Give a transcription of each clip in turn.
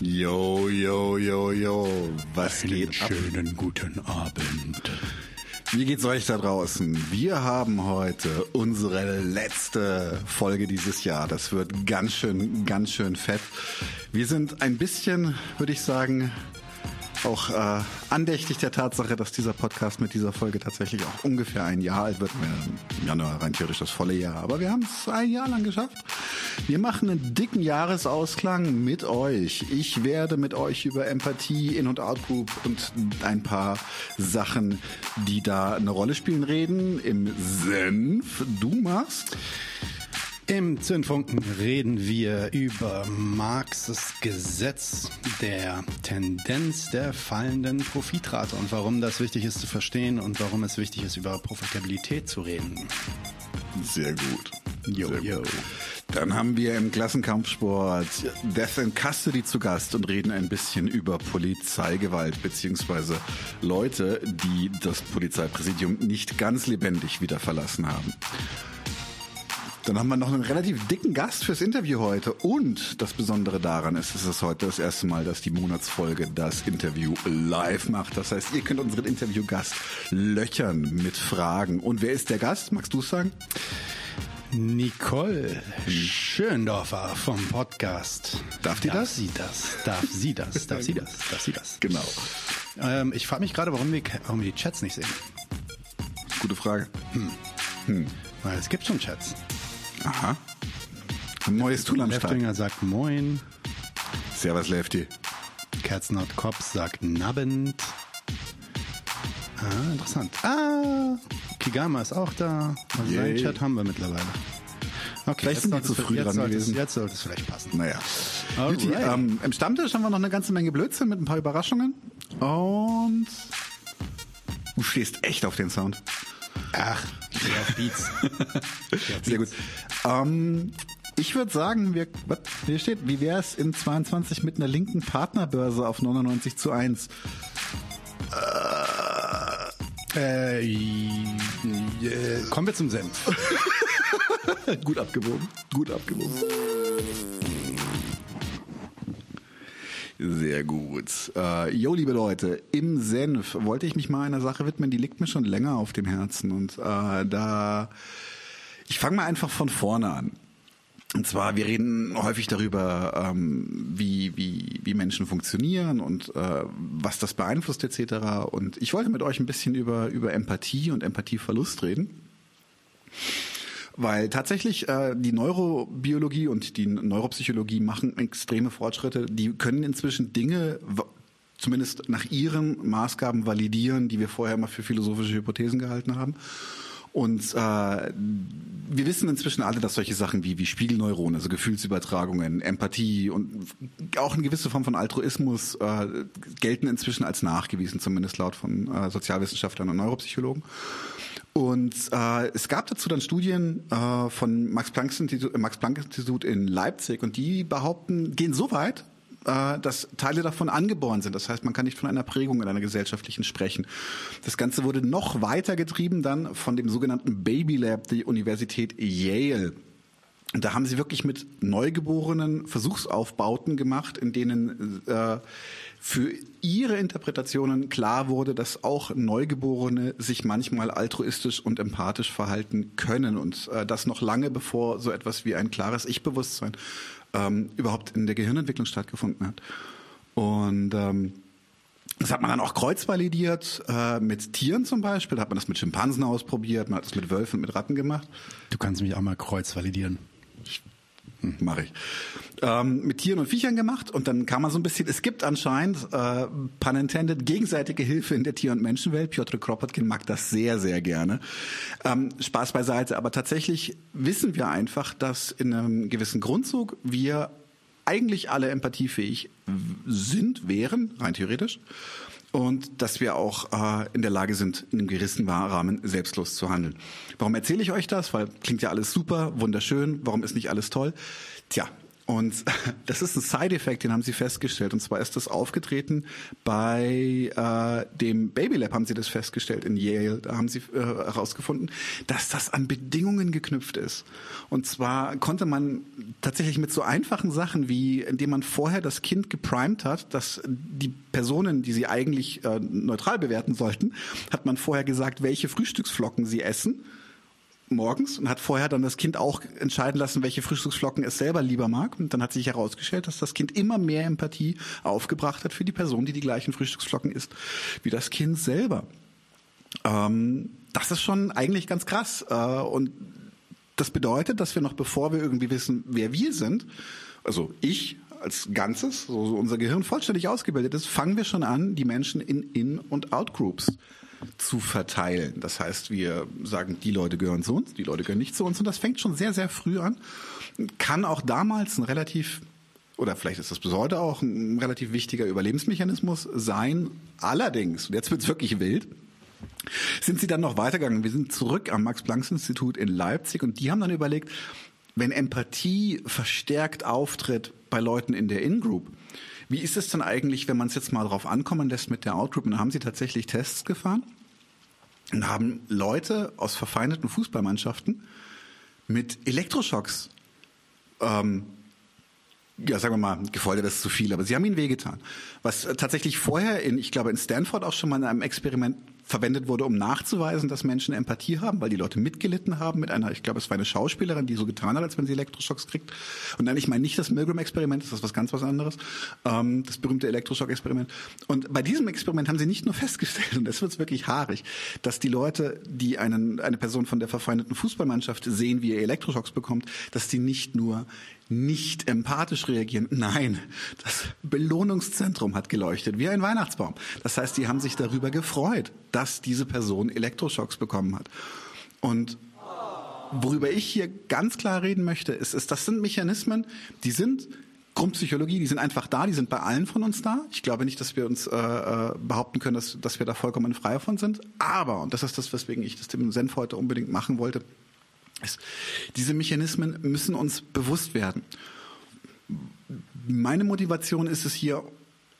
Yo, yo, yo, yo. Was Einen geht ab? schönen guten Abend. Wie geht's euch da draußen? Wir haben heute unsere letzte Folge dieses Jahr. Das wird ganz schön, ganz schön fett. Wir sind ein bisschen, würde ich sagen, auch äh, andächtig der Tatsache, dass dieser Podcast mit dieser Folge tatsächlich auch ungefähr ein Jahr alt wird. Im Januar rein theoretisch das volle Jahr. Aber wir haben es ein Jahr lang geschafft. Wir machen einen dicken Jahresausklang mit euch. Ich werde mit euch über Empathie, In- und Outgroup und ein paar Sachen, die da eine Rolle spielen, reden. Im Senf. Du machst. Im Zündfunken reden wir über Marxes Gesetz der Tendenz der fallenden Profitrate und warum das wichtig ist zu verstehen und warum es wichtig ist, über Profitabilität zu reden. Sehr gut. Jo, Sehr jo. gut. Dann haben wir im Klassenkampfsport Death in Custody zu Gast und reden ein bisschen über Polizeigewalt beziehungsweise Leute, die das Polizeipräsidium nicht ganz lebendig wieder verlassen haben. Dann haben wir noch einen relativ dicken Gast fürs Interview heute. Und das Besondere daran ist, es ist heute das erste Mal, dass die Monatsfolge das Interview live macht. Das heißt, ihr könnt unseren Interviewgast löchern mit Fragen. Und wer ist der Gast? Magst du es sagen? Nicole Schöndorfer vom Podcast. Darf die Darf das? sie das? Darf sie das? Darf sie das? Darf sie das? Genau. Ähm, ich frage mich gerade, warum wir, warum wir die Chats nicht sehen. Gute Frage. Weil es gibt schon Chats. Aha. Ein neues Tool am Start. Leftinger sagt Moin. Servus Lefty. Kerznot Kops sagt Nabend. Ah, interessant. Ah, Kigama ist auch da. Also seinen. Chat haben wir mittlerweile. Okay, Vielleicht sind sollte zu früh jetzt dran sollte es- gewesen. Jetzt sollte es vielleicht passen. Naja. Juti, ähm, Im Stammtisch haben wir noch eine ganze Menge Blödsinn mit ein paar Überraschungen. Und du stehst echt auf den Sound. Ach, ich stehe auf Beats. Sehr gut. Ähm, ich würde sagen, wir, was, hier steht, wie wäre es in 22 mit einer linken Partnerbörse auf 99 zu 1? Äh, äh, kommen wir zum Senf. Gut abgewogen. Gut abgewogen. Sehr gut. Äh, jo, liebe Leute, im Senf wollte ich mich mal einer Sache widmen, die liegt mir schon länger auf dem Herzen. Und äh, da, ich fange mal einfach von vorne an. Und zwar, wir reden häufig darüber, ähm, wie, wie, wie Menschen funktionieren und äh, was das beeinflusst etc. Und ich wollte mit euch ein bisschen über, über Empathie und Empathieverlust reden. Weil tatsächlich äh, die Neurobiologie und die Neuropsychologie machen extreme Fortschritte. Die können inzwischen Dinge zumindest nach ihren Maßgaben validieren, die wir vorher mal für philosophische Hypothesen gehalten haben. Und äh, wir wissen inzwischen alle, dass solche Sachen wie, wie Spiegelneuronen, also Gefühlsübertragungen, Empathie und auch eine gewisse Form von Altruismus äh, gelten inzwischen als nachgewiesen, zumindest laut von äh, Sozialwissenschaftlern und Neuropsychologen. Und äh, es gab dazu dann Studien äh, von Max Planck Institut, Max Planck Institut in Leipzig und die behaupten, gehen so weit, äh, dass Teile davon angeboren sind. Das heißt, man kann nicht von einer Prägung in einer gesellschaftlichen sprechen. Das Ganze wurde noch weiter getrieben dann von dem sogenannten Baby Lab der Universität Yale. Und da haben sie wirklich mit Neugeborenen Versuchsaufbauten gemacht, in denen äh, für ihre Interpretationen klar wurde, dass auch Neugeborene sich manchmal altruistisch und empathisch verhalten können. Und äh, das noch lange bevor so etwas wie ein klares Ich-Bewusstsein ähm, überhaupt in der Gehirnentwicklung stattgefunden hat. Und ähm, das hat man dann auch kreuzvalidiert äh, mit Tieren zum Beispiel. Da hat man das mit Schimpansen ausprobiert, man hat das mit Wölfen und mit Ratten gemacht. Du kannst mich auch mal kreuz validieren. Mache ich. Ähm, mit Tieren und Viechern gemacht und dann kam man so ein bisschen, es gibt anscheinend, äh, pun intended, gegenseitige Hilfe in der Tier- und Menschenwelt. Piotr Kropotkin mag das sehr, sehr gerne. Ähm, Spaß beiseite, aber tatsächlich wissen wir einfach, dass in einem gewissen Grundzug wir eigentlich alle empathiefähig sind, wären, rein theoretisch. Und dass wir auch äh, in der Lage sind, in einem gewissen Rahmen selbstlos zu handeln. Warum erzähle ich euch das? Weil klingt ja alles super, wunderschön. Warum ist nicht alles toll? Tja, Und das ist ein Side-Effekt, den haben sie festgestellt. Und zwar ist das aufgetreten bei äh, dem Baby Lab, haben sie das festgestellt in Yale. Da haben sie äh, herausgefunden, dass das an Bedingungen geknüpft ist. Und zwar konnte man tatsächlich mit so einfachen Sachen wie, indem man vorher das Kind geprimed hat, dass die Personen, die sie eigentlich äh, neutral bewerten sollten, hat man vorher gesagt, welche Frühstücksflocken sie essen morgens und hat vorher dann das Kind auch entscheiden lassen, welche Frühstücksflocken es selber lieber mag. Und dann hat sich herausgestellt, dass das Kind immer mehr Empathie aufgebracht hat für die Person, die die gleichen Frühstücksflocken isst, wie das Kind selber. Ähm, das ist schon eigentlich ganz krass. Äh, und das bedeutet, dass wir noch bevor wir irgendwie wissen, wer wir sind, also ich als Ganzes, so, so unser Gehirn vollständig ausgebildet ist, fangen wir schon an, die Menschen in In- und Out-Groups zu verteilen. Das heißt, wir sagen, die Leute gehören zu uns, die Leute gehören nicht zu uns. Und das fängt schon sehr, sehr früh an. Kann auch damals ein relativ oder vielleicht ist das bis heute auch ein relativ wichtiger Überlebensmechanismus sein. Allerdings, und jetzt wird es wirklich wild, sind sie dann noch weitergegangen. Wir sind zurück am Max-Planck-Institut in Leipzig und die haben dann überlegt, wenn Empathie verstärkt auftritt bei Leuten in der In-Group, wie ist es dann eigentlich, wenn man es jetzt mal drauf ankommen lässt mit der Outgroup? Und haben sie tatsächlich Tests gefahren und haben Leute aus verfeindeten Fußballmannschaften mit Elektroschocks ähm, ja, sagen wir mal, gefoltert ist zu viel, aber sie haben ihnen wehgetan. Was tatsächlich vorher in, ich glaube, in Stanford auch schon mal in einem Experiment verwendet wurde, um nachzuweisen, dass Menschen Empathie haben, weil die Leute mitgelitten haben mit einer, ich glaube, es war eine Schauspielerin, die so getan hat, als wenn sie Elektroschocks kriegt. Und dann, ich meine nicht das Milgram-Experiment, das ist was ganz was anderes, ähm, das berühmte Elektroschock-Experiment. Und bei diesem Experiment haben sie nicht nur festgestellt, und das wird wirklich haarig, dass die Leute, die einen, eine Person von der verfeindeten Fußballmannschaft sehen, wie er Elektroschocks bekommt, dass die nicht nur nicht empathisch reagieren. Nein, das Belohnungszentrum hat geleuchtet wie ein Weihnachtsbaum. Das heißt, die haben sich darüber gefreut, dass diese Person Elektroschocks bekommen hat. Und worüber ich hier ganz klar reden möchte, ist, ist das sind Mechanismen, die sind Grundpsychologie, die sind einfach da, die sind bei allen von uns da. Ich glaube nicht, dass wir uns äh, äh behaupten können, dass, dass wir da vollkommen frei davon sind. Aber, und das ist das, weswegen ich das dem Senf heute unbedingt machen wollte, ist, diese Mechanismen müssen uns bewusst werden. Meine Motivation ist es hier,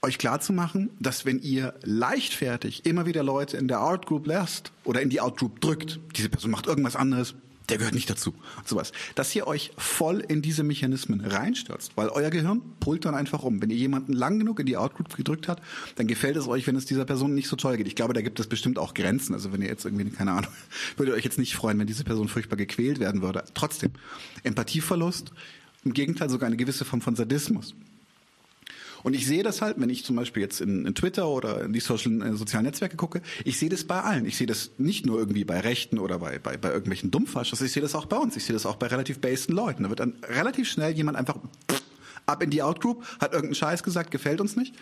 euch klarzumachen, dass wenn ihr leichtfertig immer wieder Leute in der Art Group lasst oder in die Out Group drückt, diese Person macht irgendwas anderes, der gehört nicht dazu. Sowas. Dass ihr euch voll in diese Mechanismen reinstürzt, weil euer Gehirn pullt dann einfach um. Wenn ihr jemanden lang genug in die Outgroup gedrückt habt, dann gefällt es euch, wenn es dieser Person nicht so toll geht. Ich glaube, da gibt es bestimmt auch Grenzen. Also wenn ihr jetzt irgendwie, keine Ahnung, würdet euch jetzt nicht freuen, wenn diese Person furchtbar gequält werden würde. Trotzdem, Empathieverlust, im Gegenteil sogar eine gewisse Form von Sadismus. Und ich sehe das halt, wenn ich zum Beispiel jetzt in, in Twitter oder in die Social, äh, sozialen Netzwerke gucke, ich sehe das bei allen. Ich sehe das nicht nur irgendwie bei Rechten oder bei, bei, bei irgendwelchen Dummfaschos, ich sehe das auch bei uns. Ich sehe das auch bei relativ basen Leuten. Da wird dann relativ schnell jemand einfach ab in die Outgroup, hat irgendeinen Scheiß gesagt, gefällt uns nicht.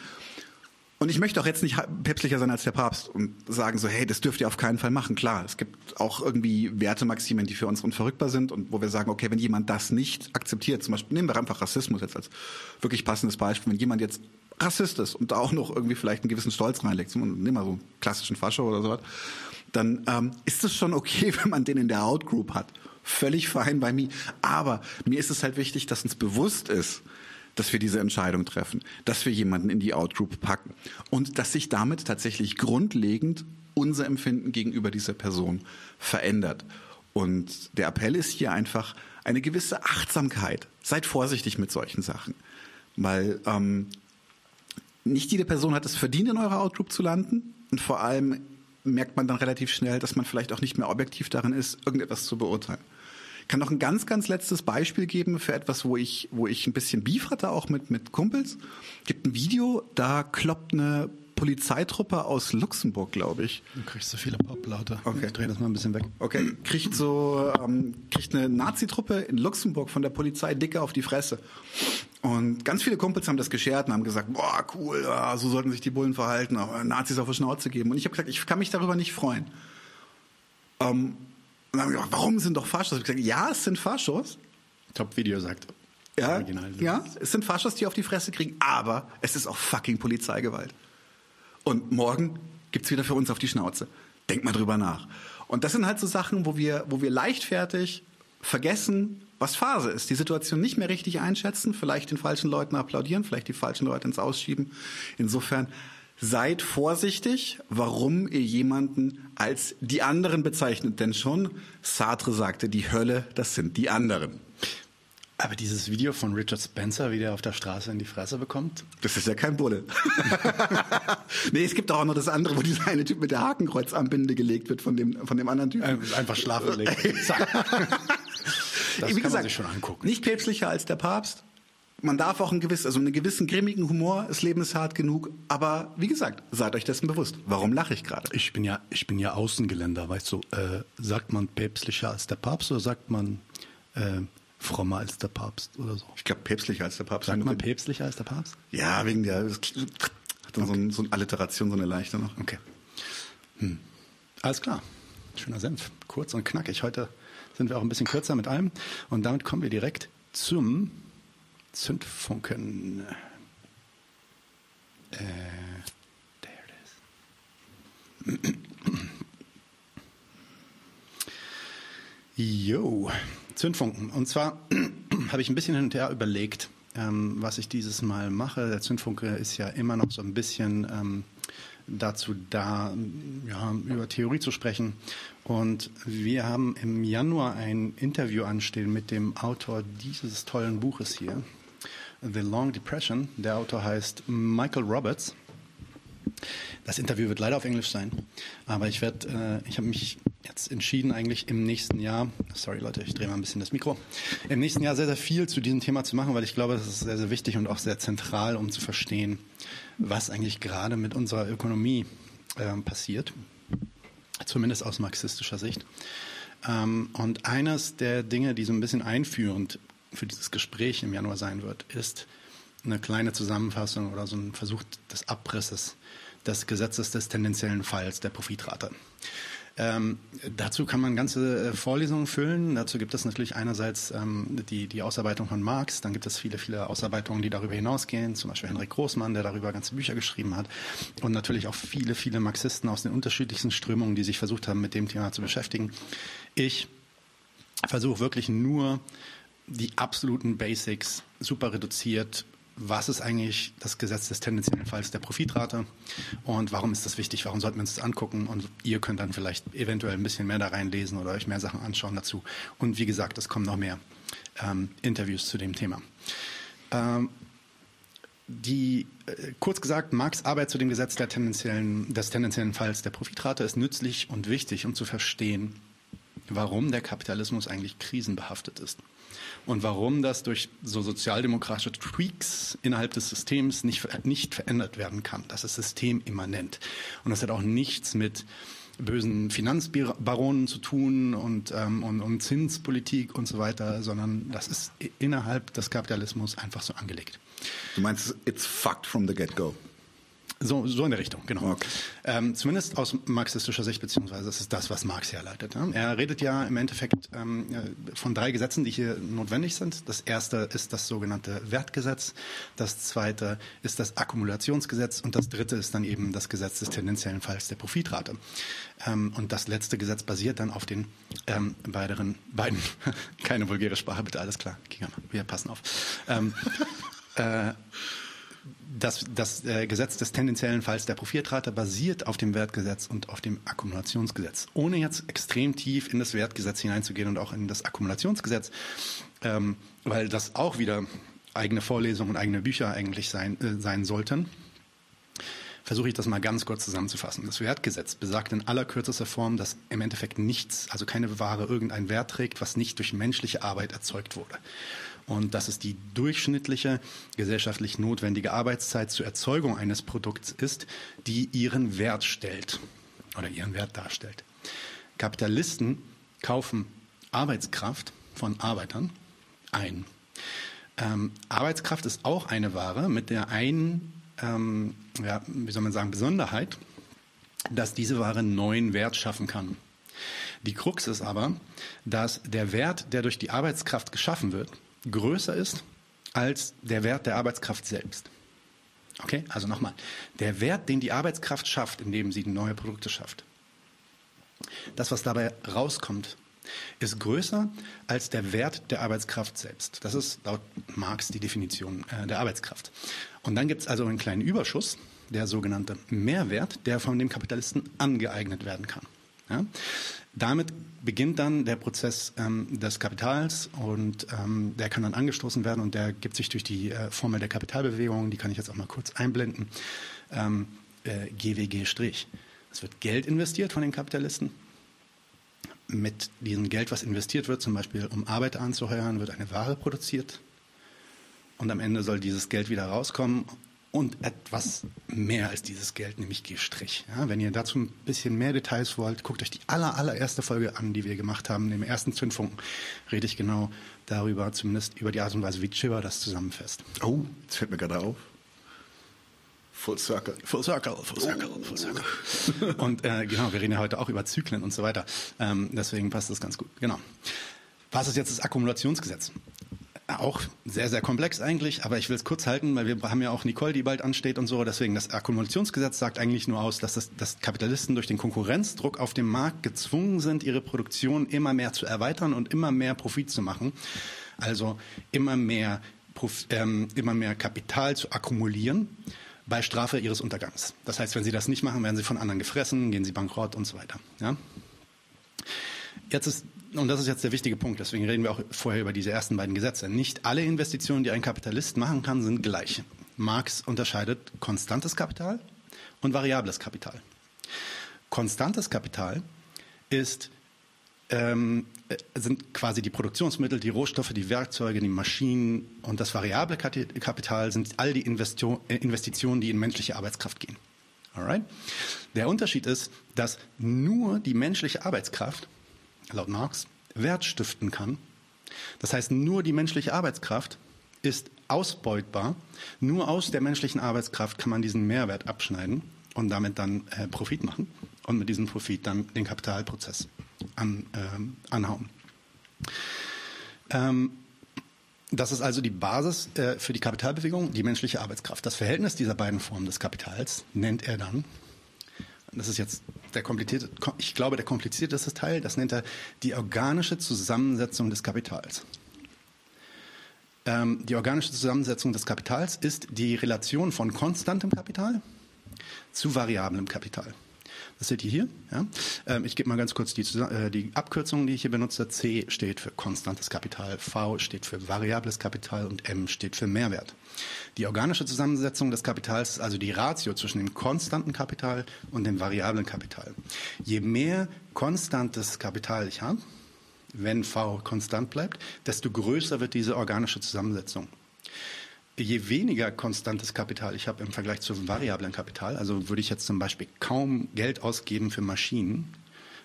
Und ich möchte auch jetzt nicht päpstlicher sein als der Papst und sagen so, hey, das dürft ihr auf keinen Fall machen. Klar, es gibt auch irgendwie Wertemaximen, die für uns unverrückbar sind und wo wir sagen, okay, wenn jemand das nicht akzeptiert, zum Beispiel nehmen wir einfach Rassismus jetzt als wirklich passendes Beispiel, wenn jemand jetzt Rassist ist und da auch noch irgendwie vielleicht einen gewissen Stolz reinlegt, nehmen wir so einen klassischen Fascho oder sowas, dann ähm, ist es schon okay, wenn man den in der Outgroup hat. Völlig fein bei mir. Aber mir ist es halt wichtig, dass uns bewusst ist, dass wir diese Entscheidung treffen, dass wir jemanden in die Outgroup packen und dass sich damit tatsächlich grundlegend unser Empfinden gegenüber dieser Person verändert. Und der Appell ist hier einfach eine gewisse Achtsamkeit. Seid vorsichtig mit solchen Sachen, weil ähm, nicht jede Person hat es verdient, in eurer Outgroup zu landen und vor allem merkt man dann relativ schnell, dass man vielleicht auch nicht mehr objektiv darin ist, irgendetwas zu beurteilen kann noch ein ganz, ganz letztes Beispiel geben für etwas, wo ich, wo ich ein bisschen Beef hatte, auch mit, mit Kumpels. Gibt ein Video, da kloppt eine Polizeitruppe aus Luxemburg, glaube ich. Du kriegst so viele Poplaute. Okay. Ich dreh das mal ein bisschen weg. Okay. Kriegt so, ähm, kriegt eine Nazi-Truppe in Luxemburg von der Polizei dicke auf die Fresse. Und ganz viele Kumpels haben das geschert und haben gesagt, boah, cool, ja, so sollten sich die Bullen verhalten, aber Nazis auf die Schnauze geben. Und ich habe gesagt, ich kann mich darüber nicht freuen. Ähm, und dann haben wir gesagt, warum sind doch Faschos? Ich gesagt, ja, es sind Faschos. Top-Video sagt. Ja, ja, es sind Faschos, die auf die Fresse kriegen, aber es ist auch fucking Polizeigewalt. Und morgen gibt's wieder für uns auf die Schnauze. Denk mal drüber nach. Und das sind halt so Sachen, wo wir, wo wir leichtfertig vergessen, was Phase ist, die Situation nicht mehr richtig einschätzen, vielleicht den falschen Leuten applaudieren, vielleicht die falschen Leute ins Ausschieben. Insofern seid vorsichtig, warum ihr jemanden als die anderen bezeichnet. Denn schon Sartre sagte, die Hölle, das sind die anderen. Aber dieses Video von Richard Spencer, wie der auf der Straße in die Fresse bekommt? Das ist ja kein Bulle. nee, es gibt auch noch das andere, wo dieser eine Typ mit der Hakenkreuzarmbinde gelegt wird von dem, von dem anderen Typen. Äh, einfach schlafen. Zack. Das Wie kann gesagt, man sich schon angucken. Nicht päpstlicher als der Papst. Man darf auch ein gewiss, also einen gewissen grimmigen Humor, das Leben ist hart genug, aber wie gesagt, seid euch dessen bewusst. Warum lache ich gerade? Ich bin ja, ich bin ja Außengeländer, weißt du, äh, sagt man päpstlicher als der Papst oder sagt man äh, frommer als der Papst oder so? Ich glaube päpstlicher als der Papst. Sagt man päpstlicher als der Papst? Ja, wegen der, hat dann okay. so, ein, so eine Alliteration, so eine leichte noch. Okay. Hm. Alles klar. Schöner Senf. Kurz und knackig. Heute sind wir auch ein bisschen kürzer mit allem. Und damit kommen wir direkt zum Zündfunken. Äh, there it is. Jo, Zündfunken. Und zwar habe ich ein bisschen hin und her überlegt, ähm, was ich dieses Mal mache. Der Zündfunke ist ja immer noch so ein bisschen ähm, dazu da, ja, über Theorie zu sprechen. Und wir haben im Januar ein Interview anstehen mit dem Autor dieses tollen Buches hier, The Long Depression. Der Autor heißt Michael Roberts. Das Interview wird leider auf Englisch sein, aber ich werde, äh, ich habe mich jetzt entschieden, eigentlich im nächsten Jahr, sorry Leute, ich drehe mal ein bisschen das Mikro, im nächsten Jahr sehr, sehr viel zu diesem Thema zu machen, weil ich glaube, das ist sehr, sehr wichtig und auch sehr zentral, um zu verstehen, was eigentlich gerade mit unserer Ökonomie äh, passiert, zumindest aus marxistischer Sicht. Ähm, und eines der Dinge, die so ein bisschen einführend für dieses Gespräch im Januar sein wird, ist eine kleine Zusammenfassung oder so ein Versuch des Abrisses des Gesetzes des tendenziellen Falls der Profitrate. Ähm, dazu kann man ganze äh, Vorlesungen füllen. Dazu gibt es natürlich einerseits ähm, die, die Ausarbeitung von Marx, dann gibt es viele, viele Ausarbeitungen, die darüber hinausgehen, zum Beispiel Henrik Großmann, der darüber ganze Bücher geschrieben hat und natürlich auch viele, viele Marxisten aus den unterschiedlichsten Strömungen, die sich versucht haben, mit dem Thema zu beschäftigen. Ich versuche wirklich nur die absoluten Basics super reduziert. Was ist eigentlich das Gesetz des tendenziellen Falls der Profitrate? Und warum ist das wichtig, warum sollten wir uns das angucken? Und ihr könnt dann vielleicht eventuell ein bisschen mehr da reinlesen oder euch mehr Sachen anschauen dazu. Und wie gesagt, es kommen noch mehr ähm, Interviews zu dem Thema. Ähm, die, äh, kurz gesagt, Marx Arbeit zu dem Gesetz der tendenziellen, des tendenziellen Falls der Profitrate ist nützlich und wichtig, um zu verstehen, warum der Kapitalismus eigentlich krisenbehaftet ist und warum das durch so sozialdemokratische Tweaks innerhalb des Systems nicht, nicht verändert werden kann. Das ist systemimmanent. Und das hat auch nichts mit bösen Finanzbaronen zu tun und, ähm, und, und Zinspolitik und so weiter, sondern das ist innerhalb des Kapitalismus einfach so angelegt. Du meinst, it's fucked from the get-go? So, so in der Richtung, genau. Okay. Ähm, zumindest aus marxistischer Sicht, beziehungsweise das ist das, was Marx herleitet. Ne? Er redet ja im Endeffekt ähm, von drei Gesetzen, die hier notwendig sind. Das erste ist das sogenannte Wertgesetz, das zweite ist das Akkumulationsgesetz und das dritte ist dann eben das Gesetz des tendenziellen Falls der Profitrate. Ähm, und das letzte Gesetz basiert dann auf den ähm, beideren, beiden, keine vulgäre Sprache, bitte, alles klar, wir passen auf. Ähm, äh, das, das äh, Gesetz des tendenziellen Falls der Profitrate basiert auf dem Wertgesetz und auf dem Akkumulationsgesetz. Ohne jetzt extrem tief in das Wertgesetz hineinzugehen und auch in das Akkumulationsgesetz, ähm, weil das auch wieder eigene Vorlesungen und eigene Bücher eigentlich sein, äh, sein sollten, versuche ich das mal ganz kurz zusammenzufassen. Das Wertgesetz besagt in allerkürzester Form, dass im Endeffekt nichts, also keine Ware irgendeinen Wert trägt, was nicht durch menschliche Arbeit erzeugt wurde und dass es die durchschnittliche gesellschaftlich notwendige Arbeitszeit zur Erzeugung eines Produkts ist, die ihren Wert stellt oder ihren Wert darstellt. Kapitalisten kaufen Arbeitskraft von Arbeitern ein. Ähm, Arbeitskraft ist auch eine Ware mit der einen, ähm, ja, wie soll man sagen, Besonderheit, dass diese Ware neuen Wert schaffen kann. Die Krux ist aber, dass der Wert, der durch die Arbeitskraft geschaffen wird, größer ist als der Wert der Arbeitskraft selbst. Okay, also nochmal. Der Wert, den die Arbeitskraft schafft, indem sie neue Produkte schafft. Das, was dabei rauskommt, ist größer als der Wert der Arbeitskraft selbst. Das ist laut Marx die Definition äh, der Arbeitskraft. Und dann gibt es also einen kleinen Überschuss, der sogenannte Mehrwert, der von dem Kapitalisten angeeignet werden kann. Ja? Damit beginnt dann der Prozess ähm, des Kapitals und ähm, der kann dann angestoßen werden und der gibt sich durch die äh, Formel der Kapitalbewegung, die kann ich jetzt auch mal kurz einblenden, ähm, äh, GWG'. Es wird Geld investiert von den Kapitalisten. Mit diesem Geld, was investiert wird, zum Beispiel um Arbeiter anzuheuern, wird eine Ware produziert. Und am Ende soll dieses Geld wieder rauskommen und etwas mehr als dieses Geld, nämlich G-Strich. Ja, wenn ihr dazu ein bisschen mehr Details wollt, guckt euch die aller, allererste Folge an, die wir gemacht haben. Im ersten Zündfunken rede ich genau darüber, zumindest über die Art und Weise, wie Chiba das zusammenfasst. Oh, jetzt fällt mir gerade auf. Full Circle. Full Circle, Full Circle, Full Circle. und äh, genau, wir reden ja heute auch über Zyklen und so weiter. Ähm, deswegen passt das ganz gut. Genau. Was ist jetzt das Akkumulationsgesetz? Auch sehr, sehr komplex eigentlich, aber ich will es kurz halten, weil wir haben ja auch Nicole, die bald ansteht und so. Deswegen, das Akkumulationsgesetz sagt eigentlich nur aus, dass, das, dass Kapitalisten durch den Konkurrenzdruck auf dem Markt gezwungen sind, ihre Produktion immer mehr zu erweitern und immer mehr Profit zu machen. Also immer mehr, ähm, immer mehr Kapital zu akkumulieren bei Strafe ihres Untergangs. Das heißt, wenn sie das nicht machen, werden sie von anderen gefressen, gehen sie bankrott und so weiter. Ja? Jetzt ist und das ist jetzt der wichtige Punkt, deswegen reden wir auch vorher über diese ersten beiden Gesetze. Nicht alle Investitionen, die ein Kapitalist machen kann, sind gleich. Marx unterscheidet konstantes Kapital und variables Kapital. Konstantes Kapital ist, ähm, äh, sind quasi die Produktionsmittel, die Rohstoffe, die Werkzeuge, die Maschinen und das variable Kapital sind all die äh, Investitionen, die in menschliche Arbeitskraft gehen. Alright? Der Unterschied ist, dass nur die menschliche Arbeitskraft laut Marx, Wert stiften kann. Das heißt, nur die menschliche Arbeitskraft ist ausbeutbar. Nur aus der menschlichen Arbeitskraft kann man diesen Mehrwert abschneiden und damit dann äh, Profit machen und mit diesem Profit dann den Kapitalprozess an, ähm, anhauen. Ähm, das ist also die Basis äh, für die Kapitalbewegung, die menschliche Arbeitskraft. Das Verhältnis dieser beiden Formen des Kapitals nennt er dann das ist jetzt der komplizierte, ich glaube, der komplizierteste Teil, das nennt er die organische Zusammensetzung des Kapitals. Ähm, die organische Zusammensetzung des Kapitals ist die Relation von konstantem Kapital zu variablem Kapital. Das seht ihr hier. Ja? Ähm, ich gebe mal ganz kurz die, äh, die Abkürzungen, die ich hier benutze. C steht für konstantes Kapital, V steht für variables Kapital und M steht für Mehrwert. Die organische Zusammensetzung des Kapitals ist also die Ratio zwischen dem konstanten Kapital und dem variablen Kapital. Je mehr konstantes Kapital ich habe, wenn V konstant bleibt, desto größer wird diese organische Zusammensetzung je weniger konstantes Kapital ich habe im Vergleich zum variablen Kapital, also würde ich jetzt zum Beispiel kaum Geld ausgeben für Maschinen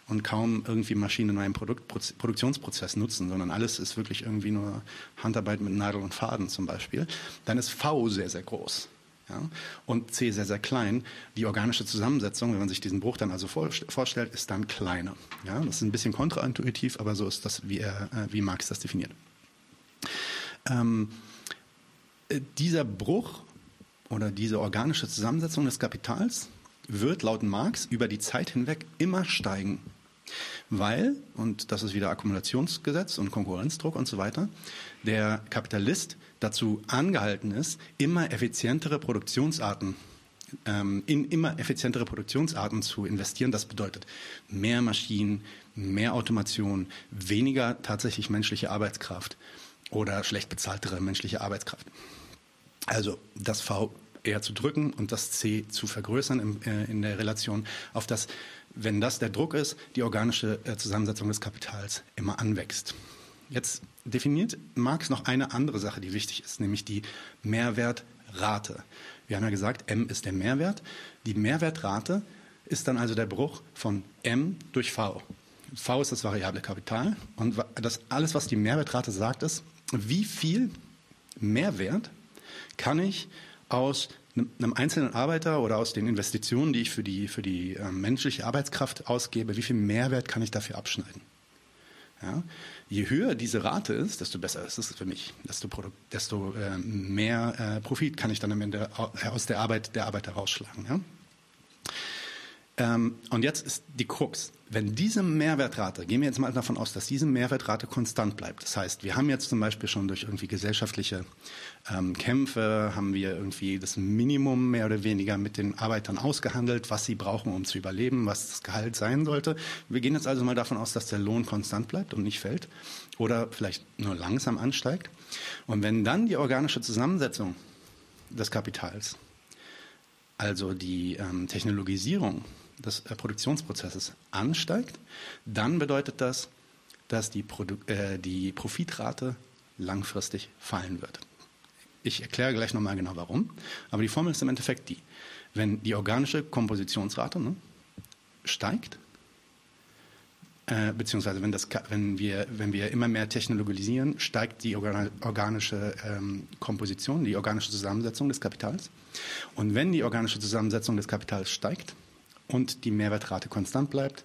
und kaum irgendwie Maschinen in einem Produkt, Produktionsprozess nutzen, sondern alles ist wirklich irgendwie nur Handarbeit mit Nadel und Faden zum Beispiel, dann ist V sehr, sehr groß. Ja, und C sehr, sehr klein. Die organische Zusammensetzung, wenn man sich diesen Bruch dann also vorstellt, ist dann kleiner. Ja, das ist ein bisschen kontraintuitiv, aber so ist das, wie, er, äh, wie Marx das definiert. Ähm, äh, dieser Bruch oder diese organische Zusammensetzung des Kapitals wird laut Marx über die Zeit hinweg immer steigen. Weil, und das ist wieder Akkumulationsgesetz und Konkurrenzdruck und so weiter, der Kapitalist dazu angehalten ist, immer effizientere Produktionsarten ähm, in immer effizientere Produktionsarten zu investieren. Das bedeutet mehr Maschinen, mehr Automation, weniger tatsächlich menschliche Arbeitskraft oder schlecht bezahltere menschliche Arbeitskraft. Also das V eher zu drücken und das C zu vergrößern in, äh, in der Relation auf das, wenn das der Druck ist, die organische äh, Zusammensetzung des Kapitals immer anwächst. Jetzt definiert Marx noch eine andere Sache, die wichtig ist, nämlich die Mehrwertrate. Wir haben ja gesagt, M ist der Mehrwert. Die Mehrwertrate ist dann also der Bruch von M durch V. V ist das variable Kapital und das alles, was die Mehrwertrate sagt, ist, wie viel Mehrwert kann ich aus einem einzelnen Arbeiter oder aus den Investitionen, die ich für die, für die äh, menschliche Arbeitskraft ausgebe, wie viel Mehrwert kann ich dafür abschneiden? Ja? Je höher diese Rate ist, desto besser ist es für mich. Desto, desto äh, mehr äh, Profit kann ich dann am Ende aus der Arbeit der Arbeiter rausschlagen. Ja? Ähm, und jetzt ist die Krux. Wenn diese Mehrwertrate, gehen wir jetzt mal davon aus, dass diese Mehrwertrate konstant bleibt. Das heißt, wir haben jetzt zum Beispiel schon durch irgendwie gesellschaftliche ähm, Kämpfe, haben wir irgendwie das Minimum mehr oder weniger mit den Arbeitern ausgehandelt, was sie brauchen, um zu überleben, was das Gehalt sein sollte. Wir gehen jetzt also mal davon aus, dass der Lohn konstant bleibt und nicht fällt oder vielleicht nur langsam ansteigt. Und wenn dann die organische Zusammensetzung des Kapitals, also die ähm, Technologisierung des äh, Produktionsprozesses ansteigt, dann bedeutet das, dass die, Produ äh, die Profitrate langfristig fallen wird. Ich erkläre gleich nochmal genau warum, aber die Formel ist im Endeffekt die. Wenn die organische Kompositionsrate ne, steigt, äh, beziehungsweise wenn, das, wenn, wir, wenn wir immer mehr technologisieren, steigt die organische ähm, Komposition, die organische Zusammensetzung des Kapitals. Und wenn die organische Zusammensetzung des Kapitals steigt, und die Mehrwertrate konstant bleibt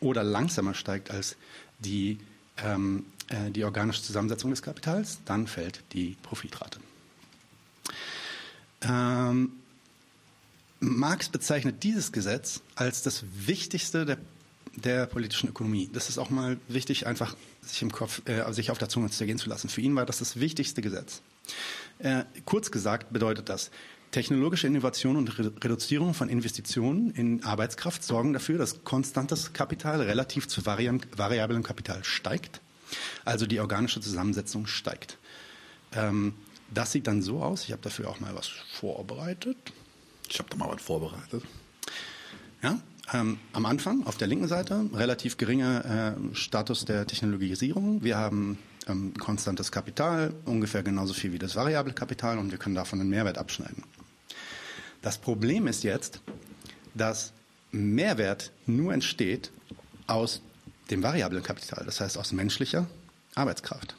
oder langsamer steigt als die, ähm, äh, die organische Zusammensetzung des Kapitals, dann fällt die Profitrate. Ähm, Marx bezeichnet dieses Gesetz als das wichtigste der, der, politischen Ökonomie. Das ist auch mal wichtig, einfach sich im Kopf, äh, sich auf der Zunge zergehen zu lassen. Für ihn war das das wichtigste Gesetz. Äh, kurz gesagt bedeutet das, Technologische Innovation und Reduzierung von Investitionen in Arbeitskraft sorgen dafür, dass konstantes Kapital relativ zu variablem Kapital steigt. Also die organische Zusammensetzung steigt. Ähm, das sieht dann so aus. Ich habe dafür auch mal was vorbereitet. Ich habe da mal was vorbereitet. Ja, ähm, am Anfang auf der linken Seite relativ geringer äh, Status der Technologisierung. Wir haben ähm, konstantes Kapital, ungefähr genauso viel wie das variable Kapital und wir können davon einen Mehrwert abschneiden. Das Problem ist jetzt, dass Mehrwert nur entsteht aus dem variablen Kapital, das heißt aus menschlicher Arbeitskraft.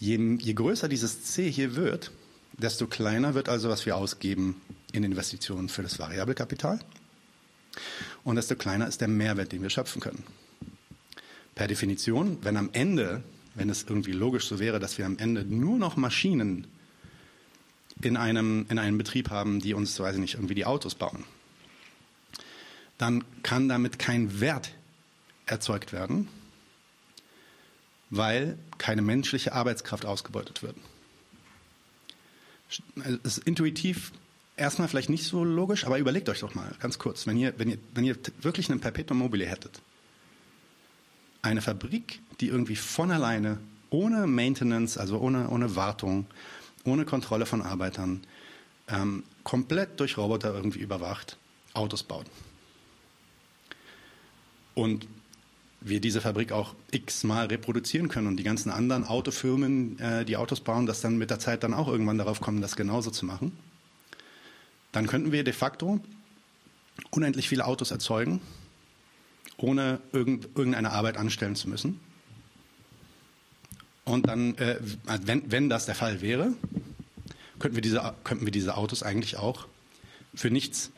Je, je größer dieses C hier wird, desto kleiner wird also, was wir ausgeben in Investitionen für das variable Kapital. Und desto kleiner ist der Mehrwert, den wir schöpfen können. Per Definition, wenn am Ende, wenn es irgendwie logisch so wäre, dass wir am Ende nur noch Maschinen in einem, in einem Betrieb haben, die uns, weiß ich nicht, irgendwie die Autos bauen, dann kann damit kein Wert erzeugt werden, weil keine menschliche Arbeitskraft ausgebeutet wird. Es ist intuitiv erstmal vielleicht nicht so logisch, aber überlegt euch doch mal ganz kurz, wenn ihr, wenn ihr, wenn ihr wirklich einen Perpetuum mobile hättet, eine Fabrik, die irgendwie von alleine, ohne Maintenance, also ohne, ohne Wartung, ohne Kontrolle von Arbeitern, ähm, komplett durch Roboter irgendwie überwacht, Autos baut. Und wir diese Fabrik auch x-mal reproduzieren können und die ganzen anderen Autofirmen, äh, die Autos bauen, das dann mit der Zeit dann auch irgendwann darauf kommen, das genauso zu machen, dann könnten wir de facto unendlich viele Autos erzeugen, ohne irgendeine Arbeit anstellen zu müssen. Und dann, äh, wenn, wenn das der Fall wäre, könnten wir, diese, könnten wir diese Autos eigentlich auch für nichts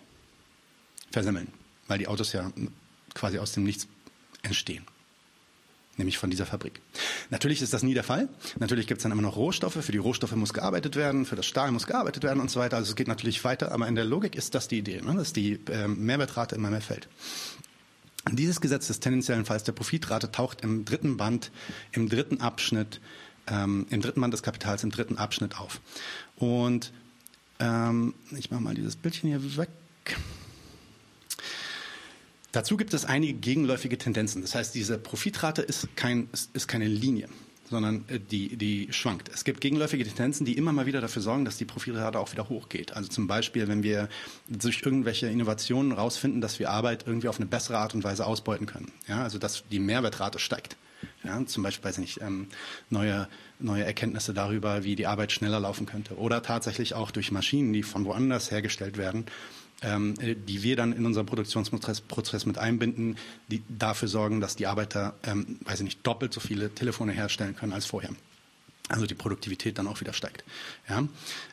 versemmeln, weil die Autos ja quasi aus dem Nichts entstehen. Nämlich von dieser Fabrik. Natürlich ist das nie der Fall. Natürlich gibt es dann immer noch Rohstoffe. Für die Rohstoffe muss gearbeitet werden, für das Stahl muss gearbeitet werden und so weiter. Also es geht natürlich weiter, aber in der Logik ist das die Idee, ne? dass die ähm, Mehrwertrate immer mehr fällt. Dieses Gesetz des tendenziellen Falls der Profitrate taucht im dritten Band, im dritten Abschnitt, ähm, im dritten Band des Kapitals, im dritten Abschnitt auf. Und ähm, ich mache mal dieses Bildchen hier weg. Dazu gibt es einige gegenläufige Tendenzen. Das heißt, diese Profitrate ist, kein, ist, ist keine Linie sondern äh, die, die schwankt. Es gibt gegenläufige Tendenzen, die immer mal wieder dafür sorgen, dass die Profitrate auch wieder hochgeht. Also zum Beispiel, wenn wir durch irgendwelche Innovationen rausfinden, dass wir Arbeit irgendwie auf eine bessere Art und Weise ausbeuten können. Ja, also dass die Mehrwertrate steigt. Ja, zum Beispiel, weiß ich nicht, ähm, neue, neue Erkenntnisse darüber, wie die Arbeit schneller laufen könnte. Oder tatsächlich auch durch Maschinen, die von woanders hergestellt werden, die wir dann in unseren Produktionsprozess mit einbinden, die dafür sorgen, dass die Arbeiter, ähm, weiß ich nicht, doppelt so viele Telefone herstellen können als vorher. Also die Produktivität dann auch wieder steigt. Ja?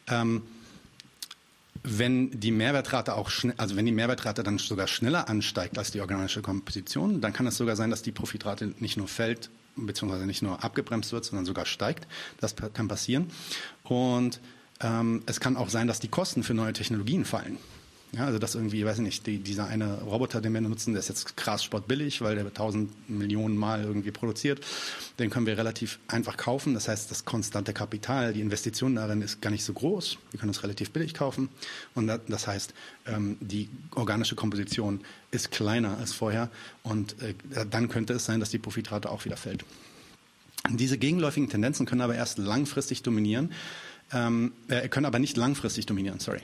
Ähm, wenn die Mehrwertrate auch also wenn die Mehrwertrate dann sogar schneller ansteigt als die organische Komposition, dann kann es sogar sein, dass die Profitrate nicht nur fällt, beziehungsweise nicht nur abgebremst wird, sondern sogar steigt. Das kann passieren. Und ähm, es kann auch sein, dass die Kosten für neue Technologien fallen. Ja, also das irgendwie, weiß ich nicht, die, dieser eine Roboter, den wir nutzen, der ist jetzt krass sportbillig, weil der tausend Millionen Mal irgendwie produziert. Den können wir relativ einfach kaufen. Das heißt, das konstante Kapital, die Investition darin ist gar nicht so groß. Wir können es relativ billig kaufen. Und das heißt, ähm, die organische Komposition ist kleiner als vorher. Und äh, dann könnte es sein, dass die Profitrate auch wieder fällt. Diese gegenläufigen Tendenzen können aber erst langfristig dominieren, ähm, äh, können aber nicht langfristig dominieren, sorry.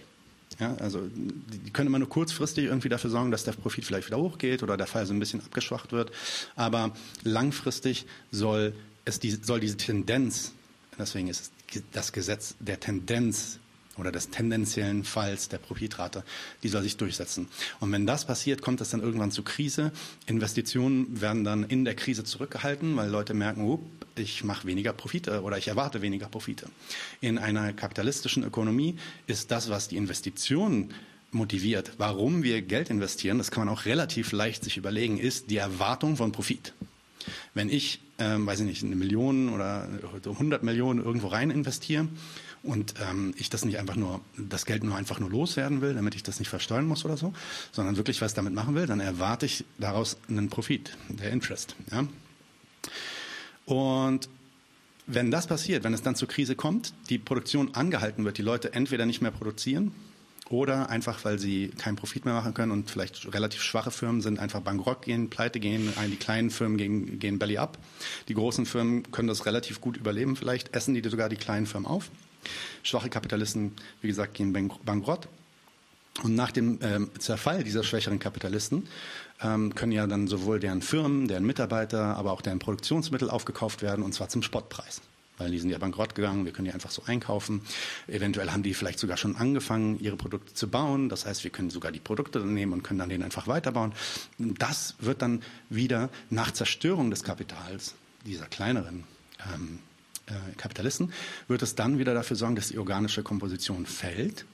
Ja, also die können immer nur kurzfristig irgendwie dafür sorgen, dass der Profit vielleicht wieder hochgeht oder der Fall so ein bisschen abgeschwacht wird. Aber langfristig soll, es die, soll diese Tendenz, deswegen ist das Gesetz der Tendenz oder des tendenziellen Falls der Profitrate, die soll sich durchsetzen. Und wenn das passiert, kommt es dann irgendwann zu Krise. Investitionen werden dann in der Krise zurückgehalten, weil Leute merken, up, ich mache weniger Profite oder ich erwarte weniger Profite. In einer kapitalistischen Ökonomie ist das, was die Investitionen motiviert, warum wir Geld investieren, das kann man auch relativ leicht sich überlegen, ist die Erwartung von Profit. Wenn ich, ähm, weiß ich nicht, eine Million oder 100 Millionen irgendwo rein investiere und ähm, ich das nicht einfach nur, das Geld nur einfach nur loswerden will, damit ich das nicht versteuern muss oder so, sondern wirklich was damit machen will, dann erwarte ich daraus einen Profit, der Interest. Ja? Und wenn das passiert, wenn es dann zur Krise kommt, die Produktion angehalten wird, die Leute entweder nicht mehr produzieren oder einfach, weil sie keinen Profit mehr machen können und vielleicht relativ schwache Firmen sind, einfach bankrott gehen, pleite gehen. Die kleinen Firmen gehen, gehen belly up. Die großen Firmen können das relativ gut überleben. Vielleicht essen die sogar die kleinen Firmen auf. Schwache Kapitalisten, wie gesagt, gehen bankrott. Und nach dem ähm, Zerfall dieser schwächeren Kapitalisten ähm, können ja dann sowohl deren Firmen, deren Mitarbeiter, aber auch deren Produktionsmittel aufgekauft werden, und zwar zum Spottpreis. Weil die sind ja bankrott gegangen, wir können die einfach so einkaufen. Eventuell haben die vielleicht sogar schon angefangen, ihre Produkte zu bauen. Das heißt, wir können sogar die Produkte dann nehmen und können dann den einfach weiterbauen. Das wird dann wieder nach Zerstörung des Kapitals dieser kleineren ähm, äh, Kapitalisten, wird es dann wieder dafür sorgen, dass die organische Komposition fällt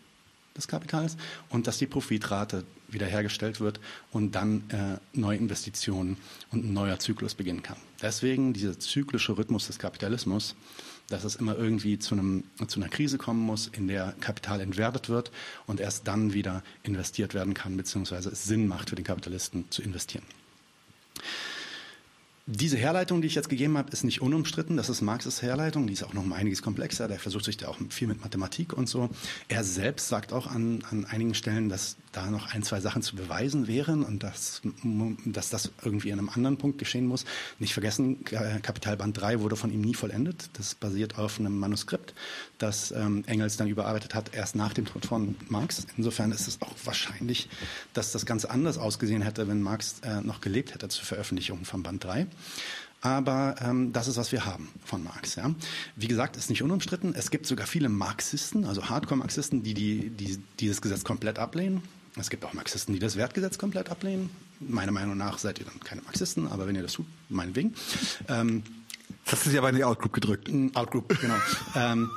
des Kapitals und dass die Profitrate wiederhergestellt wird und dann äh, neue Investitionen und ein neuer Zyklus beginnen kann. Deswegen dieser zyklische Rhythmus des Kapitalismus, dass es immer irgendwie zu, einem, zu einer Krise kommen muss, in der Kapital entwertet wird und erst dann wieder investiert werden kann, beziehungsweise es Sinn macht für den Kapitalisten zu investieren. Diese Herleitung, die ich jetzt gegeben habe, ist nicht unumstritten. Das ist Marxes Herleitung. Die ist auch noch um einiges komplexer. Der versucht sich da auch viel mit Mathematik und so. Er selbst sagt auch an, an einigen Stellen, dass da noch ein, zwei Sachen zu beweisen wären und dass, dass das irgendwie an einem anderen Punkt geschehen muss. Nicht vergessen, Kapitalband 3 wurde von ihm nie vollendet. Das basiert auf einem Manuskript, das ähm, Engels dann überarbeitet hat, erst nach dem Tod von Marx. Insofern ist es auch wahrscheinlich, dass das Ganze anders ausgesehen hätte, wenn Marx äh, noch gelebt hätte zur Veröffentlichung von Band 3. Aber ähm, das ist, was wir haben von Marx. Ja. Wie gesagt, ist nicht unumstritten. Es gibt sogar viele Marxisten, also Hardcore-Marxisten, die, die, die dieses Gesetz komplett ablehnen. Es gibt auch Marxisten, die das Wertgesetz komplett ablehnen. Meiner Meinung nach seid ihr dann keine Marxisten, aber wenn ihr das tut, meinetwegen. Ähm, das hast du dich aber in die Outgroup gedrückt. Outgroup, genau. ähm,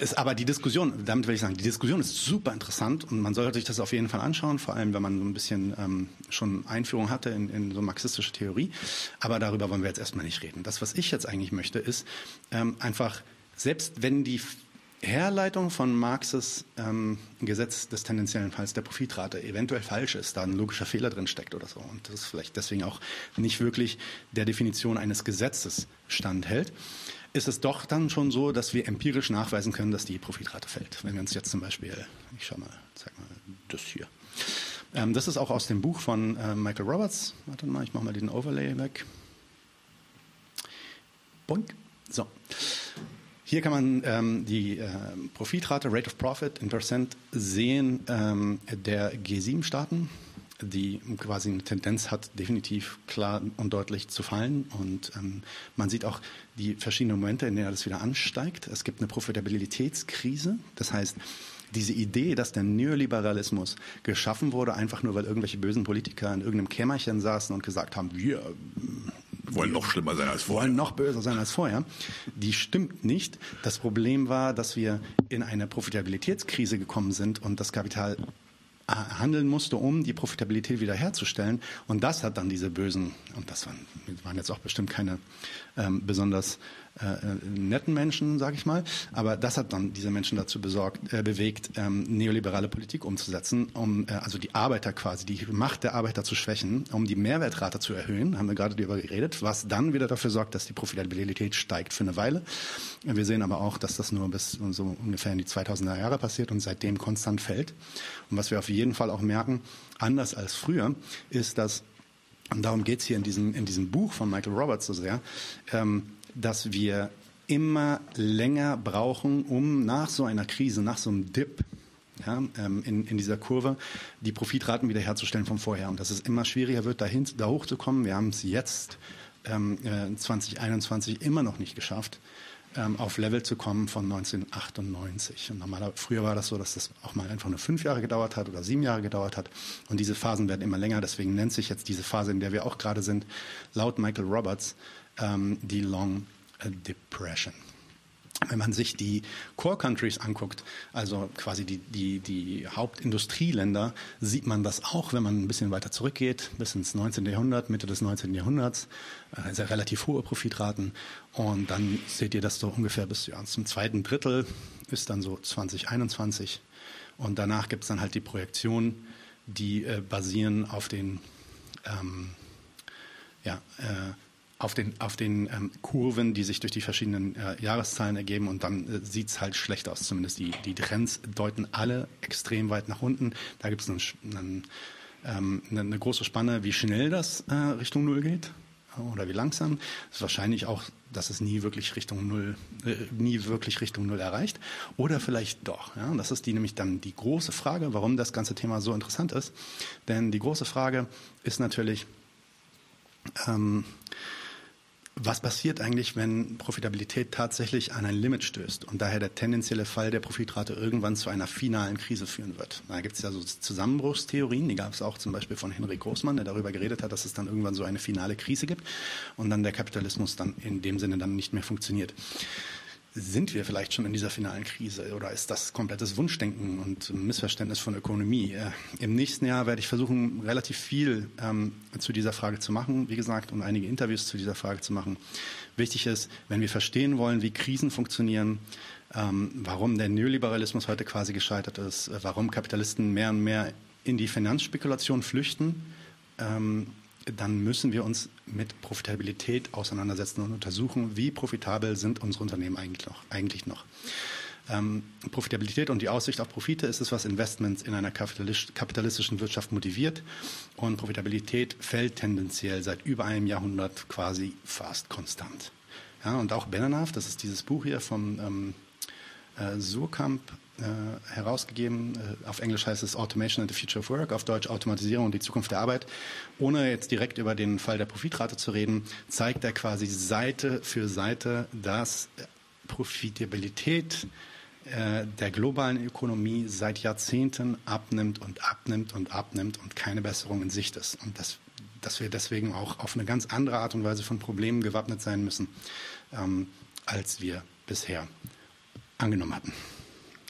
ist aber die Diskussion, damit will ich sagen, die Diskussion ist super interessant und man sollte sich das auf jeden Fall anschauen, vor allem wenn man so ein bisschen ähm, schon Einführung hatte in, in so marxistische Theorie. Aber darüber wollen wir jetzt erstmal nicht reden. Das, was ich jetzt eigentlich möchte, ist ähm, einfach, selbst wenn die Herleitung von Marxes ähm, Gesetz des tendenziellen Falls der Profitrate eventuell falsch ist, da ein logischer Fehler drin steckt oder so und das vielleicht deswegen auch nicht wirklich der Definition eines Gesetzes standhält, ist es doch dann schon so, dass wir empirisch nachweisen können, dass die Profitrate fällt. Wenn wir uns jetzt zum Beispiel, ich schau mal, zeig mal das hier. Ähm, das ist auch aus dem Buch von äh, Michael Roberts. Warte mal, ich mache mal den Overlay weg. Boink. So. Hier kann man ähm, die äh, Profitrate, Rate of Profit in Percent sehen ähm, der G7-Staaten, die quasi eine Tendenz hat, definitiv klar und deutlich zu fallen. Und ähm, man sieht auch die verschiedenen Momente, in denen das wieder ansteigt. Es gibt eine Profitabilitätskrise. Das heißt, diese Idee, dass der Neoliberalismus geschaffen wurde, einfach nur weil irgendwelche bösen Politiker in irgendeinem Kämmerchen saßen und gesagt haben, wir wollen noch schlimmer sein als vorher. Wollen noch böser sein als vorher. Die stimmt nicht. Das Problem war, dass wir in eine Profitabilitätskrise gekommen sind und das Kapital äh, handeln musste, um die Profitabilität wiederherzustellen. Und das hat dann diese bösen, und das waren, waren jetzt auch bestimmt keine ähm, besonders äh, netten Menschen, sage ich mal. Aber das hat dann diese Menschen dazu besorgt, äh, bewegt, ähm, neoliberale Politik umzusetzen, um äh, also die Arbeiter quasi, die Macht der Arbeiter zu schwächen, um die Mehrwertrate zu erhöhen, haben wir gerade darüber geredet, was dann wieder dafür sorgt, dass die Profitabilität steigt für eine Weile. Wir sehen aber auch, dass das nur bis so ungefähr in die 2000er Jahre passiert und seitdem konstant fällt. Und was wir auf jeden Fall auch merken, anders als früher, ist, dass und darum geht es hier in diesem, in diesem Buch von Michael Roberts so sehr, ähm, dass wir immer länger brauchen, um nach so einer Krise, nach so einem Dip, ja, ähm, in, in dieser Kurve, die Profitraten wiederherzustellen vom vorher. Und dass es immer schwieriger wird, dahin, da hochzukommen. Wir haben es jetzt ähm, äh, 2021 immer noch nicht geschafft, ähm, auf Level zu kommen von 1998. Und normaler, früher war das so, dass das auch mal einfach nur fünf Jahre gedauert hat oder sieben Jahre gedauert hat. Und diese Phasen werden immer länger. Deswegen nennt sich jetzt diese Phase, in der wir auch gerade sind, laut Michael Roberts, ähm, die Long Depression. Wenn man sich die Core Countries anguckt, also quasi die, die, die Hauptindustrieländer, sieht man das auch, wenn man ein bisschen weiter zurückgeht, bis ins 19. Jahrhundert, Mitte des 19. Jahrhunderts, äh, sehr relativ hohe Profitraten. Und dann seht ihr das so ungefähr bis ja, zum zweiten Drittel, ist dann so 2021. Und danach gibt es dann halt die Projektionen, die äh, basieren auf den ähm, ja, äh, auf den, auf den ähm, Kurven, die sich durch die verschiedenen äh, Jahreszahlen ergeben und dann äh, sieht es halt schlecht aus. Zumindest die, die Trends deuten alle extrem weit nach unten. Da gibt es einen, einen, ähm, eine, große Spanne, wie schnell das äh, Richtung Null geht oder wie langsam. Es ist wahrscheinlich auch, dass es nie wirklich Richtung Null, äh, nie wirklich Richtung Null erreicht. Oder vielleicht doch. Ja? Das ist die nämlich dann die große Frage, warum das ganze Thema so interessant ist. Denn die große Frage ist natürlich, ähm, was passiert eigentlich, wenn Profitabilität tatsächlich an ein Limit stößt und daher der tendenzielle Fall der Profitrate irgendwann zu einer finalen Krise führen wird? Da gibt es ja so Zusammenbruchstheorien, die gab es auch zum Beispiel von Henrik Großmann, der darüber geredet hat, dass es dann irgendwann so eine finale Krise gibt und dann der Kapitalismus dann in dem Sinne dann nicht mehr funktioniert sind wir vielleicht schon in dieser finalen Krise oder ist das komplettes Wunschdenken und Missverständnis von Ökonomie? Äh, Im nächsten Jahr werde ich versuchen, relativ viel ähm, zu dieser Frage zu machen, wie gesagt, und einige Interviews zu dieser Frage zu machen. Wichtig ist, wenn wir verstehen wollen, wie Krisen funktionieren, ähm, warum der Neoliberalismus heute quasi gescheitert ist, äh, warum Kapitalisten mehr und mehr in die Finanzspekulation flüchten, ähm, dann müssen wir uns mit Profitabilität auseinandersetzen und untersuchen, wie profitabel sind unsere Unternehmen eigentlich noch. Eigentlich noch. Ähm, Profitabilität und die Aussicht auf Profite ist es, was Investments in einer kapitalistischen Wirtschaft motiviert. Und Profitabilität fällt tendenziell seit über einem Jahrhundert quasi fast konstant. Ja, und auch Benanav, das ist dieses Buch hier vom ähm, äh, Surkamp, äh, herausgegeben. Äh, auf Englisch heißt es Automation and the Future of Work, auf Deutsch Automatisierung und die Zukunft der Arbeit. Ohne jetzt direkt über den Fall der Profitrate zu reden, zeigt er quasi Seite für Seite, dass Profitabilität äh, der globalen Ökonomie seit Jahrzehnten abnimmt und abnimmt und abnimmt und keine Besserung in Sicht ist. Und das, dass wir deswegen auch auf eine ganz andere Art und Weise von Problemen gewappnet sein müssen, ähm, als wir bisher angenommen hatten.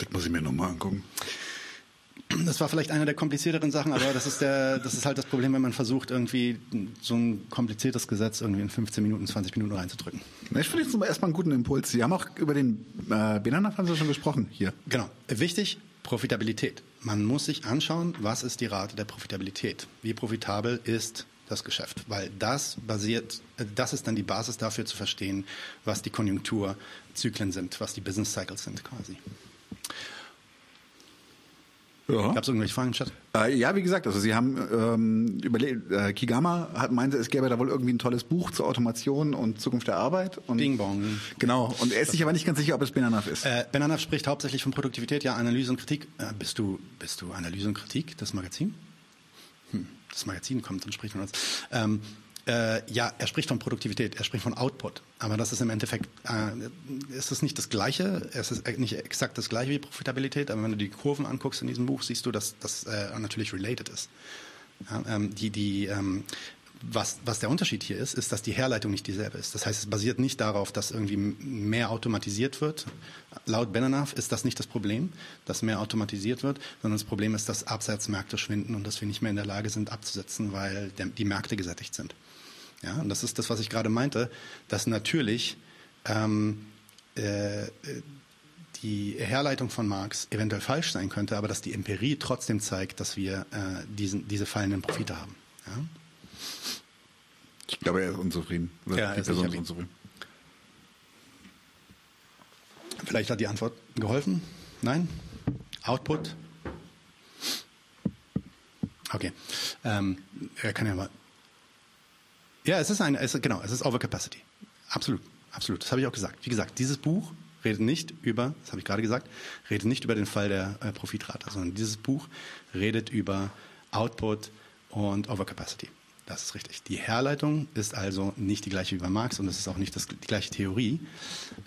Das muss ich mir nochmal angucken. Das war vielleicht eine der komplizierteren Sachen, aber das ist, der, das ist halt das Problem, wenn man versucht, irgendwie so ein kompliziertes Gesetz irgendwie in 15 Minuten, 20 Minuten reinzudrücken. Ich finde jetzt erstmal einen guten Impuls. Sie haben auch über den äh, haben Sie schon gesprochen hier. Genau. Wichtig, Profitabilität. Man muss sich anschauen, was ist die Rate der Profitabilität? Wie profitabel ist das Geschäft? Weil das basiert, äh, das ist dann die Basis dafür zu verstehen, was die Konjunkturzyklen sind, was die Business Cycles sind quasi. Ja. Gab es irgendwelche Fragen im Chat? Äh, ja, wie gesagt, also Sie haben ähm, überlegt, äh, Kigama hat meinte, es gäbe da wohl irgendwie ein tolles Buch zur Automation und Zukunft der Arbeit. Und, Bing Bong. Genau. Und er ist sich aber nicht ganz sicher, ob es Benanaf ist. Äh, Benanaf spricht hauptsächlich von Produktivität, ja, Analyse und Kritik. Äh, bist du, bist du Analyse und Kritik, das Magazin? Hm, das Magazin kommt und spricht von uns. Ähm, äh, ja, er spricht von Produktivität, er spricht von Output. Aber das ist im Endeffekt, äh, ist es nicht das Gleiche, es ist nicht exakt das Gleiche wie Profitabilität, aber wenn du die Kurven anguckst in diesem Buch, siehst du, dass das äh, natürlich related ist. Ja, ähm, die, die, ähm, was, was der Unterschied hier ist, ist, dass die Herleitung nicht dieselbe ist. Das heißt, es basiert nicht darauf, dass irgendwie mehr automatisiert wird. Laut Benanav ist das nicht das Problem, dass mehr automatisiert wird, sondern das Problem ist, dass Absatzmärkte schwinden und dass wir nicht mehr in der Lage sind abzusetzen, weil der, die Märkte gesättigt sind. Ja, und das ist das, was ich gerade meinte, dass natürlich ähm, äh, die Herleitung von Marx eventuell falsch sein könnte, aber dass die Empirie trotzdem zeigt, dass wir äh, diesen, diese fallenden Profite haben. Ja? Ich glaube, er ist unzufrieden. Oder ja, die Person ist unzufrieden. Vielleicht hat die Antwort geholfen? Nein? Output? Okay. Ähm, er kann ja mal. Ja, es ist ein, es, genau, es ist Overcapacity. Absolut, absolut. Das habe ich auch gesagt. Wie gesagt, dieses Buch redet nicht über, das habe ich gerade gesagt, redet nicht über den Fall der äh, Profitrate, sondern dieses Buch redet über Output und Overcapacity. Das ist richtig. Die Herleitung ist also nicht die gleiche wie bei Marx und es ist auch nicht das, die gleiche Theorie.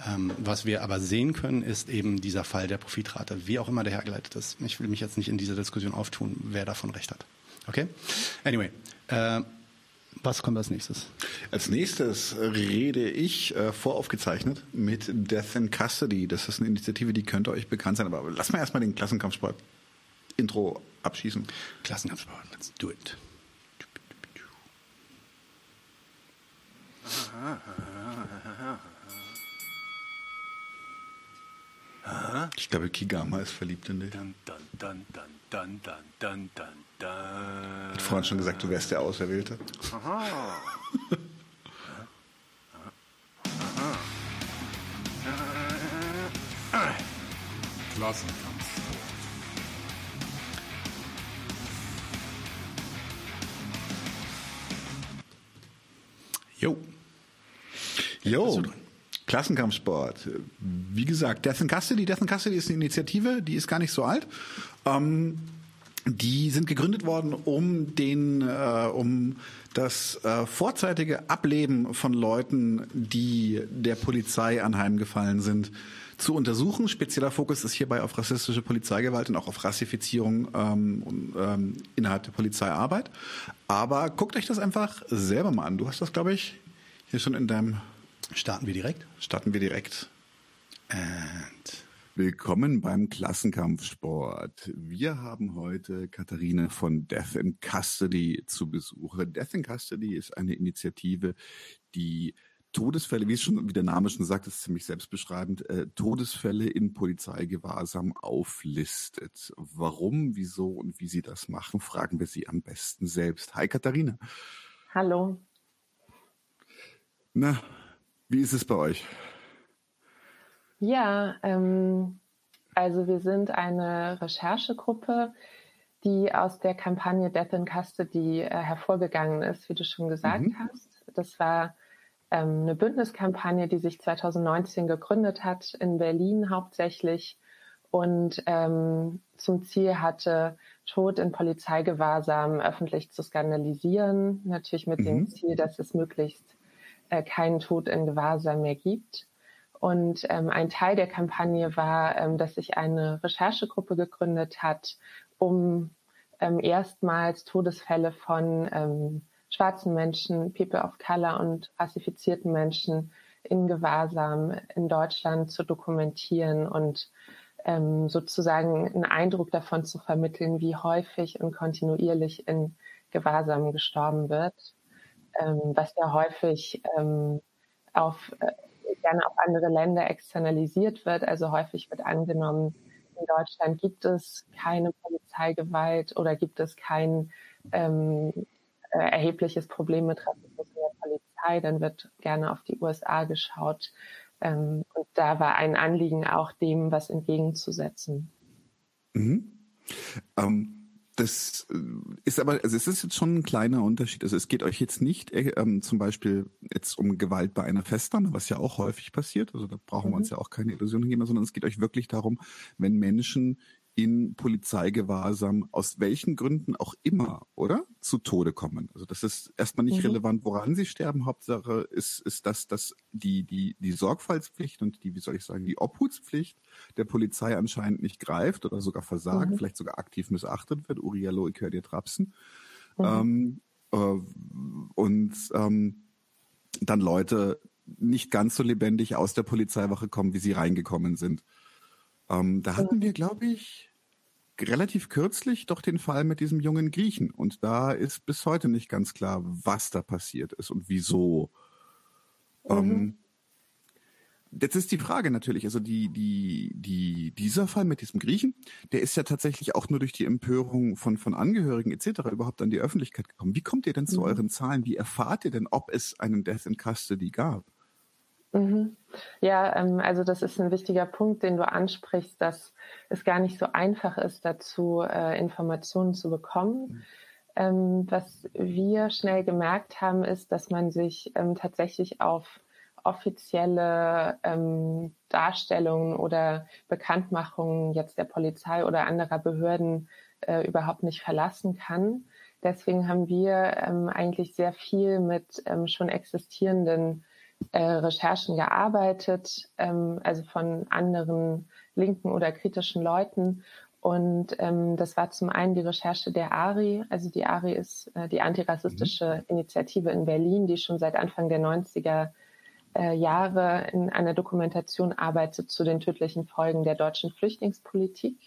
Ähm, was wir aber sehen können, ist eben dieser Fall der Profitrate, wie auch immer der hergeleitet ist. Ich will mich jetzt nicht in dieser Diskussion auftun, wer davon recht hat. Okay? Anyway, äh, was kommt als nächstes? Als nächstes rede ich äh, voraufgezeichnet mit Death in Custody. Das ist eine Initiative, die könnte euch bekannt sein. Aber lass mal erstmal den Klassenkampfsport-Intro abschießen. Klassenkampfsport, let's do it. Ich glaube, Kigama ist verliebt in dich. Dun, dun, dun, dun, dun, dun, dun, dun. Hat vorhin schon gesagt, du wärst der Auserwählte. Aha. Klassenkampf. Jo. Jo. Klassenkampfsport. Wie gesagt, Death in Custody. Death in Custody ist eine Initiative, die ist gar nicht so alt. Ähm, die sind gegründet worden, um den, äh, um das äh, vorzeitige Ableben von Leuten, die der Polizei anheimgefallen sind, zu untersuchen. Spezieller Fokus ist hierbei auf rassistische Polizeigewalt und auch auf Rassifizierung ähm, ähm, innerhalb der Polizeiarbeit. Aber guckt euch das einfach selber mal an. Du hast das, glaube ich, hier schon in deinem Starten wir direkt? Starten wir direkt. And willkommen beim Klassenkampfsport. Wir haben heute Katharine von Death in Custody zu Besuch. Death in Custody ist eine Initiative, die Todesfälle, wie es schon wie der Name schon sagt, ist ziemlich selbstbeschreibend, äh, Todesfälle in Polizeigewahrsam auflistet. Warum, wieso und wie sie das machen, fragen wir sie am besten selbst. Hi Katharine. Hallo. Na, wie ist es bei euch? Ja, ähm, also wir sind eine Recherchegruppe, die aus der Kampagne Death in Custody äh, hervorgegangen ist, wie du schon gesagt mhm. hast. Das war ähm, eine Bündniskampagne, die sich 2019 gegründet hat, in Berlin hauptsächlich und ähm, zum Ziel hatte, Tod in Polizeigewahrsam öffentlich zu skandalisieren, natürlich mit mhm. dem Ziel, dass es möglichst äh, keinen Tod in Gewahrsam mehr gibt. Und ähm, ein Teil der Kampagne war, ähm, dass sich eine Recherchegruppe gegründet hat, um ähm, erstmals Todesfälle von ähm, schwarzen Menschen, People of Color und rassifizierten Menschen in Gewahrsam in Deutschland zu dokumentieren und ähm, sozusagen einen Eindruck davon zu vermitteln, wie häufig und kontinuierlich in Gewahrsam gestorben wird ähm, was ja häufig ähm, auf, äh, gerne auf andere Länder externalisiert wird. Also häufig wird angenommen, in Deutschland gibt es keine Polizeigewalt oder gibt es kein ähm, äh, erhebliches Problem mit Rassismus in der Polizei, dann wird gerne auf die USA geschaut. Ähm, und da war ein Anliegen auch dem, was entgegenzusetzen. Mhm. Ähm das äh, ist aber, also es ist jetzt schon ein kleiner Unterschied. Also es geht euch jetzt nicht äh, ähm, zum Beispiel jetzt um Gewalt bei einer Festnahme, was ja auch häufig passiert. Also da brauchen mhm. wir uns ja auch keine Illusionen geben, sondern es geht euch wirklich darum, wenn Menschen in Polizeigewahrsam aus welchen Gründen auch immer, oder? Zu Tode kommen. Also das ist erstmal nicht mhm. relevant, woran sie sterben. Hauptsache ist, ist das, dass die, die, die Sorgfaltspflicht und die, wie soll ich sagen, die Obhutspflicht der Polizei anscheinend nicht greift oder sogar versagt, mhm. vielleicht sogar aktiv missachtet wird. Uriello, ich höre dir trapsen. Mhm. Ähm, äh, und ähm, dann Leute nicht ganz so lebendig aus der Polizeiwache kommen, wie sie reingekommen sind. Ähm, da hatten wir, glaube ich, relativ kürzlich doch den Fall mit diesem jungen Griechen. Und da ist bis heute nicht ganz klar, was da passiert ist und wieso. Mhm. Ähm, Jetzt ist die Frage natürlich, also die, die, die, dieser Fall mit diesem Griechen, der ist ja tatsächlich auch nur durch die Empörung von, von Angehörigen etc. überhaupt an die Öffentlichkeit gekommen. Wie kommt ihr denn zu mhm. euren Zahlen? Wie erfahrt ihr denn, ob es einen Death in Custody gab? Mhm. Ja, ähm, also das ist ein wichtiger Punkt, den du ansprichst, dass es gar nicht so einfach ist, dazu äh, Informationen zu bekommen. Mhm. Ähm, was wir schnell gemerkt haben, ist, dass man sich ähm, tatsächlich auf offizielle ähm, Darstellungen oder Bekanntmachungen jetzt der Polizei oder anderer Behörden äh, überhaupt nicht verlassen kann. Deswegen haben wir ähm, eigentlich sehr viel mit ähm, schon existierenden äh, Recherchen gearbeitet, ähm, also von anderen linken oder kritischen Leuten. Und ähm, das war zum einen die Recherche der ARI. Also die ARI ist äh, die antirassistische mhm. Initiative in Berlin, die schon seit Anfang der 90er äh, Jahre in einer Dokumentation arbeitet zu den tödlichen Folgen der deutschen Flüchtlingspolitik.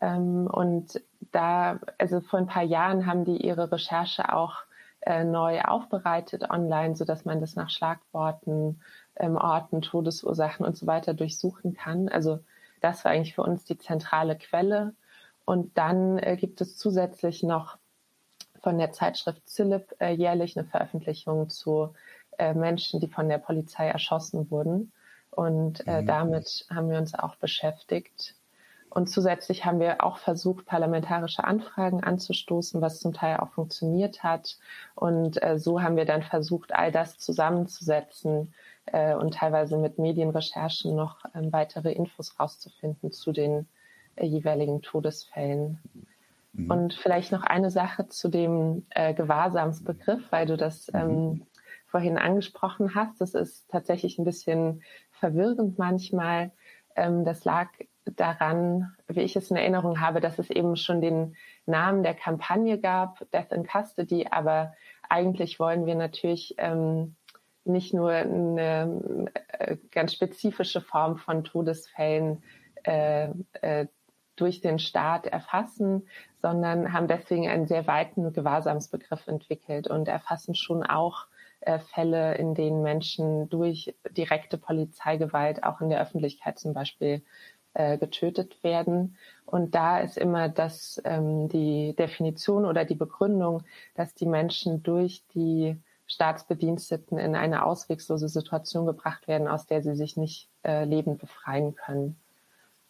Ähm, und da, also vor ein paar Jahren haben die ihre Recherche auch äh, neu aufbereitet online, so dass man das nach Schlagworten, ähm, Orten, Todesursachen und so weiter durchsuchen kann. Also das war eigentlich für uns die zentrale Quelle. Und dann äh, gibt es zusätzlich noch von der Zeitschrift Zillip äh, jährlich eine Veröffentlichung zu äh, Menschen, die von der Polizei erschossen wurden. Und äh, mhm. damit haben wir uns auch beschäftigt. Und zusätzlich haben wir auch versucht, parlamentarische Anfragen anzustoßen, was zum Teil auch funktioniert hat. Und äh, so haben wir dann versucht, all das zusammenzusetzen äh, und teilweise mit Medienrecherchen noch äh, weitere Infos rauszufinden zu den äh, jeweiligen Todesfällen. Mhm. Und vielleicht noch eine Sache zu dem äh, Gewahrsamsbegriff, weil du das mhm. ähm, vorhin angesprochen hast. Das ist tatsächlich ein bisschen verwirrend manchmal. Ähm, das lag daran, wie ich es in Erinnerung habe, dass es eben schon den Namen der Kampagne gab, Death in Custody, aber eigentlich wollen wir natürlich ähm, nicht nur eine äh, ganz spezifische Form von Todesfällen äh, äh, durch den Staat erfassen, sondern haben deswegen einen sehr weiten Gewahrsamsbegriff entwickelt und erfassen schon auch äh, Fälle, in denen Menschen durch direkte Polizeigewalt auch in der Öffentlichkeit zum Beispiel äh, getötet werden. Und da ist immer das ähm, die Definition oder die Begründung, dass die Menschen durch die Staatsbediensteten in eine auswegslose Situation gebracht werden, aus der sie sich nicht äh, lebend befreien können.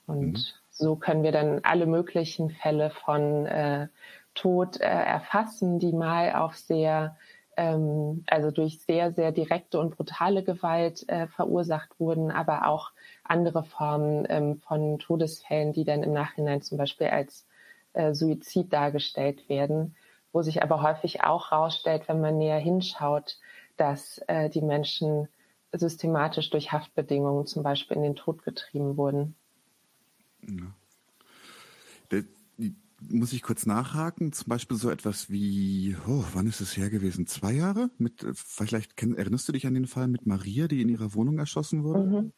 Und mhm. so können wir dann alle möglichen Fälle von äh, Tod äh, erfassen, die mal auf sehr ähm, also durch sehr, sehr direkte und brutale Gewalt äh, verursacht wurden, aber auch andere Formen ähm, von Todesfällen, die dann im Nachhinein zum Beispiel als äh, Suizid dargestellt werden, wo sich aber häufig auch herausstellt, wenn man näher hinschaut, dass äh, die Menschen systematisch durch Haftbedingungen zum Beispiel in den Tod getrieben wurden. Ja muss ich kurz nachhaken. Zum Beispiel so etwas wie, oh, wann ist es her gewesen? Zwei Jahre? Mit, äh, vielleicht kenn, erinnerst du dich an den Fall mit Maria, die in ihrer Wohnung erschossen wurde? Mhm.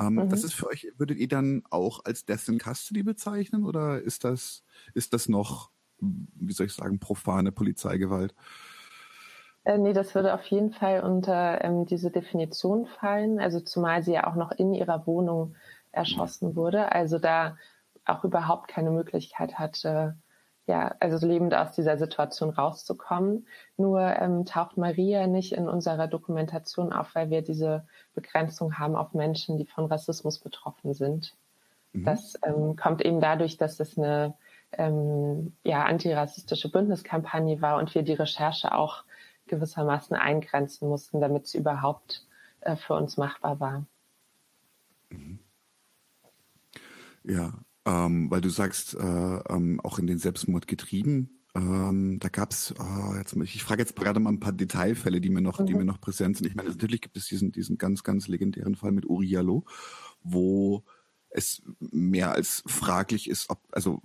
Ähm, mhm. Das ist für euch, würdet ihr dann auch als Death in Custody bezeichnen oder ist das, ist das noch, wie soll ich sagen, profane Polizeigewalt? Äh, nee, das würde auf jeden Fall unter ähm, diese Definition fallen. Also zumal sie ja auch noch in ihrer Wohnung erschossen wurde. Also da auch überhaupt keine Möglichkeit hatte, ja, also lebend aus dieser Situation rauszukommen. Nur ähm, taucht Maria nicht in unserer Dokumentation auf, weil wir diese Begrenzung haben auf Menschen, die von Rassismus betroffen sind. Mhm. Das ähm, kommt eben dadurch, dass es eine ähm, ja, antirassistische Bündniskampagne war und wir die Recherche auch gewissermaßen eingrenzen mussten, damit sie überhaupt äh, für uns machbar war. Mhm. Ja, ähm, weil du sagst, äh, ähm, auch in den Selbstmord getrieben. Ähm, da gab's, äh, jetzt, ich frage jetzt gerade mal ein paar Detailfälle, die mir noch, mhm. die mir noch präsent sind. Ich meine, natürlich gibt es diesen, diesen ganz, ganz legendären Fall mit Uri Jallo, wo es mehr als fraglich ist, ob, also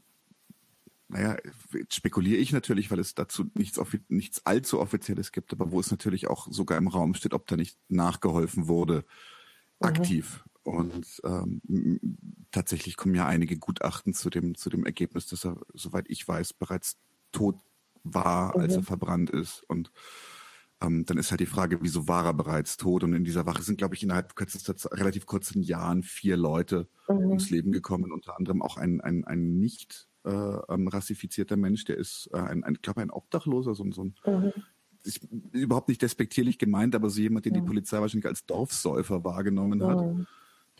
naja, spekuliere ich natürlich, weil es dazu nichts, nichts allzu Offizielles gibt, aber wo es natürlich auch sogar im Raum steht, ob da nicht nachgeholfen wurde, mhm. aktiv. Und ähm, tatsächlich kommen ja einige Gutachten zu dem, zu dem Ergebnis, dass er, soweit ich weiß, bereits tot war, mhm. als er verbrannt ist. Und ähm, dann ist halt die Frage, wieso war er bereits tot? Und in dieser Wache sind, glaube ich, innerhalb kürzester, relativ kurzen Jahren vier Leute mhm. ums Leben gekommen, unter anderem auch ein, ein, ein nicht äh, ähm, rassifizierter Mensch, der ist äh, ein, ein ich glaube, ein Obdachloser, so, so ein mhm. ist überhaupt nicht despektierlich gemeint, aber so jemand, den mhm. die Polizei wahrscheinlich als Dorfsäufer wahrgenommen hat, mhm.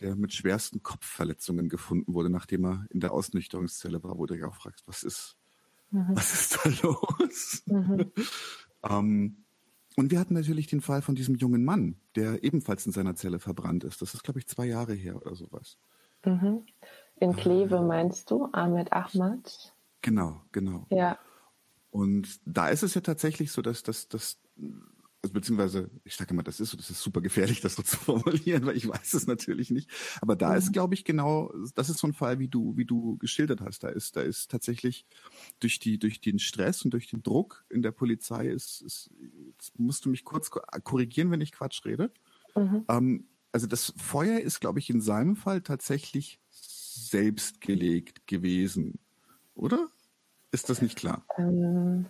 Der mit schwersten Kopfverletzungen gefunden wurde, nachdem er in der Ausnüchterungszelle war, wo du dich auch fragst, was ist, mhm. was ist da los? Mhm. ähm, und wir hatten natürlich den Fall von diesem jungen Mann, der ebenfalls in seiner Zelle verbrannt ist. Das ist, glaube ich, zwei Jahre her oder sowas. Mhm. In Kleve äh, meinst du, Ahmed Ahmad? Genau, genau. Ja. Und da ist es ja tatsächlich so, dass das, das also beziehungsweise, ich sage immer, das ist so, das ist super gefährlich, das so zu formulieren, weil ich weiß es natürlich nicht. Aber da mhm. ist, glaube ich, genau, das ist so ein Fall, wie du, wie du geschildert hast. Da ist, da ist tatsächlich durch die, durch den Stress und durch den Druck in der Polizei ist, ist jetzt musst du mich kurz korrigieren, wenn ich Quatsch rede. Mhm. Ähm, also das Feuer ist, glaube ich, in seinem Fall tatsächlich selbst gelegt gewesen, oder? Ist das nicht klar? Ähm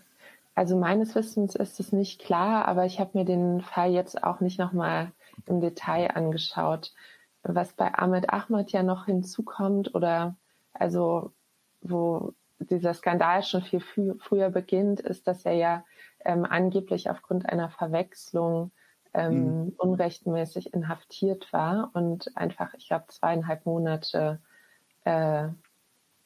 also meines Wissens ist es nicht klar, aber ich habe mir den Fall jetzt auch nicht nochmal im Detail angeschaut. Was bei Ahmed Ahmad ja noch hinzukommt oder also wo dieser Skandal schon viel frü früher beginnt, ist, dass er ja ähm, angeblich aufgrund einer Verwechslung ähm, mhm. unrechtmäßig inhaftiert war und einfach, ich glaube, zweieinhalb Monate äh,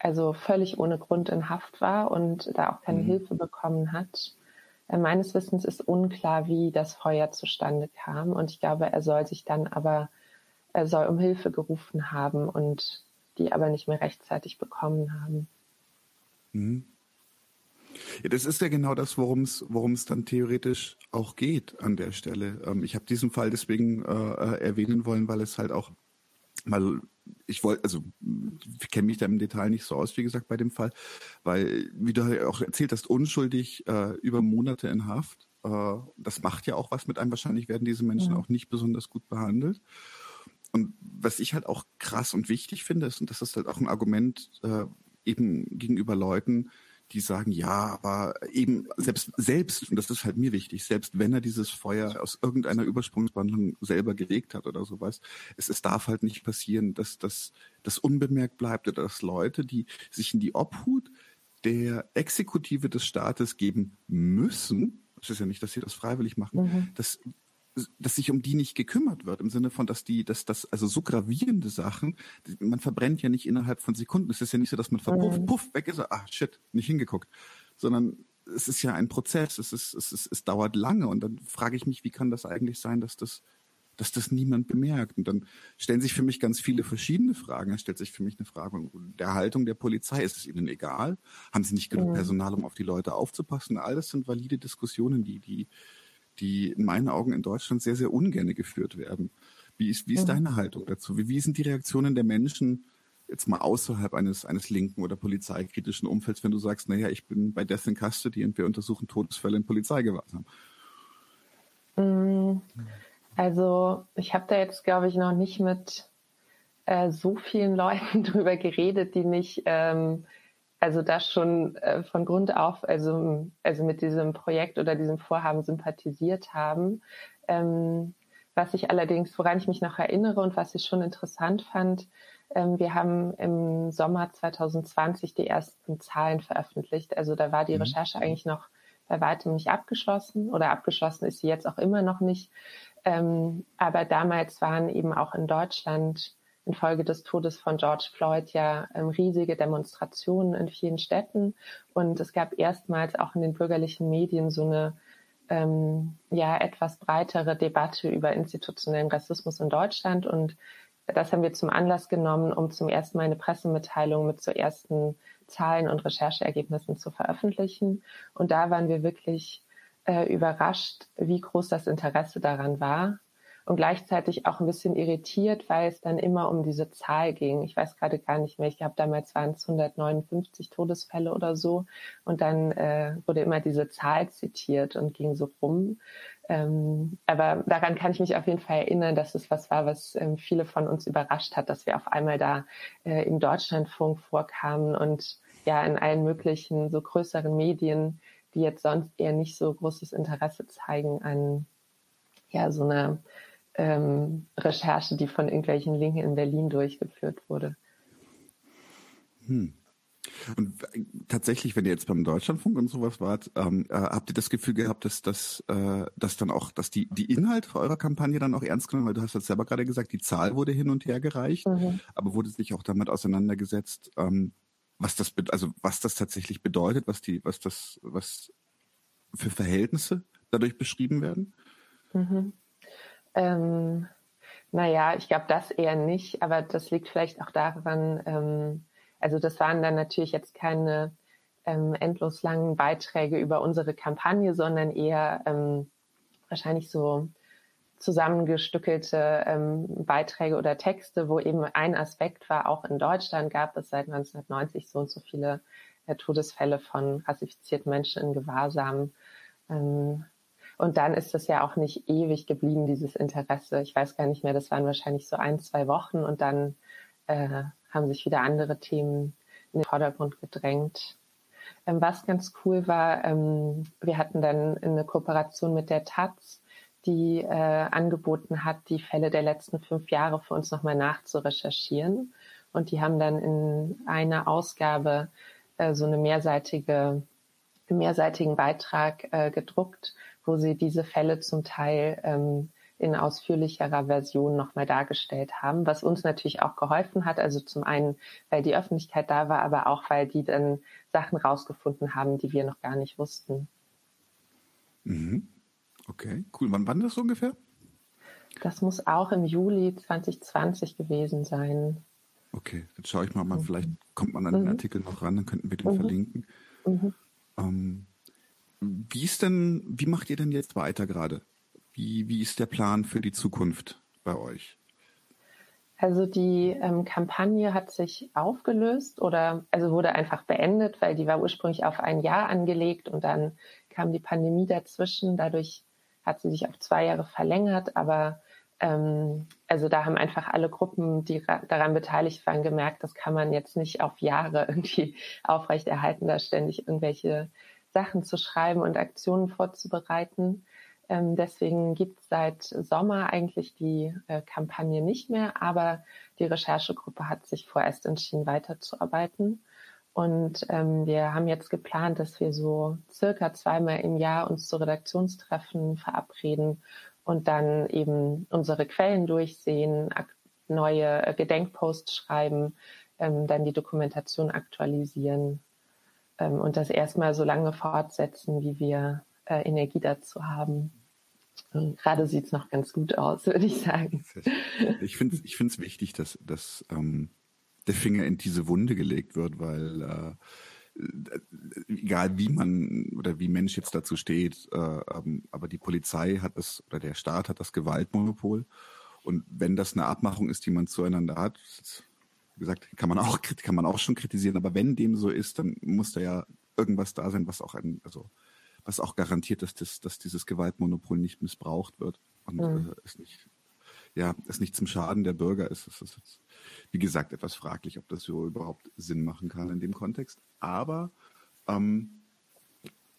also völlig ohne Grund in Haft war und da auch keine mhm. Hilfe bekommen hat. Äh, meines Wissens ist unklar, wie das Feuer zustande kam. Und ich glaube, er soll sich dann aber, er soll um Hilfe gerufen haben und die aber nicht mehr rechtzeitig bekommen haben. Mhm. Ja, das ist ja genau das, worum es worum es dann theoretisch auch geht an der Stelle. Ähm, ich habe diesen Fall deswegen äh, äh erwähnen wollen, weil es halt auch, weil ich wollte, also ich kenne mich da im Detail nicht so aus, wie gesagt, bei dem Fall, weil, wie du halt auch erzählt hast, unschuldig äh, über Monate in Haft. Äh, das macht ja auch was mit einem. Wahrscheinlich werden diese Menschen ja. auch nicht besonders gut behandelt. Und was ich halt auch krass und wichtig finde, ist, und das ist halt auch ein Argument äh, eben gegenüber Leuten, die sagen, ja, aber eben selbst, selbst, und das ist halt mir wichtig, selbst wenn er dieses Feuer aus irgendeiner Übersprungswandlung selber gelegt hat oder sowas, es, es darf halt nicht passieren, dass das dass unbemerkt bleibt oder dass Leute, die sich in die Obhut der Exekutive des Staates geben müssen, es ist ja nicht, dass sie das freiwillig machen, mhm. dass dass sich um die nicht gekümmert wird, im Sinne von, dass die, dass das, also so gravierende Sachen, man verbrennt ja nicht innerhalb von Sekunden. Es ist ja nicht so, dass man verpufft, mhm. puff, weg ist er, ah, shit, nicht hingeguckt. Sondern es ist ja ein Prozess, es ist, es ist, es dauert lange und dann frage ich mich, wie kann das eigentlich sein, dass das, dass das niemand bemerkt? Und dann stellen sich für mich ganz viele verschiedene Fragen. Es stellt sich für mich eine Frage der Haltung der Polizei. Ist es ihnen egal? Haben sie nicht genug mhm. Personal, um auf die Leute aufzupassen? All das sind valide Diskussionen, die, die, die in meinen Augen in Deutschland sehr, sehr ungern geführt werden. Wie ist, wie ist deine Haltung dazu? Wie, wie sind die Reaktionen der Menschen jetzt mal außerhalb eines, eines linken oder polizeikritischen Umfelds, wenn du sagst, naja, ich bin bei Death in Custody und wir untersuchen Todesfälle in Polizeigewahrsam? Mm, also ich habe da jetzt, glaube ich, noch nicht mit äh, so vielen Leuten drüber geredet, die nicht ähm, also das schon äh, von Grund auf, also, also mit diesem Projekt oder diesem Vorhaben sympathisiert haben. Ähm, was ich allerdings, woran ich mich noch erinnere und was ich schon interessant fand, ähm, wir haben im Sommer 2020 die ersten Zahlen veröffentlicht. Also da war die mhm. Recherche eigentlich noch bei weitem nicht abgeschlossen oder abgeschlossen ist sie jetzt auch immer noch nicht. Ähm, aber damals waren eben auch in Deutschland infolge des Todes von George Floyd ja ähm, riesige Demonstrationen in vielen Städten. Und es gab erstmals auch in den bürgerlichen Medien so eine ähm, ja etwas breitere Debatte über institutionellen Rassismus in Deutschland. Und das haben wir zum Anlass genommen, um zum ersten Mal eine Pressemitteilung mit so ersten Zahlen und Rechercheergebnissen zu veröffentlichen. Und da waren wir wirklich äh, überrascht, wie groß das Interesse daran war und gleichzeitig auch ein bisschen irritiert, weil es dann immer um diese Zahl ging. Ich weiß gerade gar nicht mehr. Ich glaube, damals waren es 159 Todesfälle oder so. Und dann äh, wurde immer diese Zahl zitiert und ging so rum. Ähm, aber daran kann ich mich auf jeden Fall erinnern, dass es was war, was ähm, viele von uns überrascht hat, dass wir auf einmal da äh, im Deutschlandfunk vorkamen und ja in allen möglichen so größeren Medien die jetzt sonst eher nicht so großes Interesse zeigen an ja so einer ähm, Recherche, die von irgendwelchen Linken in Berlin durchgeführt wurde. Hm. Und tatsächlich, wenn ihr jetzt beim Deutschlandfunk und sowas wart, ähm, äh, habt ihr das Gefühl gehabt, dass, dass, äh, dass dann auch, dass die, die Inhalte eurer Kampagne dann auch ernst genommen, weil du hast jetzt selber gerade gesagt, die Zahl wurde hin und her gereicht, mhm. aber wurde sich auch damit auseinandergesetzt, ähm, was das, also was das tatsächlich bedeutet, was die, was das, was für Verhältnisse dadurch beschrieben werden? Mhm. Ähm, naja, ich glaube das eher nicht, aber das liegt vielleicht auch daran, ähm, also das waren dann natürlich jetzt keine ähm, endlos langen Beiträge über unsere Kampagne, sondern eher ähm, wahrscheinlich so zusammengestückelte ähm, Beiträge oder Texte, wo eben ein Aspekt war, auch in Deutschland gab es seit 1990 so und so viele äh, Todesfälle von rassifizierten Menschen in Gewahrsam. Ähm, und dann ist das ja auch nicht ewig geblieben, dieses Interesse. Ich weiß gar nicht mehr, das waren wahrscheinlich so ein, zwei Wochen und dann äh, haben sich wieder andere Themen in den Vordergrund gedrängt. Ähm, was ganz cool war, ähm, wir hatten dann eine Kooperation mit der Taz, die äh, angeboten hat, die Fälle der letzten fünf Jahre für uns nochmal nachzurecherchieren. Und die haben dann in einer Ausgabe äh, so eine mehrseitige, einen mehrseitigen Beitrag äh, gedruckt, wo sie diese Fälle zum Teil ähm, in ausführlicherer Version nochmal dargestellt haben, was uns natürlich auch geholfen hat. Also zum einen, weil die Öffentlichkeit da war, aber auch, weil die dann Sachen rausgefunden haben, die wir noch gar nicht wussten. Mhm. Okay, cool. Wann war das ungefähr? Das muss auch im Juli 2020 gewesen sein. Okay, jetzt schaue ich mal, mal mhm. vielleicht kommt man an den mhm. Artikel noch ran, dann könnten wir den mhm. verlinken. Mhm. Ähm, wie ist denn, wie macht ihr denn jetzt weiter gerade? Wie, wie ist der Plan für die Zukunft bei euch? Also die ähm, Kampagne hat sich aufgelöst oder also wurde einfach beendet, weil die war ursprünglich auf ein Jahr angelegt und dann kam die Pandemie dazwischen. Dadurch hat sie sich auf zwei Jahre verlängert, aber ähm, also da haben einfach alle Gruppen, die daran beteiligt waren, gemerkt, das kann man jetzt nicht auf Jahre irgendwie aufrechterhalten, da ständig irgendwelche Sachen zu schreiben und Aktionen vorzubereiten. Ähm, deswegen gibt es seit Sommer eigentlich die äh, Kampagne nicht mehr, aber die Recherchegruppe hat sich vorerst entschieden, weiterzuarbeiten. Und ähm, wir haben jetzt geplant, dass wir so circa zweimal im Jahr uns zu Redaktionstreffen verabreden und dann eben unsere Quellen durchsehen, neue äh, Gedenkposts schreiben, ähm, dann die Dokumentation aktualisieren ähm, und das erstmal so lange fortsetzen, wie wir äh, Energie dazu haben. Gerade sieht es noch ganz gut aus, würde ich sagen. Ich finde es ich wichtig, dass, dass ähm, der Finger in diese Wunde gelegt wird, weil äh, egal wie man oder wie Mensch jetzt dazu steht, äh, ähm, aber die Polizei hat das oder der Staat hat das Gewaltmonopol. Und wenn das eine Abmachung ist, die man zueinander hat, gesagt, kann man auch kann man auch schon kritisieren, aber wenn dem so ist, dann muss da ja irgendwas da sein, was auch ein, also was auch garantiert, dass, das, dass dieses Gewaltmonopol nicht missbraucht wird und mhm. äh, es nicht, ja, es nicht zum Schaden der Bürger ist. Das ist jetzt, wie gesagt, etwas fraglich, ob das so überhaupt Sinn machen kann in dem Kontext. Aber ähm,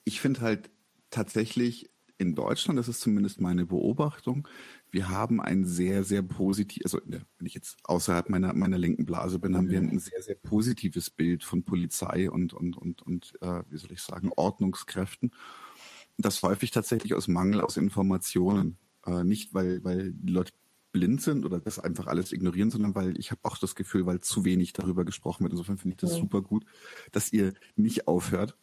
ich finde halt tatsächlich in Deutschland, das ist zumindest meine Beobachtung, wir haben ein sehr, sehr positiv, also wenn ich jetzt außerhalb meiner, meiner linken Blase bin, haben wir mhm. ein sehr, sehr positives Bild von Polizei und, und, und, und äh, wie soll ich sagen, Ordnungskräften. Das häufig tatsächlich aus Mangel aus Informationen. Äh, nicht, weil, weil die Leute blind sind oder das einfach alles ignorieren, sondern weil ich habe auch das Gefühl, weil zu wenig darüber gesprochen wird. Insofern finde ich das ja. super gut, dass ihr nicht aufhört,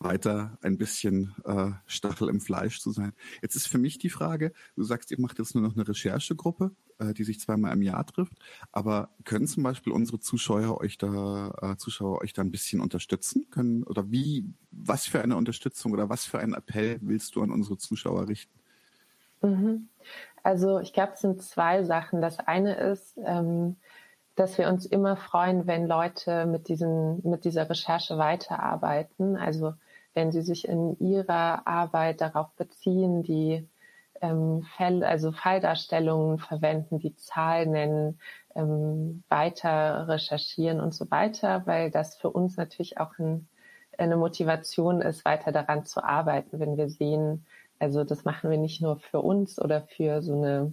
weiter ein bisschen äh, Stachel im Fleisch zu sein. Jetzt ist für mich die Frage, du sagst, ihr macht jetzt nur noch eine Recherchegruppe, äh, die sich zweimal im Jahr trifft, aber können zum Beispiel unsere Zuschauer euch da, äh, Zuschauer euch da ein bisschen unterstützen können? Oder wie, was für eine Unterstützung oder was für einen Appell willst du an unsere Zuschauer richten? Mhm. Also ich glaube, es sind zwei Sachen. Das eine ist, ähm, dass wir uns immer freuen, wenn Leute mit diesen, mit dieser Recherche weiterarbeiten. Also wenn Sie sich in Ihrer Arbeit darauf beziehen, die ähm, Fälle, also Falldarstellungen verwenden, die Zahlen nennen, ähm, weiter recherchieren und so weiter, weil das für uns natürlich auch ein eine Motivation ist, weiter daran zu arbeiten, wenn wir sehen, also das machen wir nicht nur für uns oder für so eine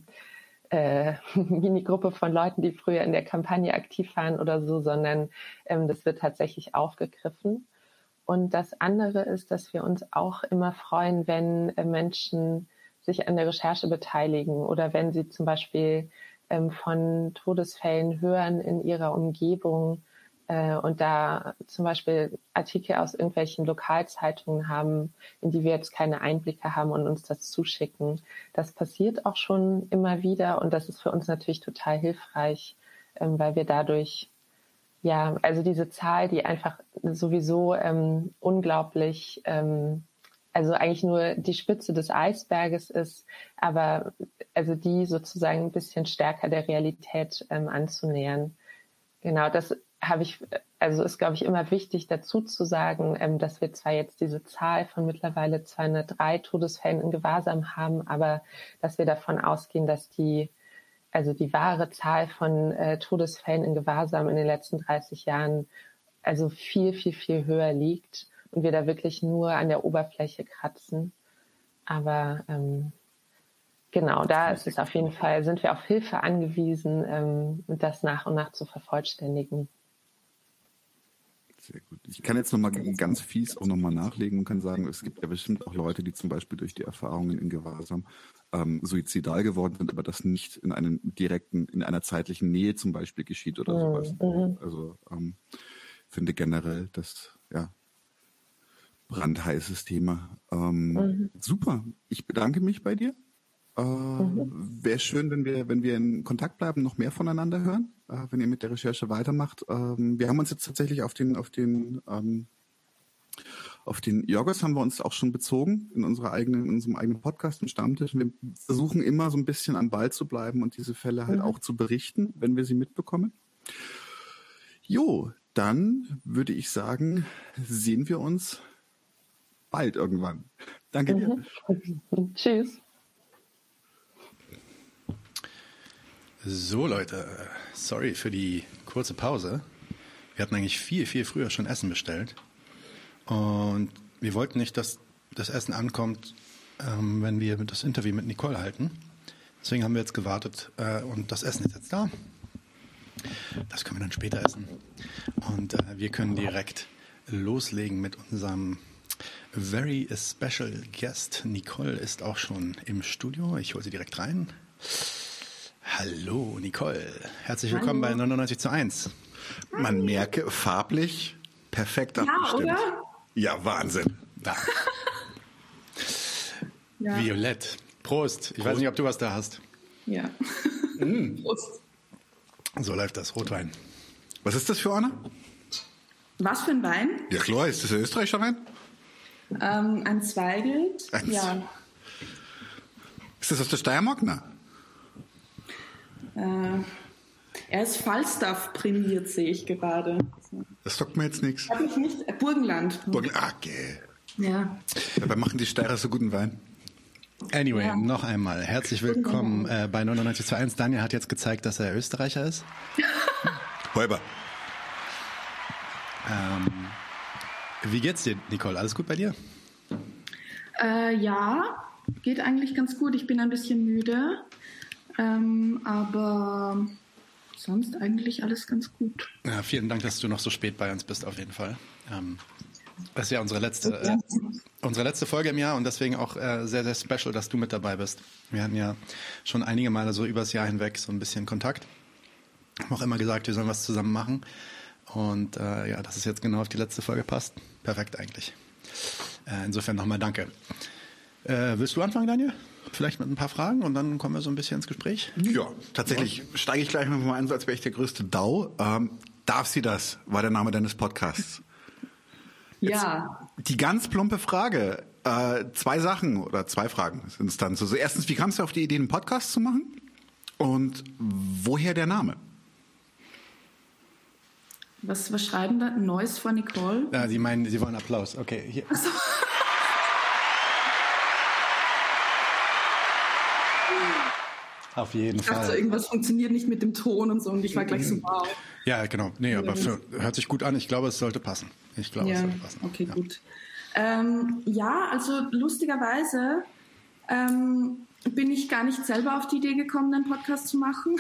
äh, Minigruppe von Leuten, die früher in der Kampagne aktiv waren oder so, sondern ähm, das wird tatsächlich aufgegriffen. Und das andere ist, dass wir uns auch immer freuen, wenn äh, Menschen sich an der Recherche beteiligen oder wenn sie zum Beispiel ähm, von Todesfällen hören in ihrer Umgebung äh, und da zum Beispiel Artikel aus irgendwelchen Lokalzeitungen haben, in die wir jetzt keine Einblicke haben und uns das zuschicken. Das passiert auch schon immer wieder und das ist für uns natürlich total hilfreich, ähm, weil wir dadurch ja, also diese Zahl, die einfach sowieso ähm, unglaublich ähm, also eigentlich nur die Spitze des Eisberges ist, aber also die sozusagen ein bisschen stärker der Realität ähm, anzunähern. Genau, das habe ich, also ist, glaube ich, immer wichtig dazu zu sagen, ähm, dass wir zwar jetzt diese Zahl von mittlerweile 203 Todesfällen in Gewahrsam haben, aber dass wir davon ausgehen, dass die, also die wahre Zahl von äh, Todesfällen in Gewahrsam in den letzten 30 Jahren also viel, viel, viel höher liegt und wir da wirklich nur an der Oberfläche kratzen. Aber ähm, genau, da ist es auf jeden Fall, sind wir auf Hilfe angewiesen, ähm, das nach und nach zu vervollständigen. Sehr gut. Ich kann jetzt nochmal ganz fies auch nochmal nachlegen und kann sagen, es gibt ja bestimmt auch Leute, die zum Beispiel durch die Erfahrungen in Gewahrsam ähm, suizidal geworden sind, aber das nicht in einem direkten, in einer zeitlichen Nähe zum Beispiel geschieht oder mhm. sowas. Mhm. Also ähm, finde generell, dass ja brandheißes Thema. Ähm, mhm. Super. Ich bedanke mich bei dir. Äh. Wäre schön, wenn wir, wenn wir in Kontakt bleiben, noch mehr voneinander hören, äh, wenn ihr mit der Recherche weitermacht. Ähm, wir haben uns jetzt tatsächlich auf den, auf den, ähm, auf den Jorgos haben wir uns auch schon bezogen in unserer eigenen, in unserem eigenen Podcast im Stammtisch. Wir versuchen immer so ein bisschen am Ball zu bleiben und diese Fälle halt mhm. auch zu berichten, wenn wir sie mitbekommen. Jo, dann würde ich sagen, sehen wir uns bald irgendwann. Danke dir. Mhm. Tschüss. So Leute, sorry für die kurze Pause. Wir hatten eigentlich viel, viel früher schon Essen bestellt. Und wir wollten nicht, dass das Essen ankommt, ähm, wenn wir das Interview mit Nicole halten. Deswegen haben wir jetzt gewartet äh, und das Essen ist jetzt da. Das können wir dann später essen. Und äh, wir können direkt loslegen mit unserem very special guest. Nicole ist auch schon im Studio. Ich hole sie direkt rein. Hallo, Nicole. Herzlich willkommen Hallo. bei 99 zu 1. Man merke farblich perfekt abgestimmt. Ja, oder? ja Wahnsinn. Da. ja. Violett. Prost. Ich Prost. weiß nicht, ob du was da hast. Ja. Mm. Prost. So läuft das. Rotwein. Was ist das für einer? Was für ein Wein? Ja klar, ist das ein österreichischer Wein? Ähm, ein Zweigel. Ein ja. Ist das aus der Steiermark? Na? Äh, er ist Falstaff prämiert, sehe ich gerade. Das sagt mir jetzt nichts. Habe ich nicht. Äh, Burgenland. Burgenland. Ah, okay. Ja. Dabei machen die Steirer so guten Wein. Anyway, ja. noch einmal herzlich willkommen äh, bei 99 zu 1. Daniel hat jetzt gezeigt, dass er Österreicher ist. Räuber. Ähm, wie geht's dir, Nicole? Alles gut bei dir? Äh, ja, geht eigentlich ganz gut. Ich bin ein bisschen müde, ähm, aber sonst eigentlich alles ganz gut. Ja, vielen Dank, dass du noch so spät bei uns bist, auf jeden Fall. Ähm, das ist ja unsere letzte, äh, unsere letzte Folge im Jahr und deswegen auch äh, sehr, sehr special, dass du mit dabei bist. Wir hatten ja schon einige Male so übers Jahr hinweg so ein bisschen Kontakt. Haben auch immer gesagt, wir sollen was zusammen machen. Und äh, ja, dass es jetzt genau auf die letzte Folge passt, perfekt eigentlich. Äh, insofern nochmal danke. Äh, willst du anfangen, Daniel? Vielleicht mit ein paar Fragen und dann kommen wir so ein bisschen ins Gespräch. Ja, tatsächlich steige ich gleich mal ein, als wäre ich der größte DAU. Ähm, darf sie das? War der Name deines Podcasts. Jetzt ja. Die ganz plumpe Frage. Äh, zwei Sachen oder zwei Fragen sind es dann. Also erstens, wie kamst du auf die Idee, einen Podcast zu machen? Und woher der Name? Was, was schreiben da? Neues vor Nicole? Ja, Sie meinen, Sie wollen Applaus. Okay, hier. So. Auf jeden ich Fall. dachte, irgendwas funktioniert nicht mit dem Ton und so und ich war gleich so, wow. Ja, genau. Nee, aber für, hört sich gut an. Ich glaube, es sollte passen. Ich glaube, es Ja, sollte passen. okay, ja. gut. Ähm, ja, also lustigerweise ähm, bin ich gar nicht selber auf die Idee gekommen, einen Podcast zu machen.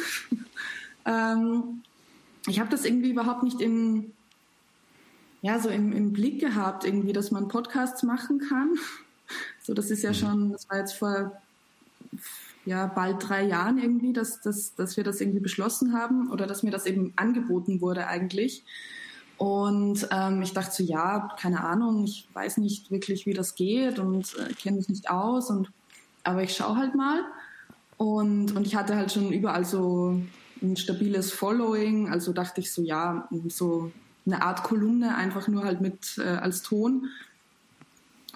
ähm, ich habe das irgendwie überhaupt nicht im, ja, so im, im Blick gehabt, irgendwie, dass man Podcasts machen kann. So, das ist ja schon, das war jetzt vor ja, bald drei Jahren irgendwie, dass, dass, dass wir das irgendwie beschlossen haben oder dass mir das eben angeboten wurde eigentlich. Und ähm, ich dachte so, ja, keine Ahnung, ich weiß nicht wirklich, wie das geht und äh, kenne mich nicht aus. Und, aber ich schaue halt mal. Und, und ich hatte halt schon überall so ein stabiles Following. Also dachte ich so, ja, so eine Art Kolumne, einfach nur halt mit äh, als Ton.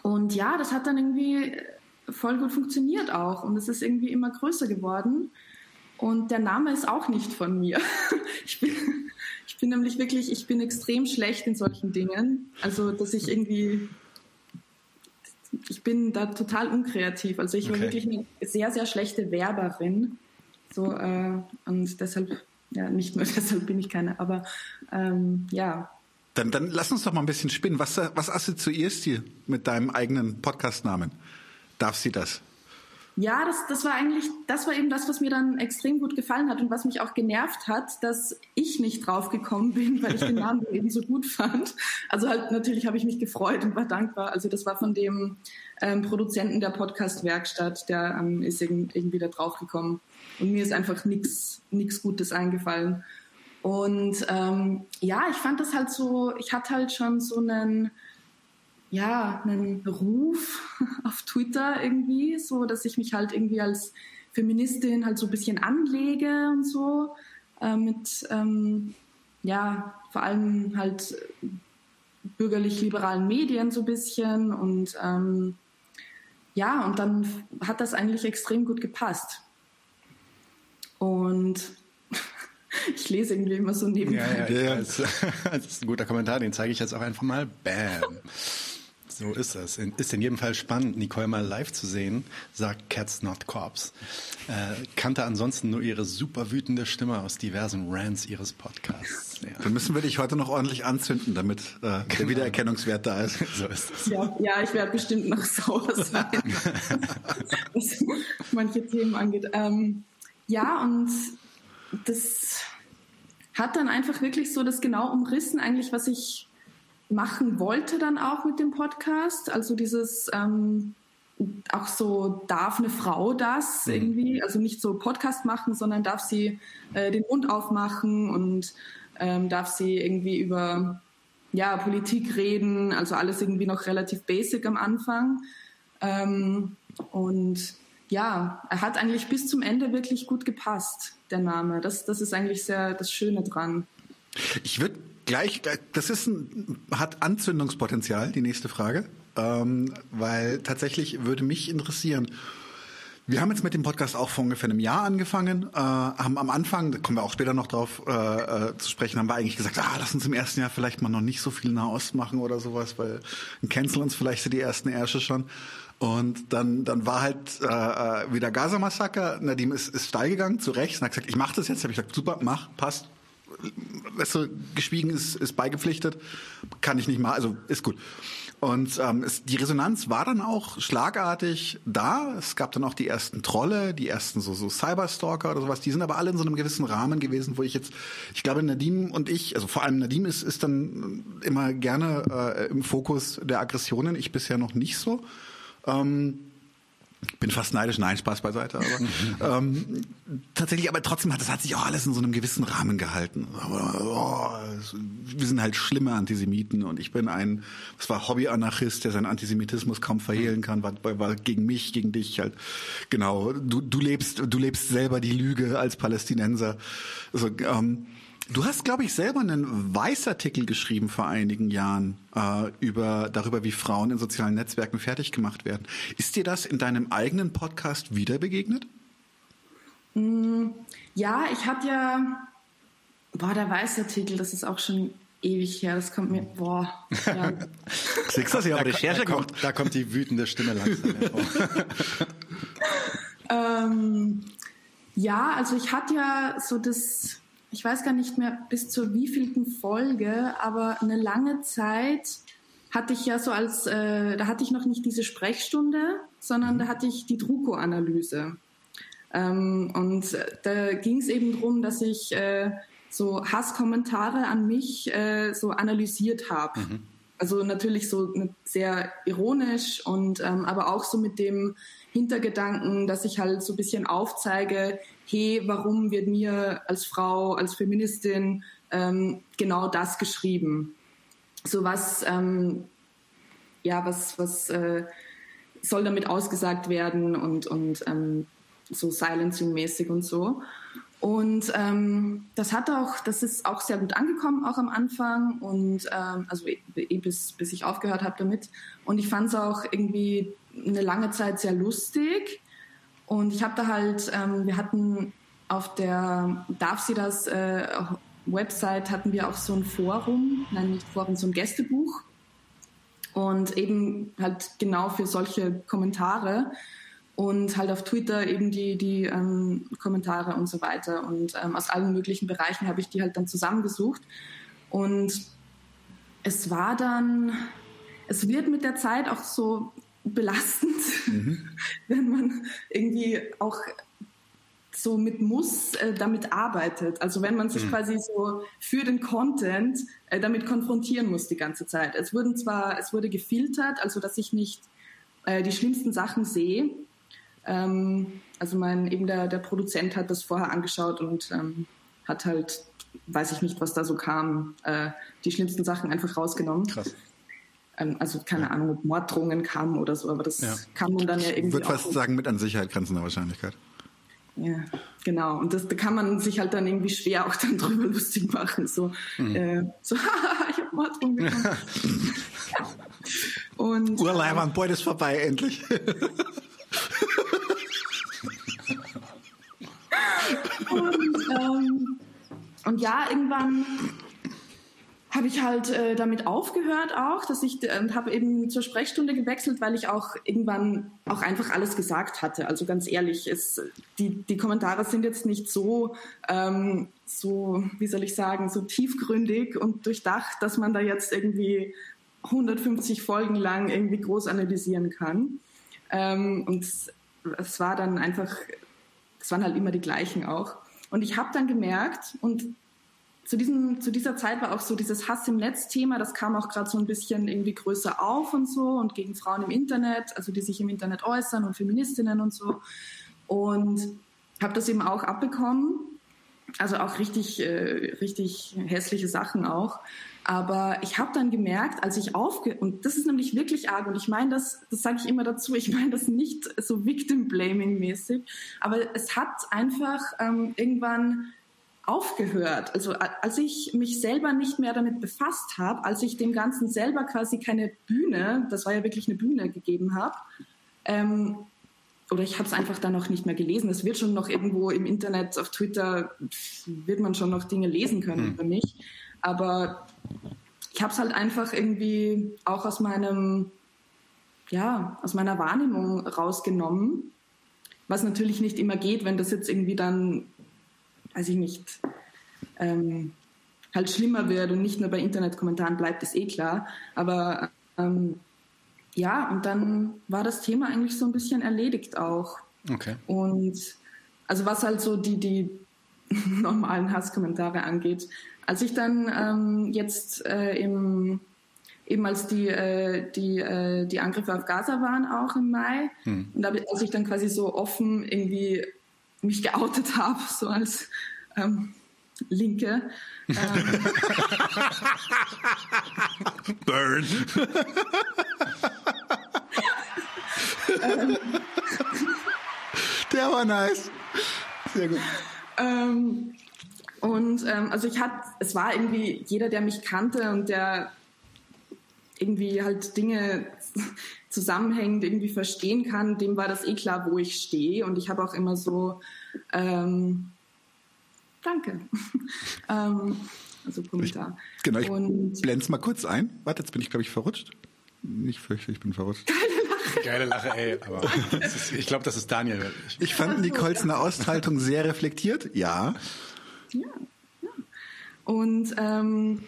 Und ja, das hat dann irgendwie voll gut funktioniert auch. Und es ist irgendwie immer größer geworden. Und der Name ist auch nicht von mir. Ich bin, ich bin nämlich wirklich, ich bin extrem schlecht in solchen Dingen. Also, dass ich irgendwie, ich bin da total unkreativ. Also, ich war Okay. wirklich eine sehr, sehr schlechte Werberin. So, äh, und deshalb, ja, nicht nur deshalb bin ich keine, aber ähm, ja, Dann, dann lass uns doch mal ein bisschen spinnen. Was, was assoziierst du mit deinem eigenen Podcastnamen? Darf sie das? Ja, das, das war eigentlich, das war eben das, was mir dann extrem gut gefallen hat und was mich auch genervt hat, dass ich nicht draufgekommen bin, weil ich den Namen eben so gut fand. Also halt natürlich habe ich mich gefreut und war dankbar. Also das war von dem ähm, Produzenten der Podcast-Werkstatt, der ähm, ist irg- irgendwie da draufgekommen. Und mir ist einfach nichts nichts Gutes eingefallen. Und ähm, ja, ich fand das halt so, ich hatte halt schon so einen, ja, einen Ruf auf Twitter irgendwie, so dass ich mich halt irgendwie als Feministin halt so ein bisschen anlege und so, äh, mit, ähm, ja, vor allem halt bürgerlich-liberalen Medien so ein bisschen und ähm, ja, und dann hat das eigentlich extrem gut gepasst. Und ich lese irgendwie immer so nebenbei. Ja, ja, ja. Das, das ist ein guter Kommentar, den zeige ich jetzt auch einfach mal. Bam. So ist das. Ist in jedem Fall spannend, Nicole mal live zu sehen, sagt Cats Not Corps. Äh, kannte ansonsten nur ihre super wütende Stimme aus diversen Rants ihres Podcasts. Ja. Dann müssen wir dich heute noch ordentlich anzünden, damit äh, der Wiedererkennungswert da ist. So ist es. Ja, ja, ich werde bestimmt noch sauer sein, was manche Themen angeht. Ähm, ja, und das hat dann einfach wirklich so das genau umrissen, eigentlich, was ich machen wollte dann auch mit dem Podcast. Also dieses ähm, auch so, darf eine Frau das irgendwie? Also nicht so Podcast machen, sondern darf sie äh, den Mund aufmachen und ähm, darf sie irgendwie über ja, Politik reden, also alles irgendwie noch relativ basic am Anfang. Ähm, und ja, er hat eigentlich bis zum Ende wirklich gut gepasst, der Name. Das, das ist eigentlich sehr das Schöne dran. Ich würde gleich, das ist ein, hat Anzündungspotenzial, die nächste Frage, ähm, weil tatsächlich würde mich interessieren, wir haben jetzt mit dem Podcast auch vor ungefähr einem Jahr angefangen, äh, haben am Anfang, da kommen wir auch später noch drauf äh, äh, zu sprechen, haben wir eigentlich gesagt, ah, lass uns im ersten Jahr vielleicht mal noch nicht so viel Nahost machen oder sowas, weil dann canceln uns vielleicht die ersten Ärsche schon. Und dann, dann war halt äh, äh, wieder Gaza-Massaker, Nadim ist, ist steil gegangen, zu Recht, und hat gesagt, ich mach das jetzt, habe ich gesagt, super, mach, passt, weißt du, geschwiegen ist, ist beigepflichtet, kann ich nicht mal, also ist gut. Und ähm, es, die Resonanz war dann auch schlagartig da. Es gab dann auch die ersten Trolle, die ersten so, so Cyberstalker oder sowas. Die sind aber alle in so einem gewissen Rahmen gewesen, wo ich jetzt, ich glaube, Nadim und ich, also vor allem Nadim ist, ist dann immer gerne äh, im Fokus der Aggressionen. Ich bisher noch nicht so. Ähm, bin fast neidisch, nein, Spaß beiseite, aber ähm, tatsächlich, aber trotzdem hat das hat sich auch alles in so einem gewissen Rahmen gehalten. Aber oh, es- wir sind halt schlimme Antisemiten und ich bin ein, das war Hobby-Anarchist, der seinen Antisemitismus kaum verhehlen kann, war, war gegen mich, gegen dich halt. Genau, du, du lebst, du lebst selber die Lüge als Palästinenser. Also, ähm, Du hast, glaube ich, selber einen Weißartikel geschrieben vor einigen Jahren äh, über darüber, wie Frauen in sozialen Netzwerken fertig gemacht werden. Ist dir das in deinem eigenen Podcast wieder begegnet? Ja, ich hatte ja, boah, der Weißartikel, das ist auch schon ewig her, das kommt mir, boah, ja. Siehst du, ich habe Recherche da, gemacht. kommt, da kommt die wütende Stimme langsam hervor. ähm, Ja, also ich hatte ja so das, ich weiß gar nicht mehr bis zur wievielten Folge, aber eine lange Zeit hatte ich ja so als, äh, da hatte ich noch nicht diese Sprechstunde, sondern mhm. da hatte ich die Druko-Analyse. Ähm, und da ging es eben darum, dass ich äh, so Hasskommentare an mich äh, so analysiert habe. Mhm. Also natürlich so sehr ironisch und ähm, aber auch so mit dem Hintergedanken, dass ich halt so ein bisschen aufzeige, hey, warum wird mir als Frau, als Feministin ähm, genau das geschrieben? So was, ähm, ja, was, was äh, soll damit ausgesagt werden und, und ähm, so silencing-mäßig und so. Und ähm, das hat auch, das ist auch sehr gut angekommen, auch am Anfang und ähm, also eh, eh bis, bis ich aufgehört habe damit. Und ich fand es auch irgendwie eine lange Zeit sehr lustig. Und ich habe da halt, ähm, wir hatten auf der Darf sie das äh, Website hatten wir auch so ein Forum, nein nicht Forum, so ein Gästebuch. Und eben halt genau für solche Kommentare und halt auf Twitter eben die, die ähm, Kommentare und so weiter. Und ähm, aus allen möglichen Bereichen habe ich die halt dann zusammengesucht. Und es war dann, es wird mit der Zeit auch so belastend, mhm. wenn man irgendwie auch so mit Muss äh, damit arbeitet. Also wenn man sich mhm. quasi so für den Content äh, damit konfrontieren muss die ganze Zeit. Es wurden zwar, es wurde gefiltert, also dass ich nicht äh, die schlimmsten Sachen sehe, ähm, also mein eben der, der Produzent hat das vorher angeschaut und ähm, hat halt, weiß ich nicht, was da so kam, äh, die schlimmsten Sachen einfach rausgenommen. Krass. Ähm, also keine. Ahnung, ob Morddrohungen kamen oder so, aber das ja. kann man dann ja irgendwie. Ich würde fast sagen, mit an Sicherheit grenzender Wahrscheinlichkeit. Ja, genau. Und das da kann man sich halt dann irgendwie schwer auch dann drüber lustig machen. So, mhm. äh, so ich habe Morddrohungen bekommen. Und, Urleibern, ähm, ist vorbei, endlich. ähm, und ja, irgendwann habe ich halt äh, damit aufgehört auch, dass ich äh, habe eben zur Sprechstunde gewechselt, weil ich auch irgendwann auch einfach alles gesagt hatte. Also ganz ehrlich, es, die, die Kommentare sind jetzt nicht so, ähm, so, wie soll ich sagen, so tiefgründig und durchdacht, dass man da jetzt irgendwie 150 Folgen lang irgendwie groß analysieren kann. Ähm, und es war dann einfach, es waren halt immer die gleichen auch. Und ich habe dann gemerkt, und zu, diesem, zu dieser Zeit war auch so dieses Hass im Netz-Thema, das kam auch gerade so ein bisschen irgendwie größer auf und so und gegen Frauen im Internet, also die sich im Internet äußern und Feministinnen und so. Und habe das eben auch abbekommen. Also auch richtig, äh, richtig hässliche Sachen auch. Aber ich habe dann gemerkt, als ich aufge... Und das ist nämlich wirklich arg. Und ich meine das, das sage ich immer dazu, ich meine das nicht so Victim-Blaming-mäßig. Aber es hat einfach ähm, irgendwann aufgehört. Also als ich mich selber nicht mehr damit befasst habe, als ich dem Ganzen selber quasi keine Bühne, das war ja wirklich eine Bühne, gegeben habe, ähm, oder ich habe es einfach dann noch nicht mehr gelesen. Es wird schon noch irgendwo im Internet, auf Twitter, wird man schon noch Dinge lesen können hm. über mich. Aber ich habe es halt einfach irgendwie auch aus meinem, ja, aus meiner Wahrnehmung rausgenommen. Was natürlich nicht immer geht, wenn das jetzt irgendwie dann, weiß ich nicht, ähm, halt schlimmer wird und nicht nur bei Internetkommentaren bleibt, ist eh klar. Aber ähm, ja, und dann war das Thema eigentlich so ein bisschen erledigt auch. Okay. Und also was halt so die, die normalen Hasskommentare angeht, als ich dann ähm, jetzt äh, im, eben als die, äh, die, äh, die Angriffe auf Gaza waren, auch im Mai, hm. und da, als ich dann quasi so offen irgendwie mich geoutet habe, so als ähm, Linke. Ähm, Burn. Der war nice. Sehr gut. Ähm, und ähm, also ich hatte, es war irgendwie jeder, der mich kannte und der irgendwie halt Dinge zusammenhängend irgendwie verstehen kann, dem war das eh klar, wo ich stehe. Und ich habe auch immer so, ähm, danke. ähm, also Kommentar. Ich, genau, ich blende es mal kurz ein. Warte, jetzt bin ich, glaube ich, verrutscht. Ich fürchte, ich bin verrutscht. Keine Lache. Geile Lache, ey. Aber ist, ich glaube, das ist Daniel. Ich fand Nicoles Aushaltung sehr reflektiert. Ja. Ja, ja. Und ähm,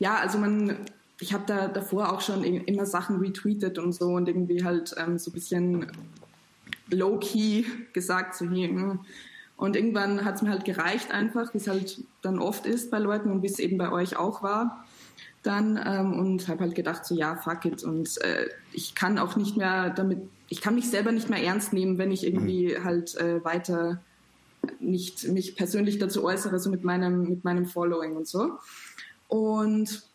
ja, also man, ich habe da davor auch schon immer Sachen retweetet und so und irgendwie halt ähm, so ein bisschen low-key gesagt, so hier. Hm. Und irgendwann hat es mir halt gereicht einfach, wie es halt dann oft ist bei Leuten und wie es eben bei euch auch war dann ähm, und habe halt gedacht so ja fuck it und äh, ich kann auch nicht mehr damit ich kann mich selber nicht mehr ernst nehmen wenn ich irgendwie mhm. halt äh, weiter nicht mich persönlich dazu äußere so mit meinem mit meinem Following und so und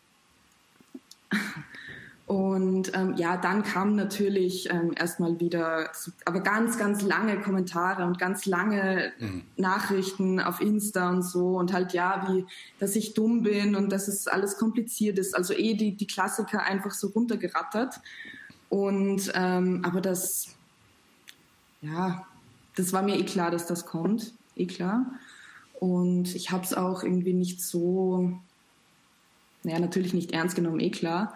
und ähm, ja, dann kamen natürlich ähm, erstmal wieder, aber ganz, ganz lange Kommentare und ganz lange mhm. Nachrichten auf Insta und so und halt ja, wie, dass ich dumm bin und dass es alles kompliziert ist. Also eh die, die Klassiker einfach so runtergerattert. Und ähm, aber das, ja, das war mir eh klar, dass das kommt, eh klar. Und ich habe es auch irgendwie nicht so, naja, natürlich nicht ernst genommen, eh klar.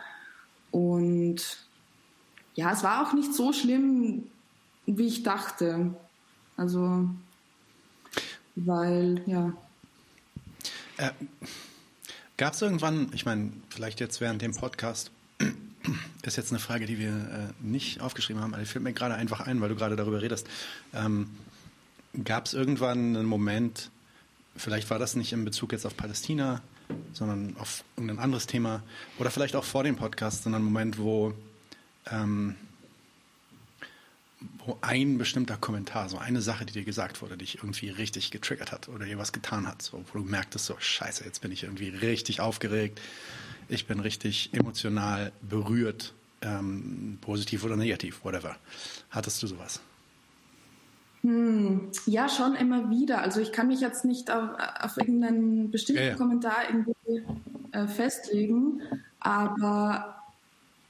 Und ja, es war auch nicht so schlimm, wie ich dachte. Also, weil, ja. Äh, Gab es irgendwann, ich meine, vielleicht jetzt während dem Podcast, ist jetzt eine Frage, die wir äh, nicht aufgeschrieben haben, aber die fällt mir gerade einfach ein, weil du gerade darüber redest. Ähm, Gab es irgendwann einen Moment, vielleicht war das nicht in Bezug jetzt auf Palästina, sondern auf irgendein anderes Thema oder vielleicht auch vor dem Podcast, sondern ein Moment, wo, ähm, wo ein bestimmter Kommentar, so eine Sache, die dir gesagt wurde, dich irgendwie richtig getriggert hat oder dir was getan hat, so, wo du merktest, so scheiße, jetzt bin ich irgendwie richtig aufgeregt, ich bin richtig emotional berührt, ähm, positiv oder negativ, whatever. Hattest du sowas? Hm, ja, schon immer wieder. Also ich kann mich jetzt nicht auf, auf irgendeinen bestimmten ja, ja. Kommentar irgendwie äh, festlegen, aber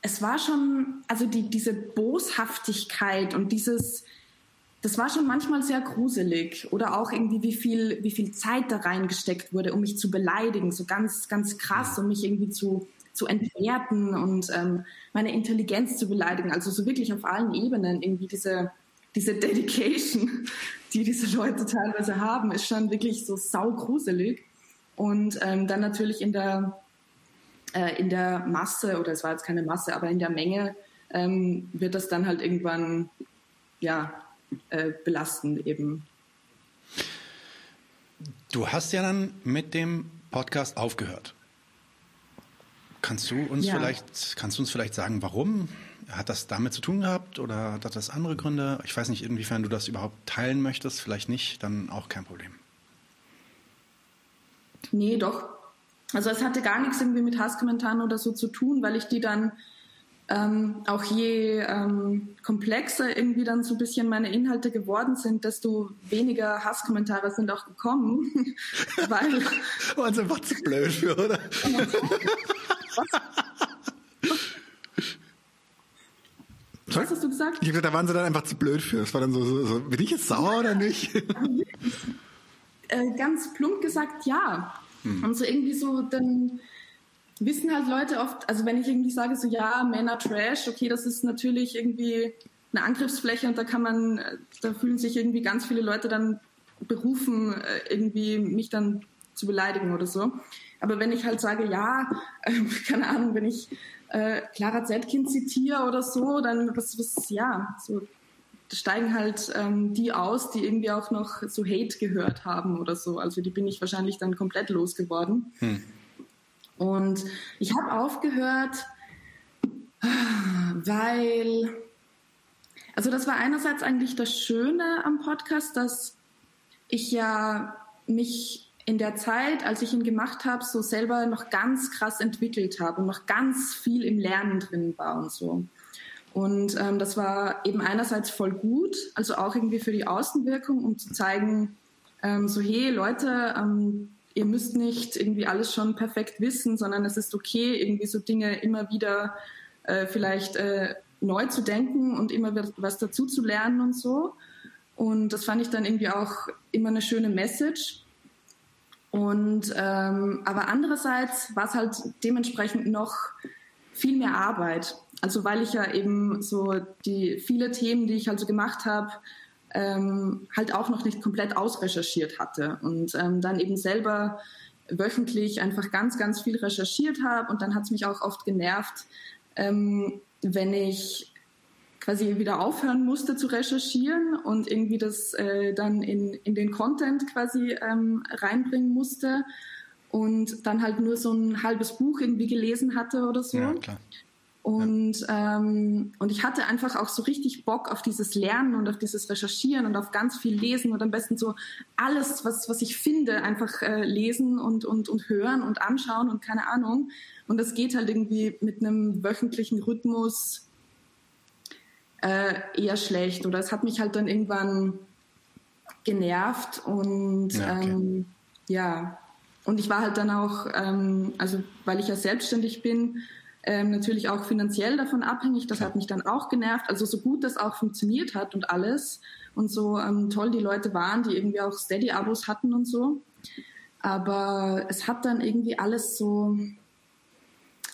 es war schon, also die, diese Boshaftigkeit und dieses, das war schon manchmal sehr gruselig oder auch irgendwie wie viel, wie viel Zeit da reingesteckt wurde, um mich zu beleidigen, so ganz, ganz krass, um mich irgendwie zu, zu entwerten und ähm, meine Intelligenz zu beleidigen. Also so wirklich auf allen Ebenen irgendwie diese, diese Dedication, die diese Leute teilweise haben, ist schon wirklich so saugruselig. Und ähm, dann natürlich in der, äh, in der Masse, oder es war jetzt keine Masse, aber in der Menge ähm, wird das dann halt irgendwann ja, äh, belastend eben. Du hast ja dann mit dem Podcast aufgehört. Kannst du uns ja. vielleicht, kannst du uns vielleicht sagen, warum? Hat das damit zu tun gehabt oder hat das andere Gründe? Ich weiß nicht, inwiefern du das überhaupt teilen möchtest. Vielleicht nicht, dann auch kein Problem. Nee, doch. Also es hatte gar nichts irgendwie mit Hasskommentaren oder so zu tun, weil ich die dann ähm, auch je ähm, komplexer irgendwie dann so ein bisschen meine Inhalte geworden sind, desto weniger Hasskommentare sind auch gekommen. weil Waren sie einfach zu blöd für, oder? Was? Was hast du gesagt? Ich habe gesagt, da waren sie dann einfach zu blöd für. Es war dann so, so, so bin ich jetzt sauer oder nicht? äh, ganz plump gesagt, ja. Hm. Und so irgendwie so, dann wissen halt Leute oft, also wenn ich irgendwie sage so, ja, Männer Trash, okay, das ist natürlich irgendwie eine Angriffsfläche und da kann man, da fühlen sich irgendwie ganz viele Leute dann berufen, äh, irgendwie mich dann zu beleidigen oder so. Aber wenn ich halt sage, ja, äh, keine Ahnung, wenn ich äh, Clara Zetkin zitiere oder so, dann was, was ja, so steigen halt ähm, die aus, die irgendwie auch noch so Hate gehört haben oder so. Also die bin ich wahrscheinlich dann komplett losgeworden. Hm. Und ich habe aufgehört, weil, also das war einerseits eigentlich das Schöne am Podcast, dass ich ja mich in der Zeit, als ich ihn gemacht habe, so selber noch ganz krass entwickelt habe und noch ganz viel im Lernen drin war und so. Und ähm, das war eben einerseits voll gut, also auch irgendwie für die Außenwirkung, um zu zeigen, ähm, so hey Leute, ähm, ihr müsst nicht irgendwie alles schon perfekt wissen, sondern es ist okay, irgendwie so Dinge immer wieder äh, vielleicht äh, neu zu denken und immer was dazu zu lernen und so. Und das fand ich dann irgendwie auch immer eine schöne Message. Und ähm, aber andererseits war es halt dementsprechend noch viel mehr Arbeit. Also weil ich ja eben so die viele Themen, die ich also gemacht habe, ähm, halt auch noch nicht komplett ausrecherchiert hatte und ähm, dann eben selber wöchentlich einfach ganz, ganz viel recherchiert habe und dann hat es mich auch oft genervt, ähm, wenn ich quasi wieder aufhören musste zu recherchieren und irgendwie das äh, dann in, in den Content quasi ähm, reinbringen musste und dann halt nur so ein halbes Buch irgendwie gelesen hatte oder so. Ja, klar. Und, ja. ähm, und ich hatte einfach auch so richtig Bock auf dieses Lernen und auf dieses Recherchieren und auf ganz viel Lesen und am besten so alles, was, was ich finde, einfach äh, lesen und, und, und hören und anschauen und keine Ahnung. Und das geht halt irgendwie mit einem wöchentlichen Rhythmus äh, eher schlecht. Oder es hat mich halt dann irgendwann genervt und ja, okay. ähm, ja. Und ich war halt dann auch, ähm, also weil ich ja selbstständig bin, ähm, natürlich auch finanziell davon abhängig. Das hat mich dann auch genervt. Also so gut das auch funktioniert hat und alles und so ähm, toll die Leute waren, die irgendwie auch Steady-Abos hatten und so. Aber es hat dann irgendwie alles so,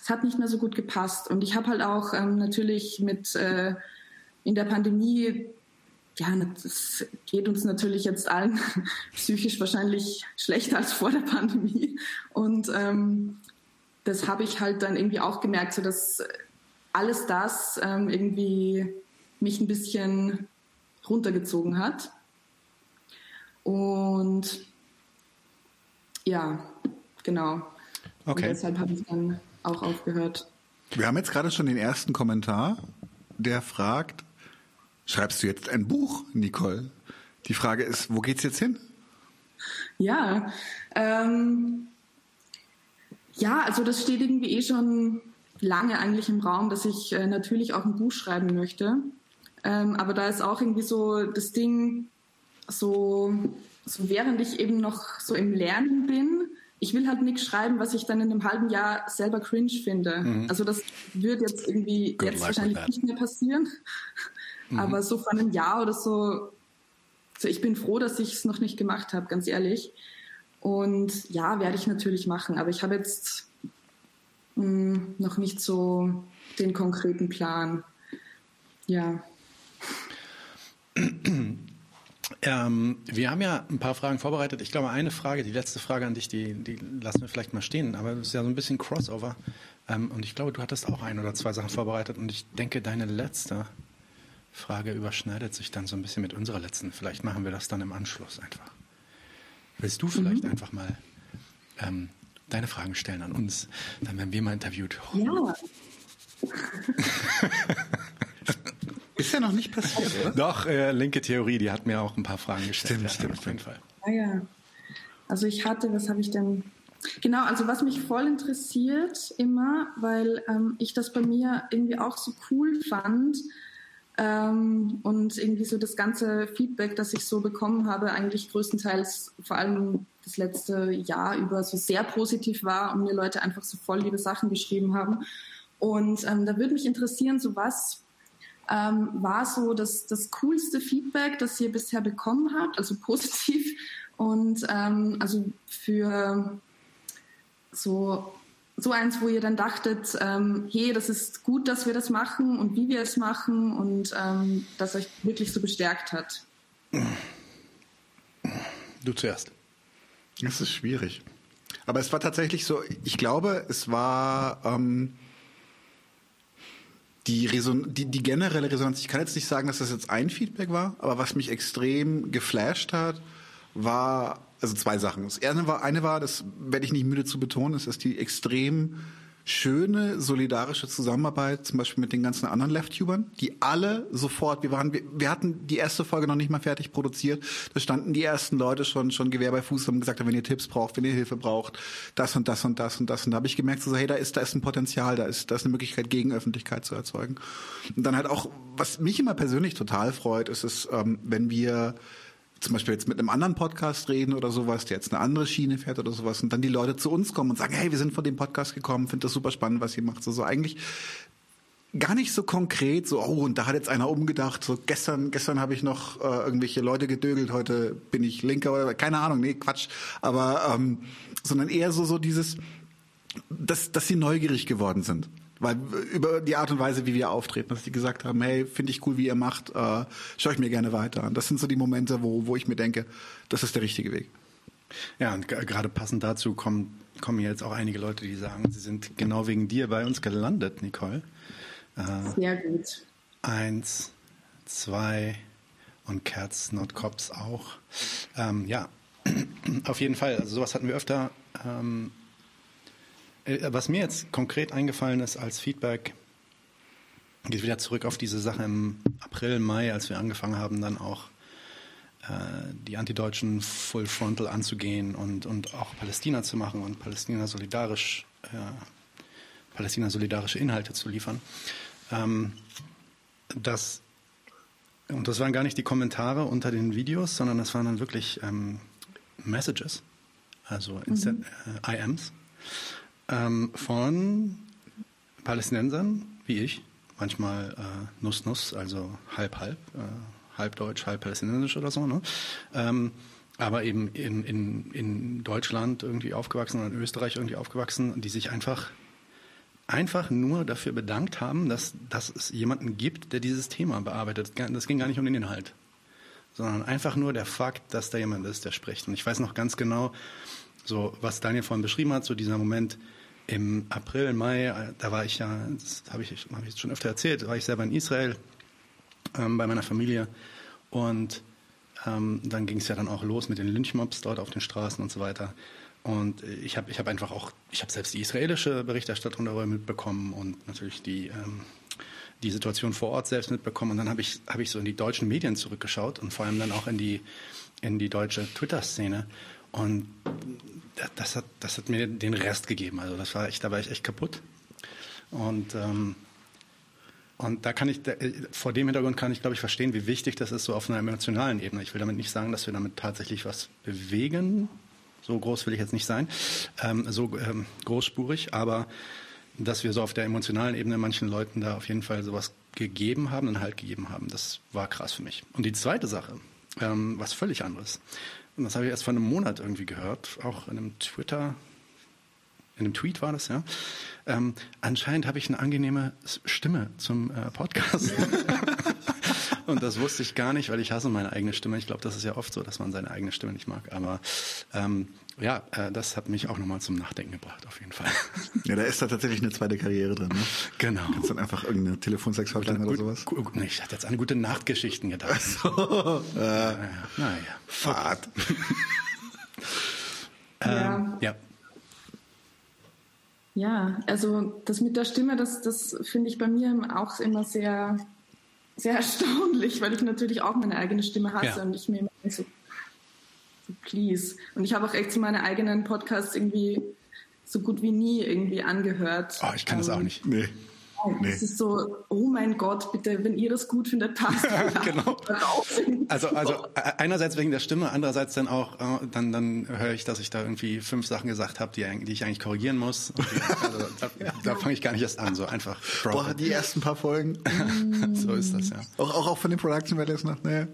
es hat nicht mehr so gut gepasst. Und ich habe halt auch ähm, natürlich mit äh, in der Pandemie ja, das geht uns natürlich jetzt allen psychisch wahrscheinlich schlechter als vor der Pandemie. Und ähm, das habe ich halt dann irgendwie auch gemerkt, so dass alles das ähm, irgendwie mich ein bisschen runtergezogen hat. Und ja, genau. Okay. Und deshalb habe ich dann auch aufgehört. Wir haben jetzt gerade schon den ersten Kommentar, der fragt, schreibst du jetzt ein Buch, Nicole? Die Frage ist, wo geht's jetzt hin? Ja, ähm, ja, also das steht irgendwie eh schon lange eigentlich im Raum, dass ich äh, natürlich auch ein Buch schreiben möchte. Ähm, aber da ist auch irgendwie so das Ding, so, so während ich eben noch so im Lernen bin, ich will halt nichts schreiben, was ich dann in einem halben Jahr selber cringe finde. Mhm. Also das wird jetzt irgendwie Good jetzt wahrscheinlich nicht mehr passieren. Mhm. Aber so vor einem Jahr oder so, so ich bin froh, dass ich es noch nicht gemacht habe, ganz ehrlich. Und ja, werde ich natürlich machen. Aber ich habe jetzt mh, hm, noch nicht so den konkreten Plan. Ja. Ähm, wir haben ja ein paar Fragen vorbereitet. Ich glaube, eine Frage, die letzte Frage an dich, die, die lassen wir vielleicht mal stehen. Aber das ist ja so ein bisschen Crossover. Ähm, und ich glaube, du hattest auch ein oder zwei Sachen vorbereitet. Und ich denke, deine letzte Frage überschneidet sich dann so ein bisschen mit unserer letzten. Vielleicht machen wir das dann im Anschluss einfach. Willst du vielleicht mhm. einfach mal ähm, deine Fragen stellen an uns? Dann werden wir mal interviewt. Ja. Ist ja noch nicht passiert, oder? Doch, äh, linke Theorie, die hat mir auch ein paar Fragen gestellt. Stimmt, ja, stimmt, auf jeden Fall. Ah ja. Also ich hatte, was habe ich denn? Genau, also was mich voll interessiert immer, weil ähm, ich das bei mir irgendwie auch so cool fand, ähm, und irgendwie so das ganze Feedback, das ich so bekommen habe, eigentlich größtenteils vor allem das letzte Jahr über so sehr positiv war und mir Leute einfach so voll liebe Sachen geschrieben haben. Und ähm, da würde mich interessieren, so was ähm, war so das, das coolste Feedback, das ihr bisher bekommen habt, also positiv und ähm, also für so so eins, wo ihr dann dachtet, ähm, hey, das ist gut, dass wir das machen und wie wir es machen und ähm, das euch wirklich so bestärkt hat? Du zuerst. Das ist schwierig. Aber es war tatsächlich so, ich glaube, es war ähm, die, Reson die, die generelle Resonanz. Ich kann jetzt nicht sagen, dass das jetzt ein Feedback war, aber was mich extrem geflasht hat, war also zwei Sachen. Das eine war, eine war, das werde ich nicht müde zu betonen, ist, dass die extrem schöne solidarische Zusammenarbeit, zum Beispiel mit den ganzen anderen Left-Tubern, die alle sofort, wir waren, wir, wir, hatten die erste Folge noch nicht mal fertig produziert, da standen die ersten Leute schon, schon Gewehr bei Fuß und gesagt, wenn ihr Tipps braucht, wenn ihr Hilfe braucht, das und das und das und das. Und da habe ich gemerkt, so, hey, da ist, da ist ein Potenzial, da ist, da ist eine Möglichkeit, Gegenöffentlichkeit zu erzeugen. Und dann halt auch, was mich immer persönlich total freut, ist es, ähm, wenn wir zum Beispiel jetzt mit einem anderen Podcast reden oder sowas, der jetzt eine andere Schiene fährt oder sowas und dann die Leute zu uns kommen und sagen, hey, wir sind von dem Podcast gekommen, finde das super spannend, was ihr macht. So, so eigentlich gar nicht so konkret, so, oh, und da hat jetzt einer umgedacht, so gestern, gestern habe ich noch äh, irgendwelche Leute gedögelt, heute bin ich Linker oder keine Ahnung, nee, Quatsch. Aber ähm, sondern eher so, so dieses, dass, dass sie neugierig geworden sind. Weil über die Art und Weise, wie wir auftreten, dass die gesagt haben, hey, finde ich cool, wie ihr macht, äh, schaue ich mir gerne weiter an. Das sind so die Momente, wo, wo ich mir denke, das ist der richtige Weg. Ja, und gerade passend dazu kommen, kommen jetzt auch einige Leute, die sagen, sie sind genau wegen dir bei uns gelandet, Nicole. Äh, Sehr gut. Eins, zwei und Cats Not Cops auch. Ähm, ja, auf jeden Fall. Also sowas hatten wir öfter. Ähm, äh, was mir jetzt konkret eingefallen ist als Feedback, geht wieder zurück auf diese Sache im April, Mai, als wir angefangen haben, dann auch äh, die Antideutschen Full Frontal anzugehen und, und auch Palästina zu machen und Palästina solidarisch, äh, Palästina solidarische Inhalte zu liefern. Ähm, das, und das waren gar nicht die Kommentare unter den Videos, sondern das waren dann wirklich ähm, Messages, also mhm. äh, IMs ähm, von Palästinensern wie ich, manchmal äh, Nuss Nuss, also halb halb, äh, halb deutsch, halb palästinensisch oder so, ne? Ähm, aber eben in, in, in Deutschland irgendwie aufgewachsen oder in Österreich irgendwie aufgewachsen, die sich einfach einfach nur dafür bedankt haben, dass, dass es jemanden gibt, der dieses Thema bearbeitet. Das ging gar nicht um den Inhalt, sondern einfach nur der Fakt, dass da jemand ist, der spricht. Und ich weiß noch ganz genau, so was Daniel vorhin beschrieben hat, so dieser Moment, im April, Mai, äh, da war ich ja, das habe ich, hab ich schon öfter erzählt, war ich selber in Israel ähm, bei meiner Familie und ähm, dann ging es ja dann auch los mit den Lynchmobs dort auf den Straßen und so weiter. Und ich habe ich hab einfach auch, ich habe selbst die israelische Berichterstattung darüber mitbekommen und natürlich die, ähm, die Situation vor Ort selbst mitbekommen. Und dann habe ich, hab ich so in die deutschen Medien zurückgeschaut und vor allem dann auch in die, in die deutsche Twitter-Szene. Und das hat, das hat mir den Rest gegeben. Also das war echt, da war ich echt kaputt. Und, ähm, und da kann ich, da, vor dem Hintergrund kann ich, glaube ich, verstehen, wie wichtig das ist, so auf einer emotionalen Ebene. Ich will damit nicht sagen, dass wir damit tatsächlich was bewegen. So groß will ich jetzt nicht sein, ähm, so ähm, großspurig, aber dass wir so auf der emotionalen Ebene manchen Leuten da auf jeden Fall sowas gegeben haben, einen Halt gegeben haben, das war krass für mich. Und die zweite Sache, ähm, was völlig anderes. Und das habe ich erst vor einem Monat irgendwie gehört, auch in einem Twitter, in einem Tweet war das, ja. Ähm, anscheinend habe ich eine angenehme Stimme zum äh, Podcast. Und das wusste ich gar nicht, weil ich hasse meine eigene Stimme. Ich glaube, das ist ja oft so, dass man seine eigene Stimme nicht mag. Aber ähm, ja, äh, das hat mich auch nochmal zum Nachdenken gebracht, auf jeden Fall. Ja, da ist da tatsächlich eine zweite Karriere drin. Ne? Genau. Kannst dann einfach irgendeine Telefonsexhotline oder sowas? Gut, ich hatte jetzt an gute Nachtgeschichten gedacht. So, äh, naja. naja. Fahrt. ja. Ähm, ja. Ja, also das mit der Stimme, das, das finde ich bei mir auch immer sehr, sehr erstaunlich, weil ich natürlich auch meine eigene Stimme hasse Ja. und ich mir immer so please. Und ich habe auch echt so meine eigenen Podcasts irgendwie so gut wie nie irgendwie angehört. Oh, ich kann das Ähm, auch nicht. Nee. Nee. Es ist so, oh mein Gott, bitte, wenn ihr das gut findet, passt. Genau. Also, also äh, einerseits wegen der Stimme, andererseits dann auch, äh, dann, dann höre ich, dass ich da irgendwie fünf Sachen gesagt habe, die, die ich eigentlich korrigieren muss. Und die, also, da da fange ich gar nicht erst an, so einfach. Boah, die ersten paar Folgen. so ist das, ja. auch, auch, auch von den Production Values noch, nee.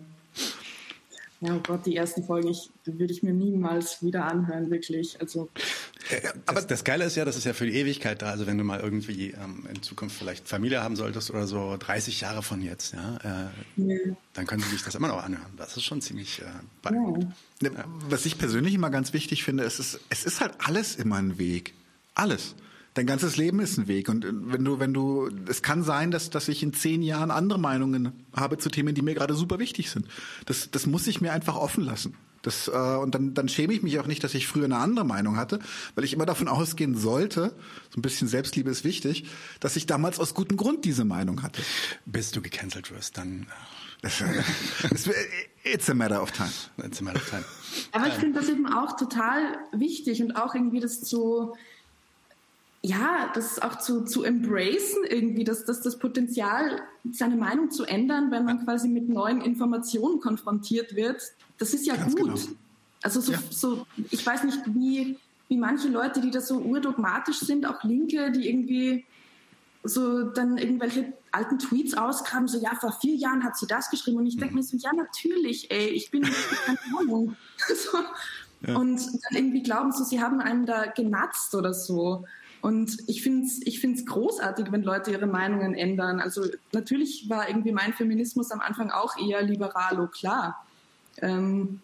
Ja, oh Gott, die ersten Folgen, ich, die würde ich mir niemals wieder anhören, wirklich. Also, Aber das Geile ist ja, das ist ja für die Ewigkeit da. Also wenn du mal irgendwie ähm, in Zukunft vielleicht Familie haben solltest oder so, 30 Jahre von jetzt, ja, äh, nee. dann können sie sich das immer noch anhören. Das ist schon ziemlich äh, beeindruckend. ja. Ne, Was ich persönlich immer ganz wichtig finde, es ist, es ist halt alles immer ein Weg. Alles. Dein ganzes Leben ist ein Weg. Und äh, wenn du, wenn du, es kann sein, dass, dass ich in zehn Jahren andere Meinungen habe zu Themen, die mir gerade super wichtig sind. Das, das muss ich mir einfach offen lassen. Das, äh, und dann, dann schäme ich mich auch nicht, dass ich früher eine andere Meinung hatte, weil ich immer davon ausgehen sollte, so ein bisschen Selbstliebe ist wichtig, dass ich damals aus gutem Grund diese Meinung hatte. Bis du gecancelt wirst, dann äh, es- it's a matter of time. äh, it's a matter of time. Aber ich finde das eben auch total wichtig und auch irgendwie das zu, ja, das auch zu, zu embracen irgendwie, dass, dass das Potenzial, seine Meinung zu ändern, wenn man quasi mit neuen Informationen konfrontiert wird, das ist ja Ganz gut. genau. Also so, Ja. so, ich weiß nicht, wie, wie manche Leute, die da so urdogmatisch sind, auch Linke, die irgendwie so dann irgendwelche alten Tweets ausgraben, so ja, vor vier Jahren hat sie das geschrieben und ich denke mir so, ja, natürlich, ey, ich bin keine Ahnung. so. Und dann irgendwie glauben so, sie haben einen da genatzt oder so. Und ich finde es ich find's großartig, wenn Leute ihre Meinungen ändern. Also natürlich war irgendwie mein Feminismus am Anfang auch eher liberalo, klar. Ähm,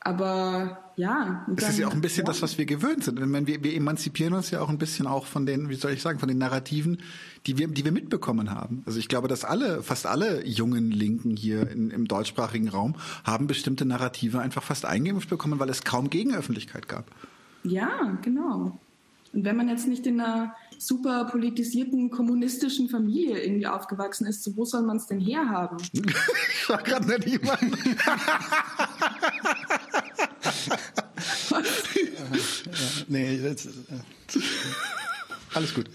aber ja. Das ist ja auch ein bisschen ja. das, was wir gewöhnt sind. Meine, wir, wir emanzipieren uns ja auch ein bisschen auch von den, wie soll ich sagen, von den Narrativen, die wir, die wir mitbekommen haben. Also ich glaube, dass alle, fast alle jungen Linken hier in, im deutschsprachigen Raum haben bestimmte Narrative einfach fast eingeimpft bekommen, weil es kaum Gegenöffentlichkeit gab. Ja, genau. Und wenn man jetzt nicht in einer super politisierten kommunistischen Familie irgendwie aufgewachsen ist, so wo soll man es denn herhaben? ich war gerade nicht jemand. nee, das, äh, alles gut.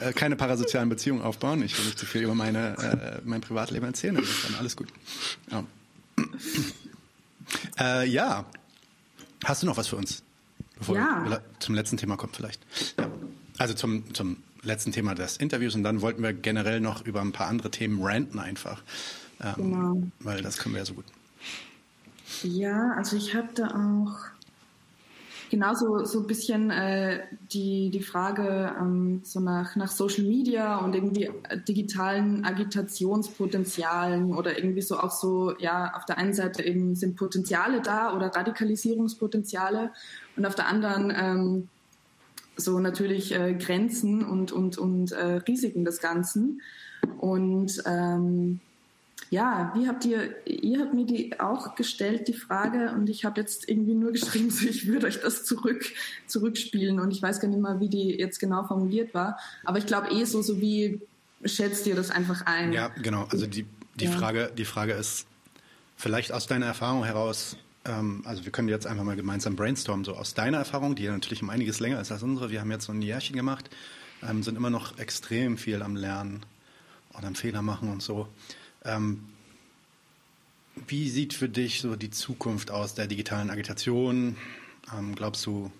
Äh, keine parasozialen Beziehungen aufbauen. Ich will nicht zu viel über meine, äh, mein Privatleben erzählen. Dann alles gut. Ja. Äh, ja. Hast du noch was für uns? Bevor ja. wir zum letzten Thema kommen vielleicht. Ja. Also zum, zum letzten Thema des Interviews und dann wollten wir generell noch über ein paar andere Themen ranten einfach. Ähm, genau. Weil das können wir ja so gut. Ja, also ich da auch genauso so ein bisschen äh, die, die Frage ähm, so nach, nach Social Media und irgendwie digitalen Agitationspotenzialen oder irgendwie so auch so, ja, auf der einen Seite eben sind Potenziale da oder Radikalisierungspotenziale und auf der anderen ähm, so natürlich äh, Grenzen und, und, und äh, Risiken des Ganzen. Und ähm, ja, wie habt ihr, ihr habt mir die auch gestellt, die Frage, und ich habe jetzt irgendwie nur geschrieben, so ich würde euch das zurück, zurückspielen und ich weiß gar nicht mal, wie die jetzt genau formuliert war, aber ich glaube eh so, so wie schätzt ihr das einfach ein? Ja, genau, also die, die, ja. Frage, die Frage ist, vielleicht aus deiner Erfahrung heraus, ähm, also wir können jetzt einfach mal gemeinsam brainstormen, so aus deiner Erfahrung, die ja natürlich um einiges länger ist als unsere, wir haben jetzt so ein Jährchen gemacht, ähm, sind immer noch extrem viel am Lernen und am Fehler machen und so. Ähm, wie sieht für dich so die Zukunft aus der digitalen Agitation? Ähm, glaubst du,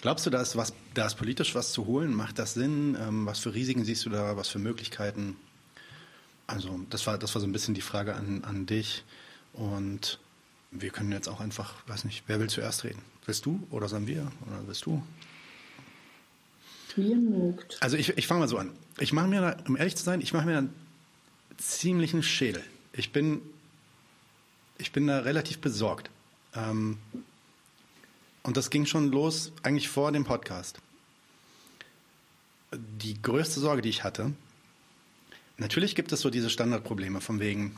glaubst du, da ist was, da ist politisch was zu holen? Macht das Sinn? Ähm, was für Risiken siehst du da? Was für Möglichkeiten? Also das war, das war so ein bisschen die Frage an, an dich. Und wir können jetzt auch einfach, weiß nicht, wer will zuerst reden? Willst du oder sollen wir oder willst du? Ihr mögt. Also ich, ich fange mal so an. Ich mache mir, da, um ehrlich zu sein, ich mache mir ziemlichen Schädel. Ich bin, ich bin da relativ besorgt. Ähm, und das ging schon los eigentlich vor dem Podcast. Die größte Sorge, die ich hatte, natürlich gibt es so diese Standardprobleme von wegen,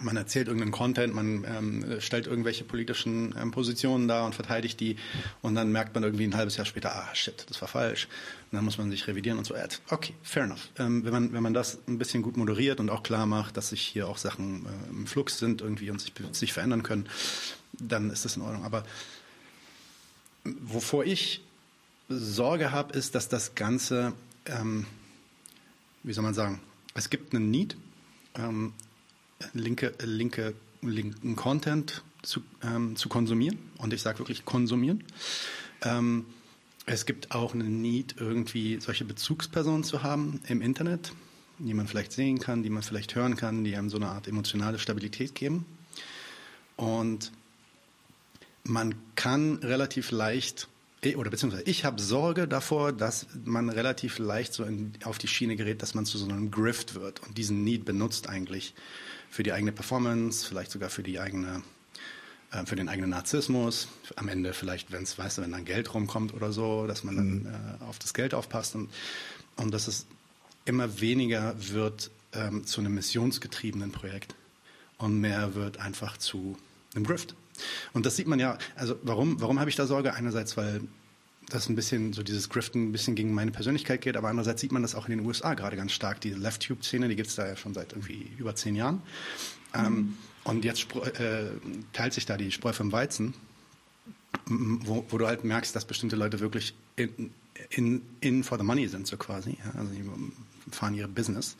man erzählt irgendeinen Content, man ähm, stellt irgendwelche politischen ähm, Positionen dar und verteidigt die und dann merkt man irgendwie ein halbes Jahr später, ah shit, das war falsch. Und dann muss man sich revidieren und so. Okay, fair enough. Ähm, wenn, man, wenn man das ein bisschen gut moderiert und auch klar macht, dass sich hier auch Sachen äh, im Flux sind irgendwie und sich, sich verändern können, dann ist das in Ordnung. Aber wovor ich Sorge habe, ist, dass das Ganze, ähm, wie soll man sagen, es gibt einen Need, ähm, linke, linke, linken Content zu, ähm, zu konsumieren. Und ich sage wirklich konsumieren. Ähm, es gibt auch eine Need, irgendwie solche Bezugspersonen zu haben im Internet, die man vielleicht sehen kann, die man vielleicht hören kann, die einem so eine Art emotionale Stabilität geben. Und man kann relativ leicht, eh, oder beziehungsweise ich habe Sorge davor, dass man relativ leicht so in, auf die Schiene gerät, dass man zu so einem Grift wird und diesen Need benutzt eigentlich für die eigene Performance, vielleicht sogar für die eigene äh, für den eigenen Narzissmus, am Ende vielleicht, wenn es, weißt du, wenn dann Geld rumkommt oder so, dass man dann mhm. äh, auf das Geld aufpasst und, und dass es immer weniger wird ähm, zu einem missionsgetriebenen Projekt und mehr wird einfach zu einem Grift. Und das sieht man ja, also warum, warum habe ich da Sorge? Einerseits, weil das ein bisschen so dieses Griften ein bisschen gegen meine Persönlichkeit geht, aber andererseits sieht man das auch in den USA gerade ganz stark. Die Left-Tube-Szene, die gibt es da ja schon seit irgendwie über zehn Jahren. Ähm, mhm. Ähm, und jetzt äh, teilt sich da die Spreu vom Weizen, wo, wo, du halt merkst, dass bestimmte Leute wirklich in, in, in for the money sind, so quasi. Ja? Also die fahren ihre Business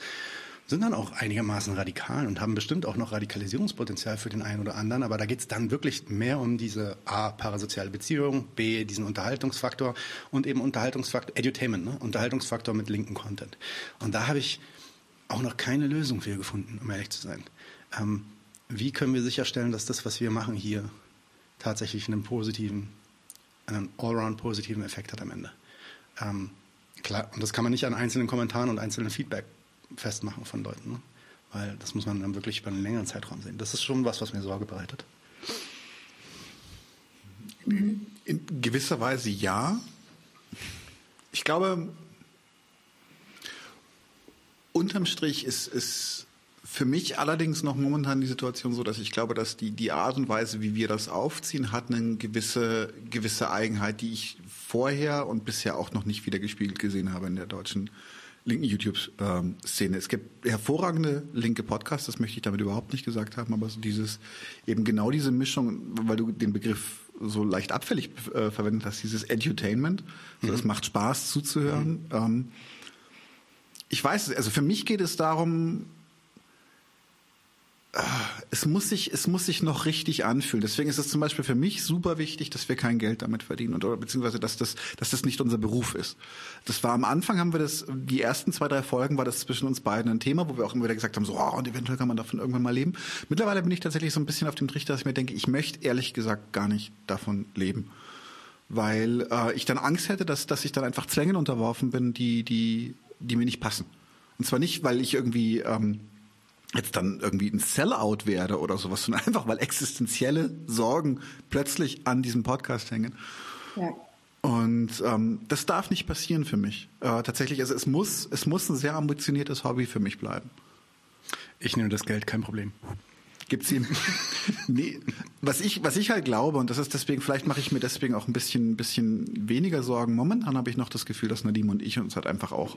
sind dann auch einigermaßen radikal und haben bestimmt auch noch Radikalisierungspotenzial für den einen oder anderen. Aber da geht es dann wirklich mehr um diese A, parasoziale Beziehung, B, diesen Unterhaltungsfaktor und eben Unterhaltungsfaktor, Edutainment, ne? Unterhaltungsfaktor mit linken Content. Und da habe ich auch noch keine Lösung für gefunden, um ehrlich zu sein. Ähm, wie können wir sicherstellen, dass das, was wir machen hier, tatsächlich einen positiven, einen allround positiven Effekt hat am Ende? Ähm, klar, und das kann man nicht an einzelnen Kommentaren und einzelnen Feedback festmachen von Leuten, ne? weil das muss man dann wirklich über einen längeren Zeitraum sehen. Das ist schon was, was mir Sorge bereitet. In gewisser Weise ja. Ich glaube, unterm Strich ist, ist für mich allerdings noch momentan die Situation so, dass ich glaube, dass die, die Art und Weise, wie wir das aufziehen, hat eine gewisse, gewisse Eigenheit, die ich vorher und bisher auch noch nicht wieder gespiegelt gesehen habe in der deutschen linken YouTube-Szene. Es gibt hervorragende linke Podcasts, das möchte ich damit überhaupt nicht gesagt haben, aber so dieses, eben genau diese Mischung, weil du den Begriff so leicht abfällig äh, verwendet hast, dieses Edutainment, mhm. das macht Spaß zuzuhören. Mhm. Ähm, ich weiß, also für mich geht es darum, es muss sich, es muss sich noch richtig anfühlen. Deswegen ist es zum Beispiel für mich super wichtig, dass wir kein Geld damit verdienen oder beziehungsweise dass das, dass das nicht unser Beruf ist. Das war am Anfang haben wir das, die ersten zwei drei Folgen war das zwischen uns beiden ein Thema, wo wir auch immer wieder gesagt haben, so oh, und eventuell kann man davon irgendwann mal leben. Mittlerweile bin ich tatsächlich so ein bisschen auf dem Trichter, dass ich mir denke, ich möchte ehrlich gesagt gar nicht davon leben, weil äh, ich dann Angst hätte, dass dass ich dann einfach Zwängen unterworfen bin, die die die mir nicht passen. Und zwar nicht, weil ich irgendwie ähm, jetzt dann irgendwie ein Sellout werde oder sowas, sondern einfach, weil existenzielle Sorgen plötzlich an diesem Podcast hängen. Ja. Und ähm, das darf nicht passieren für mich. Äh, tatsächlich, also es muss, es muss ein sehr ambitioniertes Hobby für mich bleiben. Ich nehme das Geld, kein Problem. Gibt's ihm? nee, was ich, was ich halt glaube, und das ist deswegen, vielleicht mache ich mir deswegen auch ein bisschen, bisschen weniger Sorgen. Momentan habe ich noch das Gefühl, dass Nadim und ich uns halt einfach auch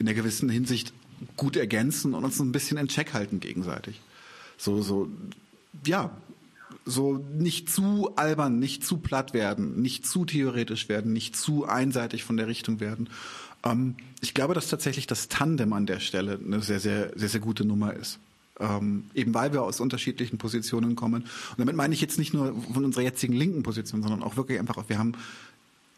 in der gewissen Hinsicht gut ergänzen und uns ein bisschen in Check halten gegenseitig. So, so, ja, so nicht zu albern, nicht zu platt werden, nicht zu theoretisch werden, nicht zu einseitig von der Richtung werden. Ähm, ich glaube, dass tatsächlich das Tandem an der Stelle eine sehr, sehr, sehr, sehr gute Nummer ist. Ähm, eben weil wir aus unterschiedlichen Positionen kommen. Und damit meine ich jetzt nicht nur von unserer jetzigen linken Position, sondern auch wirklich einfach, wir haben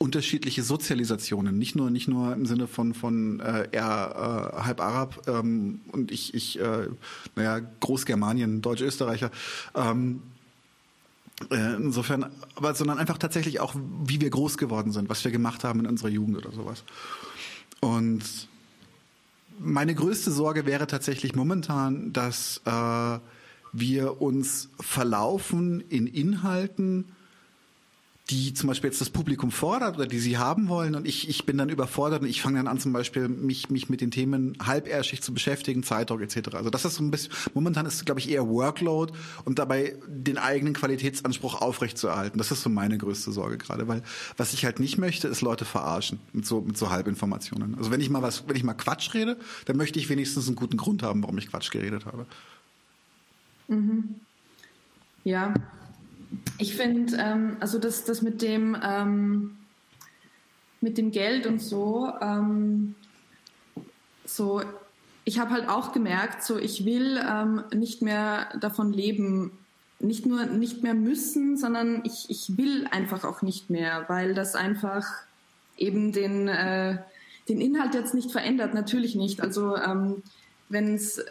unterschiedliche Sozialisationen, nicht nur nicht nur im Sinne von von äh, eher äh, halb Arab ähm, und ich ich äh, naja Großgermanien, Deutsch-Österreicher. Ähm, äh, insofern, aber sondern einfach tatsächlich auch, wie wir groß geworden sind, was wir gemacht haben in unserer Jugend oder sowas. Und meine größte Sorge wäre tatsächlich momentan, dass äh, wir uns verlaufen in Inhalten, die zum Beispiel jetzt das Publikum fordert oder die sie haben wollen und ich, ich bin dann überfordert und ich fange dann an zum Beispiel mich, mich mit den Themen halbärschig zu beschäftigen, Zeitdruck etc. Also das ist so ein bisschen, momentan ist glaube ich eher Workload und dabei den eigenen Qualitätsanspruch aufrechtzuerhalten. Das ist so meine größte Sorge gerade, weil was ich halt nicht möchte, ist Leute verarschen mit so, mit so Halbinformationen. Also wenn ich mal was, wenn ich mal Quatsch rede, dann möchte ich wenigstens einen guten Grund haben, warum ich Quatsch geredet habe. Mhm. Ja, ich finde, ähm, also das, das mit dem ähm, mit dem Geld und so, ähm, so ich habe halt auch gemerkt, so ich will ähm, nicht mehr davon leben, nicht nur nicht mehr müssen, sondern ich, ich will einfach auch nicht mehr, weil das einfach eben den, äh, den Inhalt jetzt nicht verändert, natürlich nicht. Also ähm, wenn es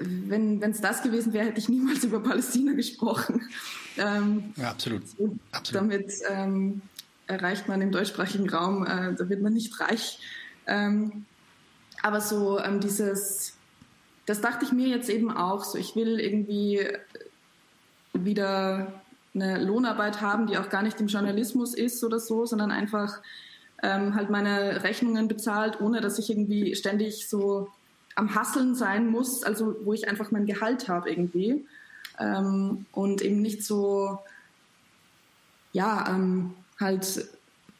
wenn es das gewesen wäre, hätte ich niemals über Palästina gesprochen. Ähm, ja, absolut. absolut. Damit ähm, erreicht man im deutschsprachigen Raum, äh, da wird man nicht reich. Ähm, aber so ähm, dieses, das dachte ich mir jetzt eben auch. So, ich will irgendwie wieder eine Lohnarbeit haben, die auch gar nicht im Journalismus ist oder so, sondern einfach ähm, halt meine Rechnungen bezahlt, ohne dass ich irgendwie ständig so am Hasseln sein muss, also wo ich einfach mein Gehalt habe irgendwie ähm, und eben nicht so, ja, ähm, halt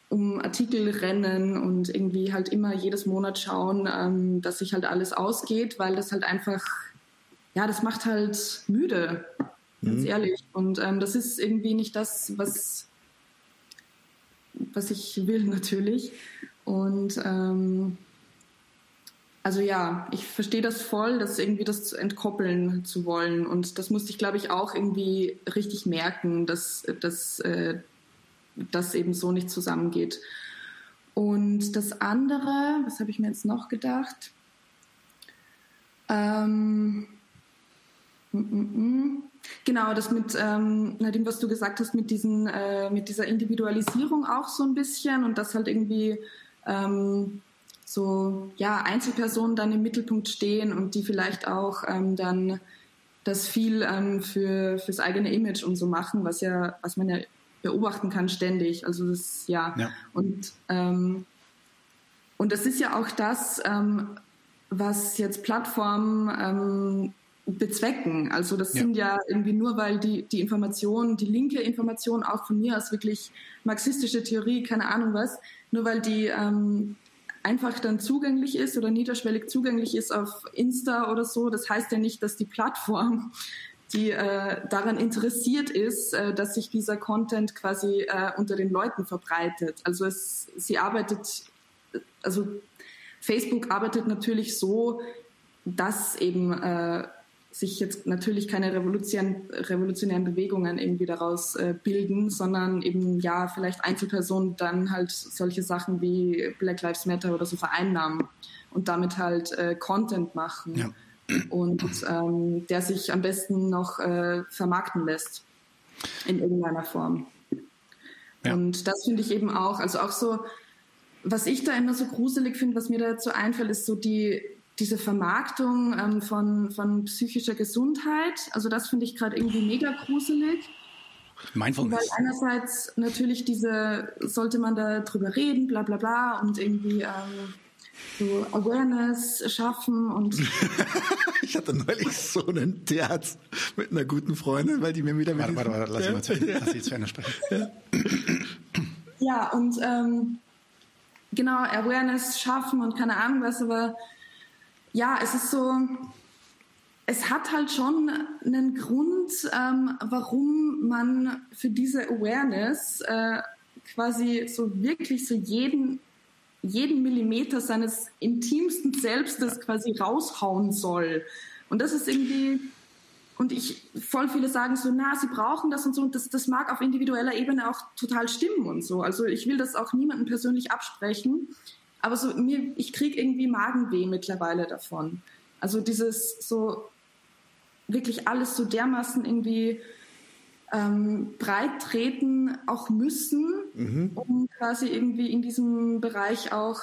um Artikel rennen und irgendwie halt immer jedes Monat schauen, ähm, dass sich halt alles ausgeht, weil das halt einfach, ja, das macht halt müde, ganz mhm. ehrlich. Und ähm, das ist irgendwie nicht das, was, was ich will natürlich. Und ähm, also ja, ich verstehe das voll, das irgendwie das entkoppeln zu wollen. Und das musste ich, glaube ich, auch irgendwie richtig merken, dass, dass äh, das eben so nicht zusammengeht. Und das andere, was habe ich mir jetzt noch gedacht? Ähm, mm, mm, Genau, das mit ähm, dem, was du gesagt hast, mit diesen, äh, mit dieser Individualisierung auch so ein bisschen und dass halt irgendwie ähm, so ja Einzelpersonen dann im Mittelpunkt stehen und die vielleicht auch ähm, dann das viel ähm, für fürs eigene Image und so machen, was ja was man ja beobachten kann ständig. Also das ja, ja. und ähm, und das ist ja auch das, ähm, was jetzt Plattformen ähm, bezwecken. Also das ja. sind ja irgendwie nur, weil die, die Information, die linke Information auch von mir aus wirklich marxistische Theorie, keine Ahnung was, nur weil die ähm, einfach dann zugänglich ist oder niederschwellig zugänglich ist auf Insta oder so, das heißt ja nicht, dass die Plattform die äh, daran interessiert ist, äh, dass sich dieser Content quasi äh, unter den Leuten verbreitet. Also es, sie arbeitet, also Facebook arbeitet natürlich so, dass eben äh, sich jetzt natürlich keine revolutionären, revolutionären Bewegungen irgendwie daraus äh, bilden, sondern eben ja vielleicht Einzelpersonen dann halt solche Sachen wie Black Lives Matter oder so vereinnahmen und damit halt äh, Content machen ja. und ähm, der sich am besten noch äh, vermarkten lässt in irgendeiner Form. Ja. Und das finde ich eben auch, also auch so, was ich da immer so gruselig finde, was mir dazu einfällt, ist so die diese Vermarktung ähm, von, von psychischer Gesundheit. Also das finde ich gerade irgendwie mega gruselig. Mindfulness. Weil einerseits natürlich diese, sollte man da drüber reden, bla bla bla und irgendwie ähm, so Awareness schaffen und ich hatte neulich so einen Terz mit einer guten Freundin, weil die mir wieder warte, warte, warte, lass ja. mal zu, lass sie zu Ende sprechen. Ja, ja und ähm, genau Awareness schaffen und keine Ahnung was, aber ja, es ist so, es hat halt schon einen Grund, ähm, warum man für diese Awareness äh, quasi so wirklich so jeden, jeden Millimeter seines intimsten Selbstes quasi raushauen soll. Und das ist irgendwie, und ich, voll viele sagen so, na, sie brauchen das und so, und das, das mag auf individueller Ebene auch total stimmen und so. Also ich will das auch niemandem persönlich absprechen. Aber so mir, ich kriege irgendwie Magenweh mittlerweile davon. Also dieses so wirklich alles so dermaßen irgendwie ähm, breit treten auch müssen, mhm. um quasi irgendwie in diesem Bereich auch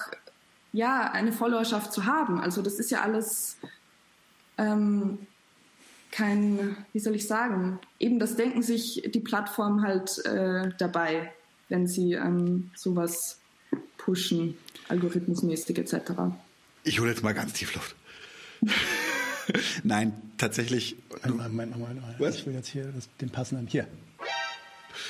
ja eine Followerschaft zu haben. Also das ist ja alles ähm, kein, wie soll ich sagen, eben das denken sich die Plattform halt äh, dabei, wenn sie ähm, sowas pushen algorithmusmäßig etc. Ich hole jetzt mal ganz tief Luft. Nein, tatsächlich. Moment, Moment, Moment, Moment. Ich will jetzt hier das, den passenden. Hier.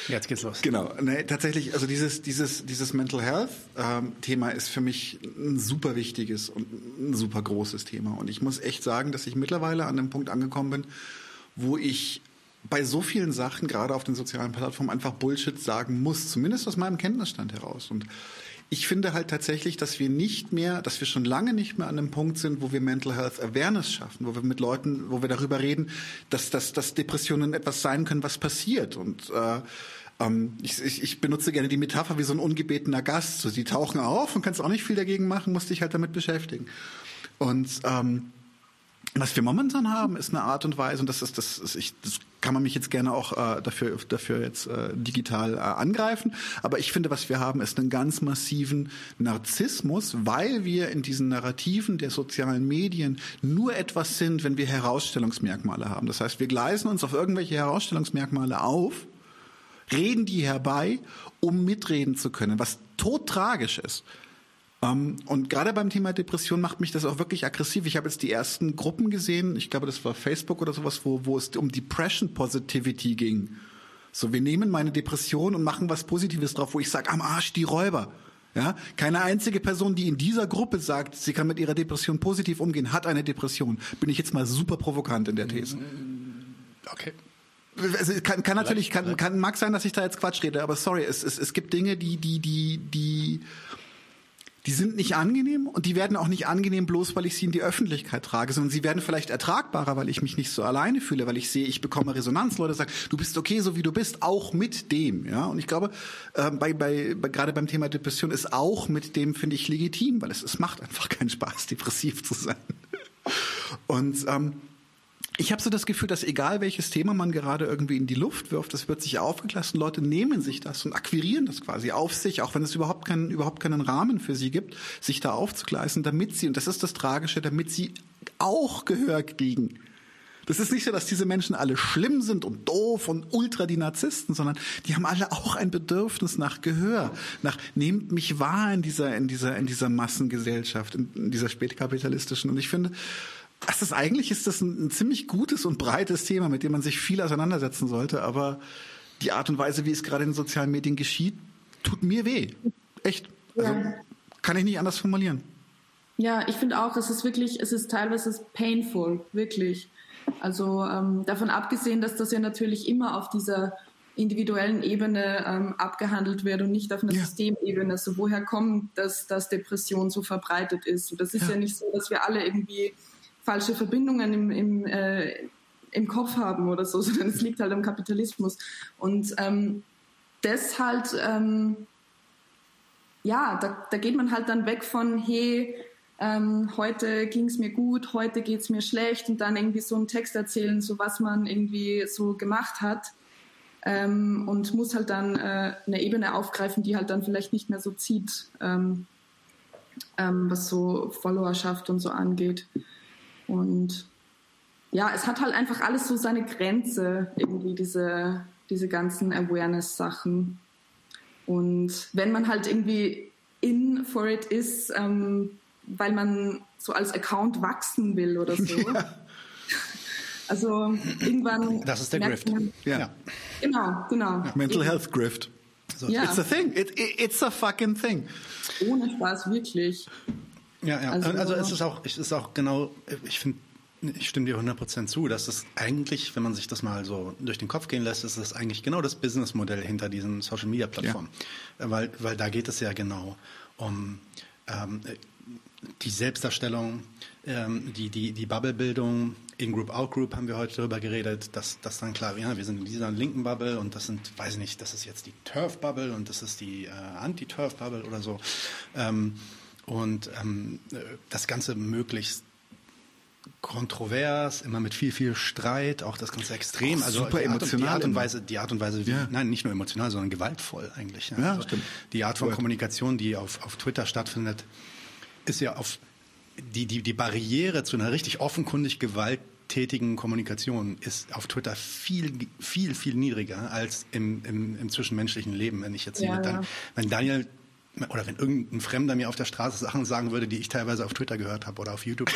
Jetzt geht's los. Genau. Nee, tatsächlich, also dieses, dieses, dieses Mental Health ähm, Thema ist für mich ein super wichtiges und ein super großes Thema. Und ich muss echt sagen, dass ich mittlerweile an dem Punkt angekommen bin, wo ich bei so vielen Sachen, gerade auf den sozialen Plattformen, einfach Bullshit sagen muss, zumindest aus meinem Kenntnisstand heraus. Und ich finde halt tatsächlich, dass wir nicht mehr, dass wir schon lange nicht mehr an einem Punkt sind, wo wir Mental Health Awareness schaffen, wo wir mit Leuten, wo wir darüber reden, dass, dass, dass Depressionen etwas sein können, was passiert. Und äh, ähm, ich, ich, ich benutze gerne die Metapher wie so ein ungebetener Gast. So, die tauchen auf und kannst auch nicht viel dagegen machen, musst dich halt damit beschäftigen. Und ähm, was wir momentan haben, ist eine Art und Weise, und das ist das, ist, ich, das kann man mich jetzt gerne auch äh, dafür dafür jetzt äh, digital äh, angreifen. Aber ich finde, was wir haben, ist einen ganz massiven Narzissmus, weil wir in diesen Narrativen der sozialen Medien nur etwas sind, wenn wir Herausstellungsmerkmale haben. Das heißt, wir gleisen uns auf irgendwelche Herausstellungsmerkmale auf, reden die herbei, um mitreden zu können, was todtragisch ist. Ähm, und gerade beim Thema Depression macht mich das auch wirklich aggressiv. Ich habe jetzt die ersten Gruppen gesehen, ich glaube, das war Facebook oder sowas, wo, wo es um Depression Positivity ging. So, wir nehmen meine Depression und machen was Positives drauf, wo ich sage, am Arsch die Räuber. Ja, keine einzige Person, die in dieser Gruppe sagt, sie kann mit ihrer Depression positiv umgehen, hat eine Depression. Bin ich jetzt mal super provokant in der These. Okay. Also kann, kann natürlich, kann, kann, mag sein, dass ich da jetzt Quatsch rede, aber sorry, es, es, es gibt Dinge, die, die, die, die, die sind nicht angenehm und die werden auch nicht angenehm bloß, weil ich sie in die Öffentlichkeit trage, sondern sie werden vielleicht ertragbarer, weil ich mich nicht so alleine fühle, weil ich sehe, ich bekomme Resonanz. Leute sagen, du bist okay, so wie du bist, auch mit dem. Ja, und ich glaube, äh, bei, bei, bei gerade beim Thema Depression ist auch mit dem finde ich legitim, weil es, es macht einfach keinen Spaß, depressiv zu sein. Und ähm, ich habe so das Gefühl, dass egal welches Thema man gerade irgendwie in die Luft wirft, das wird sich aufgelassen. Leute nehmen sich das und akquirieren das quasi auf sich, auch wenn es überhaupt keinen, überhaupt keinen Rahmen für sie gibt, sich da aufzugleisen, damit sie, und das ist das Tragische, damit sie auch Gehör kriegen. Das ist nicht so, dass diese Menschen alle schlimm sind und doof und ultra die Narzissten, sondern die haben alle auch ein Bedürfnis nach Gehör, nach nehmt mich wahr in dieser in dieser in dieser Massengesellschaft, in, in dieser spätkapitalistischen. Und ich finde, das ist eigentlich ist das ein, ein ziemlich gutes und breites Thema, mit dem man sich viel auseinandersetzen sollte. Aber die Art und Weise, wie es gerade in den sozialen Medien geschieht, tut mir weh. Echt. Also ja. kann ich nicht anders formulieren. Ja, ich finde auch, es ist wirklich, es ist teilweise painful, wirklich. Also ähm, davon abgesehen, dass das ja natürlich immer auf dieser individuellen Ebene ähm, abgehandelt wird und nicht auf einer ja. Systemebene. Also woher kommt, dass, dass Depression so verbreitet ist? Und das ist ja. ja nicht so, dass wir alle irgendwie falsche Verbindungen im, im, äh, im Kopf haben oder so, sondern es liegt halt am Kapitalismus. Und ähm, das halt, ähm, ja, da, da geht man halt dann weg von, hey, ähm, heute ging es mir gut, heute geht es mir schlecht und dann irgendwie so einen Text erzählen, so was man irgendwie so gemacht hat ähm, und muss halt dann äh, eine Ebene aufgreifen, die halt dann vielleicht nicht mehr so zieht, ähm, ähm was so Followerschaft und so angeht. Und ja, es hat halt einfach alles so seine Grenze, irgendwie diese, diese ganzen Awareness-Sachen. Und wenn man halt irgendwie in for it ist, ähm, weil man so als Account wachsen will oder so. Ja. Also irgendwann. Das ist der Grift. Man, ja. Genau, genau. Ja. Mental Health Grift. So. Ja. It's a thing. It, it, it's a fucking thing. Ohne Spaß, wirklich. Ja, ja. Also, also es ist auch, es ist auch genau, ich finde, ich stimme dir 100% zu, dass es eigentlich, wenn man sich das mal so durch den Kopf gehen lässt, ist es eigentlich genau das Businessmodell hinter diesen Social Media Plattformen. Ja. Weil, weil da geht es ja genau um ähm, die Selbstdarstellung, ähm, die, die, die Bubblebildung, In-Group, Out-Group haben wir heute darüber geredet, dass das dann klar, ja, wir sind in dieser linken Bubble und das sind, weiß ich nicht, das ist jetzt die Turf-Bubble und das ist die äh, Anti-Turf-Bubble oder so. Ähm, und ähm, das Ganze möglichst kontrovers, immer mit viel, viel Streit, auch das ganze extrem, also super die Art, emotional. Die Art und Weise, die Art und Weise, wie, ja. nein, nicht nur emotional, sondern gewaltvoll eigentlich. Ja, ja also stimmt. Die Art von Kommunikation, die auf, auf Twitter stattfindet, ist ja auf die, die, die Barriere zu einer richtig offenkundig gewalttätigen Kommunikation ist auf Twitter viel, viel, viel niedriger als im, im, im zwischenmenschlichen Leben. Wenn ich jetzt ja, dann, wenn Daniel oder wenn irgendein Fremder mir auf der Straße Sachen sagen würde, die ich teilweise auf Twitter gehört habe oder auf YouTube.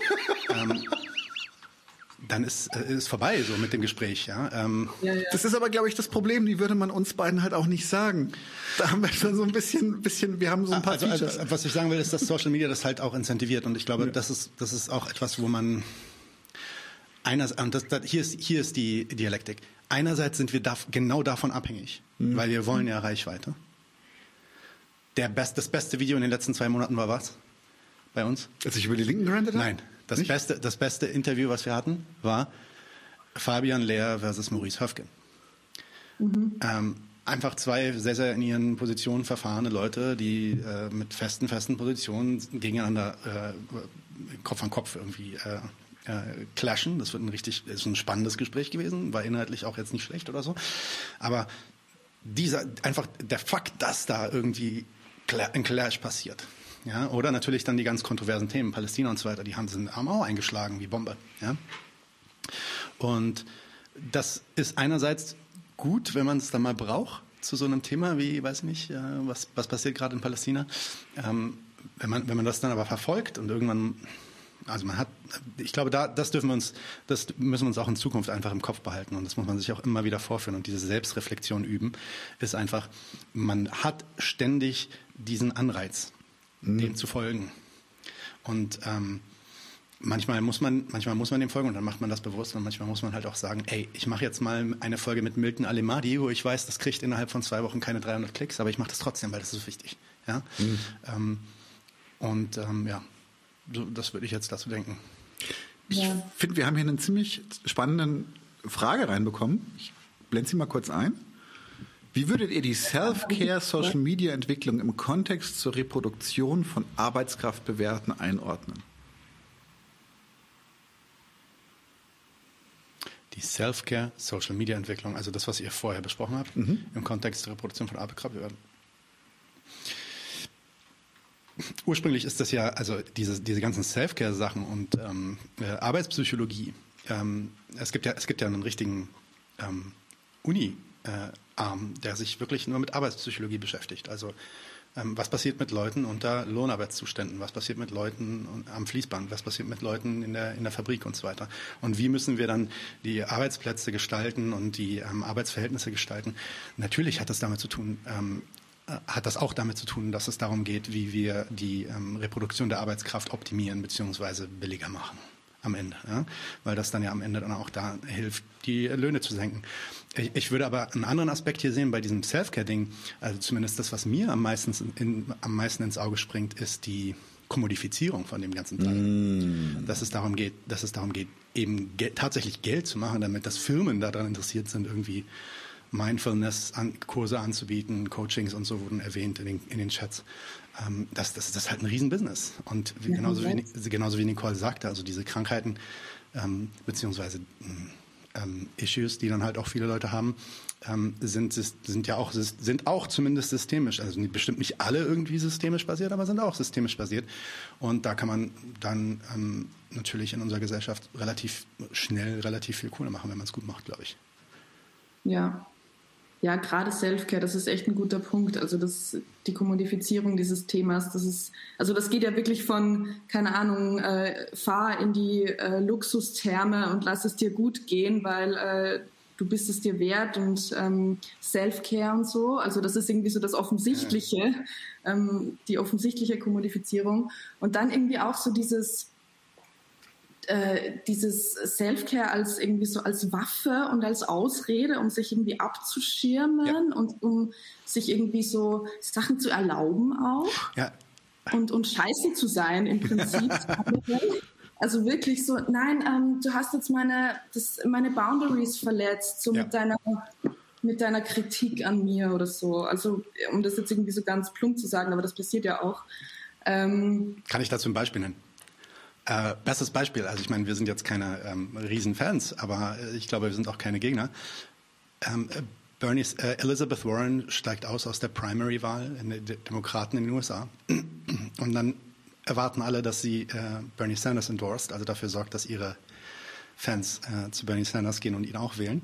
ähm, dann ist äh, ist vorbei so mit dem Gespräch. Ja? Ähm, ja, ja. Das ist aber, glaube ich, das Problem. Die würde man uns beiden halt auch nicht sagen. Da haben wir schon so ein bisschen, bisschen wir haben so ein paar also, Features. Also, was ich sagen will, ist, dass Social Media das halt auch incentiviert. Und ich glaube, ja. das ist das ist auch etwas, wo man einerseits und das, das, hier ist hier ist die Dialektik. Einerseits sind wir da, genau davon abhängig, mhm. weil wir wollen ja Reichweite. Der best, das beste Video in den letzten zwei Monaten war was? Bei uns? Als ich über die Linken gerantet habe? Nein. Das beste, das beste Interview, was wir hatten, war Fabian Lehr versus Maurice Höfgen. Mhm. Ähm, einfach zwei sehr, sehr in ihren Positionen verfahrene Leute, die äh, mit festen, festen Positionen gegeneinander äh, Kopf an Kopf irgendwie äh, äh, clashen. Das wird ein richtig, ist ein spannendes Gespräch gewesen, war inhaltlich auch jetzt nicht schlecht oder so. Aber dieser, einfach der Fakt, dass da irgendwie ein Clash passiert, ja, oder natürlich dann die ganz kontroversen Themen, Palästina und so weiter, die haben, sind, haben auch eingeschlagen wie Bombe. Ja. Und das ist einerseits gut, wenn man es dann mal braucht zu so einem Thema wie, weiß ich nicht, äh, was, was passiert gerade in Palästina. Ähm, wenn, man, wenn man das dann aber verfolgt und irgendwann, also man hat, ich glaube, da, das dürfen wir uns, das müssen wir uns auch in Zukunft einfach im Kopf behalten und das muss man sich auch immer wieder vorführen und diese Selbstreflexion üben, ist einfach, man hat ständig diesen Anreiz mhm. dem zu folgen. Und ähm, manchmal muss man, manchmal muss man dem folgen und dann macht man das bewusst und manchmal muss man halt auch sagen, ey, ich mache jetzt mal eine Folge mit Milton Alemadi, wo ich weiß, das kriegt innerhalb von zwei Wochen keine 300 Klicks, aber ich mache das trotzdem, weil das ist wichtig. Ja? Mhm. Ähm, und ähm, ja, so, das würde ich jetzt dazu denken. Ich ja. finde, wir haben hier eine ziemlich spannende Frage reinbekommen. Ich blende sie mal kurz ein. Wie würdet ihr die Self-Care-Social-Media-Entwicklung im Kontext zur Reproduktion von Arbeitskraftbewerten einordnen? die Self-Care, Social-Media-Entwicklung, also das, was ihr vorher besprochen habt, mhm. im Kontext der Reproduktion von Arbeitskraft werden. Ursprünglich ist das ja, also diese, diese ganzen Self-Care-Sachen und ähm, äh, Arbeitspsychologie. Ähm, es, gibt ja, es gibt ja einen richtigen ähm, Uni-Arm, äh, der sich wirklich nur mit Arbeitspsychologie beschäftigt. Also ähm, was passiert mit Leuten unter Lohnarbeitszuständen? Was passiert mit Leuten am Fließband? Was passiert mit Leuten in der, in der Fabrik und so weiter? Und wie müssen wir dann die Arbeitsplätze gestalten und die ähm, Arbeitsverhältnisse gestalten? Natürlich hat das damit zu tun, ähm, äh, hat das auch damit zu tun, dass es darum geht, wie wir die ähm, Reproduktion der Arbeitskraft optimieren bzw. billiger machen am Ende, ja? weil das dann ja am Ende dann auch da hilft, die Löhne zu senken. Ich, ich würde aber einen anderen Aspekt hier sehen bei diesem Self-Care-Ding, also zumindest das, was mir am meisten, in, am meisten ins Auge springt, ist die Kommodifizierung von dem ganzen Teil. Mm. Dass es darum geht, dass es darum geht, eben ge tatsächlich Geld zu machen, damit das Firmen daran interessiert sind, irgendwie Mindfulness-Kurse anzubieten, Coachings und so wurden erwähnt in den, in den Chats. Ähm, das, das, das ist halt ein Riesenbusiness. Und genauso, wie, genauso wie Nicole sagte, also diese Krankheiten ähm, beziehungsweise ähm, Issues, die dann halt auch viele Leute haben, ähm, sind, sind ja auch, sind auch zumindest systemisch. Also bestimmt nicht alle irgendwie systemisch basiert, aber sind auch systemisch basiert. Und da kann man dann ähm, natürlich in unserer Gesellschaft relativ schnell relativ viel Kohle machen, wenn man es gut macht, glaube ich. Ja, ja, gerade Selfcare, das ist echt ein guter Punkt. Also das, die Kommodifizierung dieses Themas, das ist, also das geht ja wirklich von, keine Ahnung, äh, fahr in die äh, Luxustherme und lass es dir gut gehen, weil äh, du bist es dir wert und ähm, Selfcare und so. Also das ist irgendwie so das Offensichtliche, ähm, die offensichtliche Kommodifizierung. Und dann irgendwie auch so dieses, äh, dieses Self-Care als irgendwie so als Waffe und als Ausrede, um sich irgendwie abzuschirmen ja. und um sich irgendwie so Sachen zu erlauben auch. Ja. Und, und scheiße zu sein im Prinzip. also wirklich so, nein, ähm, du hast jetzt meine, das, meine Boundaries verletzt, so ja. mit deiner mit deiner Kritik an mir oder so. Also, um das jetzt irgendwie so ganz plump zu sagen, aber das passiert ja auch. Ähm, Kann ich dazu ein Beispiel nennen? Äh, bestes Beispiel, also ich meine, wir sind jetzt keine ähm, Riesenfans, aber ich glaube, wir sind auch keine Gegner. Ähm, äh, Bernie, äh, Elizabeth Warren steigt aus aus der Primary-Wahl in den Demokraten in den USA. Und dann erwarten alle, dass sie äh, Bernie Sanders endorsed, also dafür sorgt, dass ihre Fans äh, zu Bernie Sanders gehen und ihn auch wählen.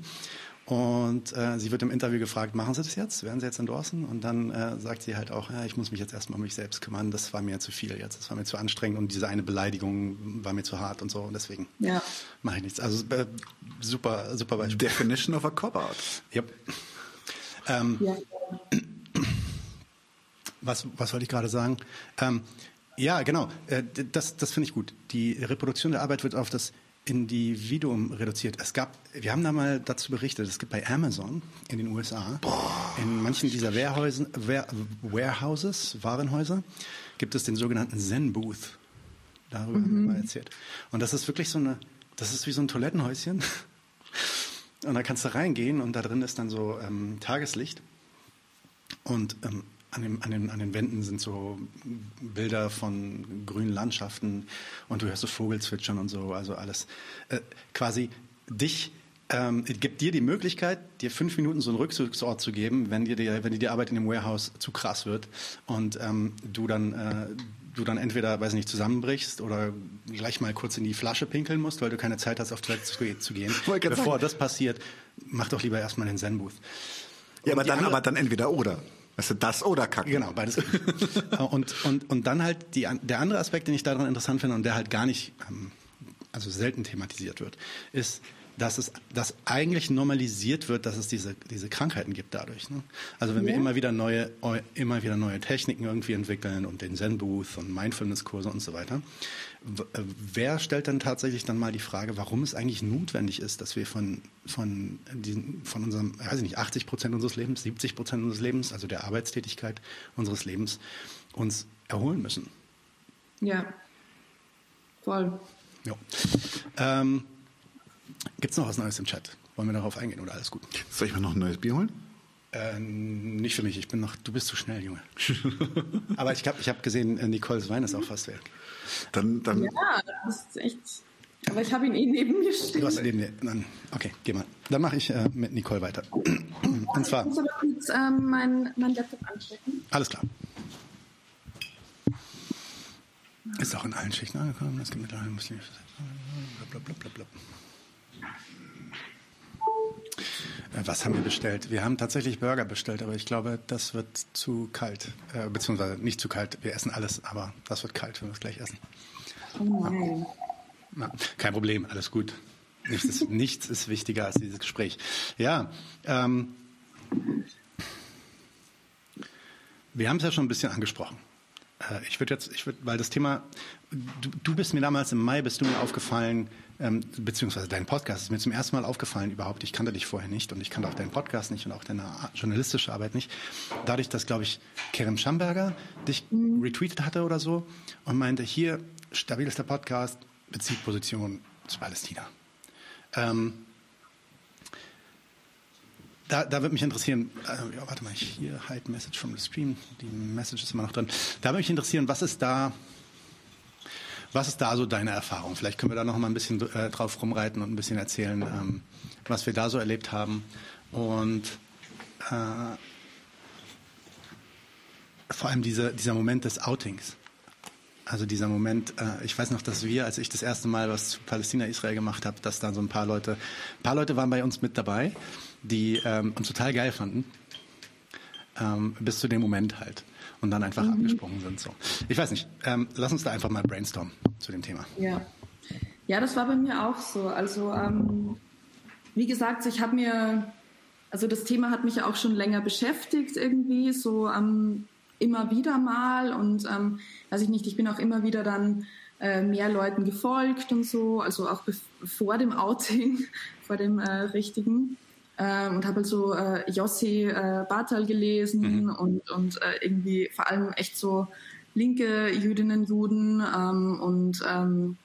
Und äh, sie wird im Interview gefragt, machen Sie das jetzt? Werden Sie jetzt endorsen? Und dann äh, sagt sie halt auch, ja, ich muss mich jetzt erstmal um mich selbst kümmern. Das war mir zu viel jetzt. Das war mir zu anstrengend und diese eine Beleidigung war mir zu hart und so. Und deswegen ja. mache ich nichts. Also äh, super, super Beispiel. Definition of a Cop-Out. Yep. Ähm, ja. Was, was wollte ich gerade sagen? Ähm, ja, genau. Äh, das, das finde ich gut. Die Reproduktion der Arbeit wird auf das Individuum reduziert. Es gab, wir haben da mal dazu berichtet, es gibt bei Amazon in den USA, Boah. in manchen dieser Warehäusen, Warehouses, Warenhäuser, gibt es den sogenannten Zen Booth. Darüber mhm. haben wir mhm. mal erzählt. Und das ist wirklich so eine, das ist wie so ein Toilettenhäuschen. Und da kannst du reingehen und da drin ist dann so ähm, Tageslicht. Und ähm, an, dem, an, den, an den Wänden sind so Bilder von grünen Landschaften und du hörst so Vogelzwitschern und so, also alles. Äh, quasi dich ähm, gibt dir die Möglichkeit, dir fünf Minuten so einen Rückzugsort zu geben, wenn dir die, wenn dir die Arbeit in dem Warehouse zu krass wird und ähm, du dann äh, du dann entweder, weiß nicht, zusammenbrichst oder gleich mal kurz in die Flasche pinkeln musst, weil du keine Zeit hast, auf Toilette zu, zu gehen. Bevor das passiert, mach doch lieber erstmal den Zen-Booth. Ja, aber dann, aber dann entweder oder. Weißt du, das oder Kacken. Genau, beides. und, und, und dann halt die, der andere Aspekt, den ich daran interessant finde und der halt gar nicht, ähm, also selten thematisiert wird, ist, dass es dass eigentlich normalisiert wird, dass es diese, diese Krankheiten gibt dadurch. Ne? Also wenn ja. wir immer wieder neue immer wieder neue Techniken irgendwie entwickeln und den Zen Booth und Mindfulness Kurse und so weiter, wer stellt dann tatsächlich dann mal die Frage, warum es eigentlich notwendig ist, dass wir von von diesen, von unserem, weiß ich nicht, 80 Prozent unseres Lebens, 70 Prozent unseres Lebens, also der Arbeitstätigkeit unseres Lebens, uns erholen müssen? Ja, voll. Ja. Ähm, Gibt es noch was Neues im Chat? Wollen wir darauf eingehen oder alles gut? Soll ich mir noch ein neues Bier holen? Äh, nicht für mich, ich bin noch, du bist zu schnell, Junge. Aber ich habe ich hab gesehen, äh, Nicoles Wein ist auch fast weg. Dann, dann ja, das ist echt. aber ich habe ihn eh neben mir stehen. Du hast neben dir. Okay, geh mal. Dann mache ich äh, mit Nicole weiter. Und zwar. Ich muss aber kurz ähm, mein, mein Laptop anstecken. Alles klar. Ist auch in allen Schichten angekommen. Es gibt mittlerweile muslimische. Blablabla. Äh, was haben wir bestellt? Wir haben tatsächlich Burger bestellt, aber ich glaube, das wird zu kalt. Äh, beziehungsweise nicht zu kalt. Wir essen alles, aber das wird kalt, wenn wir es gleich essen. Oh nein. Ja, kein Problem, alles gut. Nichts ist, nichts ist wichtiger als dieses Gespräch. Ja, ähm, wir haben es ja schon ein bisschen angesprochen. Äh, ich würde jetzt, ich würde, weil das Thema, du, du, bist mir damals im Mai, bist du mir aufgefallen, ähm, beziehungsweise dein Podcast ist mir zum ersten Mal aufgefallen überhaupt. Ich kannte dich vorher nicht und ich kannte auch deinen Podcast nicht und auch deine journalistische Arbeit nicht. Dadurch, dass, glaube ich, Kerem Schamberger dich mhm. retweetet hatte oder so und meinte, hier, stabil ist der Podcast, bezieht Position zu Palästina. Ähm, da, da würde mich interessieren, äh, ja, warte mal, hier, hide message from the stream, die Message ist immer noch drin. Da würde mich interessieren, was ist da, was ist da so deine Erfahrung? Vielleicht können wir da noch mal ein bisschen äh, drauf rumreiten und ein bisschen erzählen, ähm, was wir da so erlebt haben. Und äh, vor allem diese, dieser Moment des Outings. Also dieser Moment, äh, ich weiß noch, dass wir, als ich das erste Mal was zu Palästina-Israel gemacht habe, dass da so ein paar Leute, ein paar Leute waren bei uns mit dabei die ähm, uns total geil fanden. Ähm, bis zu dem Moment halt. Und dann einfach mhm. abgesprungen sind. So. Ich weiß nicht, ähm, lass uns da einfach mal brainstormen zu dem Thema. Ja, ja das war bei mir auch so. Also, ähm, wie gesagt, ich habe mir, also das Thema hat mich ja auch schon länger beschäftigt irgendwie, so ähm, immer wieder mal. Und ähm, weiß ich nicht, ich bin auch immer wieder dann äh, mehr Leuten gefolgt und so, also auch vor dem Outing, vor dem äh, richtigen ähm, und habe halt so äh, Jossi äh, Bartal gelesen mhm. und, und äh, irgendwie vor allem echt so linke Jüdinnen, Juden ähm, und ähm,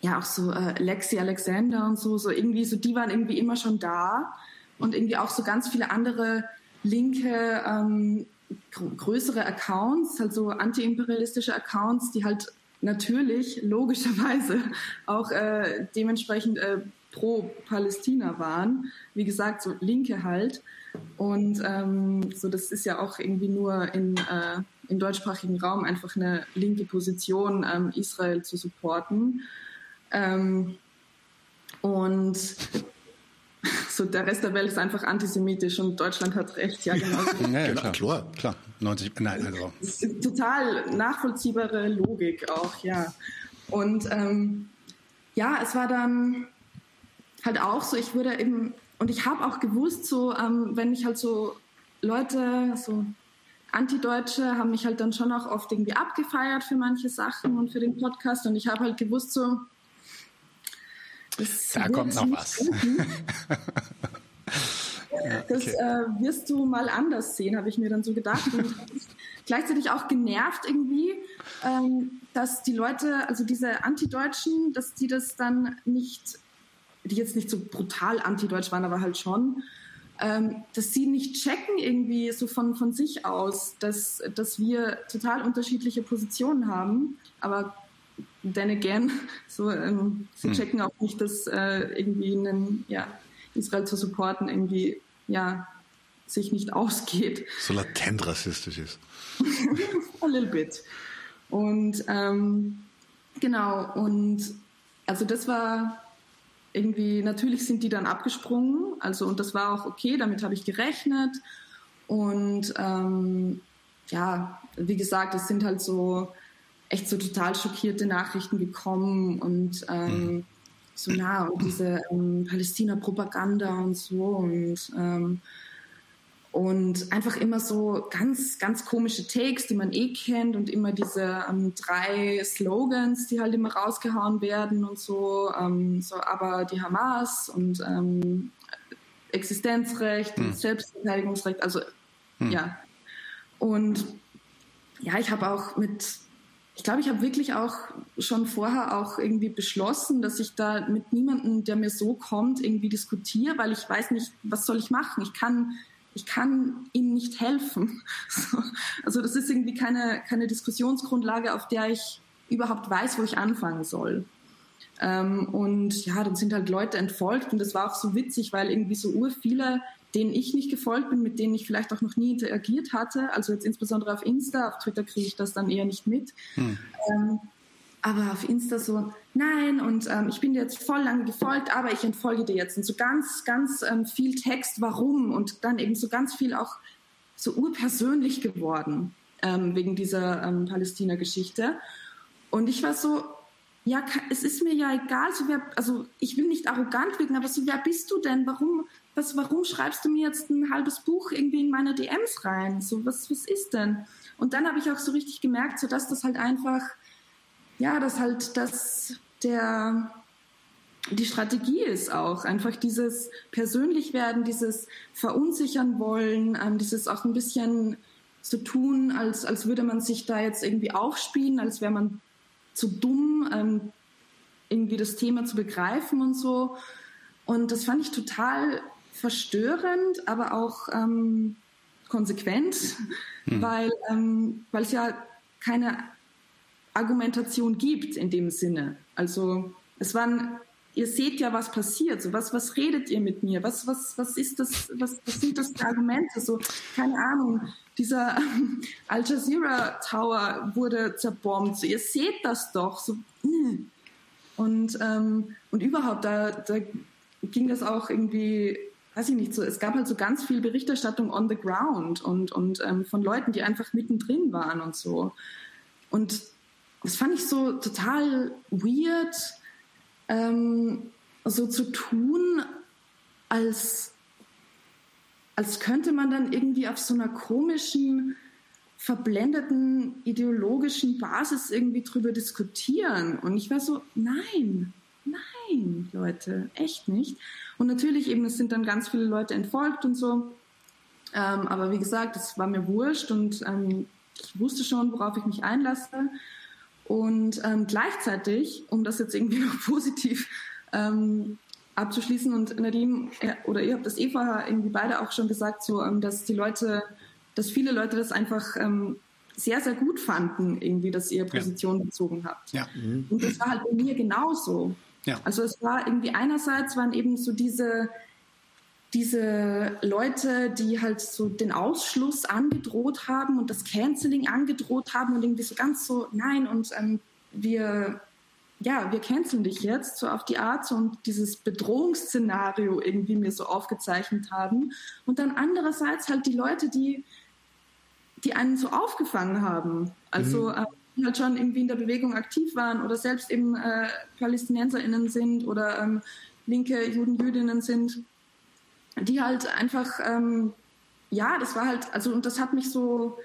ja auch so äh, Lexi Alexander und so, so irgendwie so, die waren irgendwie immer schon da und irgendwie auch so ganz viele andere linke ähm, größere Accounts, halt so antiimperialistische Accounts, die halt natürlich logischerweise auch äh, dementsprechend äh, pro Palästina waren. Wie gesagt, so Linke halt. Und ähm, so das ist ja auch irgendwie nur in, äh, im deutschsprachigen Raum einfach eine linke Position, ähm, Israel zu supporten. Ähm, und so der Rest der Welt ist einfach antisemitisch und Deutschland hat recht, ja genau. ja, ja, klar, klar, klar. 90, nein, also. Das ist total nachvollziehbare Logik auch, ja. Und ähm, ja, es war dann halt auch so, ich würde eben, und ich habe auch gewusst, so, ähm, wenn mich halt so Leute, so Antideutsche, haben mich halt dann schon auch oft irgendwie abgefeiert für manche Sachen und für den Podcast. Und ich habe halt gewusst, so, da kommt noch was. das äh, wirst du mal anders sehen, habe ich mir dann so gedacht. Und gleichzeitig auch genervt irgendwie, ähm, dass die Leute, also diese Antideutschen, dass die das dann nicht die jetzt nicht so brutal antideutsch waren, aber halt schon, ähm, dass sie nicht checken irgendwie so von, von sich aus, dass, dass wir total unterschiedliche Positionen haben, aber then again, so, ähm, sie hm. checken auch nicht, dass äh, irgendwie einen, ja, Israel zu supporten irgendwie, ja, sich nicht ausgeht. So latent rassistisch ist. A little bit. Und ähm, genau, und also das war irgendwie, natürlich sind die dann abgesprungen, also und das war auch okay, damit habe ich gerechnet. Und ähm, ja, wie gesagt, es sind halt so echt so total schockierte Nachrichten gekommen und ähm, mhm. so nah und diese ähm, Palästina-Propaganda und so und ähm, und einfach immer so ganz, ganz komische Takes, die man eh kennt und immer diese ähm, drei Slogans, die halt immer rausgehauen werden und so, ähm, so aber die Hamas und ähm, Existenzrecht hm. und Selbstverteidigungsrecht, also hm. ja. Und ja, ich habe auch mit, ich glaube, ich habe wirklich auch schon vorher auch irgendwie beschlossen, dass ich da mit niemandem, der mir so kommt, irgendwie diskutiere, weil ich weiß nicht, was soll ich machen. Ich kann ich kann ihnen nicht helfen. Also das ist irgendwie keine, keine Diskussionsgrundlage, auf der ich überhaupt weiß, wo ich anfangen soll. Ähm, und ja, dann sind halt Leute entfolgt und das war auch so witzig, weil irgendwie so ur viele, denen ich nicht gefolgt bin, mit denen ich vielleicht auch noch nie interagiert hatte, also jetzt insbesondere auf Insta, auf Twitter kriege ich das dann eher nicht mit. Hm. Ähm, aber auf Insta so, nein, und ähm, ich bin dir jetzt voll lange gefolgt, aber ich entfolge dir jetzt. Und so ganz, ganz ähm, viel Text, warum und dann eben so ganz viel auch so urpersönlich geworden ähm, wegen dieser ähm, Palästina-Geschichte. Und ich war so, ja, es ist mir ja egal, so wer, also ich will nicht arrogant wirken, aber so wer bist du denn? Warum, was, warum schreibst du mir jetzt ein halbes Buch irgendwie in meine DMs rein? So, was, was ist denn? Und dann habe ich auch so richtig gemerkt, so dass das halt einfach, ja, dass halt das der die Strategie ist auch einfach dieses persönlich werden, dieses verunsichern wollen, ähm, dieses auch ein bisschen so tun, als, als würde man sich da jetzt irgendwie aufspielen, als wäre man zu dumm, ähm, irgendwie das Thema zu begreifen und so. Und das fand ich total verstörend, aber auch ähm, konsequent, hm. weil ähm, weil es ja keine Argumentation gibt in dem Sinne. Also es waren, ihr seht ja, was passiert. So was was redet ihr mit mir? Was was was ist das? Was, was sind das für Argumente? So keine Ahnung dieser Al Jazeera Tower wurde zerbombt. So, ihr seht das doch. So, mm. und, ähm, und überhaupt, da, da ging das auch irgendwie, weiß ich nicht, so, es gab halt so ganz viel Berichterstattung on the ground und, und ähm, von Leuten, die einfach mittendrin waren und so. Und das fand ich so total weird, ähm, so zu tun, als als könnte man dann irgendwie auf so einer komischen, verblendeten ideologischen Basis irgendwie drüber diskutieren. Und ich war so, nein, nein, Leute, echt nicht. Und natürlich eben, es sind dann ganz viele Leute entfolgt und so. Ähm, aber wie gesagt, es war mir wurscht und ähm, ich wusste schon, worauf ich mich einlasse. Und ähm, gleichzeitig, um das jetzt irgendwie noch positiv ähm, abzuschließen. Und Nadine, oder ihr habt das eh vorher irgendwie beide auch schon gesagt, so, ähm, dass die Leute, dass viele Leute das einfach ähm, sehr, sehr gut fanden, irgendwie, dass ihr Position ja. bezogen habt. Ja. Mhm. Und das war halt bei mir genauso. Ja. Also es war irgendwie einerseits waren eben so diese, diese Leute, die halt so den Ausschluss angedroht haben und das Canceling angedroht haben und irgendwie so ganz so, nein, und ähm, wir ja, wir canceln dich jetzt, so auf die Art, so und dieses Bedrohungsszenario irgendwie mir so aufgezeichnet haben. Und dann andererseits halt die Leute, die, die einen so aufgefangen haben. Also, mhm. äh, halt schon irgendwie in der Bewegung aktiv waren oder selbst eben äh, PalästinenserInnen sind oder ähm, linke Juden, Jüdinnen sind, die halt einfach, ähm, ja, das war halt, also, und das hat mich so,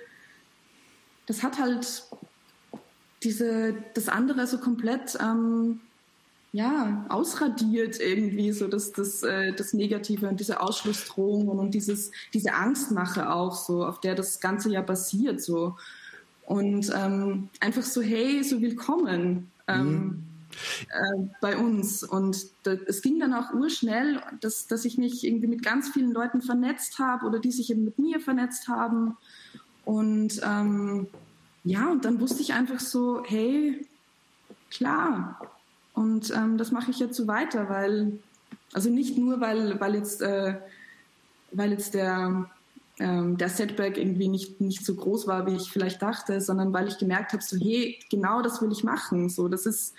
das hat halt diese, das andere so komplett ähm, ja, ausradiert irgendwie, so das, das, äh, das Negative und diese Ausschlussdrohungen und dieses, diese Angstmache auch, so, auf der das Ganze ja basiert, so. Und ähm, einfach so, hey, so willkommen ähm, mhm. Äh, bei uns. Und es ging dann auch urschnell, dass, dass ich mich irgendwie mit ganz vielen Leuten vernetzt habe oder die sich eben mit mir vernetzt haben. Und ähm, ja, und dann wusste ich einfach so, hey, klar. Und ähm, das mache ich jetzt so weiter, weil, also nicht nur, weil, weil jetzt, äh, weil jetzt der, ähm, der Setback irgendwie nicht, nicht so groß war, wie ich vielleicht dachte, sondern weil ich gemerkt habe, so, hey, genau das will ich machen. So, das ist,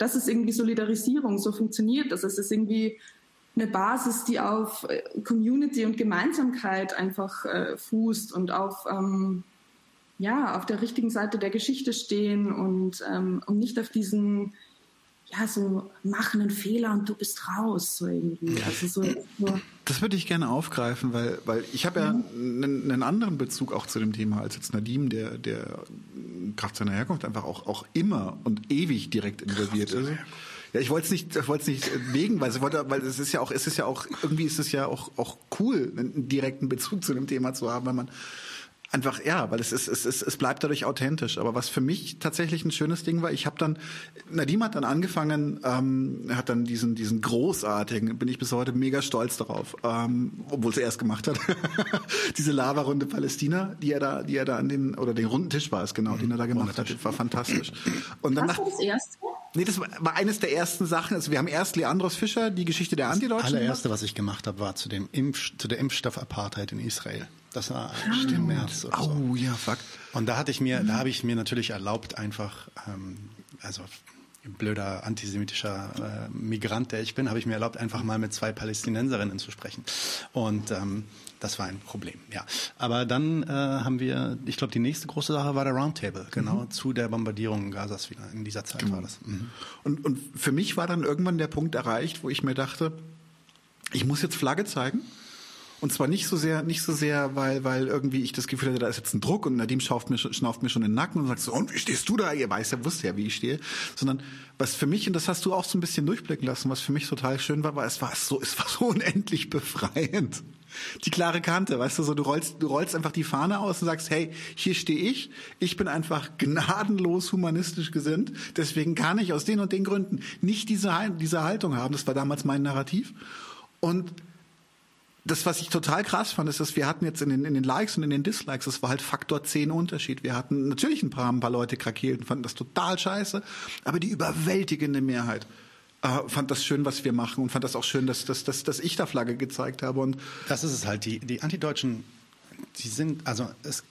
das ist irgendwie Solidarisierung, so funktioniert das. Es ist irgendwie eine Basis, die auf äh, Community und Gemeinsamkeit einfach äh, fußt und auf, ähm, ja, auf der richtigen Seite der Geschichte stehen und, ähm, und nicht auf diesen, ja, so machen einen Fehler und du bist raus, so irgendwie. Also so, so. Das würde ich gerne aufgreifen, weil, weil ich habe ja mhm. einen, einen, anderen Bezug auch zu dem Thema als jetzt Nadim, der, der Kraft seiner Herkunft einfach auch, auch immer und ewig direkt involviert ist. Ja, ich wollte es nicht, wollte es nicht wegen, weil, ich wollte, weil es ist ja auch, es ist ja auch, irgendwie ist es ja auch, auch cool, einen direkten Bezug zu dem Thema zu haben, wenn man Einfach, ja, weil es, ist, es, ist, es bleibt dadurch authentisch. Aber was für mich tatsächlich ein schönes Ding war, ich habe dann, Nadim hat dann angefangen, ähm, er hat dann diesen, diesen großartigen, bin ich bis heute mega stolz darauf, ähm, obwohl es er erst gemacht hat, diese Lava-Runde Palästina, die er da, die er da an den, oder den runden Tisch war es, genau, den er da gemacht hat, war fantastisch. Und dann war das erste? Nee, das war eines der ersten Sachen. Also wir haben erst Leandros Fischer, die Geschichte der Antideutschen. Das allererste, was ich gemacht habe, war zu dem Impf, zu der Impfstoff-Apartheid in Israel. Das war im März. Oder so. Oh ja, fuck. Und da hatte ich mir, da habe ich mir natürlich erlaubt, einfach, ähm, also blöder antisemitischer äh, Migrant, der ich bin, habe ich mir erlaubt, einfach mal mit zwei Palästinenserinnen zu sprechen. Und ähm, das war ein Problem, ja. Aber dann äh, haben wir, ich glaube, die nächste große Sache war der Roundtable, genau mhm. zu der Bombardierung Gazas wieder. In dieser Zeit genau. war das. Mhm. Und, und für mich war dann irgendwann der Punkt erreicht, wo ich mir dachte, ich muss jetzt Flagge zeigen. Und zwar nicht so sehr, nicht so sehr, weil, weil irgendwie ich das Gefühl hatte, da ist jetzt ein Druck und Nadim schauft mir, schnauft mir schon den Nacken und sagt so, und wie stehst du da? Ihr weiß ja, wusste ja, wie ich stehe. Sondern was für mich, und das hast du auch so ein bisschen durchblicken lassen, was für mich total schön war, war, es war so, es war so unendlich befreiend. Die klare Kante, weißt du, so du rollst, du rollst einfach die Fahne aus und sagst, hey, hier stehe ich, ich bin einfach gnadenlos humanistisch gesinnt, deswegen kann ich aus den und den Gründen nicht diese, diese Haltung haben. Das war damals mein Narrativ. Und das, was ich total krass fand, ist, dass wir hatten jetzt in den, in den Likes und in den Dislikes, das war halt Faktor 10 Unterschied. Wir hatten natürlich ein paar, ein paar Leute krakeelt und fanden das total scheiße, aber die überwältigende Mehrheit äh, fand das schön, was wir machen und fand das auch schön, dass, dass, dass, dass ich da Flagge gezeigt habe. Und das ist es halt. Die, die Antideutschen, die sind, also es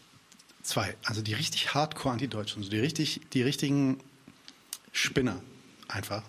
zwei, also die richtig Hardcore Antideutschen, also die richtig, die richtigen Spinner einfach.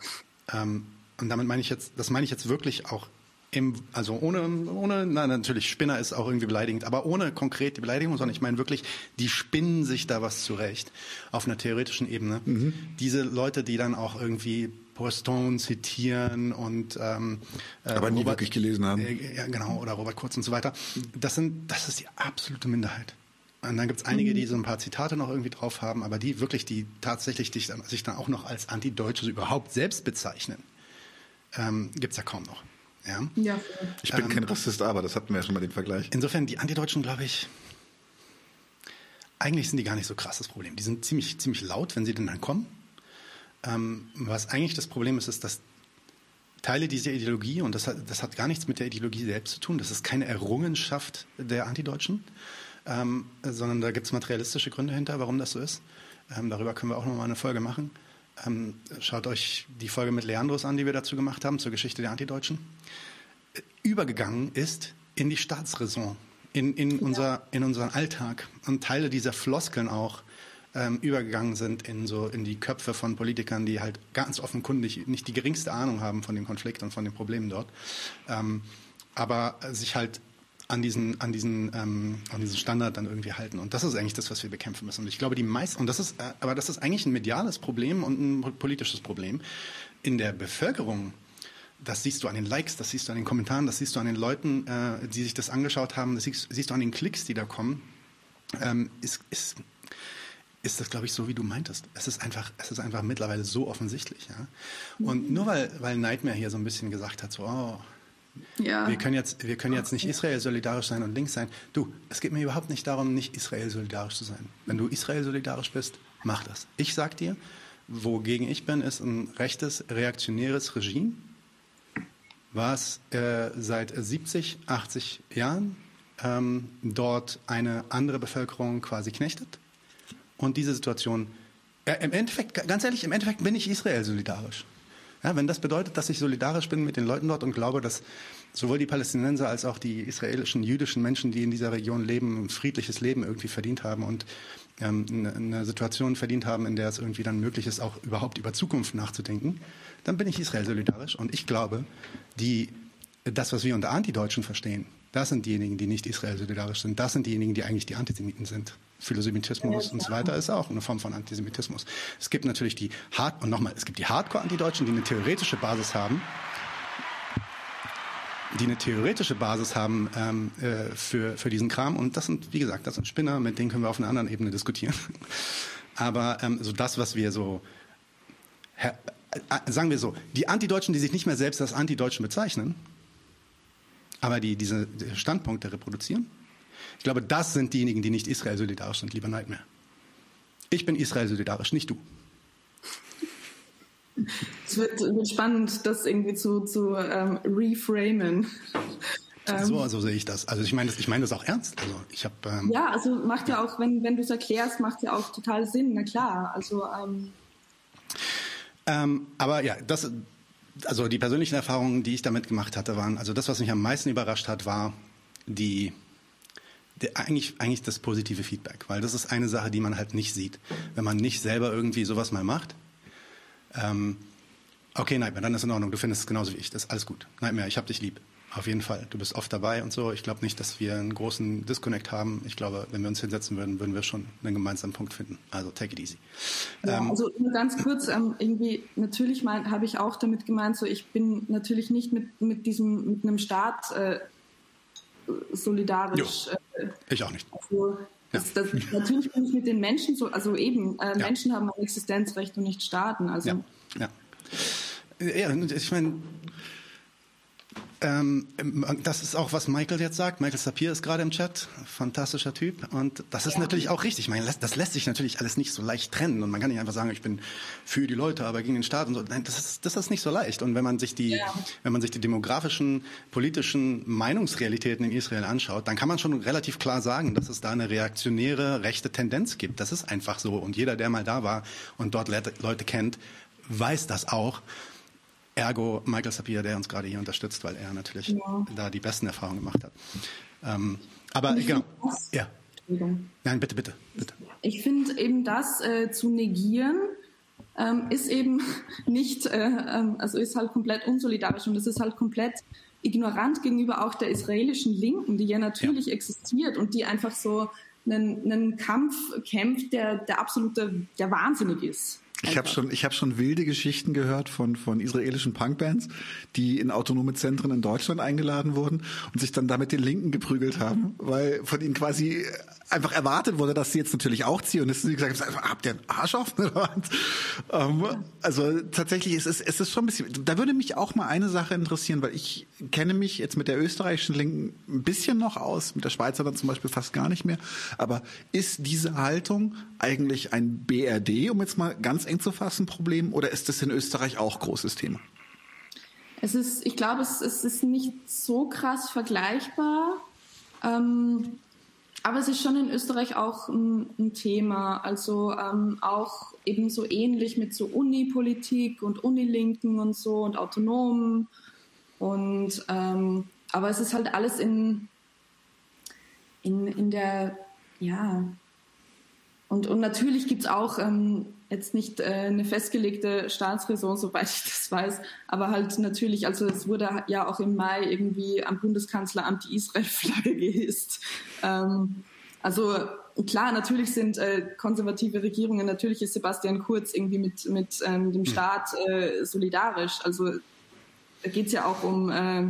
Ähm, und damit meine ich jetzt, das meine ich jetzt wirklich auch im, also ohne, ohne, na natürlich, Spinner ist auch irgendwie beleidigend, aber ohne konkret die Beleidigung, sondern ich meine wirklich, die spinnen sich da was zurecht auf einer theoretischen Ebene. Mhm. Diese Leute, die dann auch irgendwie Poston zitieren und ähm, äh, aber nie Robert, wirklich gelesen haben. Äh, ja, genau, oder Robert Kurz und so weiter. Das sind, das ist die absolute Minderheit. Und dann gibt es einige, die so ein paar Zitate noch irgendwie drauf haben, aber die wirklich, die tatsächlich sich dann, sich dann auch noch als Antideutsche überhaupt selbst bezeichnen, ähm, gibt es ja kaum noch. Ja. ja. Ich bin ähm, kein Rassist, aber das hatten wir ja schon mal den Vergleich. Insofern, die Antideutschen, glaube ich, eigentlich sind die gar nicht so krass das Problem. Die sind ziemlich, ziemlich laut, wenn sie denn dann kommen. Ähm, was eigentlich das Problem ist, ist, dass Teile dieser Ideologie, und das hat, das hat gar nichts mit der Ideologie selbst zu tun, das ist keine Errungenschaft der Antideutschen, ähm, sondern da gibt es materialistische Gründe hinter, warum das so ist. Ähm, darüber können wir auch nochmal eine Folge machen. Ähm, schaut euch die Folge mit Leandros an, die wir dazu gemacht haben, zur Geschichte der Antideutschen. Übergegangen ist in die Staatsräson, in, in, ja. unser, in unseren Alltag. Und Teile dieser Floskeln auch ähm, übergegangen sind in, so, in die Köpfe von Politikern, die halt ganz offenkundig nicht die geringste Ahnung haben von dem Konflikt und von den Problemen dort. Ähm, aber sich halt an diesen, an diesen, ähm, an diesen Standard dann irgendwie halten. Und das ist eigentlich das, was wir bekämpfen müssen. Und ich glaube, die meisten, und das ist, äh, aber das ist eigentlich ein mediales Problem und ein politisches Problem in der Bevölkerung. Das siehst du an den Likes, das siehst du an den Kommentaren, das siehst du an den Leuten, äh, die sich das angeschaut haben, das siehst, siehst du an den Klicks, die da kommen. Ähm, ist, ist, ist das, glaube ich, so, wie du meintest. Es ist einfach, es ist einfach mittlerweile so offensichtlich. Ja? Und nur weil, weil Nightmare hier so ein bisschen gesagt hat, so, oh, ja. Wir können jetzt, wir können jetzt nicht Israel solidarisch sein und links sein. Du, es geht mir überhaupt nicht darum, nicht Israel solidarisch zu sein. Wenn du Israel solidarisch bist, mach das. Ich sag dir, wogegen ich bin, ist ein rechtes, reaktionäres Regime, was äh, seit 70, 80 Jahren ähm, dort eine andere Bevölkerung quasi knechtet. Und diese Situation, äh, im Endeffekt, ganz ehrlich, im Endeffekt bin ich Israel solidarisch. Ja, wenn das bedeutet, dass ich solidarisch bin mit den Leuten dort und glaube, dass sowohl die Palästinenser als auch die israelischen jüdischen Menschen, die in dieser Region leben, ein friedliches Leben irgendwie verdient haben und ähm, eine Situation verdient haben, in der es irgendwie dann möglich ist, auch überhaupt über Zukunft nachzudenken, dann bin ich Israel solidarisch. Und ich glaube, die, das, was wir unter Antideutschen verstehen, das sind diejenigen, die nicht Israel solidarisch sind. Das sind diejenigen, die eigentlich die Antisemiten sind. Philosemitismus und so weiter ist auch eine Form von Antisemitismus. Es gibt natürlich die Hard und nochmal, es gibt die Hardcore-Antideutschen, die eine theoretische Basis haben, die eine theoretische Basis haben ähm, äh, für, für diesen Kram. Und das sind, wie gesagt, das sind Spinner, mit denen können wir auf einer anderen Ebene diskutieren. Aber ähm, so das, was wir so, äh, sagen wir so, die Antideutschen, die sich nicht mehr selbst als Antideutschen bezeichnen, aber die diese Standpunkte reproduzieren, Ich glaube, das sind diejenigen, die nicht Israel solidarisch sind, lieber Nightmare. Ich bin Israel solidarisch, nicht du. Es wird, wird spannend, das irgendwie zu, zu ähm, reframen. So, so sehe ich das. Also ich meine das, ich meine das auch ernst. Also ich habe ähm, ja, also macht ja auch, wenn wenn du es erklärst, macht ja auch total Sinn. Na klar, also ähm, ähm, aber ja, das also die persönlichen Erfahrungen, die ich damit gemacht hatte, waren also das, was mich am meisten überrascht hat, war die eigentlich, eigentlich das positive Feedback, weil das ist eine Sache, die man halt nicht sieht, wenn man nicht selber irgendwie sowas mal macht. Ähm, okay, Nightmare, dann ist in Ordnung, du findest es genauso wie ich, das ist alles gut. Nightmare, ich hab dich lieb. Auf jeden Fall. Du bist oft dabei und so. Ich glaube nicht, dass wir einen großen Disconnect haben. Ich glaube, wenn wir uns hinsetzen würden, würden wir schon einen gemeinsamen Punkt finden. Also take it easy. Ja, ähm, also nur ganz kurz, ähm, irgendwie, natürlich habe ich auch damit gemeint, so ich bin natürlich nicht mit, mit diesem, mit einem Staat äh, solidarisch. Äh, ich auch nicht. Also, das, das, natürlich bin ich mit den Menschen so, also eben, äh, ja. Menschen haben ein Existenzrecht und nicht Staaten. Also. Ja, ja. ja ich meine, ähm, das ist auch, was Michael jetzt sagt. Michael Sapir ist gerade im Chat. Fantastischer Typ. Und das ist ja. natürlich auch richtig. Ich meine, das lässt sich natürlich alles nicht so leicht trennen. Und man kann nicht einfach sagen, ich bin für die Leute, aber gegen den Staat und so. Nein, das ist, das ist nicht so leicht. Und wenn man sich die, ja. wenn man sich die demografischen, politischen Meinungsrealitäten in Israel anschaut, dann kann man schon relativ klar sagen, dass es da eine reaktionäre rechte Tendenz gibt. Das ist einfach so. Und jeder, der mal da war und dort Leute kennt, weiß das auch. Ergo Michael Sapir, der uns gerade hier unterstützt, weil er natürlich ja. da die besten Erfahrungen gemacht hat. Ähm, aber genau. Ja. Nein, bitte, bitte, bitte. Ich finde eben das äh, zu negieren ähm, ist eben nicht, äh, ähm, also ist halt komplett unsolidarisch und es ist halt komplett ignorant gegenüber auch der israelischen Linken, die ja natürlich ja. existiert und die einfach so einen, einen Kampf kämpft, der der absolute, der wahnsinnig ist. Ich habe schon, ich habe schon wilde Geschichten gehört von von israelischen Punkbands, die in autonome Zentren in Deutschland eingeladen wurden und sich dann damit den Linken geprügelt haben, weil von ihnen quasi einfach erwartet wurde, dass sie jetzt natürlich auch Zionisten sind, gesagt haben, habt ihr einen Arsch auf? ähm, also tatsächlich ist es, es ist schon ein bisschen, da würde mich auch mal eine Sache interessieren, weil ich kenne mich jetzt mit der österreichischen Linken ein bisschen noch aus, mit der Schweizer dann zum Beispiel fast gar nicht mehr, aber ist diese Haltung eigentlich ein BRD, um jetzt mal ganz eng zu fassen, Problem, oder ist das in Österreich auch großes Thema? Es ist, ich glaube, es, es ist nicht so krass vergleichbar. Ähm, aber es ist schon in Österreich auch ein, ein Thema. Also ähm, auch eben so ähnlich mit so Unipolitik und Unilinken und so und Autonomen. Und ähm, aber es ist halt alles in, in, in der, ja. Und, und natürlich gibt's auch ähm, jetzt nicht äh, eine festgelegte Staatsräson, soweit ich das weiß, aber halt natürlich, also es wurde ja auch im Mai irgendwie am Bundeskanzleramt die Israel-Flagge gehisst. Ähm, also klar, natürlich sind äh, konservative Regierungen, natürlich ist Sebastian Kurz irgendwie mit, mit ähm, dem hm. Staat äh, solidarisch. Also da geht's ja auch um, äh,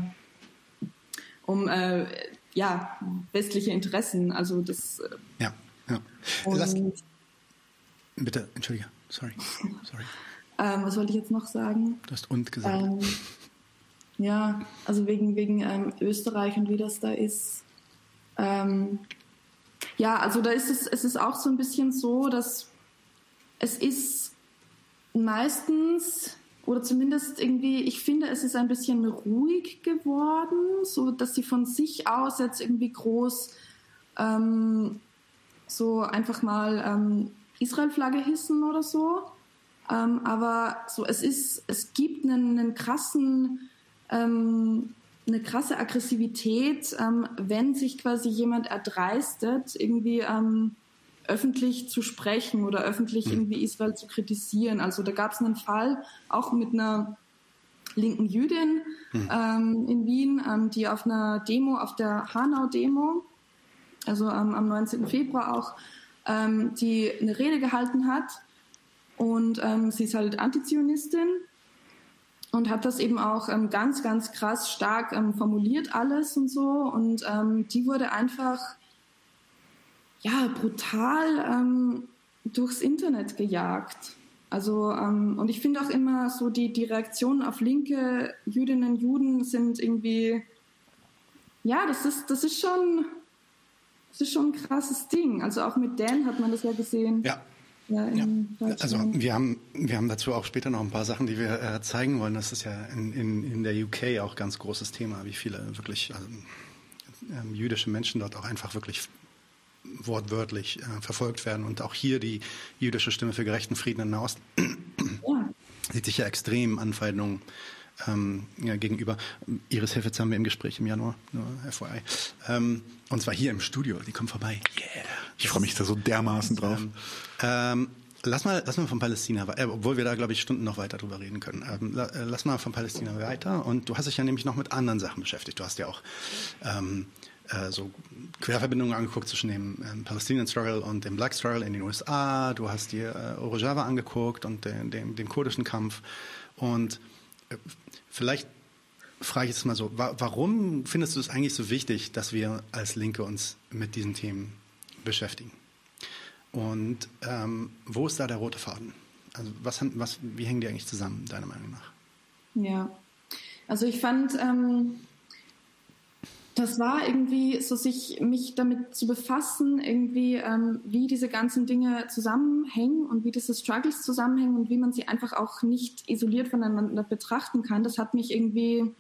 um äh, ja, westliche Interessen. Also das. Äh, ja, ja. Lass, Bitte, entschuldige, sorry. sorry. ähm, was wollte ich jetzt noch sagen? Du hast und gesagt. Ähm, ja, also wegen, wegen ähm, Österreich und wie das da ist. Ähm, ja, also da ist es, es ist auch so ein bisschen so, dass es ist meistens oder zumindest irgendwie, ich finde, es ist ein bisschen ruhig geworden, so dass sie von sich aus jetzt irgendwie groß ähm, so einfach mal ähm, Israel-Flagge hissen oder so. Ähm, aber so, es ist, es gibt einen, einen krassen, ähm, eine krasse Aggressivität, ähm, wenn sich quasi jemand erdreistet, irgendwie ähm, öffentlich zu sprechen oder öffentlich mhm. irgendwie Israel zu kritisieren. Also da gab es einen Fall auch mit einer linken Jüdin mhm. ähm, in Wien, ähm, die auf einer Demo, auf der Hanau-Demo, also am 19. Februar auch, ähm, die eine Rede gehalten hat. Und ähm, sie ist halt Antizionistin und hat das eben auch ähm, ganz, ganz krass stark ähm, formuliert alles und so. Und ähm, die wurde einfach ja brutal ähm, durchs Internet gejagt. Also ähm, und ich finde auch immer so die die Reaktionen auf linke Jüdinnen und Juden sind irgendwie ja das ist das ist schon das ist schon ein krasses Ding. Also auch mit Dan hat man das ja gesehen. Ja. Ja, ja. Also wir haben, wir haben dazu auch später noch ein paar Sachen, die wir äh, zeigen wollen. Das ist ja in, in, in der UK auch ganz großes Thema, wie viele wirklich also, äh, jüdische Menschen dort auch einfach wirklich wortwörtlich äh, verfolgt werden. Und auch hier die jüdische Stimme für gerechten Frieden in Nahost ja. sieht sich ja extrem Anfeindungen ähm, ja, gegenüber. Iris Hilfe haben wir im Gespräch im Januar, nur FYI. Ähm, und zwar hier im Studio, die kommen vorbei. Yeah. Ich freue mich da so dermaßen drauf. Ähm, lass mal, lass mal von Palästina, äh, obwohl wir da, glaube ich, Stunden noch weiter drüber reden können. Ähm, la, äh, lass mal von Palästina weiter. Und du hast dich ja nämlich noch mit anderen Sachen beschäftigt. Du hast ja auch ähm, äh, so Querverbindungen angeguckt zwischen dem ähm, Palestinian Struggle und dem Black Struggle in den USA. Du hast dir äh, Orojava angeguckt und den, den, den kurdischen Kampf. Und äh, vielleicht frage ich jetzt mal so, wa warum findest du es eigentlich so wichtig, dass wir als Linke uns mit diesen Themen beschäftigen? Und ähm, wo ist da der rote Faden? Also was, was, wie hängen die eigentlich zusammen, deiner Meinung nach? Ja, also ich fand, ähm, das war irgendwie so, sich mich damit zu befassen, irgendwie, ähm, wie diese ganzen Dinge zusammenhängen und wie diese Struggles zusammenhängen und wie man sie einfach auch nicht isoliert voneinander betrachten kann. Das hat mich irgendwie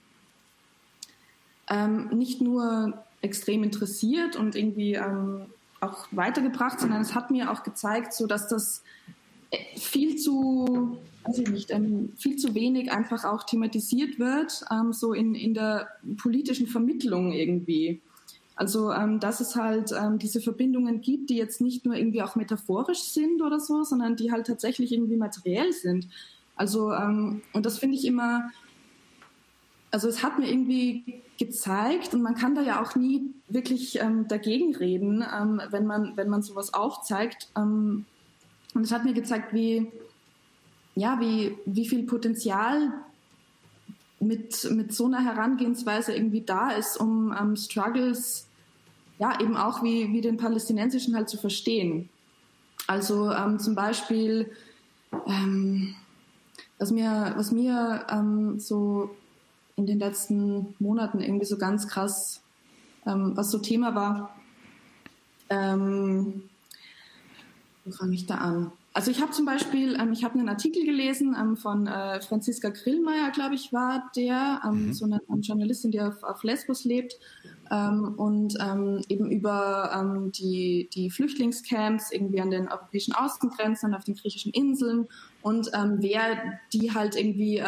ähm, nicht nur extrem interessiert und irgendwie ähm, auch weitergebracht, sondern es hat mir auch gezeigt, so dass das äh, viel zu, weiß ich nicht, ähm, viel zu wenig einfach auch thematisiert wird, ähm, so in, in der politischen Vermittlung irgendwie. Also, ähm, dass es halt ähm, diese Verbindungen gibt, die jetzt nicht nur irgendwie auch metaphorisch sind oder so, sondern die halt tatsächlich irgendwie materiell sind. Also, ähm, und das finde ich immer, also es hat mir irgendwie gezeigt und man kann da ja auch nie wirklich ähm, dagegen reden, wenn man wenn man sowas aufzeigt. Und es hat mir gezeigt, wie ja wie wie viel Potenzial mit mit so einer Herangehensweise irgendwie da ist, um ähm, Struggles ja eben auch wie wie den palästinensischen halt zu verstehen. Also ähm, zum Beispiel ähm, was mir was mir ähm, so in den letzten Monaten irgendwie so ganz krass, ähm, was so Thema war. Ähm, wo fange ich da an? Also ich habe zum Beispiel, ähm, ich habe einen Artikel gelesen ähm, von äh, Franziska Grillmeier, glaube ich, war der, ähm, mhm. so eine, eine, Journalistin, die auf, auf Lesbos lebt ähm, und ähm, eben über ähm, die, die Flüchtlingscamps irgendwie an den europäischen Außengrenzen, auf den griechischen Inseln und wer die halt irgendwie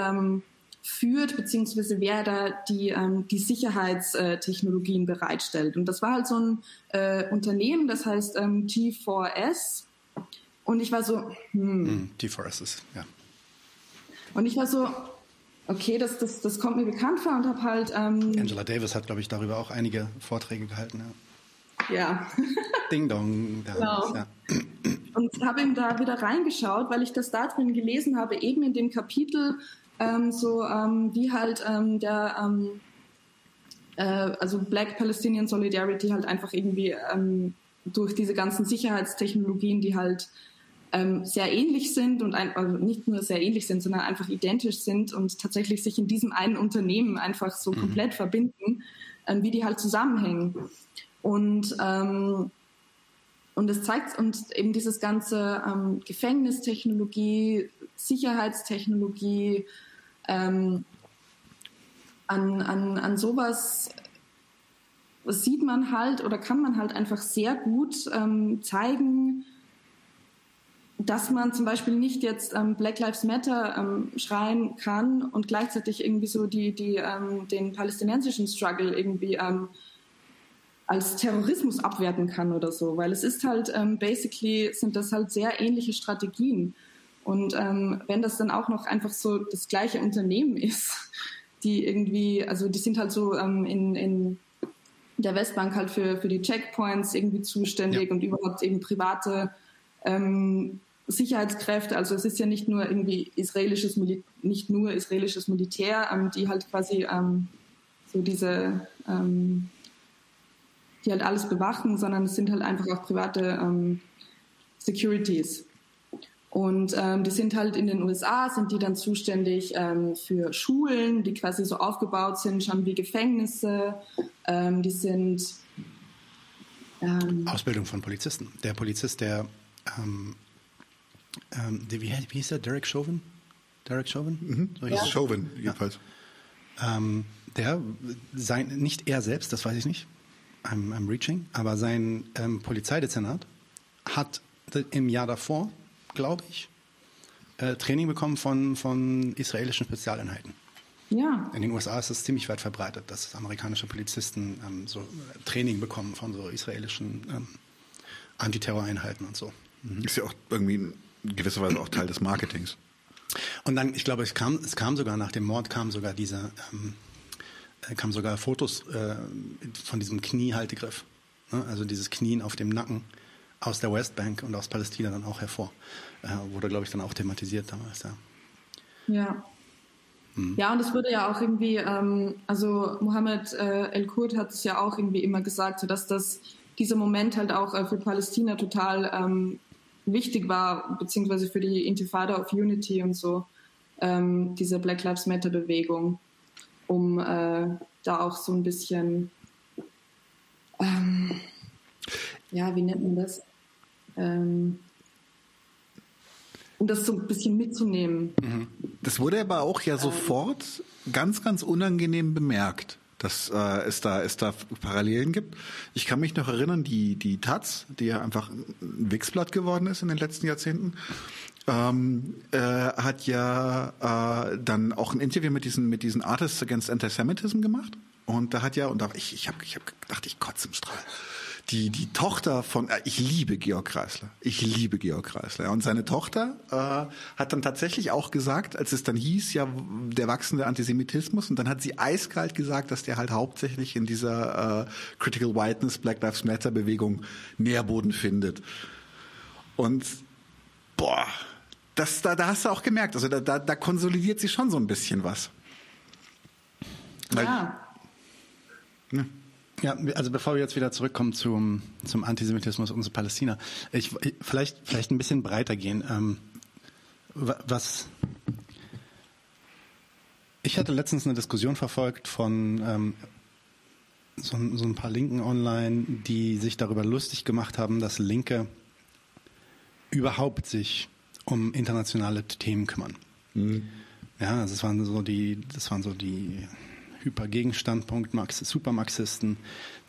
führt, beziehungsweise wer da die, ähm, die Sicherheitstechnologien bereitstellt. Und das war halt so ein äh, Unternehmen, das heißt ähm, T4S. Und ich war so, hm. Mm, T4S ist, ja. Und ich war so, okay, das, das, das kommt mir bekannt vor und habe halt. Ähm, Angela Davis hat, glaube ich, darüber auch einige Vorträge gehalten. Ja. ja. Ding Dong. Genau. Ja. Und habe eben da wieder reingeschaut, weil ich das da drin gelesen habe, eben in dem Kapitel ähm, so ähm, wie halt ähm, der ähm, äh, also Black Palestinian Solidarity halt einfach irgendwie ähm, durch diese ganzen Sicherheitstechnologien, die halt ähm, sehr ähnlich sind und ein, also nicht nur sehr ähnlich sind, sondern einfach identisch sind und tatsächlich sich in diesem einen Unternehmen einfach so mhm. komplett verbinden, ähm, wie die halt zusammenhängen. Und ähm, und es zeigt und eben dieses ganze ähm, Gefängnistechnologie, Sicherheitstechnologie, ähm, an, an, an sowas sieht man halt oder kann man halt einfach sehr gut ähm, zeigen, dass man zum Beispiel nicht jetzt ähm, Black Lives Matter ähm, schreien kann und gleichzeitig irgendwie so die, die, ähm, den palästinensischen Struggle irgendwie ähm, als Terrorismus abwerten kann oder so, weil es ist halt ähm, basically sind das halt sehr ähnliche Strategien. Und ähm, wenn das dann auch noch einfach so das gleiche Unternehmen ist, die irgendwie, also die sind halt so in, in der Westbank halt für, für die Checkpoints irgendwie zuständig ja. und überhaupt eben private ähm, Sicherheitskräfte. Also es ist ja nicht nur irgendwie israelisches Mil nicht nur israelisches Militär, ähm, die halt quasi ähm, so diese ähm, die halt alles bewachen, sondern es sind halt einfach auch private ähm, Securities. Und ähm, die sind halt in den USA, sind die dann zuständig ähm, für Schulen, die quasi so aufgebaut sind, schon wie Gefängnisse. Die sind Ausbildung von Polizisten. Der Polizist, der, ähm, ähm, wie, wie hieß der? Derek Chauvin? Derek Chauvin? Mhm. So ja. Chauvin, jedenfalls. Ja. Ähm, der, sein, nicht er selbst, das weiß ich nicht, I'm, I'm reaching, aber sein ähm, Polizeidezernat hat im Jahr davor, glaube ich, äh, Training bekommen von, von israelischen Spezialeinheiten. Ja. In den USA ist es ziemlich weit verbreitet, dass amerikanische Polizisten ähm, so Training bekommen von so israelischen ähm, Antiterroreinheiten und so. Mhm. Ist ja auch irgendwie in gewisser Weise auch Teil des Marketings. Und dann, ich glaube, es kam, es kam sogar nach dem Mord kam sogar diese, ähm, äh, kam sogar Fotos äh, von diesem Kniehaltegriff, ne? also dieses Knien auf dem Nacken aus der Westbank und aus Palästina dann auch hervor. Äh, wurde, glaube ich, dann auch thematisiert damals. Ja. Ja. Hm. Ja, und es wurde ja auch irgendwie, ähm, also Mohammed äh, El-Kurd hat es ja auch irgendwie immer gesagt, so dass das dieser Moment halt auch äh, für Palästina total ähm, wichtig war, beziehungsweise für die Intifada of Unity und so, ähm, diese Black Lives Matter Bewegung, um äh, da auch so ein bisschen, ähm, ja, wie nennt man das? Ähm, um das so ein bisschen mitzunehmen. Mhm. Das wurde aber auch ja sofort ganz, ganz unangenehm bemerkt dass äh, es da es da Parallelen gibt. Ich kann mich noch erinnern, die die Taz, die ja einfach ein Wichsblatt geworden ist in den letzten Jahrzehnten, ähm, äh, hat ja äh, dann auch ein Interview mit diesen mit diesen Artists Against Antisemitism gemacht und da hat ja und da ich ich habe ich habe gedacht, ich kotze im Strahl die, die Tochter von, äh, ich liebe Georg Kreisler, ich liebe Georg Kreisler. Und seine Tochter äh, hat dann tatsächlich auch gesagt, als es dann hieß, ja, der wachsende Antisemitismus, und dann hat sie eiskalt gesagt, dass der halt hauptsächlich in dieser äh, Critical Whiteness, Black Lives Matter Bewegung Nährboden findet. Und boah, das, da, da hast du auch gemerkt, also da, da, da konsolidiert sich schon so ein bisschen was. Weil, ja. Ne? Ja, also bevor wir jetzt wieder zurückkommen zum, zum Antisemitismus und zu Palästina, ich, vielleicht, vielleicht ein bisschen breiter gehen. Ähm, was ich hatte letztens eine Diskussion verfolgt von ähm, so, so, ein paar Linken online, die sich darüber lustig gemacht haben, dass Linke überhaupt sich um internationale Themen kümmern. Mhm. Ja, also das waren so die, das waren so die Hypergegenstandpunkt Marx Supermarxisten,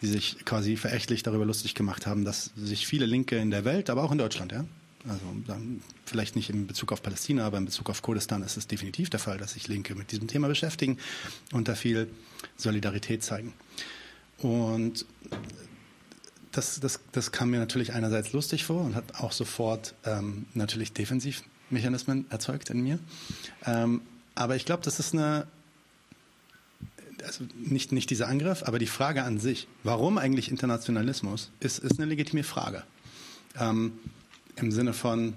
die sich quasi verächtlich darüber lustig gemacht haben, dass sich viele Linke in der Welt, aber auch in Deutschland, ja, also dann vielleicht nicht in Bezug auf Palästina, aber in Bezug auf Kurdistan ist es definitiv der Fall, dass sich Linke mit diesem Thema beschäftigen und da viel Solidarität zeigen. Und das, das, das kam mir natürlich einerseits lustig vor und hat auch sofort ähm, natürlich Defensivmechanismen erzeugt in mir. Ähm, aber ich glaube, das ist eine also nicht, nicht dieser Angriff, aber die Frage an sich, warum eigentlich Internationalismus, ist, ist eine legitime Frage. Ähm, Im Sinne von,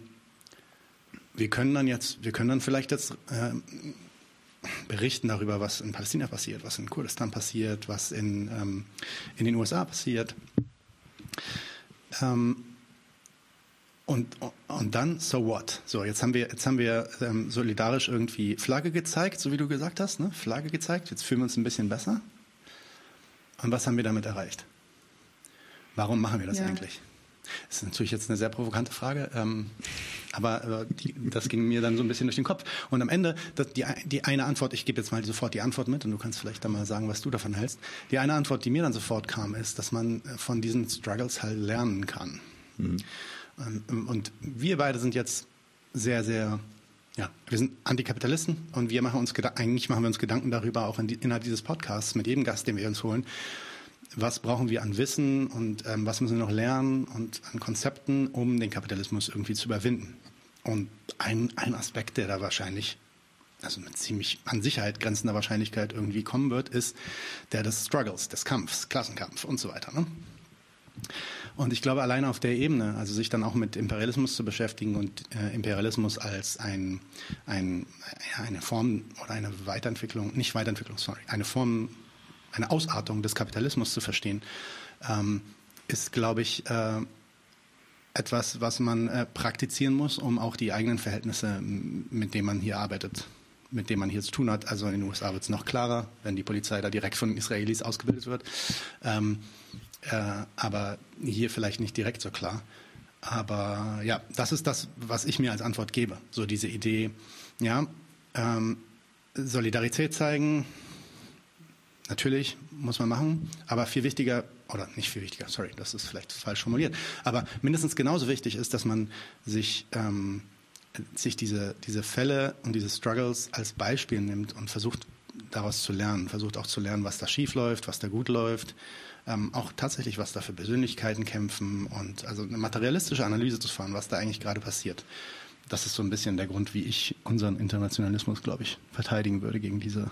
wir können dann jetzt, wir können dann vielleicht jetzt äh, berichten darüber, was in Palästina passiert, was in Kurdistan passiert, was in, ähm, in den USA passiert. Ähm, und, und dann, so what? So, jetzt haben wir, jetzt haben wir ähm, solidarisch irgendwie Flagge gezeigt, so wie du gesagt hast, ne? Flagge gezeigt, jetzt fühlen wir uns ein bisschen besser. Und was haben wir damit erreicht? Warum machen wir das ja. eigentlich? Das ist natürlich jetzt eine sehr provokante Frage, ähm, aber äh, die, das ging mir dann so ein bisschen durch den Kopf. Und am Ende, das, die, die eine Antwort, ich gebe jetzt mal sofort die Antwort mit und du kannst vielleicht dann mal sagen, was du davon hältst. Die eine Antwort, die mir dann sofort kam, ist, dass man von diesen Struggles halt lernen kann. Mhm. Ähm, und wir beide sind jetzt sehr, sehr, ja, wir sind Antikapitalisten und wir machen uns, eigentlich machen wir uns Gedanken darüber, auch in die, innerhalb dieses Podcasts mit jedem Gast, den wir uns holen, was brauchen wir an Wissen und ähm, was müssen wir noch lernen und an Konzepten, um den Kapitalismus irgendwie zu überwinden. Und ein, ein Aspekt, der da wahrscheinlich, also mit ziemlich an Sicherheit grenzender Wahrscheinlichkeit irgendwie kommen wird, ist der des Struggles, des Kampfs, Klassenkampf und so weiter. Ne? Und ich glaube, allein auf der Ebene, also sich dann auch mit Imperialismus zu beschäftigen und äh, Imperialismus als ein, ein, eine Form oder eine Weiterentwicklung, nicht Weiterentwicklung, sorry, eine Form, eine Ausartung des Kapitalismus zu verstehen, ähm, ist, glaube ich, äh, etwas, was man äh, praktizieren muss, um auch die eigenen Verhältnisse, mit denen man hier arbeitet, mit denen man hier zu tun hat. Also in den USA wird es noch klarer, wenn die Polizei da direkt von Israelis ausgebildet wird. Ähm, äh, aber hier vielleicht nicht direkt so klar. Aber ja, das ist das, was ich mir als Antwort gebe. So diese Idee, ja, ähm, Solidarität zeigen, natürlich muss man machen, aber viel wichtiger, oder nicht viel wichtiger, sorry, das ist vielleicht falsch formuliert, aber mindestens genauso wichtig ist, dass man sich, ähm, sich diese, diese Fälle und diese Struggles als Beispiel nimmt und versucht daraus zu lernen, versucht auch zu lernen, was da schief läuft, was da gut läuft, ähm, auch tatsächlich, was da für Persönlichkeiten kämpfen und also eine materialistische Analyse zu fahren, was da eigentlich gerade passiert. Das ist so ein bisschen der Grund, wie ich unseren Internationalismus, glaube ich, verteidigen würde gegen diese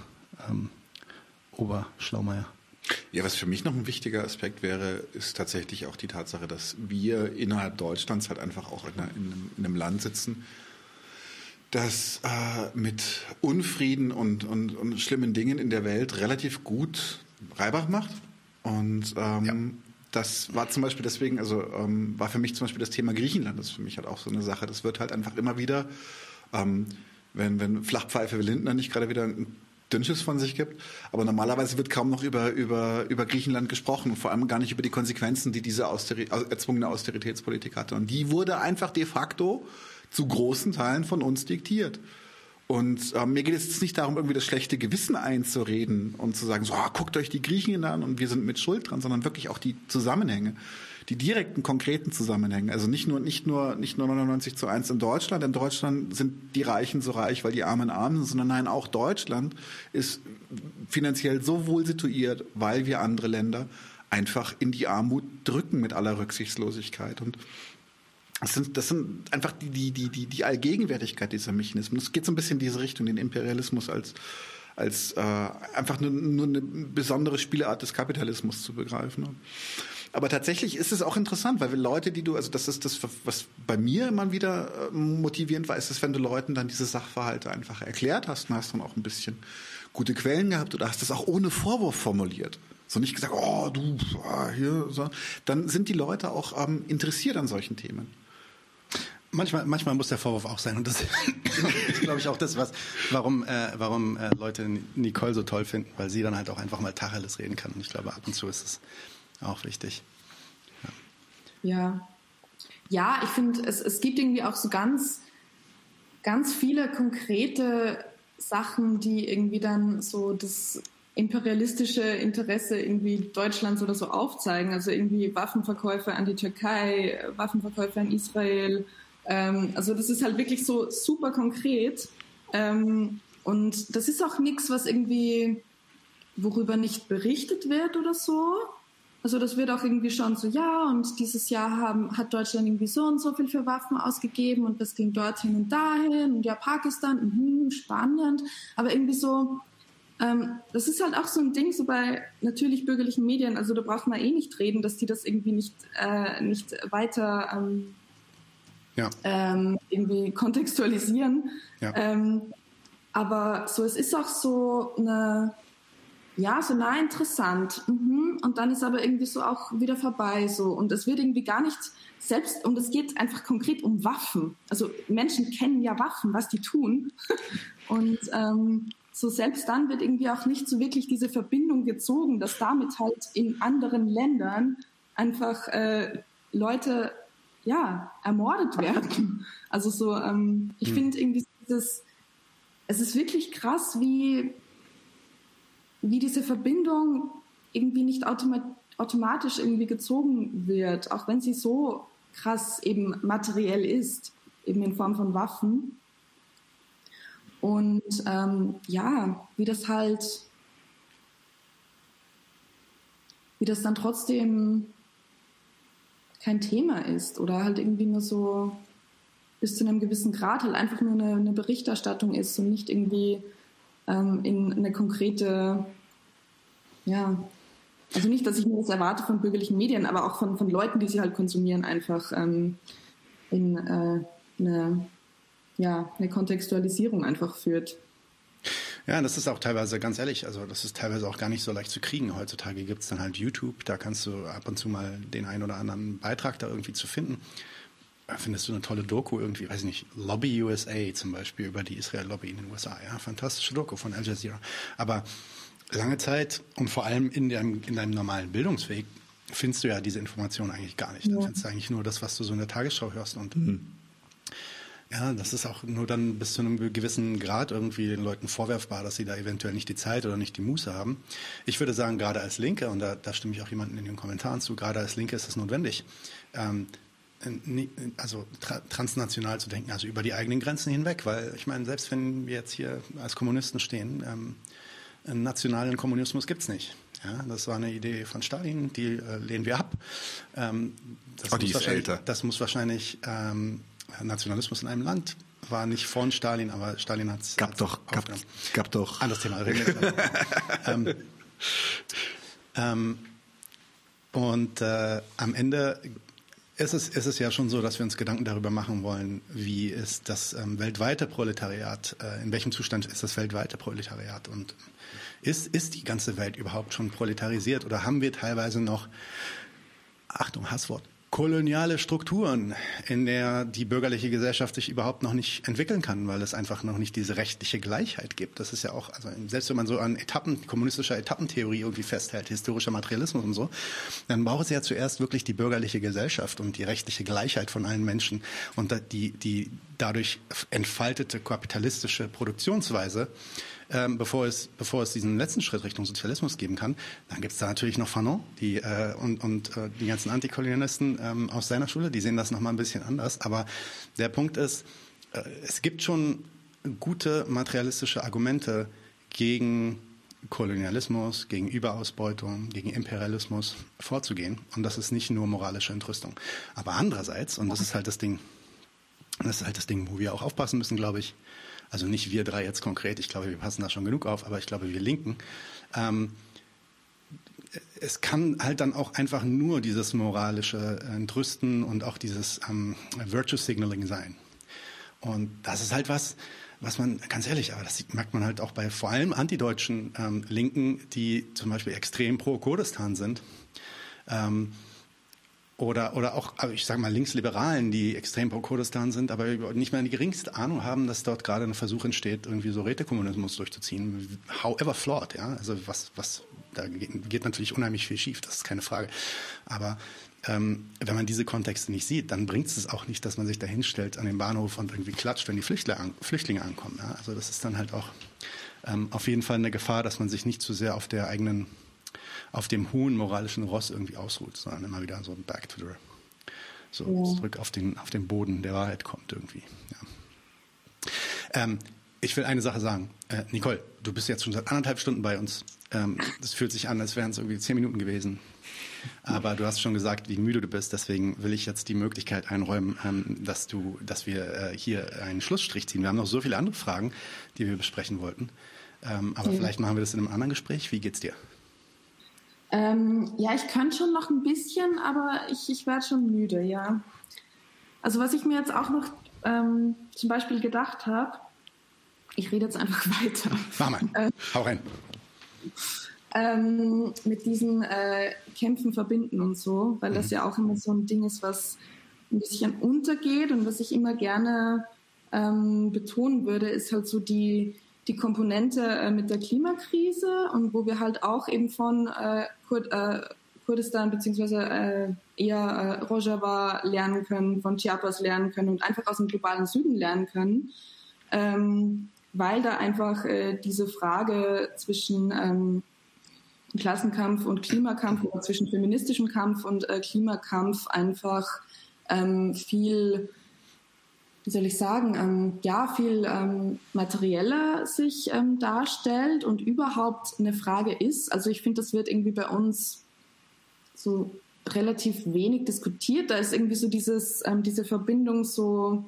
ähm, Oberschlaumeier. Ja, was für mich noch ein wichtiger Aspekt wäre, ist tatsächlich auch die Tatsache, dass wir innerhalb Deutschlands halt einfach auch in, einem, in einem Land sitzen, das äh, mit Unfrieden und, und, und schlimmen Dingen in der Welt relativ gut Reibach macht. Und ähm, ja. das war zum Beispiel deswegen, also ähm, war für mich zum Beispiel das Thema Griechenland, das ist für mich halt auch so eine Sache. Das wird halt einfach immer wieder, ähm, wenn, wenn Flachpfeife Lindner nicht gerade wieder ein Dünnschiss von sich gibt. Aber normalerweise wird kaum noch über, über, über Griechenland gesprochen und vor allem gar nicht über die Konsequenzen, die diese Austeri erzwungene Austeritätspolitik hatte. Und die wurde einfach de facto zu großen Teilen von uns diktiert. Und äh, mir geht es jetzt nicht darum, irgendwie das schlechte Gewissen einzureden und zu sagen, so, ah, guckt euch die Griechen an und wir sind mit Schuld dran, sondern wirklich auch die Zusammenhänge, die direkten, konkreten Zusammenhänge. Also nicht nur, nicht nur, nicht nur 99 zu 1 in Deutschland. In Deutschland sind die Reichen so reich, weil die Armen arm sind, sondern nein, auch Deutschland ist finanziell so wohl situiert, weil wir andere Länder einfach in die Armut drücken mit aller Rücksichtslosigkeit. Und das sind, das sind einfach die, die, die, die, die Allgegenwärtigkeit dieser Mechanismen. Es geht so ein bisschen in diese Richtung, den Imperialismus als, als äh, einfach nur, nur eine besondere Spielart des Kapitalismus zu begreifen. Aber tatsächlich ist es auch interessant, weil wir Leute, die du, also das ist das, was bei mir immer wieder äh, motivierend war, ist es, wenn du Leuten dann diese Sachverhalte einfach erklärt hast und hast dann auch ein bisschen gute Quellen gehabt oder hast das auch ohne Vorwurf formuliert. So nicht gesagt, oh, du, ah, hier, so. Dann sind die Leute auch ähm, interessiert an solchen Themen. Manchmal, manchmal muss der Vorwurf auch sein und das ist, glaube ich, auch das, was, warum, äh, warum äh, Leute Nicole so toll finden, weil sie dann halt auch einfach mal Tacheles reden kann. Und ich glaube, ab und zu ist es auch wichtig. Ja, ja, ja ich finde, es, es gibt irgendwie auch so ganz, ganz viele konkrete Sachen, die irgendwie dann so das imperialistische Interesse irgendwie Deutschlands oder so aufzeigen. Also irgendwie Waffenverkäufe an die Türkei, Waffenverkäufe an Israel, ähm, also das ist halt wirklich so super konkret. Ähm, und das ist auch nichts, was irgendwie, worüber nicht berichtet wird oder so. Also das wird auch irgendwie schon so, ja, und dieses Jahr haben, hat Deutschland irgendwie so und so viel für Waffen ausgegeben und das ging dorthin und dahin und ja, Pakistan, mh, spannend. Aber irgendwie so, ähm, das ist halt auch so ein Ding so bei natürlich bürgerlichen Medien, also da braucht man eh nicht reden, dass die das irgendwie nicht, äh, nicht weiter ähm, ja. ähm, irgendwie kontextualisieren. Ja. Ähm, aber so, es ist auch so eine, ja, so nah interessant. Mhm. Und dann ist aber irgendwie so auch wieder vorbei so. Und es wird irgendwie gar nicht selbst, und es geht einfach konkret um Waffen. Also Menschen kennen ja Waffen, was die tun. und ähm, so selbst dann wird irgendwie auch nicht so wirklich diese Verbindung gezogen, dass damit halt in anderen Ländern einfach äh, Leute ja, ermordet werden. Also so, ähm, ich hm. finde irgendwie dieses, es ist wirklich krass, wie, wie diese Verbindung irgendwie nicht automat automatisch irgendwie gezogen wird, auch wenn sie so krass eben materiell ist, eben in Form von Waffen. Und ähm, ja, wie das halt, wie das dann trotzdem kein Thema ist oder halt irgendwie nur so bis zu einem gewissen Grad halt einfach nur eine, eine Berichterstattung ist und nicht irgendwie ähm, in eine konkrete, ja, also nicht, dass ich mir das erwarte von bürgerlichen Medien, aber auch von, von Leuten, die sie halt konsumieren, einfach ähm, in äh, eine, ja, eine Kontextualisierung einfach führt. Ja, das ist auch teilweise, ganz ehrlich, also das ist teilweise auch gar nicht so leicht zu kriegen. Heutzutage gibt's dann halt YouTube, da kannst du ab und zu mal den einen oder anderen Beitrag da irgendwie zu finden. Da findest du eine tolle Doku irgendwie, weiß ich nicht, Lobby USA zum Beispiel über die Israel-Lobby in den USA. Ja, fantastische Doku von Al Jazeera. Aber lange Zeit und vor allem in deinem, in deinem normalen Bildungsweg findest du ja diese Information eigentlich gar nicht. Dann ja. findest du eigentlich nur das, was du so in der Tagesschau hörst. Und mhm. Ja, das ist auch nur dann bis zu einem gewissen Grad irgendwie den Leuten vorwerfbar, dass sie da eventuell nicht die Zeit oder nicht die Muße haben. Ich würde sagen, gerade als Linke, und da, da stimme ich auch jemanden in den Kommentaren zu, gerade als Linke ist es notwendig, ähm, also tra transnational zu denken, also über die eigenen Grenzen hinweg, weil ich meine, selbst wenn wir jetzt hier als Kommunisten stehen, ähm, einen nationalen Kommunismus gibt es nicht. Ja, das war eine Idee von Stalin, die äh, lehnen wir ab. Ähm, das, oh, ist älter. das muss wahrscheinlich ähm, Nationalismus in einem Land war nicht von Stalin, aber Stalin hat es gab doch gab, gab doch anderes Thema. ähm, ähm, und äh, am Ende ist es, ist es ja schon so, dass wir uns Gedanken darüber machen wollen, wie ist das ähm, weltweite Proletariat, äh, in welchem Zustand ist das weltweite Proletariat und ist, ist die ganze Welt überhaupt schon proletarisiert oder haben wir teilweise noch, Achtung, Hasswort, koloniale Strukturen, in der die bürgerliche Gesellschaft sich überhaupt noch nicht entwickeln kann, weil es einfach noch nicht diese rechtliche Gleichheit gibt. Das ist ja auch, also selbst wenn man so an Etappen, kommunistischer Etappentheorie irgendwie festhält, historischer Materialismus und so, dann braucht es ja zuerst wirklich die bürgerliche Gesellschaft und die rechtliche Gleichheit von allen Menschen und die, die dadurch entfaltete kapitalistische Produktionsweise, ähm, bevor, es, bevor es diesen letzten Schritt Richtung Sozialismus geben kann. Dann gibt es da natürlich noch Fanon die, äh, und, und äh, die ganzen Antikolonialisten ähm, aus seiner Schule, die sehen das nochmal ein bisschen anders. Aber der Punkt ist, äh, es gibt schon gute materialistische Argumente gegen Kolonialismus, gegen Überausbeutung, gegen Imperialismus vorzugehen. Und das ist nicht nur moralische Entrüstung. Aber andererseits, und das ist halt das Ding, das ist halt das Ding, wo wir auch aufpassen müssen, glaube ich, also nicht wir drei jetzt konkret, ich glaube, wir passen da schon genug auf, aber ich glaube, wir Linken, ähm, es kann halt dann auch einfach nur dieses moralische Entrüsten und auch dieses ähm, Virtue Signaling sein. Und das ist halt was, was man, ganz ehrlich, aber das merkt man halt auch bei vor allem antideutschen ähm, Linken, die zum Beispiel extrem pro Kurdistan sind. Ähm, oder, oder auch, ich sage mal, Linksliberalen, die extrem pro Kurdistan sind, aber nicht mehr die geringste Ahnung haben, dass dort gerade ein Versuch entsteht, irgendwie so Rätekommunismus durchzuziehen. However flawed, ja. Also was, was, da geht, geht natürlich unheimlich viel schief, das ist keine Frage. Aber ähm, wenn man diese Kontexte nicht sieht, dann bringt es auch nicht, dass man sich da hinstellt an den Bahnhof und irgendwie klatscht, wenn die Flüchtlinge, an, Flüchtlinge ankommen. Ja? Also das ist dann halt auch ähm, auf jeden Fall eine Gefahr, dass man sich nicht zu sehr auf der eigenen auf dem hohen moralischen Ross irgendwie ausruht, sondern immer wieder so back to the, so ja. zurück auf den, auf den Boden der Wahrheit kommt irgendwie. Ja. Ähm, ich will eine Sache sagen. Äh, Nicole, du bist jetzt schon seit anderthalb Stunden bei uns. Ähm, das fühlt sich an, als wären es irgendwie zehn Minuten gewesen. Aber du hast schon gesagt, wie müde du bist. Deswegen will ich jetzt die Möglichkeit einräumen, ähm, dass du, dass wir äh, hier einen Schlussstrich ziehen. Wir haben noch so viele andere Fragen, die wir besprechen wollten. Ähm, aber ja. vielleicht machen wir das in einem anderen Gespräch. Wie geht's dir? Ähm, ja, ich kann schon noch ein bisschen, aber ich, ich werde schon müde, ja. Also was ich mir jetzt auch noch ähm, zum Beispiel gedacht habe, ich rede jetzt einfach weiter. Mach mal, äh, hau rein. Ähm, mit diesen äh, Kämpfen verbinden und so, weil das mhm. ja auch immer so ein Ding ist, was ein bisschen untergeht und was ich immer gerne ähm, betonen würde, ist halt so die, die Komponente äh, mit der Klimakrise und wo wir halt auch eben von äh, Kur äh, Kurdistan beziehungsweise eher Rojava lernen können, von Chiapas lernen können und einfach aus dem globalen Süden lernen können, ähm, weil da einfach äh, diese Frage zwischen ähm, Klassenkampf und Klimakampf oder zwischen feministischem Kampf und äh, Klimakampf einfach ähm, viel wie soll ich sagen, ähm, ja, viel ähm, materieller sich ähm, darstellt und überhaupt eine Frage ist. Also ich finde, das wird irgendwie bei uns so relativ wenig diskutiert. Da ist irgendwie so dieses, ähm, diese Verbindung so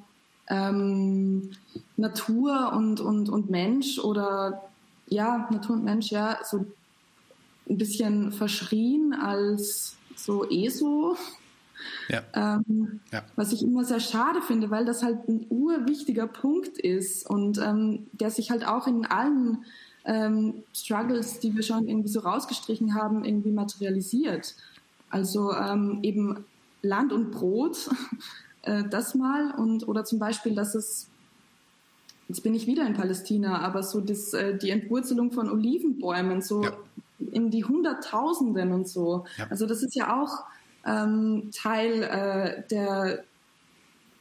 ähm, Natur und, und, und Mensch oder ja, Natur und Mensch, ja, so ein bisschen verschrien als so ESO ja. Ähm, ja. Was ich immer sehr schade finde, weil das halt ein urwichtiger Punkt ist und ähm, der sich halt auch in allen ähm, Struggles, die wir schon irgendwie so rausgestrichen haben, irgendwie materialisiert. Also ähm, eben Land und Brot, äh, das mal und oder zum Beispiel, dass es Jetzt bin ich wieder in Palästina, aber so das, äh, die Entwurzelung von Olivenbäumen, so ja in die Hunderttausenden und so. Ja. Also das ist ja auch ähm, Teil äh, der,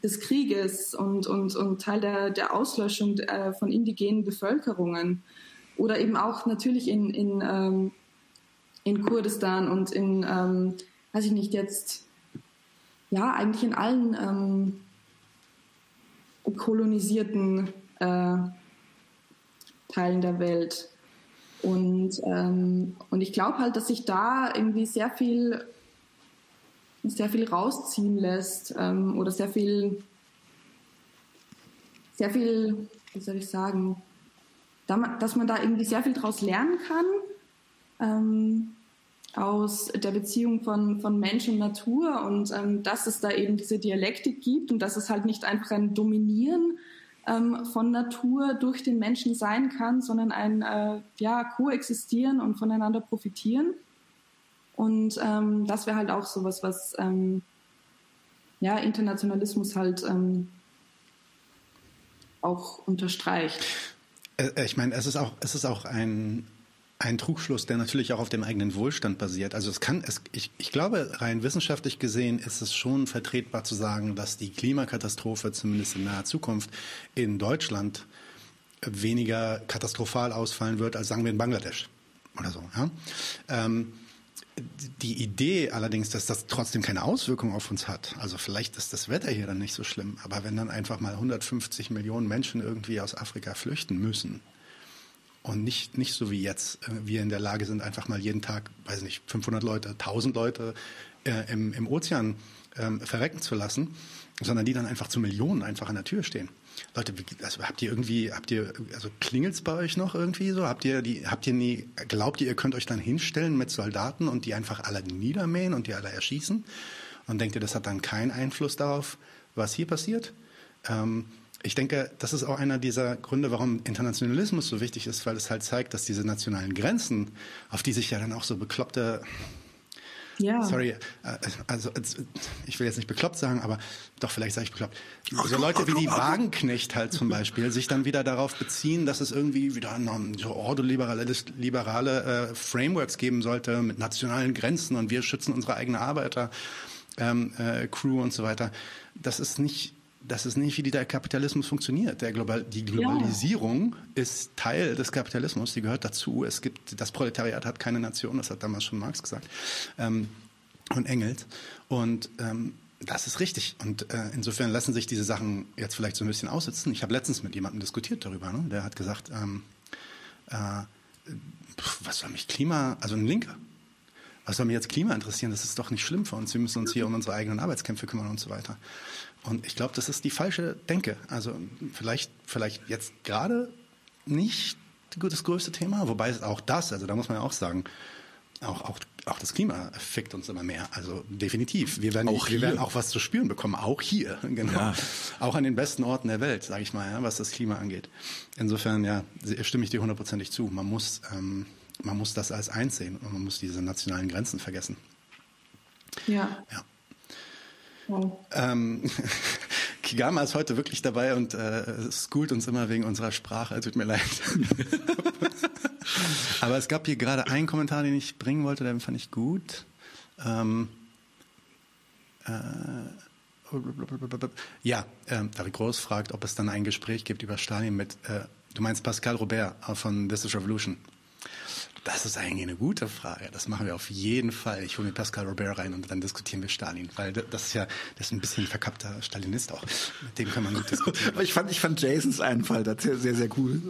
des Krieges und, und, und Teil der, der Auslöschung äh, von indigenen Bevölkerungen. Oder eben auch natürlich in, in, ähm, in Kurdistan und in, ähm, weiß ich nicht, jetzt, ja, eigentlich in allen ähm, kolonisierten äh, Teilen der Welt. Und, ähm, und ich glaube halt, dass sich da irgendwie sehr viel, sehr viel rausziehen lässt ähm, oder sehr viel, sehr viel, wie soll ich sagen, dass man da irgendwie sehr viel draus lernen kann ähm, aus der Beziehung von, von Mensch und Natur und ähm, dass es da eben diese Dialektik gibt und dass es halt nicht einfach ein Dominieren ähm, von Natur durch den Menschen sein kann, sondern ein äh, ja, Koexistieren und voneinander profitieren. Und ähm, das wäre halt auch sowas, was ähm, ja, Internationalismus halt ähm, auch unterstreicht. Äh, äh, ich meine, es ist auch, es ist auch ein, ein Trugschluss, der natürlich auch auf dem eigenen Wohlstand basiert. Also es kann, es, ich, ich glaube, rein wissenschaftlich gesehen ist es schon vertretbar zu sagen, dass die Klimakatastrophe zumindest in naher Zukunft in Deutschland weniger katastrophal ausfallen wird, als sagen wir in Bangladesch oder so. Ja? Ähm, die Idee allerdings, dass das trotzdem keine Auswirkung auf uns hat, also vielleicht ist das Wetter hier dann nicht so schlimm, aber wenn dann einfach mal 150 Millionen Menschen irgendwie aus Afrika flüchten müssen, und nicht, nicht so wie jetzt äh, wir in der Lage sind, einfach mal jeden Tag, weiß nicht, 500 Leute, 1000 Leute äh, im, im Ozean ähm, verrecken zu lassen, sondern die dann einfach zu Millionen einfach an der Tür stehen. Leute, also habt ihr irgendwie, habt ihr, also klingelt's bei euch noch irgendwie so? Habt ihr die, habt ihr nie, glaubt ihr, ihr könnt euch dann hinstellen mit Soldaten und die einfach alle niedermähen und die alle erschießen? Und denkt ihr, das hat dann keinen Einfluss darauf, was hier passiert? Ähm, ich denke, das ist auch einer dieser Gründe, warum Internationalismus so wichtig ist, weil es halt zeigt, dass diese nationalen Grenzen, auf die sich ja dann auch so bekloppte ja. Sorry, äh, also ich will jetzt nicht bekloppt sagen, aber doch vielleicht sage ich bekloppt. So Leute wie die Wagenknecht halt zum Beispiel sich dann wieder darauf beziehen, dass es irgendwie wieder so ordoliberale liberale äh, Frameworks geben sollte mit nationalen Grenzen und wir schützen unsere eigene Arbeiter, ähm, äh, Crew und so weiter. Das ist nicht das ist nicht, wie der Kapitalismus funktioniert. Der Global, die Globalisierung ja. ist Teil des Kapitalismus, die gehört dazu. Es gibt, das Proletariat hat keine Nation, das hat damals schon Marx gesagt ähm, und Engels. Und ähm, das ist richtig. Und äh, insofern lassen sich diese Sachen jetzt vielleicht so ein bisschen aussitzen. Ich habe letztens mit jemandem diskutiert darüber. Ne? Der hat gesagt, ähm, äh, was soll mich Klima, also ein Linker, was soll mich jetzt Klima interessieren? Das ist doch nicht schlimm für uns. Wir müssen uns hier um unsere eigenen Arbeitskämpfe kümmern und so weiter. Und ich glaube, das ist die falsche Denke. Also vielleicht, vielleicht jetzt gerade nicht das größte Thema, wobei es auch das, also da muss man ja auch sagen, auch, auch, auch das Klima fickt uns immer mehr. Also definitiv. Wir werden auch, wir werden auch was zu spüren bekommen, auch hier, genau. Ja. Auch an den besten Orten der Welt, sage ich mal, ja, was das Klima angeht. Insofern, ja, stimme ich dir hundertprozentig zu. Man muss, ähm, man muss das als eins sehen und man muss diese nationalen Grenzen vergessen. Ja. Ja. Ähm, Kigama ist heute wirklich dabei und äh, schoolt uns immer wegen unserer Sprache. Tut mir leid. Aber es gab hier gerade einen Kommentar, den ich bringen wollte, den fand ich gut. Ähm, äh, ja, äh, David Groß fragt, ob es dann ein Gespräch gibt über Stalin mit, äh, du meinst Pascal Robert von This is Revolution. Das ist eigentlich eine gute Frage. Das machen wir auf jeden Fall. Ich hole mir Pascal Robert rein und dann diskutieren wir Stalin, weil das ist ja das ist ein bisschen ein verkappter Stalinist auch. Mit dem kann man gut diskutieren. Aber ich fand ich fand Jasons Einfall da sehr sehr, sehr cool.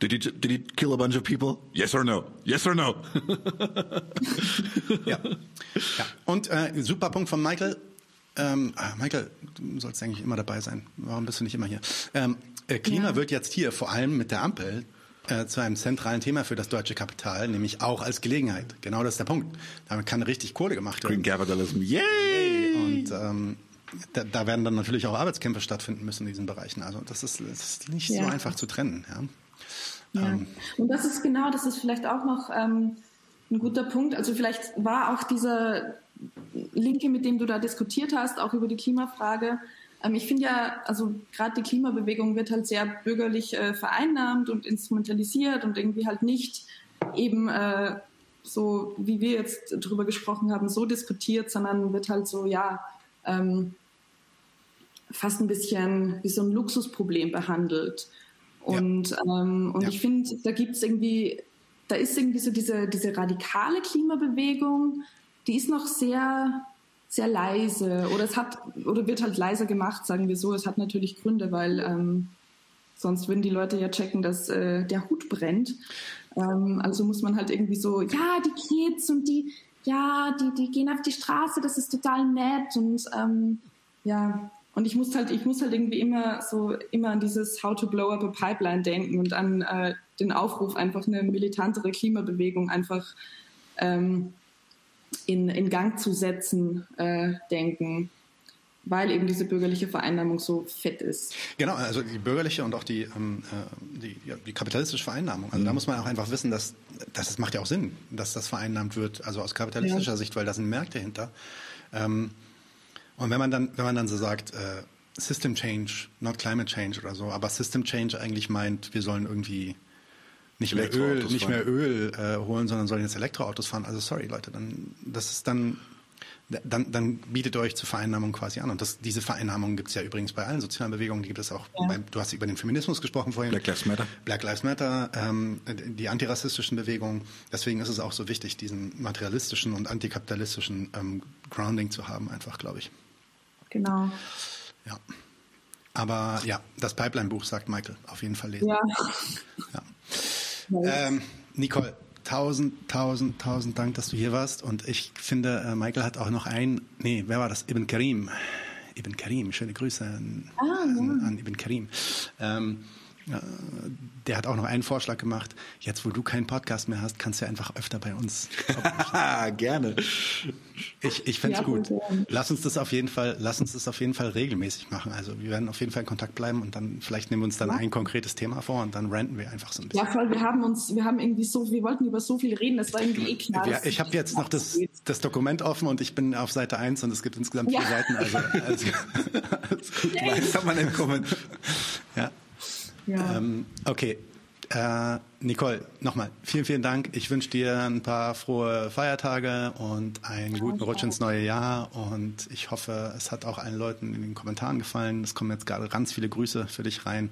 Did he did he kill a bunch of people? Yes or no? Yes or no? ja. ja. Und äh, super Punkt von Michael. Ähm, ah, Michael, du sollst eigentlich immer dabei sein. Warum bist du nicht immer hier? Ähm, äh, Klima ja. wird jetzt hier vor allem mit der Ampel äh, zu einem zentralen Thema für das deutsche Kapital, nämlich auch als Gelegenheit. Genau das ist der Punkt. Damit kann richtig Kohle gemacht werden. Green Capitalism, yay! Und ähm, da, da werden dann natürlich auch Arbeitskämpfe stattfinden müssen in diesen Bereichen. Also das ist, das ist nicht ja. so einfach zu trennen. Ja. ja. Ähm, Und das ist genau, das ist vielleicht auch noch ähm, ein guter Punkt. Also vielleicht war auch dieser Linke, mit dem du da diskutiert hast, auch über die Klimafrage, ähm, ich finde ja, also gerade die Klimabewegung wird halt sehr bürgerlich äh, vereinnahmt und instrumentalisiert und irgendwie halt nicht eben äh, so, wie wir jetzt drüber gesprochen haben, so diskutiert, sondern wird halt so, ja, ähm, fast ein bisschen wie so ein Luxusproblem behandelt. Und, ja. ähm, und ja. ich finde, da gibt es irgendwie, da ist irgendwie so diese, diese radikale Klimabewegung, die ist noch sehr, sehr leise oder es hat oder wird halt leiser gemacht, sagen wir so. Es hat natürlich Gründe, weil ähm, sonst würden die Leute ja checken, dass äh, der Hut brennt. Ähm, also muss man halt irgendwie so, ja, die Kids und die, ja, die, die gehen auf die Straße, das ist total nett und ähm, ja, und ich muss halt, ich muss halt irgendwie immer so immer an dieses How to Blow Up a Pipeline denken und an äh, den Aufruf, einfach eine militantere Klimabewegung einfach ähm, in, in Gang zu setzen, äh, denken weil eben diese bürgerliche Vereinnahmung so fett ist. Genau, also die bürgerliche und auch die, ähm, äh, die, ja, die kapitalistische Vereinnahmung. Also mhm. da muss man auch einfach wissen, dass, dass das macht ja auch Sinn, dass das vereinnahmt wird, also aus kapitalistischer ja. Sicht, weil da sind Märkte hinter. Ähm, und wenn man dann, wenn man dann so sagt, äh, System Change, not Climate Change oder so, aber System Change eigentlich meint, wir sollen irgendwie nicht mehr Öl, nicht mehr Öl äh, holen, sondern sollen jetzt Elektroautos fahren. Also sorry Leute, dann das ist dann dann, dann bietet ihr euch zur Vereinnahmung quasi an. Und das, diese Vereinnahmung gibt es ja übrigens bei allen sozialen Bewegungen. Die gibt es auch. Ja. Bei, du hast über den Feminismus gesprochen vorhin. Black Lives Matter. Black Lives Matter, ähm, die antirassistischen Bewegungen. Deswegen ist es auch so wichtig, diesen materialistischen und antikapitalistischen ähm, Grounding zu haben, einfach, glaube ich. Genau. Ja. Aber ja, das Pipeline-Buch, sagt Michael, auf jeden Fall lesen. Ja. ja. Ähm, Nicole, tausend, tausend, tausend Dank, dass du hier warst. Und ich finde, äh, Michael hat auch noch ein, nee, wer war das? Ibn Karim. Ibn Karim, schöne Grüße an, ah, ja. an Ibn Karim. Ähm, der hat auch noch einen Vorschlag gemacht. Jetzt, wo du keinen Podcast mehr hast, kannst du einfach öfter bei uns. Gerne. Ich, ich fände es ja, gut. Lass uns das auf jeden Fall, lass uns das auf jeden Fall regelmäßig machen. Also wir werden auf jeden Fall in Kontakt bleiben und dann vielleicht nehmen wir uns dann ja. ein konkretes Thema vor und dann ranten wir einfach so ein bisschen. Ja, voll. Wir haben uns, wir haben irgendwie so, wir wollten über so viel reden. Das war irgendwie eh klar. Ja, ich habe jetzt noch das, das Dokument offen und ich bin auf Seite 1 und es gibt insgesamt vier Seiten. Also, also, also gut. Das kann man entkommen. Ja. Ja. Ähm, okay. Äh, Nicole, nochmal vielen, vielen Dank. Ich wünsche dir ein paar frohe Feiertage und einen guten Rutsch ins neue Jahr. Und ich hoffe, es hat auch allen Leuten in den Kommentaren gefallen. Es kommen jetzt gerade ganz viele Grüße für dich rein.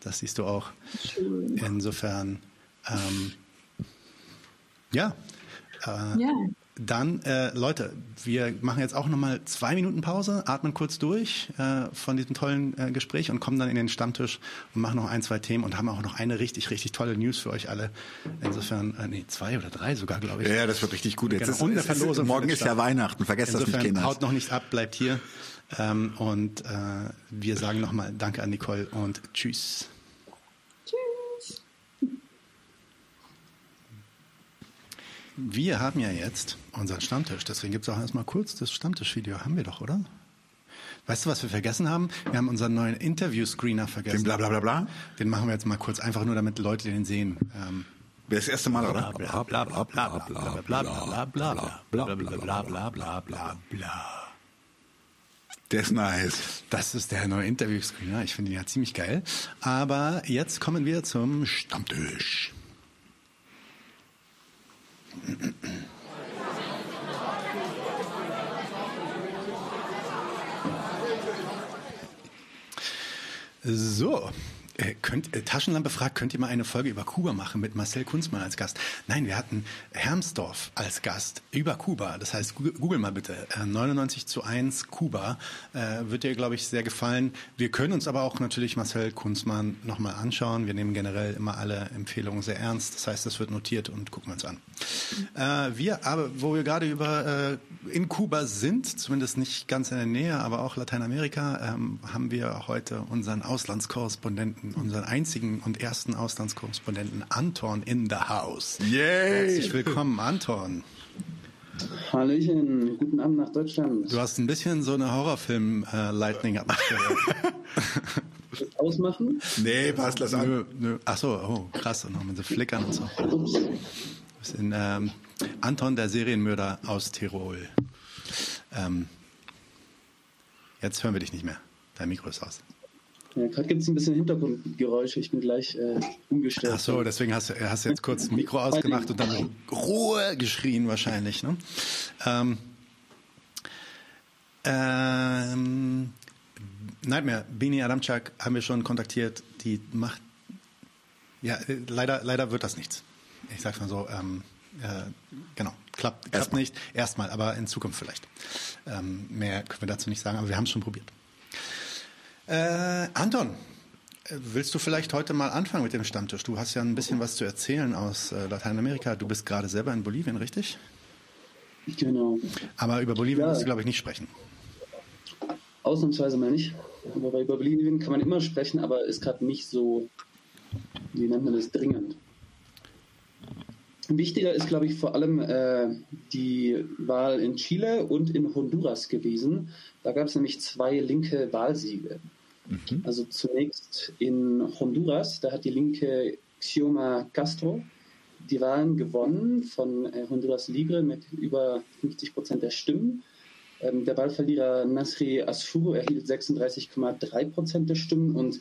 Das siehst du auch. Schön. Insofern, ähm, ja. Äh, ja. Dann, äh, Leute, wir machen jetzt auch nochmal zwei Minuten Pause, atmen kurz durch äh, von diesem tollen äh, Gespräch und kommen dann in den Stammtisch und machen noch ein, zwei Themen und haben auch noch eine richtig, richtig tolle News für euch alle. Insofern, äh, nee, zwei oder drei sogar, glaube ich. Ja, das wird richtig gut. Jetzt genau. ist, und ist, ist, morgen ist ja Weihnachten, vergesst Insofern, das nicht, Kinder. haut noch nicht ab, bleibt hier. Ähm, und äh, wir sagen nochmal Danke an Nicole und Tschüss. Tschüss. Wir haben ja jetzt unseren Stammtisch, deswegen gibt es auch erstmal kurz das Stammtischvideo. Haben wir doch, oder? Weißt du, was wir vergessen haben? Wir haben unseren neuen Interview-Screener vergessen. Den bla bla bla bla? Den machen wir jetzt mal kurz, einfach nur damit Leute den sehen. Ähm, das erste Mal, oder? Bla bla bla bla bla bla bla bla bla bla bla bla bla bla bla. Der ist nice. Das ist der neue Interview-Screener. Ich finde ihn ja ziemlich geil. Aber jetzt kommen wir zum Stammtisch. So, äh, könnt, äh, Taschenlampe fragt, könnt ihr mal eine Folge über Kuba machen mit Marcel Kunzmann als Gast? Nein, wir hatten Hermsdorf als Gast über Kuba. Das heißt, google mal bitte. Äh, 99 zu 1 Kuba. Äh, wird dir, glaube ich, sehr gefallen. Wir können uns aber auch natürlich Marcel Kunzmann nochmal anschauen. Wir nehmen generell immer alle Empfehlungen sehr ernst. Das heißt, das wird notiert und gucken wir uns an. Äh, wir, aber wo wir gerade über äh, in Kuba sind, zumindest nicht ganz in der Nähe, aber auch Lateinamerika, ähm, haben wir heute unseren Auslandskorrespondenten Korrespondenten, unseren einzigen und ersten Auslandskorrespondenten Anton in the house. Yay! Herzlich willkommen, Anton. Hallöchen, guten Abend nach Deutschland. Du hast ein bisschen so eine Horrorfilm-Lightning-Atmosphäre. Äh, ausmachen? Nee, passt, lass an. Nö, nö. Ach so, oh, krass, und noch mit so Flickern und so. Ups. Bisschen, ähm, Anton, der Serienmörder aus Tirol. Ähm, jetzt hören wir dich nicht mehr. Dein Mikro ist aus. Ja, gerade gibt es ein bisschen Hintergrundgeräusche. Ich bin gleich äh, umgestellt. Ach so, deswegen hast du hast jetzt kurz Mikro ausgemacht und dann Ruhe geschrien wahrscheinlich. Ne? Ähm, ähm, Nightmare, Bini Adamczak haben wir schon kontaktiert. Die macht, ja, äh, leider, leider wird das nichts. Ich sag's mal so, ähm, äh, genau, klappt, klappt Erstmal. nicht. Erstmal, aber in Zukunft vielleicht. Ähm, mehr können wir dazu nicht sagen, aber wir haben es schon probiert. Äh, Anton, willst du vielleicht heute mal anfangen mit dem Stammtisch? Du hast ja ein bisschen was zu erzählen aus äh, Lateinamerika. Du bist gerade selber in Bolivien, richtig? Genau. Aber über Bolivien ja. willst du, glaube ich, nicht sprechen. Ausnahmsweise mal nicht. Aber über Bolivien kann man immer sprechen, aber ist gerade nicht so, wie nennt man das, dringend. Wichtiger ist, glaube ich, vor allem äh, die Wahl in Chile und in Honduras gewesen. Da gab es nämlich zwei linke Wahlsiege. Mhm. Also zunächst in Honduras, da hat die linke Xioma Castro die Wahlen gewonnen von äh, Honduras Libre mit über 50 Prozent der Stimmen. Ähm, der Wahlverlierer Nasri Asfuru erhielt 36,3 Prozent der Stimmen. Und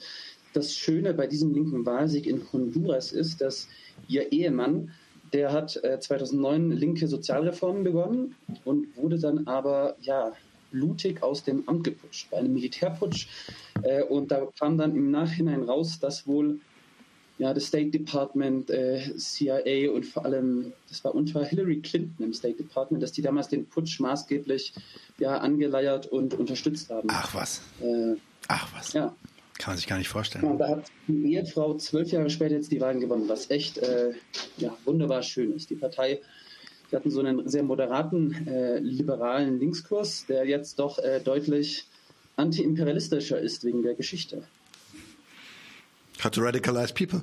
das Schöne bei diesem linken Wahlsieg in Honduras ist, dass ihr Ehemann, der hat äh, 2009 linke Sozialreformen begonnen und wurde dann aber ja blutig aus dem Amt geputscht, bei einem Militärputsch. Äh, und da kam dann im Nachhinein raus, dass wohl ja, das State Department, äh, CIA und vor allem, das war unter Hillary Clinton im State Department, dass die damals den Putsch maßgeblich ja, angeleiert und unterstützt haben. Ach was. Äh, Ach was. Ja. Kann man sich gar nicht vorstellen. Und da hat die Ehefrau zwölf Jahre später jetzt die Wahlen gewonnen, was echt äh, ja, wunderbar schön ist. Die Partei wir hatten so einen sehr moderaten, äh, liberalen Linkskurs, der jetzt doch äh, deutlich antiimperialistischer ist wegen der Geschichte. How to radicalize people.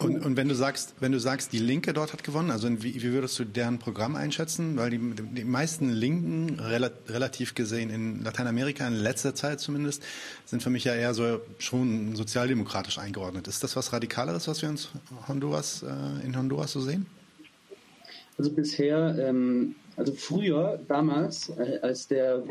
Und, und wenn du sagst, wenn du sagst, die Linke dort hat gewonnen, also wie, wie würdest du deren Programm einschätzen? Weil die, die meisten Linken, rel relativ gesehen in Lateinamerika, in letzter Zeit zumindest, sind für mich ja eher so schon sozialdemokratisch eingeordnet. Ist das was Radikaleres, was wir uns Honduras, äh, in Honduras so sehen? Also bisher, ähm, also früher, damals, äh, als der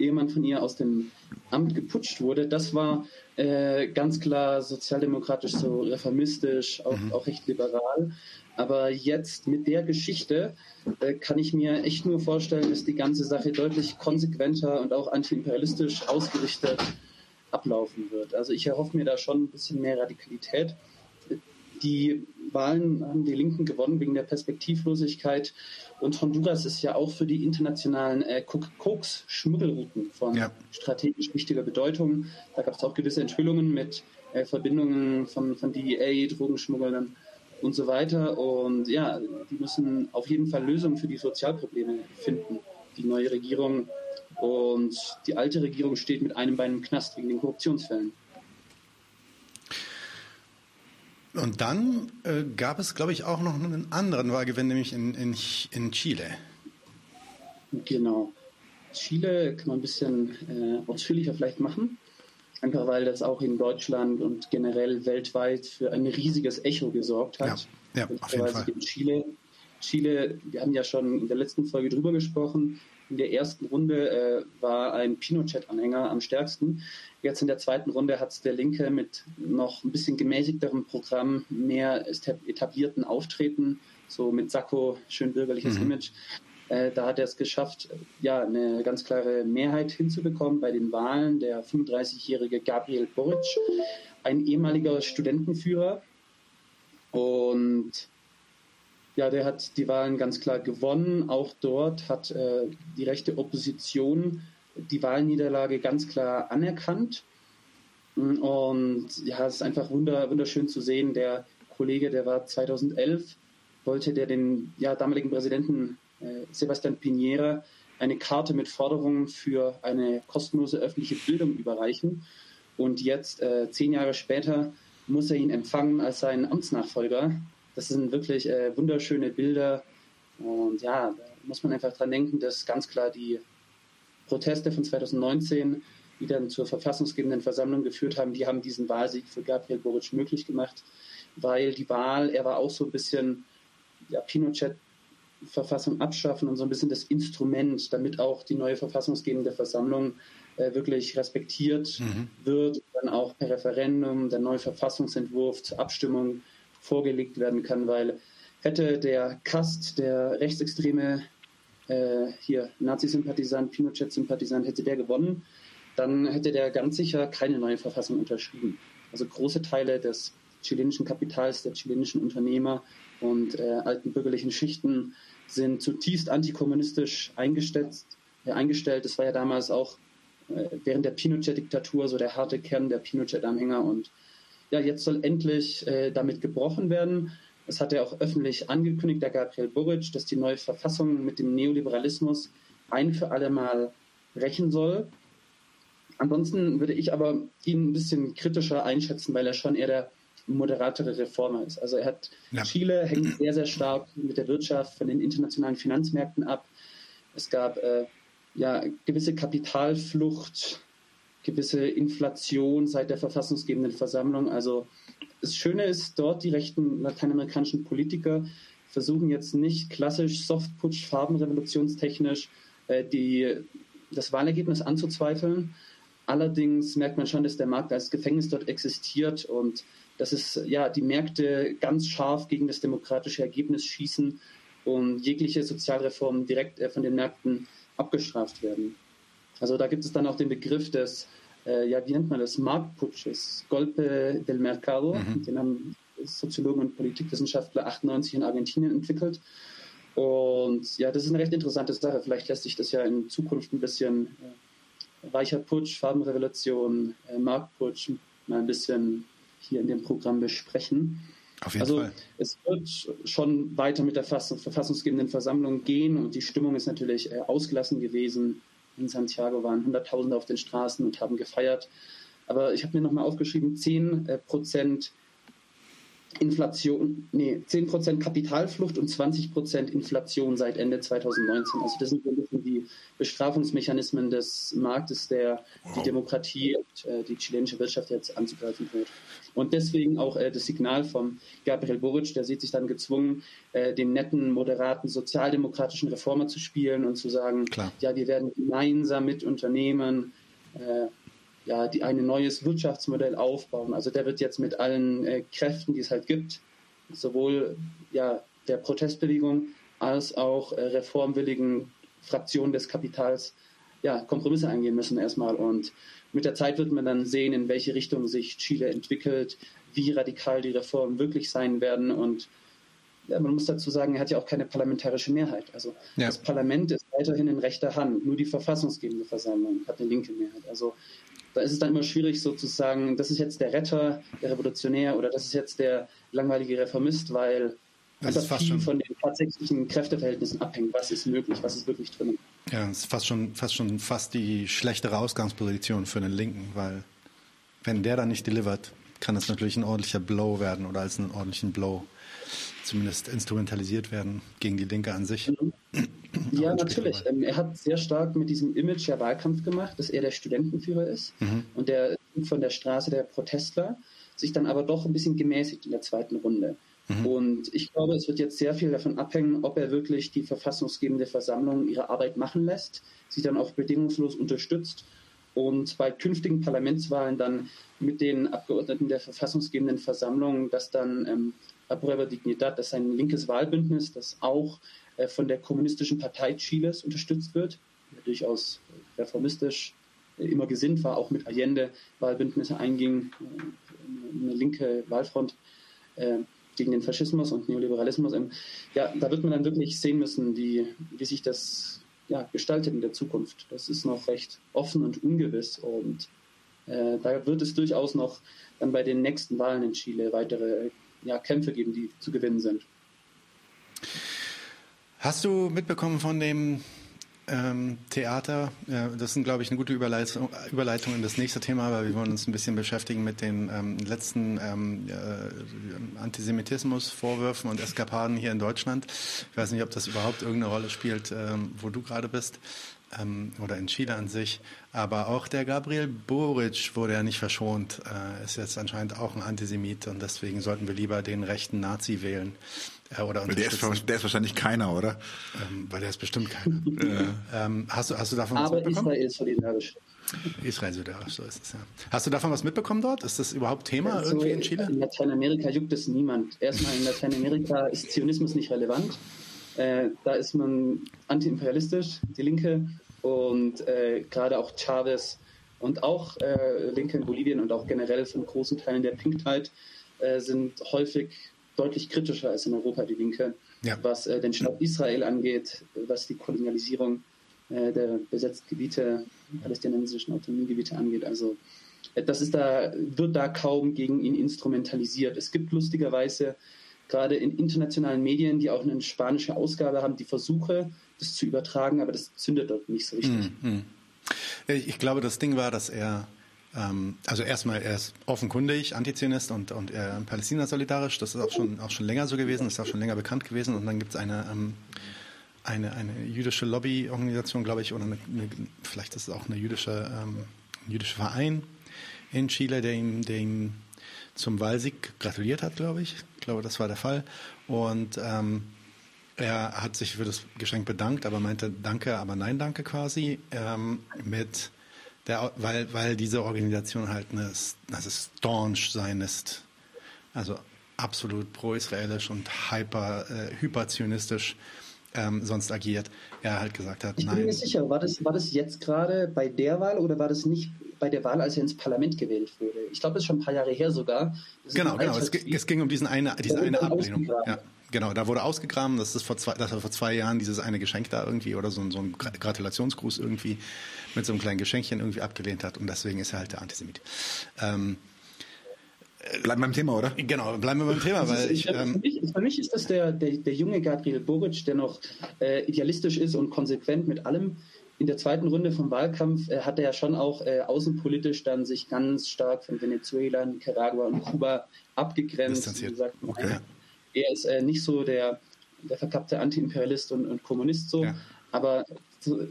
Ehemann von ihr aus dem Amt geputscht wurde, das war äh, ganz klar sozialdemokratisch, so reformistisch, auch, mhm. auch recht liberal. Aber jetzt mit der Geschichte äh, kann ich mir echt nur vorstellen, dass die ganze Sache deutlich konsequenter und auch antiimperialistisch ausgerichtet ablaufen wird. Also ich erhoffe mir da schon ein bisschen mehr Radikalität. Die Wahlen haben die Linken gewonnen wegen der Perspektivlosigkeit. Und Honduras ist ja auch für die internationalen äh, Koks-Schmuggelrouten von ja. strategisch wichtiger Bedeutung. Da gab es auch gewisse Enthüllungen mit äh, Verbindungen von, von DEA, Drogenschmugglern und so weiter. Und ja, die müssen auf jeden Fall Lösungen für die Sozialprobleme finden. Die neue Regierung und die alte Regierung steht mit einem Bein im Knast wegen den Korruptionsfällen. Und dann äh, gab es, glaube ich, auch noch einen anderen Wahlgewinn, nämlich in, in, in Chile. Genau. Chile kann man ein bisschen äh, ausführlicher vielleicht machen. Einfach weil das auch in Deutschland und generell weltweit für ein riesiges Echo gesorgt hat. Ja, ja auf jeden Fall. In Chile, Chile, wir haben ja schon in der letzten Folge drüber gesprochen, in der ersten Runde äh, war ein Pinochet-Anhänger am stärksten. Jetzt in der zweiten Runde hat es der Linke mit noch ein bisschen gemäßigterem Programm, mehr etablierten Auftreten, so mit Sakko, schön bürgerliches mhm. Image. Äh, da hat er es geschafft, ja, eine ganz klare Mehrheit hinzubekommen bei den Wahlen. Der 35-jährige Gabriel Boric, ein ehemaliger Studentenführer. Und ja, der hat die Wahlen ganz klar gewonnen. Auch dort hat äh, die rechte Opposition die Wahlniederlage ganz klar anerkannt. Und ja, es ist einfach wunder, wunderschön zu sehen. Der Kollege, der war 2011, wollte der den ja, damaligen Präsidenten äh, Sebastian Piñera eine Karte mit Forderungen für eine kostenlose öffentliche Bildung überreichen. Und jetzt, äh, zehn Jahre später, muss er ihn empfangen als seinen Amtsnachfolger. Das sind wirklich äh, wunderschöne Bilder. Und ja, da muss man einfach dran denken, dass ganz klar die Proteste von 2019, die dann zur verfassungsgebenden Versammlung geführt haben, die haben diesen Wahlsieg für Gabriel Boric möglich gemacht, weil die Wahl, er war auch so ein bisschen ja, Pinochet Verfassung abschaffen und so ein bisschen das Instrument, damit auch die neue verfassungsgebende Versammlung äh, wirklich respektiert mhm. wird, dann auch per Referendum der neue Verfassungsentwurf zur Abstimmung vorgelegt werden kann, weil hätte der Kast, der rechtsextreme äh, hier Nazi-Sympathisant, Pinochet-Sympathisant, hätte der gewonnen, dann hätte der ganz sicher keine neue Verfassung unterschrieben. Also große Teile des chilenischen Kapitals, der chilenischen Unternehmer und äh, alten bürgerlichen Schichten sind zutiefst antikommunistisch eingestellt. Äh, eingestellt. Das war ja damals auch äh, während der Pinochet-Diktatur so der harte Kern der Pinochet-Anhänger. Und ja, jetzt soll endlich äh, damit gebrochen werden. Das hat er auch öffentlich angekündigt, der Gabriel Boric, dass die neue Verfassung mit dem Neoliberalismus ein für alle Mal rächen soll. Ansonsten würde ich aber ihn ein bisschen kritischer einschätzen, weil er schon eher der moderatere Reformer ist. Also er hat ja. Chile hängt sehr, sehr stark mit der Wirtschaft von den internationalen Finanzmärkten ab. Es gab äh, ja gewisse Kapitalflucht, gewisse Inflation seit der verfassungsgebenden Versammlung. Also das Schöne ist dort, die rechten lateinamerikanischen Politiker versuchen jetzt nicht klassisch Softputsch, farbenrevolutionstechnisch äh, die, das Wahlergebnis anzuzweifeln. Allerdings merkt man schon, dass der Markt als Gefängnis dort existiert und dass es ja die Märkte ganz scharf gegen das demokratische Ergebnis schießen und jegliche Sozialreformen direkt äh, von den Märkten abgestraft werden. Also da gibt es dann auch den Begriff des, äh, ja, wie nennt man das, Marktputsches, Golpe del Mercado, mhm. den haben Soziologen und Politikwissenschaftler 98 in Argentinien entwickelt. Und ja, das ist eine recht interessante Sache. Vielleicht lässt sich das ja in Zukunft ein bisschen äh, weicher Putsch, Farbenrevolution, äh, Marktputsch mal ein bisschen hier in dem Programm besprechen. Auf jeden also Fall. es wird schon weiter mit der verfassungsgebenden Versammlung gehen und die Stimmung ist natürlich äh, ausgelassen gewesen. In Santiago waren Hunderttausende auf den Straßen und haben gefeiert. Aber ich habe mir nochmal aufgeschrieben, 10 äh, Prozent Inflation, nee, 10% Kapitalflucht und 20% Inflation seit Ende 2019. Also das sind so ein bisschen die Bestrafungsmechanismen des Marktes, der die Demokratie und äh, die chilenische Wirtschaft jetzt anzugreifen wird. Und deswegen auch äh, das Signal von Gabriel Boric, der sieht sich dann gezwungen, äh, den netten, moderaten, sozialdemokratischen Reformer zu spielen und zu sagen, Klar. ja, wir werden gemeinsam mit Unternehmen äh, ja, die ein neues Wirtschaftsmodell aufbauen. Also der wird jetzt mit allen äh, Kräften, die es halt gibt, sowohl ja, der Protestbewegung als auch äh, reformwilligen Fraktionen des Kapitals ja, Kompromisse eingehen müssen erstmal. Und mit der Zeit wird man dann sehen, in welche Richtung sich Chile entwickelt, wie radikal die Reformen wirklich sein werden. Und ja, man muss dazu sagen, er hat ja auch keine parlamentarische Mehrheit. Also ja. das Parlament ist weiterhin in rechter Hand. Nur die verfassungsgebende Versammlung hat eine linke Mehrheit. Also da ist es dann immer schwierig sozusagen, das ist jetzt der Retter, der Revolutionär oder das ist jetzt der langweilige Reformist, weil das einfach viel schon, von den tatsächlichen Kräfteverhältnissen abhängt. Was ist möglich, was ist wirklich drin? Ja, das ist fast schon, fast schon fast die schlechtere Ausgangsposition für den Linken, weil wenn der dann nicht delivert, kann das natürlich ein ordentlicher Blow werden oder als einen ordentlichen Blow zumindest instrumentalisiert werden gegen die Linke an sich. Mhm. Ja, natürlich. Ähm, er hat sehr stark mit diesem Image ja Wahlkampf gemacht, dass er der Studentenführer ist mhm. und der von der Straße der Protestler, sich dann aber doch ein bisschen gemäßigt in der zweiten Runde. Mhm. Und ich glaube, es wird jetzt sehr viel davon abhängen, ob er wirklich die verfassungsgebende Versammlung ihre Arbeit machen lässt, sie dann auch bedingungslos unterstützt und bei künftigen Parlamentswahlen dann mit den Abgeordneten der verfassungsgebenden Versammlung, dass dann ähm, Aprueba Dignidad, das ist ein linkes Wahlbündnis, das auch von der Kommunistischen Partei Chiles unterstützt wird, der durchaus reformistisch äh, immer gesinnt war, auch mit Allende Wahlbündnisse einging, äh, eine linke Wahlfront gegen den Faschismus und Neoliberalismus. Ähm, ja, da wird man dann wirklich sehen müssen, wie, wie sich das ja, gestaltet in der Zukunft. Das ist noch recht offen und ungewiss und äh, da wird es durchaus noch dann bei den nächsten Wahlen in Chile weitere ja, Kämpfe geben, die zu gewinnen sind. Hast du mitbekommen von dem ähm, Theater? Ja, das ist, glaube ich, eine gute Überleitung, Überleitung in das nächste Thema, weil wir wollen uns ein bisschen beschäftigen mit den ähm, letzten ähm, äh, Antisemitismus-Vorwürfen und Eskapaden hier in Deutschland. Ich weiß nicht, ob das überhaupt irgendeine Rolle spielt, ähm, wo du gerade bist. ähm, oder in Chile an sich. Aber auch der Gabriel Boric wurde ja nicht verschont, äh, ist jetzt anscheinend auch ein Antisemit und deswegen sollten wir lieber den rechten Nazi wählen. Äh, oder der, ist, der ist wahrscheinlich keiner, oder? Ähm, weil der ist bestimmt keiner. ähm, hast, du, hast du davon was Aber mitbekommen? Israel ist solidarisch. Israel solidarisch, so ist es ja. Hast du davon was mitbekommen dort? Ist das überhaupt Thema also irgendwie in Chile? In Lateinamerika juckt es niemand. Erstmal in Lateinamerika ist Zionismus nicht relevant. Äh, da ist man antiimperialistisch, die Linke, und äh, gerade auch Chavez und auch äh, Linke in Bolivien und auch generell von großen Teilen der Pinktheit äh, sind häufig deutlich kritischer als in Europa die Linke, ja. was äh, den Staat Israel angeht, was die Kolonialisierung äh, der besetzten Gebiete, palästinensischen Autonomiegebiete angeht. Also das ist da, wird da kaum gegen ihn instrumentalisiert. Es gibt lustigerweise gerade in internationalen Medien, die auch eine spanische Ausgabe haben, die Versuche, das zu übertragen, aber das zündet dort nicht so richtig. Mhm. Ich glaube, das Ding war, dass er, also erstmal, er ist offenkundig Antizionist und, und er Palästina solidarisch. Das ist auch schon, auch schon länger so gewesen, ist auch schon länger bekannt gewesen. Und dann gibt es eine, ähm, eine, eine jüdische Lobbyorganisation, glaube ich, oder eine, eine, vielleicht ist es auch eine jüdische, ähm, ein jüdischer Verein in Chile, der ihm, der ihm zum Wahlsieg gratuliert hat, glaube ich. Ich glaube, das war der Fall. Und ähm, er hat sich für das Geschenk bedankt, aber meinte Danke, aber nein, danke quasi. Ähm, mit der, weil, weil diese Organisation halt eine, also staunch sein ist. Also absolut pro-israelisch und hyper, äh, hyperzionistisch ähm, sonst agiert. Er halt gesagt hat, ich nein. Ich bin mir sicher, war das, war das jetzt gerade bei der Wahl oder war das nicht bei der Wahl, als er ins Parlament gewählt wurde? Ich glaube, das ist schon ein paar Jahre her sogar. Das genau, genau. Es, es, ging um diesen eine, diese eine Ablehnung. Ja. Genau, da wurde ausgegraben, dass das vor zwei, dass er vor zwei Jahren dieses eine Geschenk da irgendwie oder so, so ein Gratulationsgruß irgendwie mit so einem kleinen Geschenkchen irgendwie abgelehnt hat und deswegen ist er halt der Antisemit. Ähm, Bleiben wir beim Thema, oder? Genau, bleiben wir beim Thema, weil ich, ähm, für, mich, für mich ist das der, der, der junge Gabriel Boric, der noch äh, idealistisch ist und konsequent mit allem. In der zweiten Runde vom Wahlkampf äh, hat er ja schon auch äh, außenpolitisch dann sich ganz stark von Venezuela, Nicaragua und Kuba abgegrenzt. Distanziert. Gesagt, okay er ist äh, nicht so der, der verkappte Antiimperialist und, und Kommunist so, ja. aber zu,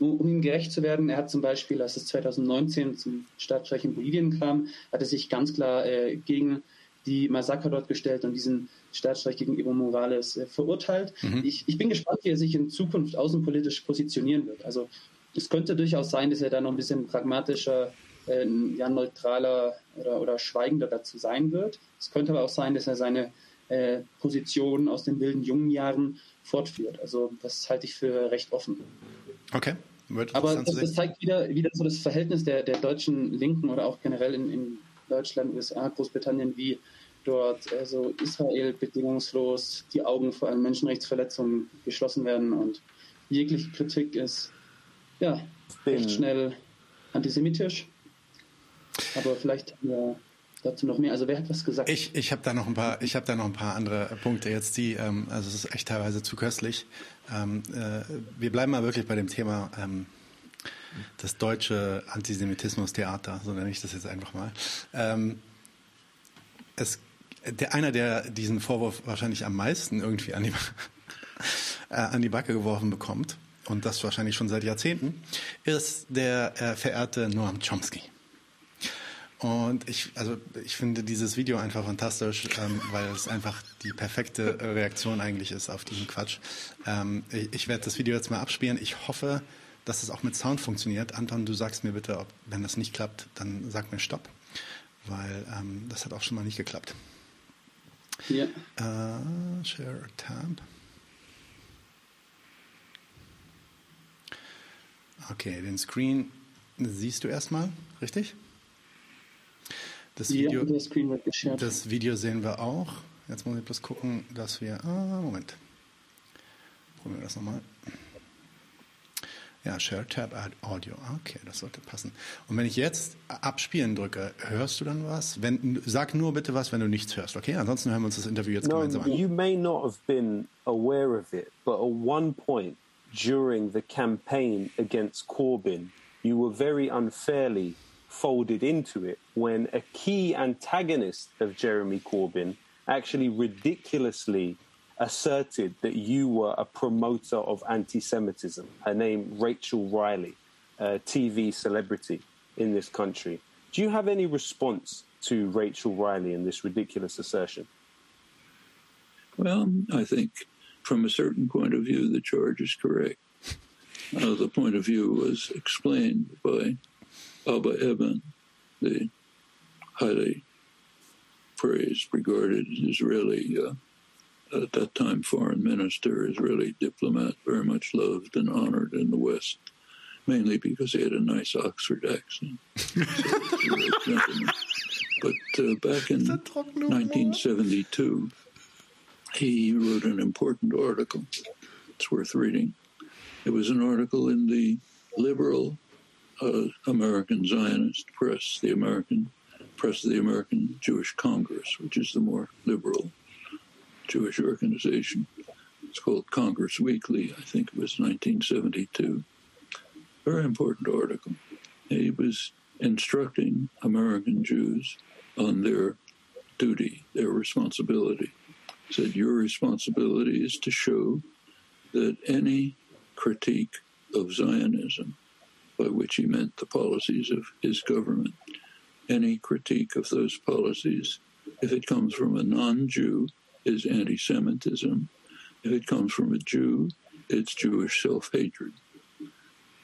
um ihm gerecht zu werden, er hat zum Beispiel, als es 2019 zum Staatsstreich in Bolivien kam, hat er sich ganz klar äh, gegen die Massaker dort gestellt und diesen Staatsstreich gegen Evo Morales äh, verurteilt. Mhm. Ich, ich bin gespannt, wie er sich in Zukunft außenpolitisch positionieren wird. Also es könnte durchaus sein, dass er da noch ein bisschen pragmatischer, äh, ja, neutraler oder, oder schweigender dazu sein wird. Es könnte aber auch sein, dass er seine äh, Position aus den wilden jungen Jahren fortführt. Also das halte ich für recht offen. Okay. Aber das, das, zeigt wieder, wieder so das Verhältnis der, der deutschen Linken oder auch generell in, in Deutschland, USA, Großbritannien, wie dort also Israel bedingungslos die Augen vor allen Menschenrechtsverletzungen geschlossen werden und jegliche Kritik ist ja recht schnell antisemitisch. Aber vielleicht haben wir dazu noch mehr? Also wer hat was gesagt? Ich, ich habe da noch ein paar, ich habe da noch ein paar andere Punkte jetzt, die, ähm, also es ist echt teilweise zu köstlich. Ähm, äh, wir bleiben mal wirklich bei dem Thema ähm, das deutsche Antisemitismus-Theater, so nenne ich das jetzt einfach mal. Ähm, es, der, einer, der diesen Vorwurf wahrscheinlich am meisten irgendwie an die, äh, an die Backe geworfen bekommt, und das wahrscheinlich schon seit Jahrzehnten, ist der äh, verehrte Noam Chomsky. Und ich, also ich finde dieses Video einfach fantastisch, ähm, weil es einfach die perfekte Reaktion eigentlich ist auf diesen Quatsch. Ähm, ich, ich werde das Video jetzt mal abspielen. Ich hoffe, dass es auch mit Sound funktioniert. Anton, du sagst mir bitte, ob, wenn das nicht klappt, dann sag mir Stopp, weil ähm, das hat auch schon mal nicht geklappt. Ja. Uh, share Tab. Okay, den Screen siehst du erstmal, richtig? Das Video, ja, das Video sehen wir auch. Jetzt muss ich bloß gucken, dass wir. Ah, Moment. Probieren wir das nochmal. Ja, Share Tab Add Audio. Okay, das sollte passen. Und wenn ich jetzt abspielen drücke, hörst du dann was? Wenn, sag nur bitte was, wenn du nichts hörst, okay? Ansonsten hören wir uns das Interview jetzt no, gemeinsam an. You may not have been aware of it, but at one point during the campaign against Corbyn, you were very unfairly folded into it when a key antagonist of Jeremy Corbyn actually ridiculously asserted that you were a promoter of anti Semitism. Her name, Rachel Riley, a TV celebrity in this country. Do you have any response to Rachel Riley and this ridiculous assertion? Well, I think from a certain point of view, the charge is correct. Uh, the point of view was explained by Abba Eban, the highly praised, regarded Israeli, uh, at that time foreign minister, Israeli diplomat, very much loved and honored in the West, mainly because he had a nice Oxford accent. But uh, back in 1972, he wrote an important article. It's worth reading. It was an article in the liberal uh, American Zionist press, the American press of the American Jewish Congress, which is the more liberal Jewish organization. It's called Congress Weekly. I think it was 1972. Very important article. He was instructing American Jews on their duty, their responsibility. He said, Your responsibility is to show that any critique of Zionism, by which he meant the policies of his government, any critique of those policies, if it comes from a non Jew, is anti Semitism. If it comes from a Jew, it's Jewish self hatred.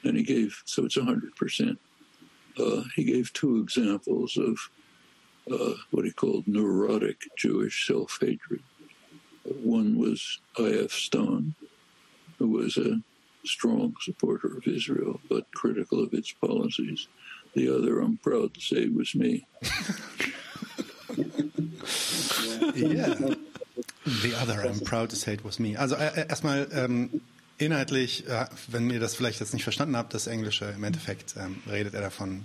And he gave, so it's 100%. Uh, he gave two examples of uh, what he called neurotic Jewish self hatred. One was I.F. Stone, who was a strong supporter of Israel but critical of its policies. The other, I'm proud to say, was me. yeah. The other, I'm proud to say it was me. Also äh, erstmal ähm, inhaltlich, äh, wenn ihr das vielleicht jetzt nicht verstanden habt, das Englische, im Endeffekt ähm, redet er davon,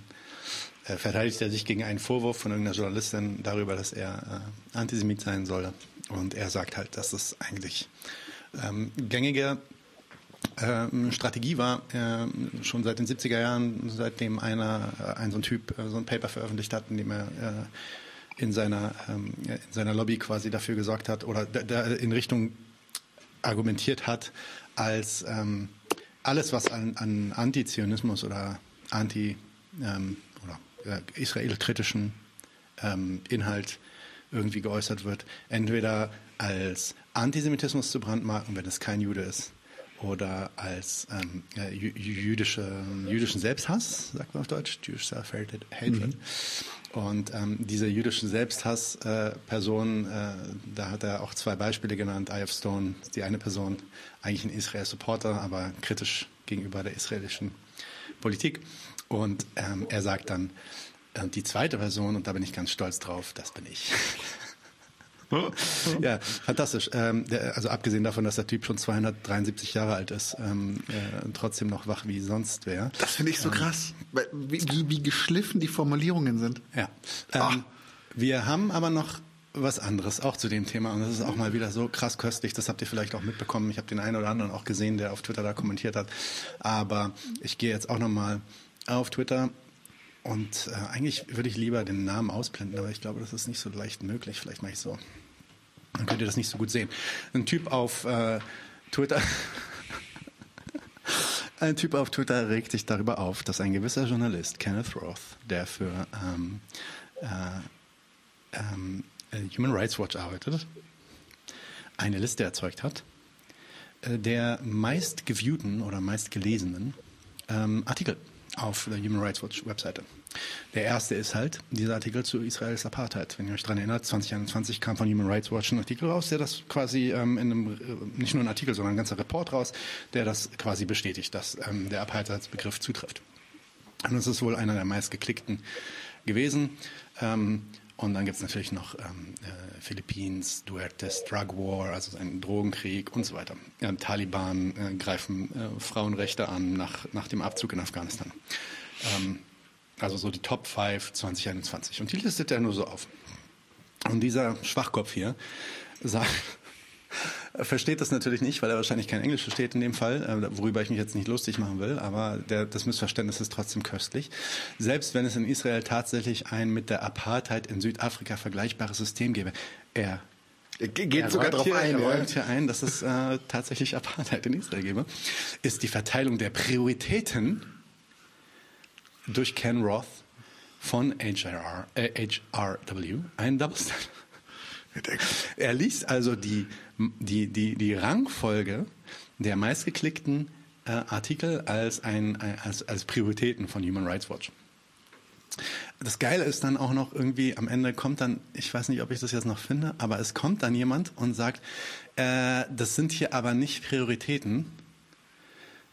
äh, verteidigt er sich gegen einen Vorwurf von irgendeiner Journalistin darüber, dass er äh, Antisemit sein solle. Und er sagt halt, dass es eigentlich ähm, gängige ähm, Strategie war, äh, schon seit den 70er Jahren, seitdem einer, äh, ein so ein Typ äh, so ein Paper veröffentlicht hat, in dem er in seiner, ähm, in seiner Lobby quasi dafür gesorgt hat oder in Richtung argumentiert hat, als ähm, alles, was an, an Antizionismus oder anti- ähm, oder israelkritischen ähm, Inhalt irgendwie geäußert wird, entweder als Antisemitismus zu brandmarken, wenn es kein Jude ist, oder als ähm, jüdische, jüdischen Selbsthass, sagt man auf Deutsch, Jewish Self-Hatred. Mhm. Und ähm, diese jüdischen Selbsthass-Personen, äh, äh, da hat er auch zwei Beispiele genannt. I.F. Stone, die eine Person, eigentlich ein Israel-Supporter, aber kritisch gegenüber der israelischen Politik. Und ähm, er sagt dann, äh, die zweite Person, und da bin ich ganz stolz drauf, das bin ich. Ja, fantastisch. Ähm, der, also abgesehen davon, dass der Typ schon 273 Jahre alt ist, ähm, äh, trotzdem noch wach wie sonst wäre. Das finde ich so ähm, krass, wie, wie, wie, geschliffen die Formulierungen sind. Ja. Ähm, wir haben aber noch was anderes auch zu dem Thema und das ist auch mal wieder so krass köstlich. Das habt ihr vielleicht auch mitbekommen. Ich habe den einen oder anderen auch gesehen, der auf Twitter da kommentiert hat. Aber ich gehe jetzt auch noch mal auf Twitter und äh, eigentlich würde ich lieber den Namen ausblenden, aber ich glaube, das ist nicht so leicht möglich. Vielleicht mache ich so. Dann könnt ihr das nicht so gut sehen. Ein Typ auf äh, Twitter. Ein Typ auf Twitter regt sich darüber auf, dass ein gewisser Journalist, Kenneth Roth, der für ähm, äh, ähm, Human Rights Watch arbeitet, eine Liste erzeugt hat, äh, der meist geviewten oder meist gelesenen ähm, Artikel auf der Human Rights Watch Webseite. Der erste ist halt dieser Artikel zu Israels Apartheid. Wenn ihr euch daran erinnert, 2021 kam von Human Rights Watch ein Artikel raus, der das quasi ähm, in einem, äh, nicht nur ein Artikel, sondern ein ganzer Report raus, der das quasi bestätigt, dass ähm, der Apartheidsbegriff zutrifft. Und das ist wohl einer der meistgeklickten gewesen. Ähm, und dann gibt es natürlich noch ähm, äh, Philippines, Duertes Drug War, also ein Drogenkrieg und so weiter. Ja, Taliban äh, greifen äh, Frauenrechte an nach, nach dem Abzug in Afghanistan. Ähm, also so die Top 5 2021. Und die listet er nur so auf. Und dieser Schwachkopf hier sagt, versteht das natürlich nicht, weil er wahrscheinlich kein Englisch versteht in dem Fall, äh, worüber ich mich jetzt nicht lustig machen will, aber der, das Missverständnis ist trotzdem köstlich. Selbst wenn es in Israel tatsächlich ein mit der Apartheid in Südafrika vergleichbares System gäbe, er Geht er sogar hier, ein. Er räumt hier ein, dass es äh, tatsächlich Apartheid in Israel gäbe. Ist die Verteilung der Prioritäten durch Ken Roth von HRR, äh, HRW ein Double Standard. Er liest also die, die, die, die Rangfolge der meistgeklickten äh, Artikel als, ein, als, als Prioritäten von Human Rights Watch. Das Geile ist dann auch noch irgendwie, am Ende kommt dann, ich weiß nicht, ob ich das jetzt noch finde, aber es kommt dann jemand und sagt, äh, das sind hier aber nicht Prioritäten,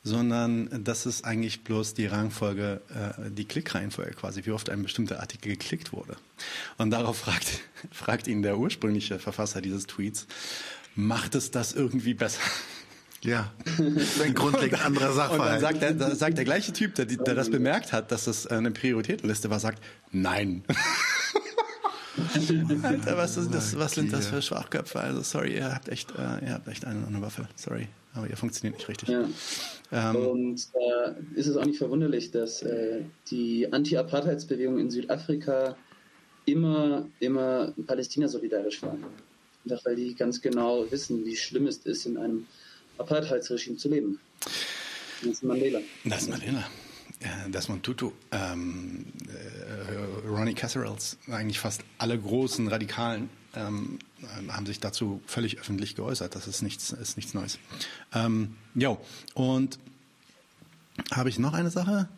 sondern das ist eigentlich bloß die Rangfolge, äh, die Klickreihenfolge quasi, wie oft ein bestimmter Artikel geklickt wurde. Und darauf fragt, fragt ihn der ursprüngliche Verfasser dieses Tweets, macht es das irgendwie besser? Ja, ein grundlegend anderer Und dann Sachverhalt. sagt der, dann sagt der gleiche Typ, der, der das bemerkt hat, dass das eine Prioritätenliste war, sagt, nein. Alter, was, ist das, was sind das für Schwachköpfe? Also sorry, ihr habt echt, äh, ihr habt echt eine, eine Waffe. Sorry, aber ihr funktioniert nicht richtig. Ja. Ähm, Und äh, ist es auch nicht verwunderlich, dass äh, die Anti-Apartheidsbewegung in Südafrika immer, immer Palästina solidarisch war. Einfach weil die ganz genau wissen, wie schlimm es ist, in einem Apartheidsregime zu leben. Das ist Mandela. Das ist Mandela. Ja, Desmond Tutu, ähm, äh, Ronnie Casserels, eigentlich fast alle großen Radikalen ähm, haben sich dazu völlig öffentlich geäußert. Das ist nichts, ist nichts Neues. Ähm, jo, und habe ich noch eine Sache?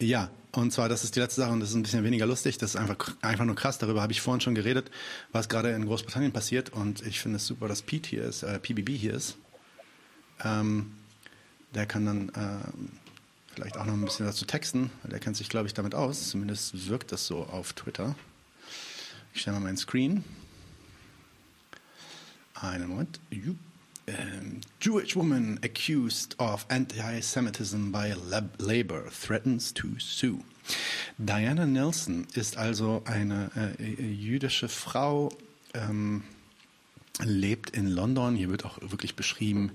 Ja, und zwar, das ist die letzte Sache und das ist ein bisschen weniger lustig. Das ist einfach, einfach nur krass. Darüber habe ich vorhin schon geredet, was gerade in Großbritannien passiert. Und ich finde es super, dass Pete hier ist, äh, PBB hier ist. Ähm, der kann dann ähm, vielleicht auch noch ein bisschen dazu texten, der kennt sich, glaube ich, damit aus. Zumindest wirkt das so auf Twitter. Ich stelle mal meinen Screen. Einen Moment. Jupp. Ähm, Jewish woman accused of anti-Semitism by Lab Labor threatens to sue. Diana Nelson ist also eine äh, jüdische Frau, ähm, lebt in London. Hier wird auch wirklich beschrieben,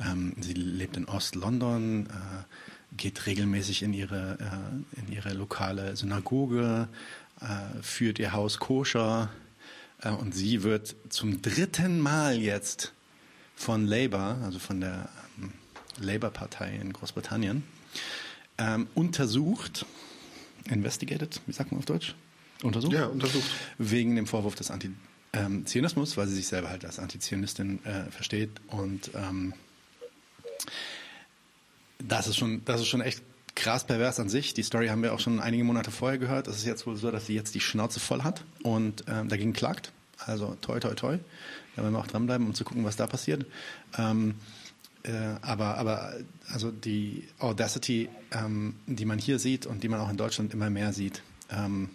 ähm, sie lebt in Ost-London, äh, geht regelmäßig in ihre, äh, in ihre lokale Synagoge, äh, führt ihr Haus koscher äh, und sie wird zum dritten Mal jetzt von Labour, also von der ähm, Labour-Partei in Großbritannien, ähm, untersucht, investigated, wie sagt man auf Deutsch? Untersucht? Ja, untersucht. Wegen dem Vorwurf des Antizionismus, weil sie sich selber halt als Antizionistin äh, versteht. Und ähm, das ist schon, das ist schon echt krass pervers an sich. Die Story haben wir auch schon einige Monate vorher gehört. Es ist jetzt wohl so, dass sie jetzt die Schnauze voll hat und ähm, dagegen klagt. Also toi toi toi. Da werden wir auch dranbleiben, um zu gucken, was da passiert. Ähm, äh, aber, aber also die Audacity, ähm, die man hier sieht und die man auch in Deutschland immer mehr sieht, ähm,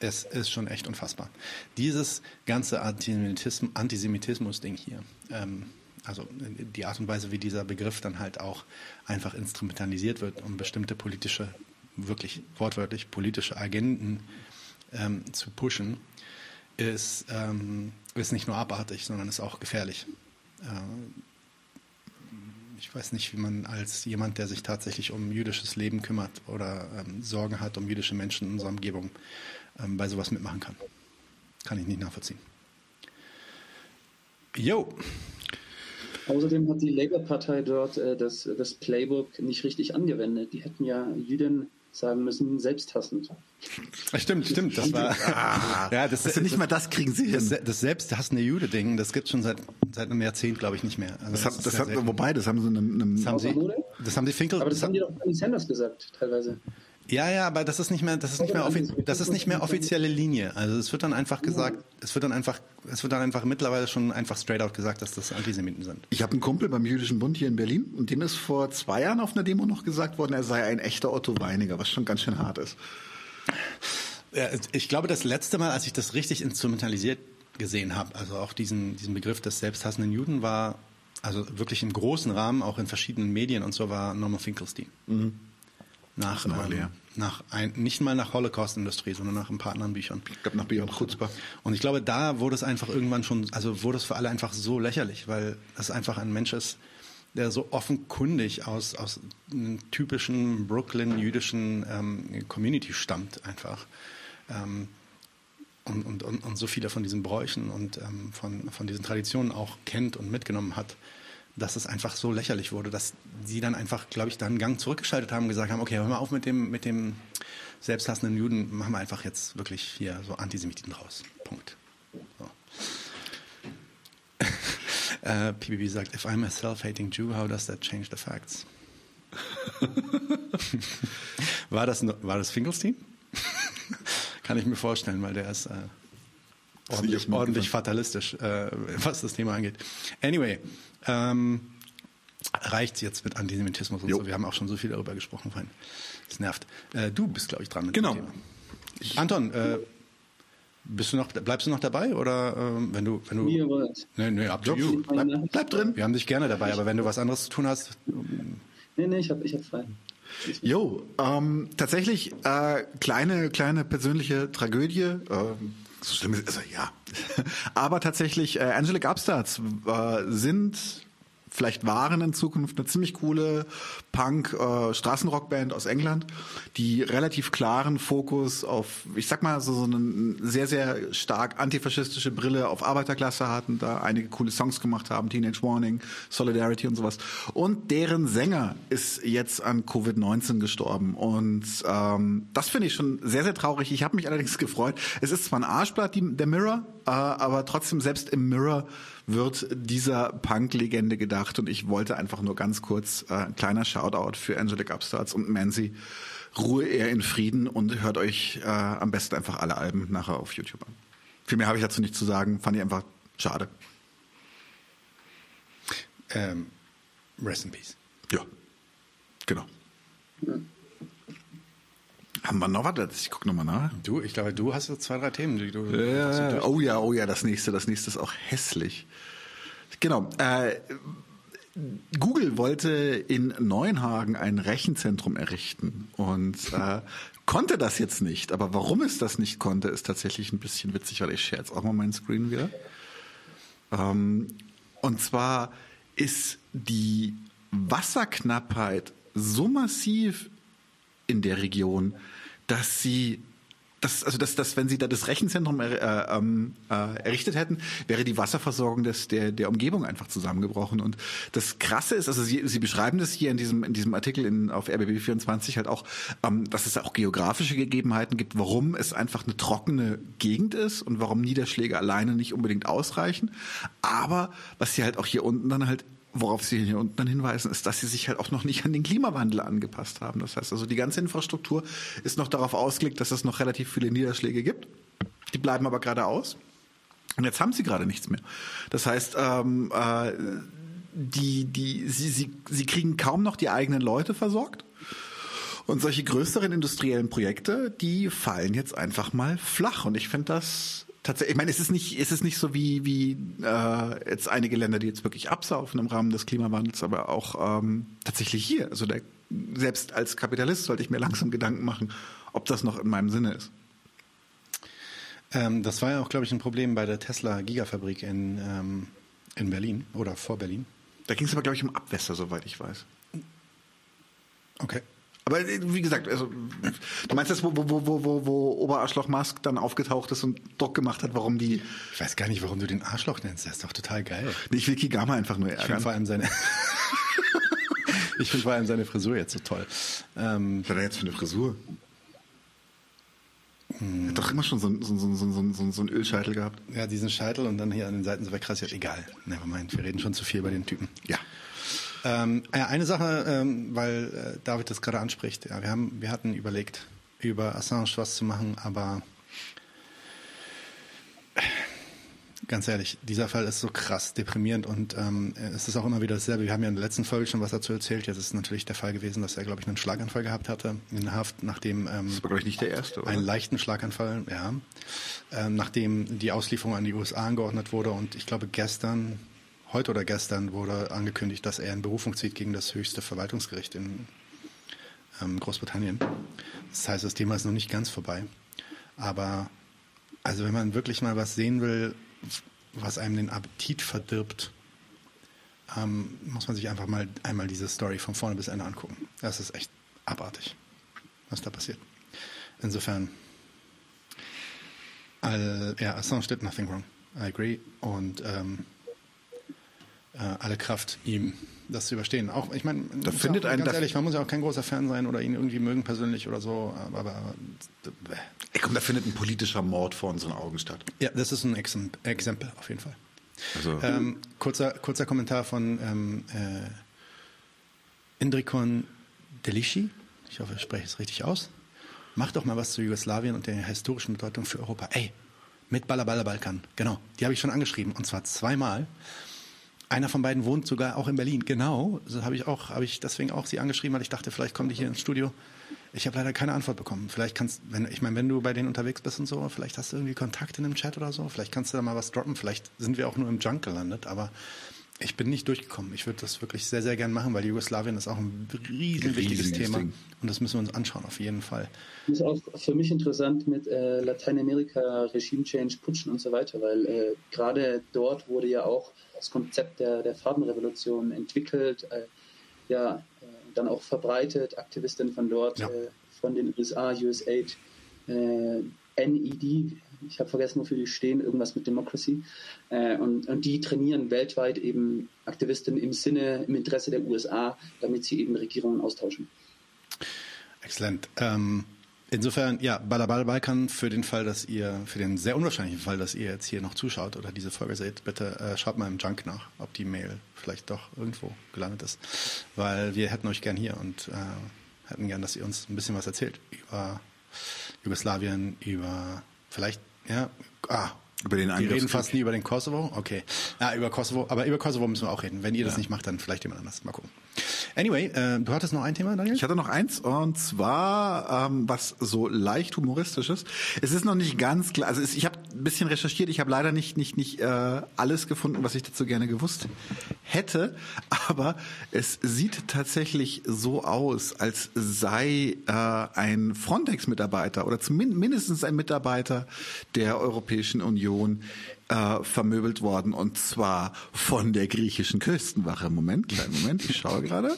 es ist schon echt unfassbar. Dieses ganze Antisemitism- Antisemitismus-Ding hier, ähm, also die Art und Weise, wie dieser Begriff dann halt auch einfach instrumentalisiert wird, um bestimmte politische, wirklich wortwörtlich politische Agenden ähm, zu pushen, ist, ähm, ist nicht nur abartig, sondern ist auch gefährlich. Ähm, ich weiß nicht, wie man als jemand, der sich tatsächlich um jüdisches Leben kümmert oder ähm, Sorgen hat um jüdische Menschen in unserer Umgebung, ähm, bei sowas mitmachen kann. Kann ich nicht nachvollziehen. Jo, Außerdem hat die Labour-Partei dort äh, das, das Playbook nicht richtig angewendet. Die hätten ja Jüden sagen müssen, selbsthassend. stimmt, stimmt. Das war Ah, ja, das, also nicht mal das kriegen sie das, hin. das selbsthassende Jude-Ding, das gibt schon seit seit einem Jahrzehnt, glaube ich, nicht mehr. Also Das, hat, das hat, wobei, das haben sie einem, einem das haben sie, das haben sie Finkel. Aber das das haben die doch Bernie Sanders gesagt, teilweise. Ja, ja, aber das ist nicht mehr, das ist nicht mehr, das ist nicht mehr offizielle Linie. Also es wird dann einfach gesagt, es wird dann einfach, es wird dann einfach mittlerweile schon einfach straight out gesagt, dass das Antisemiten sind. Ich habe einen Kumpel beim Jüdischen Bund hier in Berlin und dem ist vor zwei Jahren auf einer Demo noch gesagt worden, er sei ein echter Otto Weiniger, was schon ganz schön hart ist. Ja, ich glaube, das letzte Mal, als ich das richtig instrumentalisiert gesehen habe, also auch diesen, diesen Begriff des selbsthassenden Juden war, also wirklich im großen Rahmen, auch in verschiedenen Medien und so, war Norman Finkelstein. Nach, ähm, nach ein, nicht mal nach Holocaust-Industrie, sondern nach ein paar anderen Büchern. Ich glaube, nach Beyond Chutzpah. Und ich glaube, da wurde es einfach irgendwann schon, also wurde es für alle einfach so lächerlich, weil das einfach ein Mensch ist, der so offenkundig aus, aus einem typischen Brooklyn-jüdischen ähm, Community stammt einfach. Ähm, und, und, und, und so viele von diesen Bräuchen und ähm, von, von diesen Traditionen auch kennt und mitgenommen hat, dass es einfach so lächerlich wurde, dass sie dann einfach, glaube ich, da einen Gang zurückgeschaltet haben und gesagt haben, okay, hör mal auf mit dem, mit dem selbsthassenden Juden, machen wir einfach jetzt wirklich hier so Antisemiten raus. Punkt. So. äh, PBB sagt, if I'm a self-hating Jew, how does that change the facts? war, das, war das Finkelstein? Kann ich mir vorstellen, weil der ist äh, ordentlich, ordentlich fatalistisch, äh, was das Thema angeht. Anyway, ähm, reicht jetzt mit Antisemitismus und jo. so. Wir haben auch schon so viel darüber gesprochen vorhin. Das nervt. Äh, du bist, glaube ich, dran mit genau. dem Thema. Anton, äh, bist du noch, bleibst du noch dabei oder ähm, wenn du, wenn du? Wie ihr wollt. Nee, nee, to you. Bleib, bleib, drin. Wir haben dich gerne dabei, aber wenn du was anderes zu tun hast. Nee, nee, ich habe ich hab frei. Jo, ähm, tatsächlich äh, kleine, kleine persönliche Tragödie. Äh, so schlimm ist, also ja. Aber tatsächlich, äh, Angelic Upstarts äh, sind vielleicht waren in Zukunft eine ziemlich coole Punk-Straßenrockband äh, aus England, die relativ klaren Fokus auf, ich sag mal, so, so eine sehr, sehr stark antifaschistische Brille auf Arbeiterklasse hatten, da einige coole Songs gemacht haben, Teenage Warning, Solidarity und sowas. Und deren Sänger ist jetzt an Covid-19 gestorben. Und ähm, das finde ich schon sehr, sehr traurig. Ich habe mich allerdings gefreut. Es ist zwar ein Arschblatt, die, der Mirror, äh, aber trotzdem selbst im Mirror wird dieser Punk-Legende gedacht und ich wollte einfach nur ganz kurz äh, ein kleiner Shoutout für Angelic Upstarts und Mansi. Ruhe eher in Frieden und hört euch äh, am besten einfach alle Alben nachher auf YouTube an. Viel mehr habe ich dazu nicht zu sagen, fand ich einfach schade. Ähm, rest in Peace. Ja, genau. Haben wir noch was? Ich gucke nochmal nach. Du, ich glaube, du hast so zwei, drei Themen, die du. Äh, oh ja, oh ja, das nächste, das nächste ist auch hässlich. Genau. Äh, Google wollte in Neuenhagen ein Rechenzentrum errichten und äh, konnte das jetzt nicht. Aber warum es das nicht konnte, ist tatsächlich ein bisschen witzig, weil ich scherze auch mal meinen Screen wieder. Ähm, und zwar ist die Wasserknappheit so massiv in der Region, dass sie das, also das, das, wenn Sie da das Rechenzentrum er, äh, ähm, äh, errichtet hätten, wäre die Wasserversorgung des, der, der Umgebung einfach zusammengebrochen. Und das Krasse ist, also Sie, Sie beschreiben das hier in diesem, in diesem Artikel in, auf RBB24 halt auch, ähm, dass es auch geografische Gegebenheiten gibt, warum es einfach eine trockene Gegend ist und warum Niederschläge alleine nicht unbedingt ausreichen. Aber was Sie halt auch hier unten dann halt worauf Sie hier unten dann hinweisen, ist, dass sie sich halt auch noch nicht an den Klimawandel angepasst haben. Das heißt also, die ganze Infrastruktur ist noch darauf ausgelegt, dass es noch relativ viele Niederschläge gibt. Die bleiben aber gerade aus. Und jetzt haben sie gerade nichts mehr. Das heißt, ähm, äh, die, die, sie, sie, sie kriegen kaum noch die eigenen Leute versorgt. Und solche größeren industriellen Projekte, die fallen jetzt einfach mal flach. Und ich finde das tatsächlich, ich meine, es ist nicht, es ist nicht so wie, wie äh, jetzt einige Länder, die jetzt wirklich absaufen im Rahmen des Klimawandels, aber auch ähm, tatsächlich hier. Also der, selbst als Kapitalist sollte ich mir langsam Gedanken machen, ob das noch in meinem Sinne ist. Ähm, das war ja auch, glaube ich, ein Problem bei der Tesla Gigafabrik in, ähm, in Berlin oder vor Berlin. Da ging es aber, glaube ich, um Abwässer, soweit ich weiß. Okay. Aber äh, wie gesagt, also du meinst das, wo, wo, wo, wo, wo Oberarschloch Musk dann aufgetaucht ist und Druck gemacht hat, warum die. Ich weiß gar nicht, warum du den Arschloch nennst. Der ist doch total geil. Nee, ich will Kigama einfach nur ärgern. Ich finde vor allem seine. ich finde vor allem seine Frisur jetzt so toll. Ähm, Was hat er jetzt für eine Frisur? Er hat doch immer schon so, so, so, so, so, einen Ölscheitel gehabt. Ja, diesen Scheitel und dann hier an den Seiten so wegrasiert. Egal. Nevermind. Wir reden schon zu viel über den Typen. Ja. Ähm, ja, eine Sache, ähm, weil äh, David das gerade anspricht. Ja, wir, haben, wir hatten überlegt, über Assange was zu machen, aber ganz ehrlich, dieser Fall ist so krass deprimierend und ähm, es ist auch immer wieder dasselbe. Wir haben ja in der letzten Folge schon was dazu erzählt. Jetzt ist natürlich der Fall gewesen, dass er, glaube ich, einen Schlaganfall gehabt hatte in Haft, nachdem ähm, das war, glaube ich, nicht der erste, oder? einen leichten Schlaganfall, ja, ähm, nachdem die Auslieferung an die USA angeordnet wurde und ich glaube gestern heute oder gestern wurde angekündigt, dass er in Berufung zieht gegen das höchste Verwaltungsgericht in ähm, Großbritannien. Das heißt, das Thema ist noch nicht ganz vorbei. Aber also wenn man wirklich mal was sehen will, was einem den Appetit verdirbt, ähm, muss man sich einfach mal einmal diese Story von vorne bis Ende angucken. Das ist echt abartig, was da passiert. Insofern All, ja, Assange did nothing wrong. I agree. Und ähm, äh, alle Kraft ihm, das zu überstehen. Auch, ich meine, Da findet auch, ein- ganz da- ehrlich, man muss ja auch kein großer Fan sein oder ihn irgendwie mögen persönlich oder so. Aber, aber Ey, komm, da findet ein politischer Mord vor unseren Augen statt. ja, das ist ein Exem Exempel auf jeden Fall. Also, Ähm, kurzer, kurzer Kommentar von ähm, äh, Indrikon Delici. Ich hoffe, ich spreche es richtig aus. Mach doch mal was zu Jugoslawien und der historischen Bedeutung für Europa. Ey, mit Balla Balkan. Genau, die habe ich schon angeschrieben und zwar zweimal. Einer von beiden wohnt sogar auch in Berlin. Genau, so habe ich auch, habe ich deswegen auch sie angeschrieben, weil ich dachte, vielleicht kommen die hier ins Studio. Ich habe leider keine Antwort bekommen. Vielleicht kannst, wenn ich meine, wenn du bei denen unterwegs bist und so, vielleicht hast du irgendwie Kontakt in dem Chat oder so. Vielleicht kannst du da mal was droppen. Vielleicht sind wir auch nur im Junk gelandet, aber ich bin nicht durchgekommen. Ich würde das wirklich sehr, sehr gern machen, weil Jugoslawien ist auch ein riesen wichtiges Riesiges Thema Ding. und das müssen wir uns anschauen auf jeden Fall. Das ist auch für mich interessant mit äh, Lateinamerika, Regime Change, Putschen und so weiter, weil äh, gerade dort wurde ja auch das Konzept der, der Farbenrevolution entwickelt, äh, ja, äh, dann auch verbreitet, Aktivistinnen von dort, Ja. äh, von den USA, USAID, äh, NED, ich habe vergessen, wofür die stehen, irgendwas mit Democracy. Äh, und, und die trainieren weltweit eben Aktivistinnen im Sinne, im Interesse der USA, damit sie eben Regierungen austauschen. Exzellent. Ähm, insofern, ja, Balabal Balkan für den Fall, dass ihr, für den sehr unwahrscheinlichen Fall, dass ihr jetzt hier noch zuschaut oder diese Folge seht, bitte äh, schaut mal im Junk nach, ob die Mail vielleicht doch irgendwo gelandet ist. Weil wir hätten euch gern hier und äh, hätten gern, dass ihr uns ein bisschen was erzählt über Jugoslawien, über vielleicht, ja, ah, Über den wir reden fast nie über den Kosovo. Okay. Ja, über Kosovo, aber über Kosovo müssen wir auch reden. Wenn ihr das nicht macht, dann vielleicht jemand anders. Mal gucken. Anyway, äh, du hattest noch ein Thema, Daniel? Ich hatte noch eins und zwar ähm, was so leicht humoristisches. Es ist noch nicht ganz klar. Also es, ich habe ein bisschen recherchiert. Ich habe leider nicht nicht nicht äh, alles gefunden, was ich dazu gerne gewusst hätte. Aber es sieht tatsächlich so aus, als sei äh, ein Frontex-Mitarbeiter oder zumindest ein Mitarbeiter der Europäischen Union äh, vermöbelt worden und zwar von der griechischen Küstenwache. Moment, kleinen Moment, ich schaue gerade.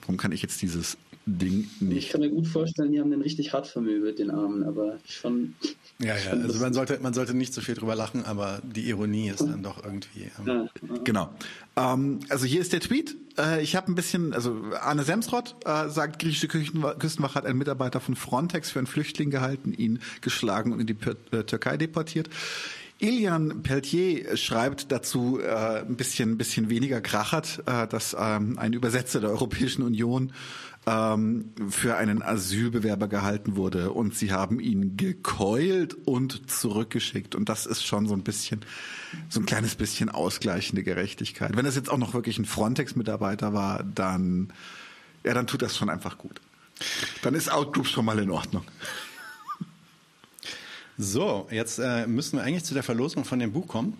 Warum kann ich jetzt dieses Ding Ich nicht? kann mir gut vorstellen, die haben den richtig hart vermöbelt, den Armen, aber schon. Ja, ja, also man sollte, man sollte nicht so viel drüber lachen, aber die Ironie ist dann doch irgendwie. Ähm, Ja, Genau. Ähm, also hier ist der Tweet. Äh, ich habe ein bisschen, also Arne Semsrott äh, sagt, griechische Küstenwache hat einen Mitarbeiter von Frontex für einen Flüchtling gehalten, ihn geschlagen und in die Pir äh, Türkei deportiert. Ilian Peltier schreibt dazu äh, ein bisschen, ein bisschen weniger krachert, äh, dass ähm, ein Übersetzer der Europäischen Union ähm, für einen Asylbewerber gehalten wurde und sie haben ihn gekeult und zurückgeschickt. Und das ist schon so ein bisschen, so ein kleines bisschen ausgleichende Gerechtigkeit. Wenn das jetzt auch noch wirklich ein Frontex-Mitarbeiter war, dann, ja, dann tut das schon einfach gut. Dann ist Outgroup schon mal in Ordnung. So, jetzt äh, müssen wir eigentlich zu der Verlosung von dem Buch kommen.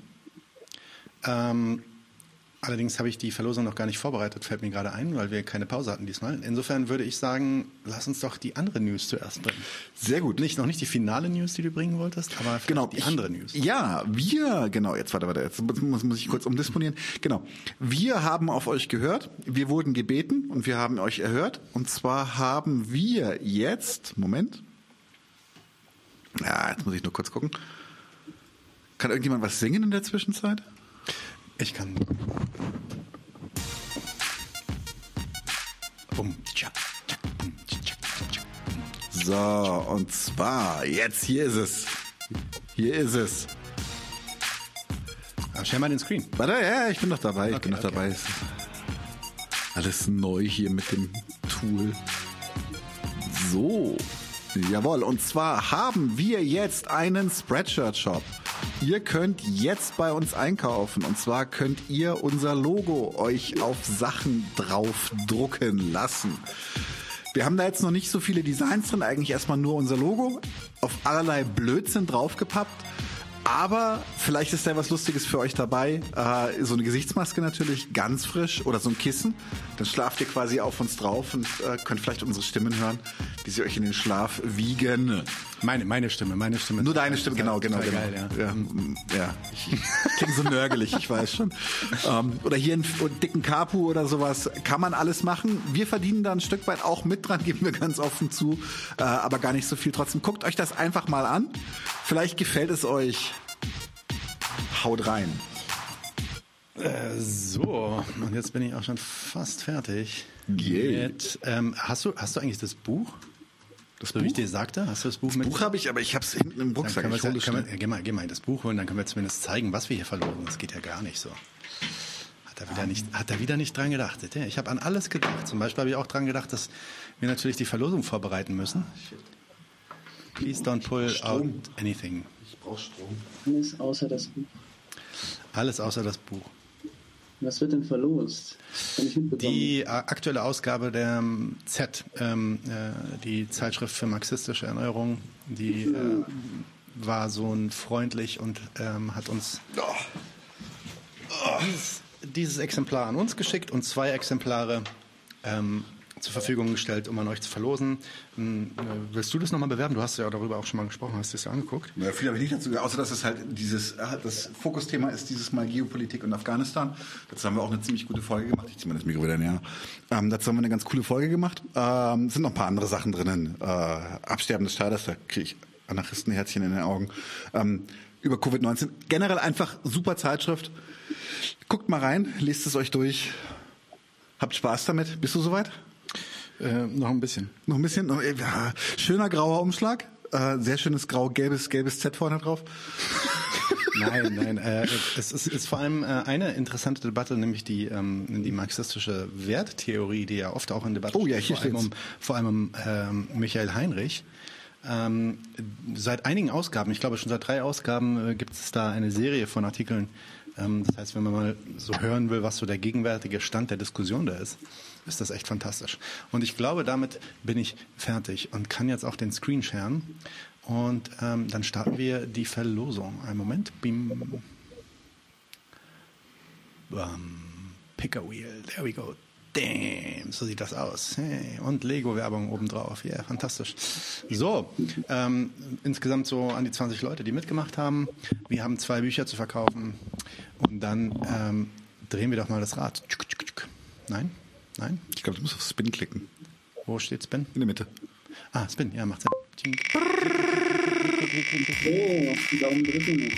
Ähm, allerdings habe ich die Verlosung noch gar nicht vorbereitet, fällt mir gerade ein, weil wir keine Pause hatten diesmal. Insofern würde ich sagen, lass uns doch die andere News zuerst bringen. Sehr gut. Nicht, noch nicht die finale News, die du bringen wolltest, aber Genau, die ich- andere News. Ja, wir, genau, jetzt warte, warte, jetzt muss, muss ich kurz umdisponieren. Genau, wir haben auf euch gehört, wir wurden gebeten und wir haben euch erhört. Und zwar haben wir jetzt, Moment, ja, jetzt muss ich nur kurz gucken. Kann irgendjemand was singen in der Zwischenzeit? Ich kann. So, und zwar, jetzt hier ist es. Hier ist es. Ah, Share mal den Screen. Warte, ja, ich bin noch dabei, ich Okay, bin noch okay. dabei. Alles neu hier mit dem Tool. So, jawohl. Und zwar haben wir jetzt einen Spreadshirt-Shop. Ihr könnt jetzt bei uns einkaufen. Und zwar könnt ihr unser Logo euch auf Sachen drauf drucken lassen. Wir haben da jetzt noch nicht so viele Designs drin, eigentlich erstmal nur unser Logo, auf allerlei Blödsinn draufgepappt. Aber vielleicht ist da was Lustiges für euch dabei. Äh, so eine Gesichtsmaske natürlich, ganz frisch oder so ein Kissen. Dann schlaft ihr quasi auf uns drauf und äh, könnt vielleicht unsere Stimmen hören, wie sie euch in den Schlaf wiegen. Meine, meine Stimme, meine Stimme. Nur deine Stimme, genau, genau, genau. Geil, ja. Ja, ja. Ich, ich klinge so nörgelig, ich weiß schon. Ähm, oder hier einen, einen dicken Kapu oder sowas. Kann man alles machen. Wir verdienen da ein Stück weit auch mit dran, geben wir ganz offen zu. Äh, aber gar nicht so viel. Trotzdem guckt euch das einfach mal an. Vielleicht gefällt es euch. Haut rein. Äh, so, und jetzt bin ich auch schon fast fertig. Yay. Mit, ähm, hast, du, hast du eigentlich das Buch? Das So wie ich dir sagte, hast du das Buch mit? Buch habe ich, aber ich habe es hinten im Dann Rucksack. können Ich wir, können wir, geh, mal, geh mal das Buch holen, dann können wir zumindest zeigen, was wir hier verloren. Das geht ja gar nicht so. Hat er wieder nicht, hat er wieder nicht dran gedacht. Ich habe an alles gedacht. Zum Beispiel habe ich auch dran gedacht, dass wir natürlich die Verlosung vorbereiten müssen. Please don't pull out anything. Ich brauche Strom. Alles außer das Buch. Alles außer das Buch. Was wird denn verlost? Die äh, aktuelle Ausgabe der ähm, Z, ähm, äh, die Zeitschrift für marxistische Erneuerung, die äh, war so ein freundlich und ähm, hat uns dieses, dieses Exemplar an uns geschickt und zwei Exemplare ähm, zur Verfügung gestellt, um an euch zu verlosen. Ähm, äh, willst du das nochmal bewerben? Du hast ja darüber auch schon mal gesprochen, hast du es ja angeguckt. Ja, viel habe ich nicht dazu außer dass es halt dieses, äh, das Fokusthema ist dieses Mal Geopolitik und Afghanistan. Dazu haben wir auch eine ziemlich gute Folge gemacht. Ich ziehe mal das Mikro wieder näher. Ähm, dazu haben wir eine ganz coole Folge gemacht. Ähm, sind noch ein paar andere Sachen drinnen. Äh, Absterben des Staates, da kriege ich Anarchistenherzchen in den Augen. Ähm, über Covid-19. Generell einfach super Zeitschrift. Guckt mal rein, lest es euch durch. Habt Spaß damit. Bist du soweit? Äh, noch ein bisschen. Noch ein bisschen? Äh, ja, schöner grauer Umschlag. Äh, sehr schönes grau-gelbes gelbes Z vorne drauf. Nein, nein. Äh, es ist, ist vor allem äh, eine interessante Debatte, nämlich die, ähm, die marxistische Werttheorie, die ja oft auch in Debatte Oh ja, steht, vor allem um, vor allem um ähm, Michael Heinrich. Ähm, seit einigen Ausgaben, ich glaube schon seit drei Ausgaben, äh, gibt es da eine Serie von Artikeln. Ähm, das heißt, wenn man mal so hören will, was so der gegenwärtige Stand der Diskussion da ist, ist das echt fantastisch. Und ich glaube, damit bin ich fertig und kann jetzt auch den Screen sharen. Und ähm, dann starten wir die Verlosung. Einen Moment. Bim. Bam. Pick a wheel. There we go. Damn, so sieht das aus. Hey. Und Lego-Werbung obendrauf. Ja, yeah, fantastisch. So, ähm, insgesamt so an die 20 Leute, die mitgemacht haben. Wir haben zwei Bücher zu verkaufen. Und dann ähm, drehen wir doch mal das Rad. Nein? Nein? Ich glaube, du musst auf Spin klicken. Wo steht Spin? In der Mitte. Ah, Spin, ja, macht Sinn. Oh, die Daumen drücken.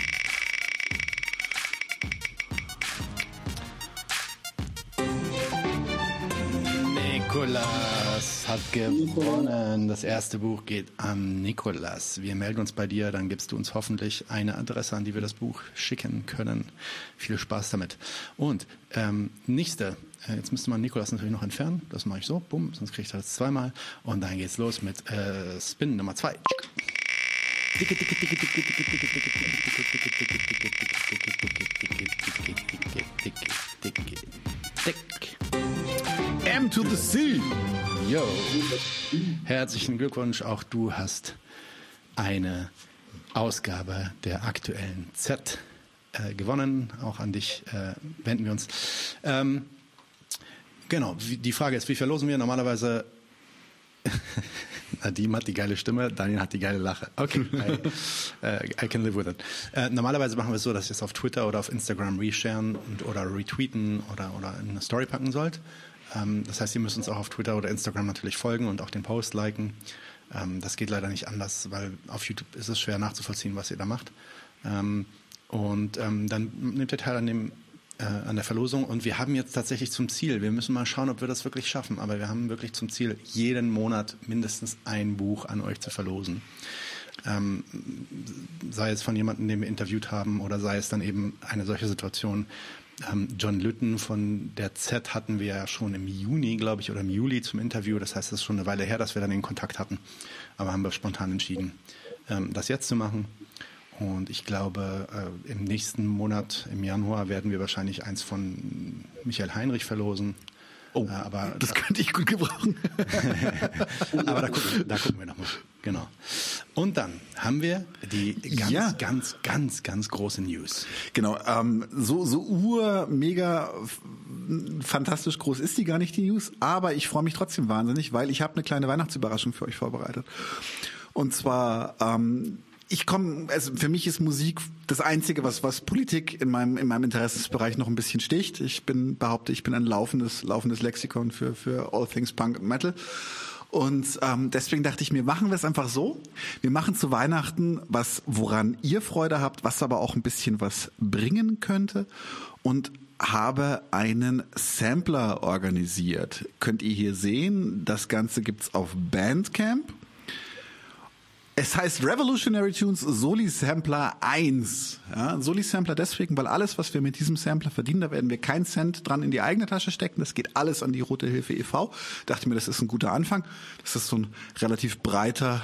Nikolas hat gewonnen. Das erste Buch geht an Nikolas. Wir melden uns bei dir, dann gibst du uns hoffentlich eine Adresse, an die wir das Buch schicken können. Viel Spaß damit. Und ähm, nächste, äh, jetzt müsste man Nikolas natürlich noch entfernen. Das mache ich so, bumm, sonst kriege ich das zweimal. Und dann geht's los mit äh, Spin Nummer zwei. M to the C. Yo. Herzlichen Glückwunsch, auch du hast eine Ausgabe der aktuellen Z äh, gewonnen. Auch an dich äh, wenden wir uns. Ähm, genau, die Frage ist, wie verlosen wir? Normalerweise Nadim hat die geile Stimme, Daniel hat die geile Lache. Okay, I, äh, I can live with it. Äh, normalerweise machen wir es so, dass ihr es auf Twitter oder auf Instagram resharen und, oder retweeten oder, oder in eine Story packen sollt. Ähm, das heißt, ihr müsst uns auch auf Twitter oder Instagram natürlich folgen und auch den Post liken. Ähm, das geht leider nicht anders, weil auf YouTube ist es schwer nachzuvollziehen, was ihr da macht. Ähm, und dann nehmt ihr teil an dem äh, an der Verlosung und wir haben jetzt tatsächlich zum Ziel, wir müssen mal schauen, ob wir das wirklich schaffen, aber wir haben wirklich zum Ziel, jeden Monat mindestens ein Buch an euch zu verlosen. Ähm, sei es von jemandem, den wir interviewt haben, oder sei es dann eben eine solche Situation. Ähm, John Lütten von der Z hatten wir ja schon im Juni, glaube ich, oder im Juli zum Interview. Das heißt, es ist schon eine Weile her, dass wir dann den Kontakt hatten. Aber haben wir spontan entschieden, ähm, das jetzt zu machen. Und ich glaube, äh, im nächsten Monat, im Januar, werden wir wahrscheinlich eins von Michael Heinrich verlosen. Oh, Äh, aber das könnte ich gut gebrauchen. aber da gucken, da gucken wir nochmal. Genau. Und dann haben wir die ganz, Ja. ganz, ganz, ganz große News. Genau, ähm, so, so ur, mega, fantastisch groß ist die gar nicht, die News, aber ich freue mich trotzdem wahnsinnig, weil ich habe eine kleine Weihnachtsüberraschung für euch vorbereitet. Und zwar, ähm, ich komme, also für mich ist Musik das Einzige, was, was Politik in meinem, in meinem Interessensbereich noch ein bisschen sticht. Ich bin, behaupte, ich bin ein laufendes, laufendes Lexikon für, für All Things Punk und Metal. Und ähm, deswegen dachte ich mir, machen wir es einfach so. Wir machen zu Weihnachten was, woran ihr Freude habt, was aber auch ein bisschen was bringen könnte. Und habe einen Sampler organisiert. Könnt ihr hier sehen. Das Ganze gibt's auf Bandcamp. Es heißt Revolutionary Tunes Soli Sampler 1. Ja, Soli Sampler deswegen, weil alles, was wir mit diesem Sampler verdienen, da werden wir keinen Cent dran in die eigene Tasche stecken. Das geht alles an die Rote Hilfe e.V. Dachte mir, das ist ein guter Anfang. Das ist so ein relativ breiter,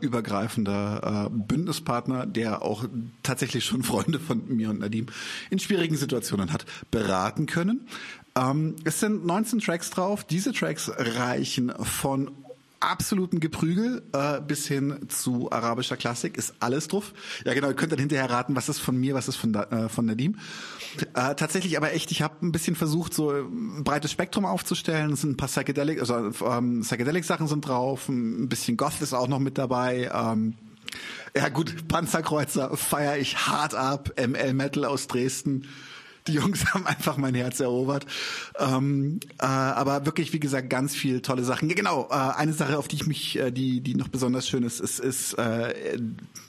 äh, übergreifender äh, Bündnispartner, der auch tatsächlich schon Freunde von mir und Nadim in schwierigen Situationen hat beraten können. Ähm, es sind 19 Tracks drauf. Diese Tracks reichen von absoluten Geprügel äh, bis hin zu arabischer Klassik ist alles drauf. Ja genau, ihr könnt dann hinterher raten, was ist von mir, was ist von, da, äh, von Nadim. Äh, tatsächlich aber echt, ich habe ein bisschen versucht, so ein breites Spektrum aufzustellen. Es sind ein paar Psychedelic, also ähm, Psychedelic-Sachen sind drauf, ein bisschen Goth ist auch noch mit dabei. Ähm, ja gut, Panzerkreuzer feiere ich hart ab, ML Metal aus Dresden. Die Jungs haben einfach mein Herz erobert. Ähm, äh, aber wirklich, wie gesagt, ganz viel tolle Sachen. Genau, äh, eine Sache, auf die ich mich, äh, die, die noch besonders schön ist, ist, ist äh,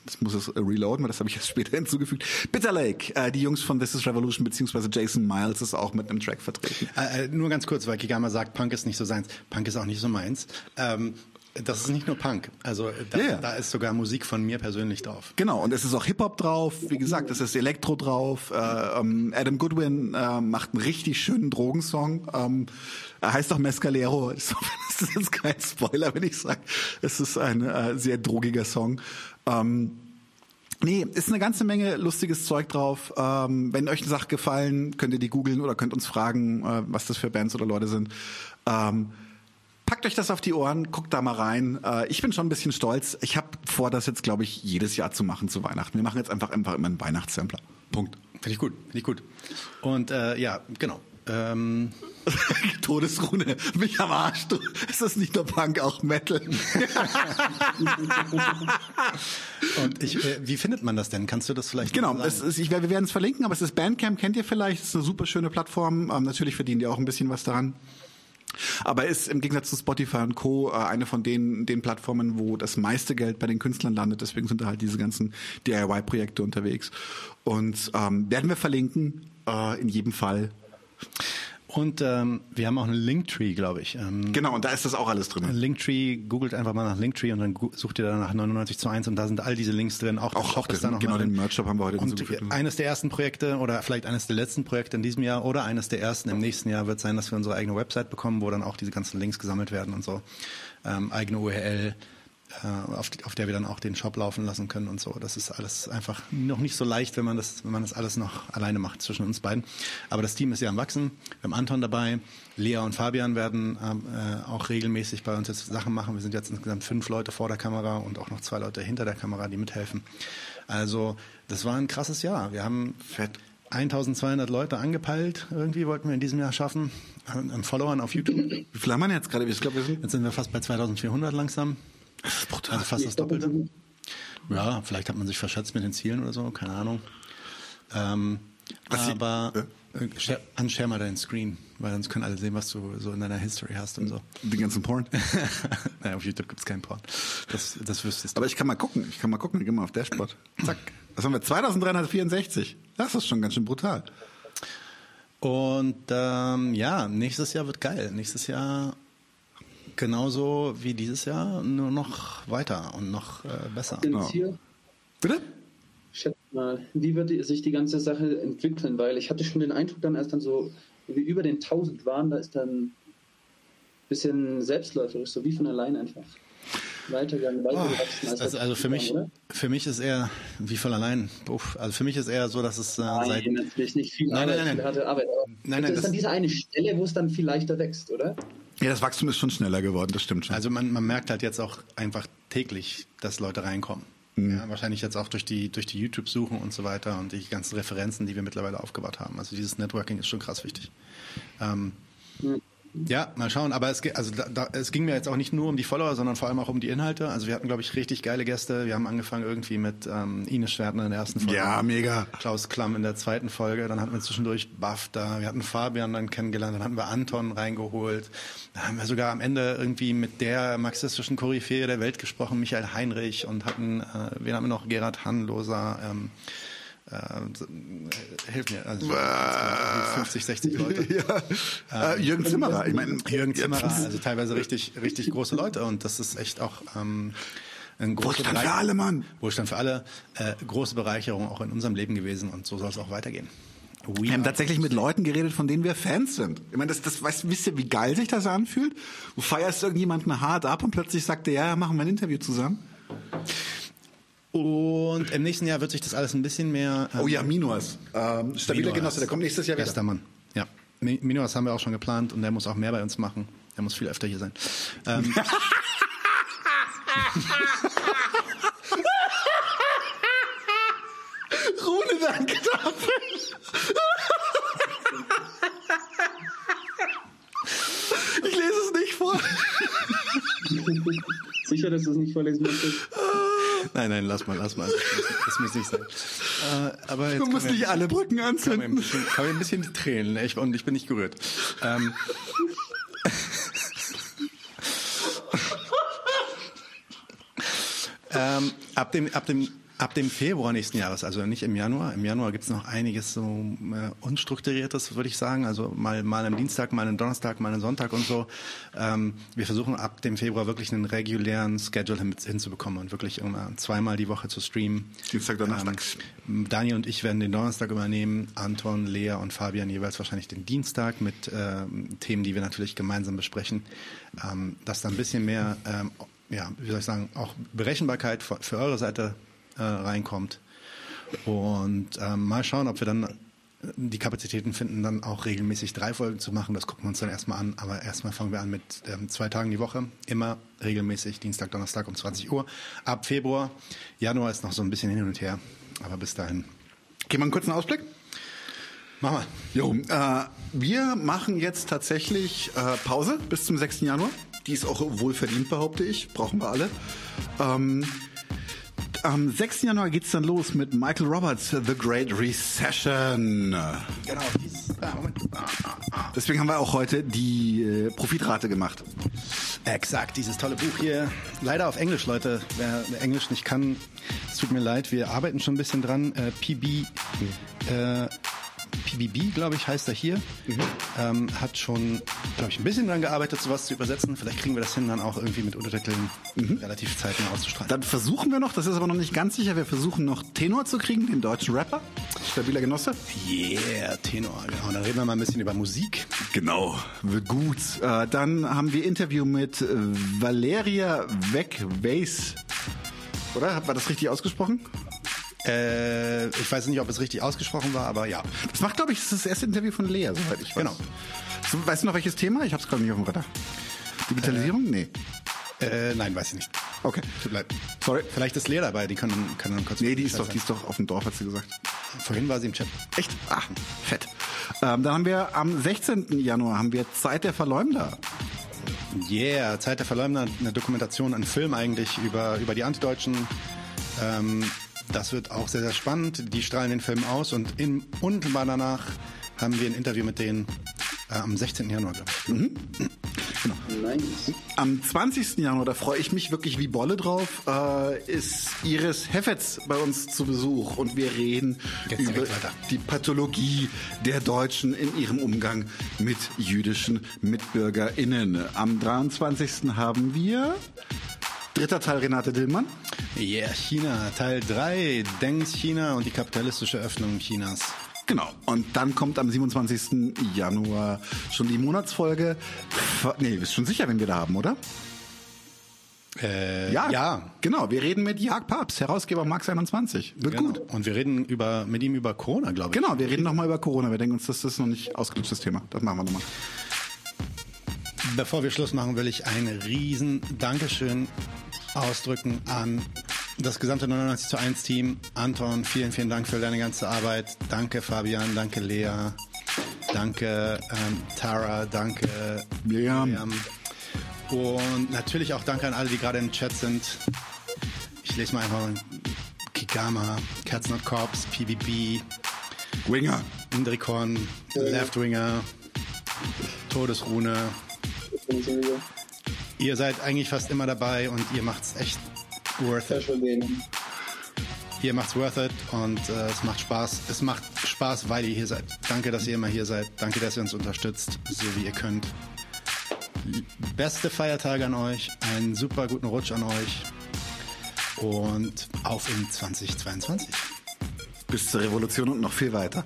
das muss es reloaden, weil das habe ich jetzt später hinzugefügt. Bitter Lake, äh, die Jungs von This is Revolution, beziehungsweise Jason Miles ist auch mit einem Track vertreten. Äh, äh, nur ganz kurz, weil Kigama sagt, Punk ist nicht so seins. Punk ist auch nicht so meins. Ähm, das ist nicht nur Punk. Also da, Ja, ja. da ist sogar Musik von mir persönlich drauf. Genau, und es ist auch Hip-Hop drauf, wie gesagt, es ist Elektro drauf. Äh, ähm, Adam Goodwin äh, macht einen richtig schönen Drogensong. Ähm, er heißt auch Mescalero. Das ist kein Spoiler, wenn ich sage, es ist ein äh, sehr drogiger Song. Ähm, Nee, ist eine ganze Menge lustiges Zeug drauf. Ähm, wenn euch eine Sache gefallen, könnt ihr die googeln oder könnt uns fragen, äh, was das für Bands oder Leute sind. Ähm, packt euch das auf die Ohren, guckt da mal rein. Äh, ich bin schon ein bisschen stolz. Ich habe vor, das jetzt, glaube ich, jedes Jahr zu machen zu Weihnachten. Wir machen jetzt einfach, einfach immer einen Weihnachtssampler. Punkt. Finde ich gut, finde ich gut. Und äh, ja, genau. Ähm, Todesrune, mich am Arsch. Du. Es ist nicht nur Punk, auch Metal. und ich, äh, wie findet man das denn? Kannst du das vielleicht Genau, es ist, ich, wir werden es verlinken, aber es ist Bandcamp, kennt ihr vielleicht, es ist eine super schöne Plattform. Ähm, natürlich verdienen die auch ein bisschen was daran. Aber ist im Gegensatz zu Spotify und Co. äh, eine von den, den Plattformen, wo das meiste Geld bei den Künstlern landet. Deswegen sind da halt diese ganzen DIY-Projekte unterwegs. Und ähm, werden wir verlinken, äh, in jedem Fall. Und ähm, wir haben auch einen Linktree, glaube ich. Ähm, Genau, und da ist das auch alles drin. Linktree, googelt einfach mal nach Linktree und dann sucht ihr da nach 99 zu 1 und da sind all diese Links drin. Auch, Auch, auch noch genau drin. den Merch-Shop haben wir heute Und eines der ersten Projekte oder vielleicht eines der letzten Projekte in diesem Jahr oder eines der ersten im nächsten Jahr wird sein, dass wir unsere eigene Website bekommen, wo dann auch diese ganzen Links gesammelt werden und so. Ähm, eigene URL, auf, die, auf der wir dann auch den Shop laufen lassen können und so. Das ist alles einfach noch nicht so leicht, wenn man das, wenn man das alles noch alleine macht zwischen uns beiden. Aber das Team ist ja am Wachsen. Wir haben Anton dabei. Lea und Fabian werden ähm, äh, auch regelmäßig bei uns jetzt Sachen machen. Wir sind jetzt insgesamt fünf Leute vor der Kamera und auch noch zwei Leute hinter der Kamera, die mithelfen. Also das war ein krasses Jahr. Wir haben Fett. 1200 Leute angepeilt. Irgendwie wollten wir in diesem Jahr schaffen. An an Followern auf YouTube. Wie viel haben wir jetzt gerade? Ich glaube, wir sind Jetzt sind wir fast bei 2400 langsam. Also fast das Doppelte. Ja, vielleicht hat man sich verschätzt mit den Zielen oder so, keine Ahnung. Ähm, aber äh, share, unshare mal deinen Screen, weil sonst können alle sehen, was du so in deiner History hast und so. den ganzen Porn. naja, auf YouTube gibt's keinen Porn. Das, das wüsstest du. Aber ich kann mal gucken. Ich kann mal gucken. Ich geh mal auf Dashboard. Zack. Was haben wir? 2364. Das ist schon ganz schön brutal. Und ähm, ja, nächstes Jahr wird geil. Nächstes Jahr genauso wie dieses Jahr, nur noch weiter und noch äh, besser. Hier, Bitte? schätze mal, wie wird die, sich die ganze Sache entwickeln? Weil ich hatte schon den Eindruck, dann als dann so wie über den 1000 waren, da ist dann ein bisschen selbstläuferisch, so wie von allein einfach weitergegangen, weitergewachsen. als Also, also für mich, oder? für mich ist eher wie voll allein. Uff, also für mich ist eher so, dass es äh, seit Nein, natürlich nicht viel Nein, Arbeit, nein, nein. viel harte Arbeit. Aber Nein, nein, das ist das- dann diese eine Stelle, wo es dann viel leichter wächst, oder? Ja, das Wachstum ist schon schneller geworden. Das stimmt schon. also man, man merkt halt jetzt auch einfach täglich, dass Leute reinkommen. Ja, wahrscheinlich jetzt auch durch die, durch die YouTube-Suchen und so weiter und die ganzen Referenzen, die wir mittlerweile aufgebaut haben. Also dieses Networking ist schon krass wichtig. Ähm, ja, mal schauen. Aber es, also da, da, es ging mir jetzt auch nicht nur um die Follower, sondern vor allem auch um die Inhalte. Also wir hatten, glaube ich, richtig geile Gäste. Wir haben angefangen irgendwie mit ähm, Ines Schwertner in der ersten Folge. Ja, mega. Klaus Klamm in der zweiten Folge. Dann hatten wir zwischendurch Buff da. Wir hatten Fabian dann kennengelernt. Dann hatten wir Anton reingeholt. Dann haben wir sogar am Ende irgendwie mit der marxistischen Koryphäe der Welt gesprochen, Michael Heinrich. Und hatten, äh, wen haben wir noch? Gerhard Hannloser. Ähm, äh, hilf mir. Also, 50, 60 Leute. ja. Äh, Jürgen Zimmerer, ich meine, Jürgen Zimmerer, also teilweise richtig, richtig große Leute und das ist echt auch ähm, ein großer Wohlstand für alle, Mann. Wohlstand für alle, äh, große Bereicherung auch in unserem Leben gewesen und so soll es auch weitergehen. We Wir haben tatsächlich mit Leuten geredet, von denen wir Fans sind. Ich meine, das, das weißt, wisst ihr, wie geil sich das anfühlt? Du feierst irgendjemanden hart ab und plötzlich sagt er, ja, machen wir ein Interview zusammen. Und im nächsten Jahr wird sich das alles ein bisschen mehr. ähm, Oh ja, Minuas. Ähm, stabiler Minuas. Genosse, der kommt nächstes Jahr wieder. Bester Mann. Ja. Mi- Minuas haben wir auch schon geplant und der muss auch mehr bei uns machen. Der muss viel öfter hier sein. Ähm, Rune, danke dafür. Ich lese es nicht vor. Sicher, dass du es nicht vorlesen möchtest? nein, nein, lass mal, lass mal. Das muss, nicht sein. Äh, aber jetzt Du musst nicht alle Brücken Kam mir ein anzünden. bisschen, kam mir ein bisschen die Tränen echt, und ich bin nicht gerührt. Ähm, ähm, ab, dem, ab, dem, ab dem Februar nächsten Jahres, also nicht im Januar. Im Januar gibt's noch einiges so äh, Unstrukturiertes, würde ich sagen. Also mal, mal am Dienstag, mal am Donnerstag, mal am Sonntag und so. Ähm, wir versuchen ab dem Februar wirklich einen regulären Schedule hin, hinzubekommen und wirklich immer zweimal die Woche zu streamen. Dienstag, Donnerstag. Ähm, Daniel und ich werden den Donnerstag übernehmen, Anton, Lea und Fabian jeweils wahrscheinlich den Dienstag mit ähm, Themen, die wir natürlich gemeinsam besprechen, ähm, dass da ein bisschen mehr, ähm, ja, wie soll ich sagen, auch Berechenbarkeit für, für eure Seite äh, reinkommt. Und ähm, mal schauen, ob wir dann die Kapazitäten finden, dann auch regelmäßig drei Folgen zu machen. Das gucken wir uns dann erstmal an. Aber erstmal fangen wir an mit ähm, zwei Tagen die Woche. Immer regelmäßig, Dienstag, Donnerstag um 20 Uhr. Ab Februar. Januar ist noch so ein bisschen hin und her. Aber bis dahin. Gehen wir einen kurzen Ausblick? Mach mal. Jo, äh, wir machen jetzt tatsächlich äh, Pause bis zum 6. Januar. Die ist auch wohl verdient, behaupte ich. Brauchen wir alle. Ähm, am 6. Januar geht's dann los mit Michael Roberts, The Great Recession. Genau. Deswegen haben wir auch heute die äh, Profitrate gemacht. Exakt, dieses tolle Buch hier. Leider auf Englisch, Leute. Wer Englisch nicht kann, es tut mir leid. Wir arbeiten schon ein bisschen dran. Äh, PB, äh, PBB, glaube ich, heißt er hier. Ähm, hat schon, glaube ich, ein bisschen dran gearbeitet, sowas zu übersetzen. Vielleicht kriegen wir das hin, dann auch irgendwie mit Untertiteln relativ zeitnah auszustrahlen. Dann versuchen wir noch, das ist aber noch nicht ganz sicher, wir versuchen noch Tenor zu kriegen, den deutschen Rapper. Stabiler Genosse. Yeah, Tenor, genau. Dann reden wir mal ein bisschen über Musik. Genau, wird gut. Äh, dann haben wir Interview mit äh, Valeria Weck-Weiss. Oder? War das richtig ausgesprochen? Äh, ich weiß nicht, ob es richtig ausgesprochen war, aber ja. Das macht, glaube ich, das ist das erste Interview von Lea, soweit ich weiß. Genau. So, weißt du noch welches Thema? Ich habe es gerade nicht auf dem Radar. Digitalisierung? nee. Äh, nein, weiß ich nicht. Okay. Tut leid. Sorry. Vielleicht ist Lea dabei, die kann, kann dann kurz... Nee, die ist doch, die ist doch auf dem Dorf, hat sie gesagt. Vorhin war sie im Chat. Echt? Ach, fett. Ähm, dann haben wir am 16. Januar haben wir Zeit der Verleumder. Yeah, Zeit der Verleumder, eine Dokumentation, ein Film eigentlich über, über die Antideutschen. Ähm, das wird auch sehr, sehr spannend. Die strahlen den Film aus und in, unmittelbar danach haben wir ein Interview mit denen äh, am 16. Januar, glaube ich. Nice. Am 20. Januar, da freue ich mich wirklich wie Bolle drauf, äh, ist Iris Heffetz bei uns zu Besuch und wir reden Geht's über die Pathologie der Deutschen in ihrem Umgang mit jüdischen MitbürgerInnen. Am 23. haben wir dritter Teil Renate Dillmann. Yeah, China, Teil 3, Dengs China und die kapitalistische Öffnung Chinas. Genau. Und dann kommt am 27. Januar schon die Monatsfolge. Nee, bist schon sicher, wenn wir da haben, oder? Äh, Ja. ja. Genau. Wir reden mit Jag Papst, Herausgeber Max 21. Wird Genau. gut. Und wir reden über, mit ihm über Corona, glaube ich. Genau, wir reden nochmal über Corona. Wir denken uns, das ist noch nicht ausgelutschtes Thema. Das machen wir nochmal. Bevor wir Schluss machen, will ich ein riesen Dankeschön ausdrücken an das gesamte 99 zu 1 Team. Anton, vielen, vielen Dank für deine ganze Arbeit. Danke Fabian, danke Lea, danke ähm, Tara, danke Miriam. Miriam. Und natürlich auch danke an alle, die gerade im Chat sind. Ich lese mal einfach Kigama, Cats Not Corps, PBB, Winger. Indrikorn, Left Winger, Todesrune. Ihr seid eigentlich fast immer dabei und ihr macht's echt worth it. Ihr macht's worth it und äh, es macht Spaß. Es macht Spaß, weil ihr hier seid. Danke, dass ihr immer hier seid. Danke, dass ihr uns unterstützt, so wie ihr könnt. Beste Feiertage an euch, einen super guten Rutsch an euch und auf in 2022. Bis zur Revolution und noch viel weiter.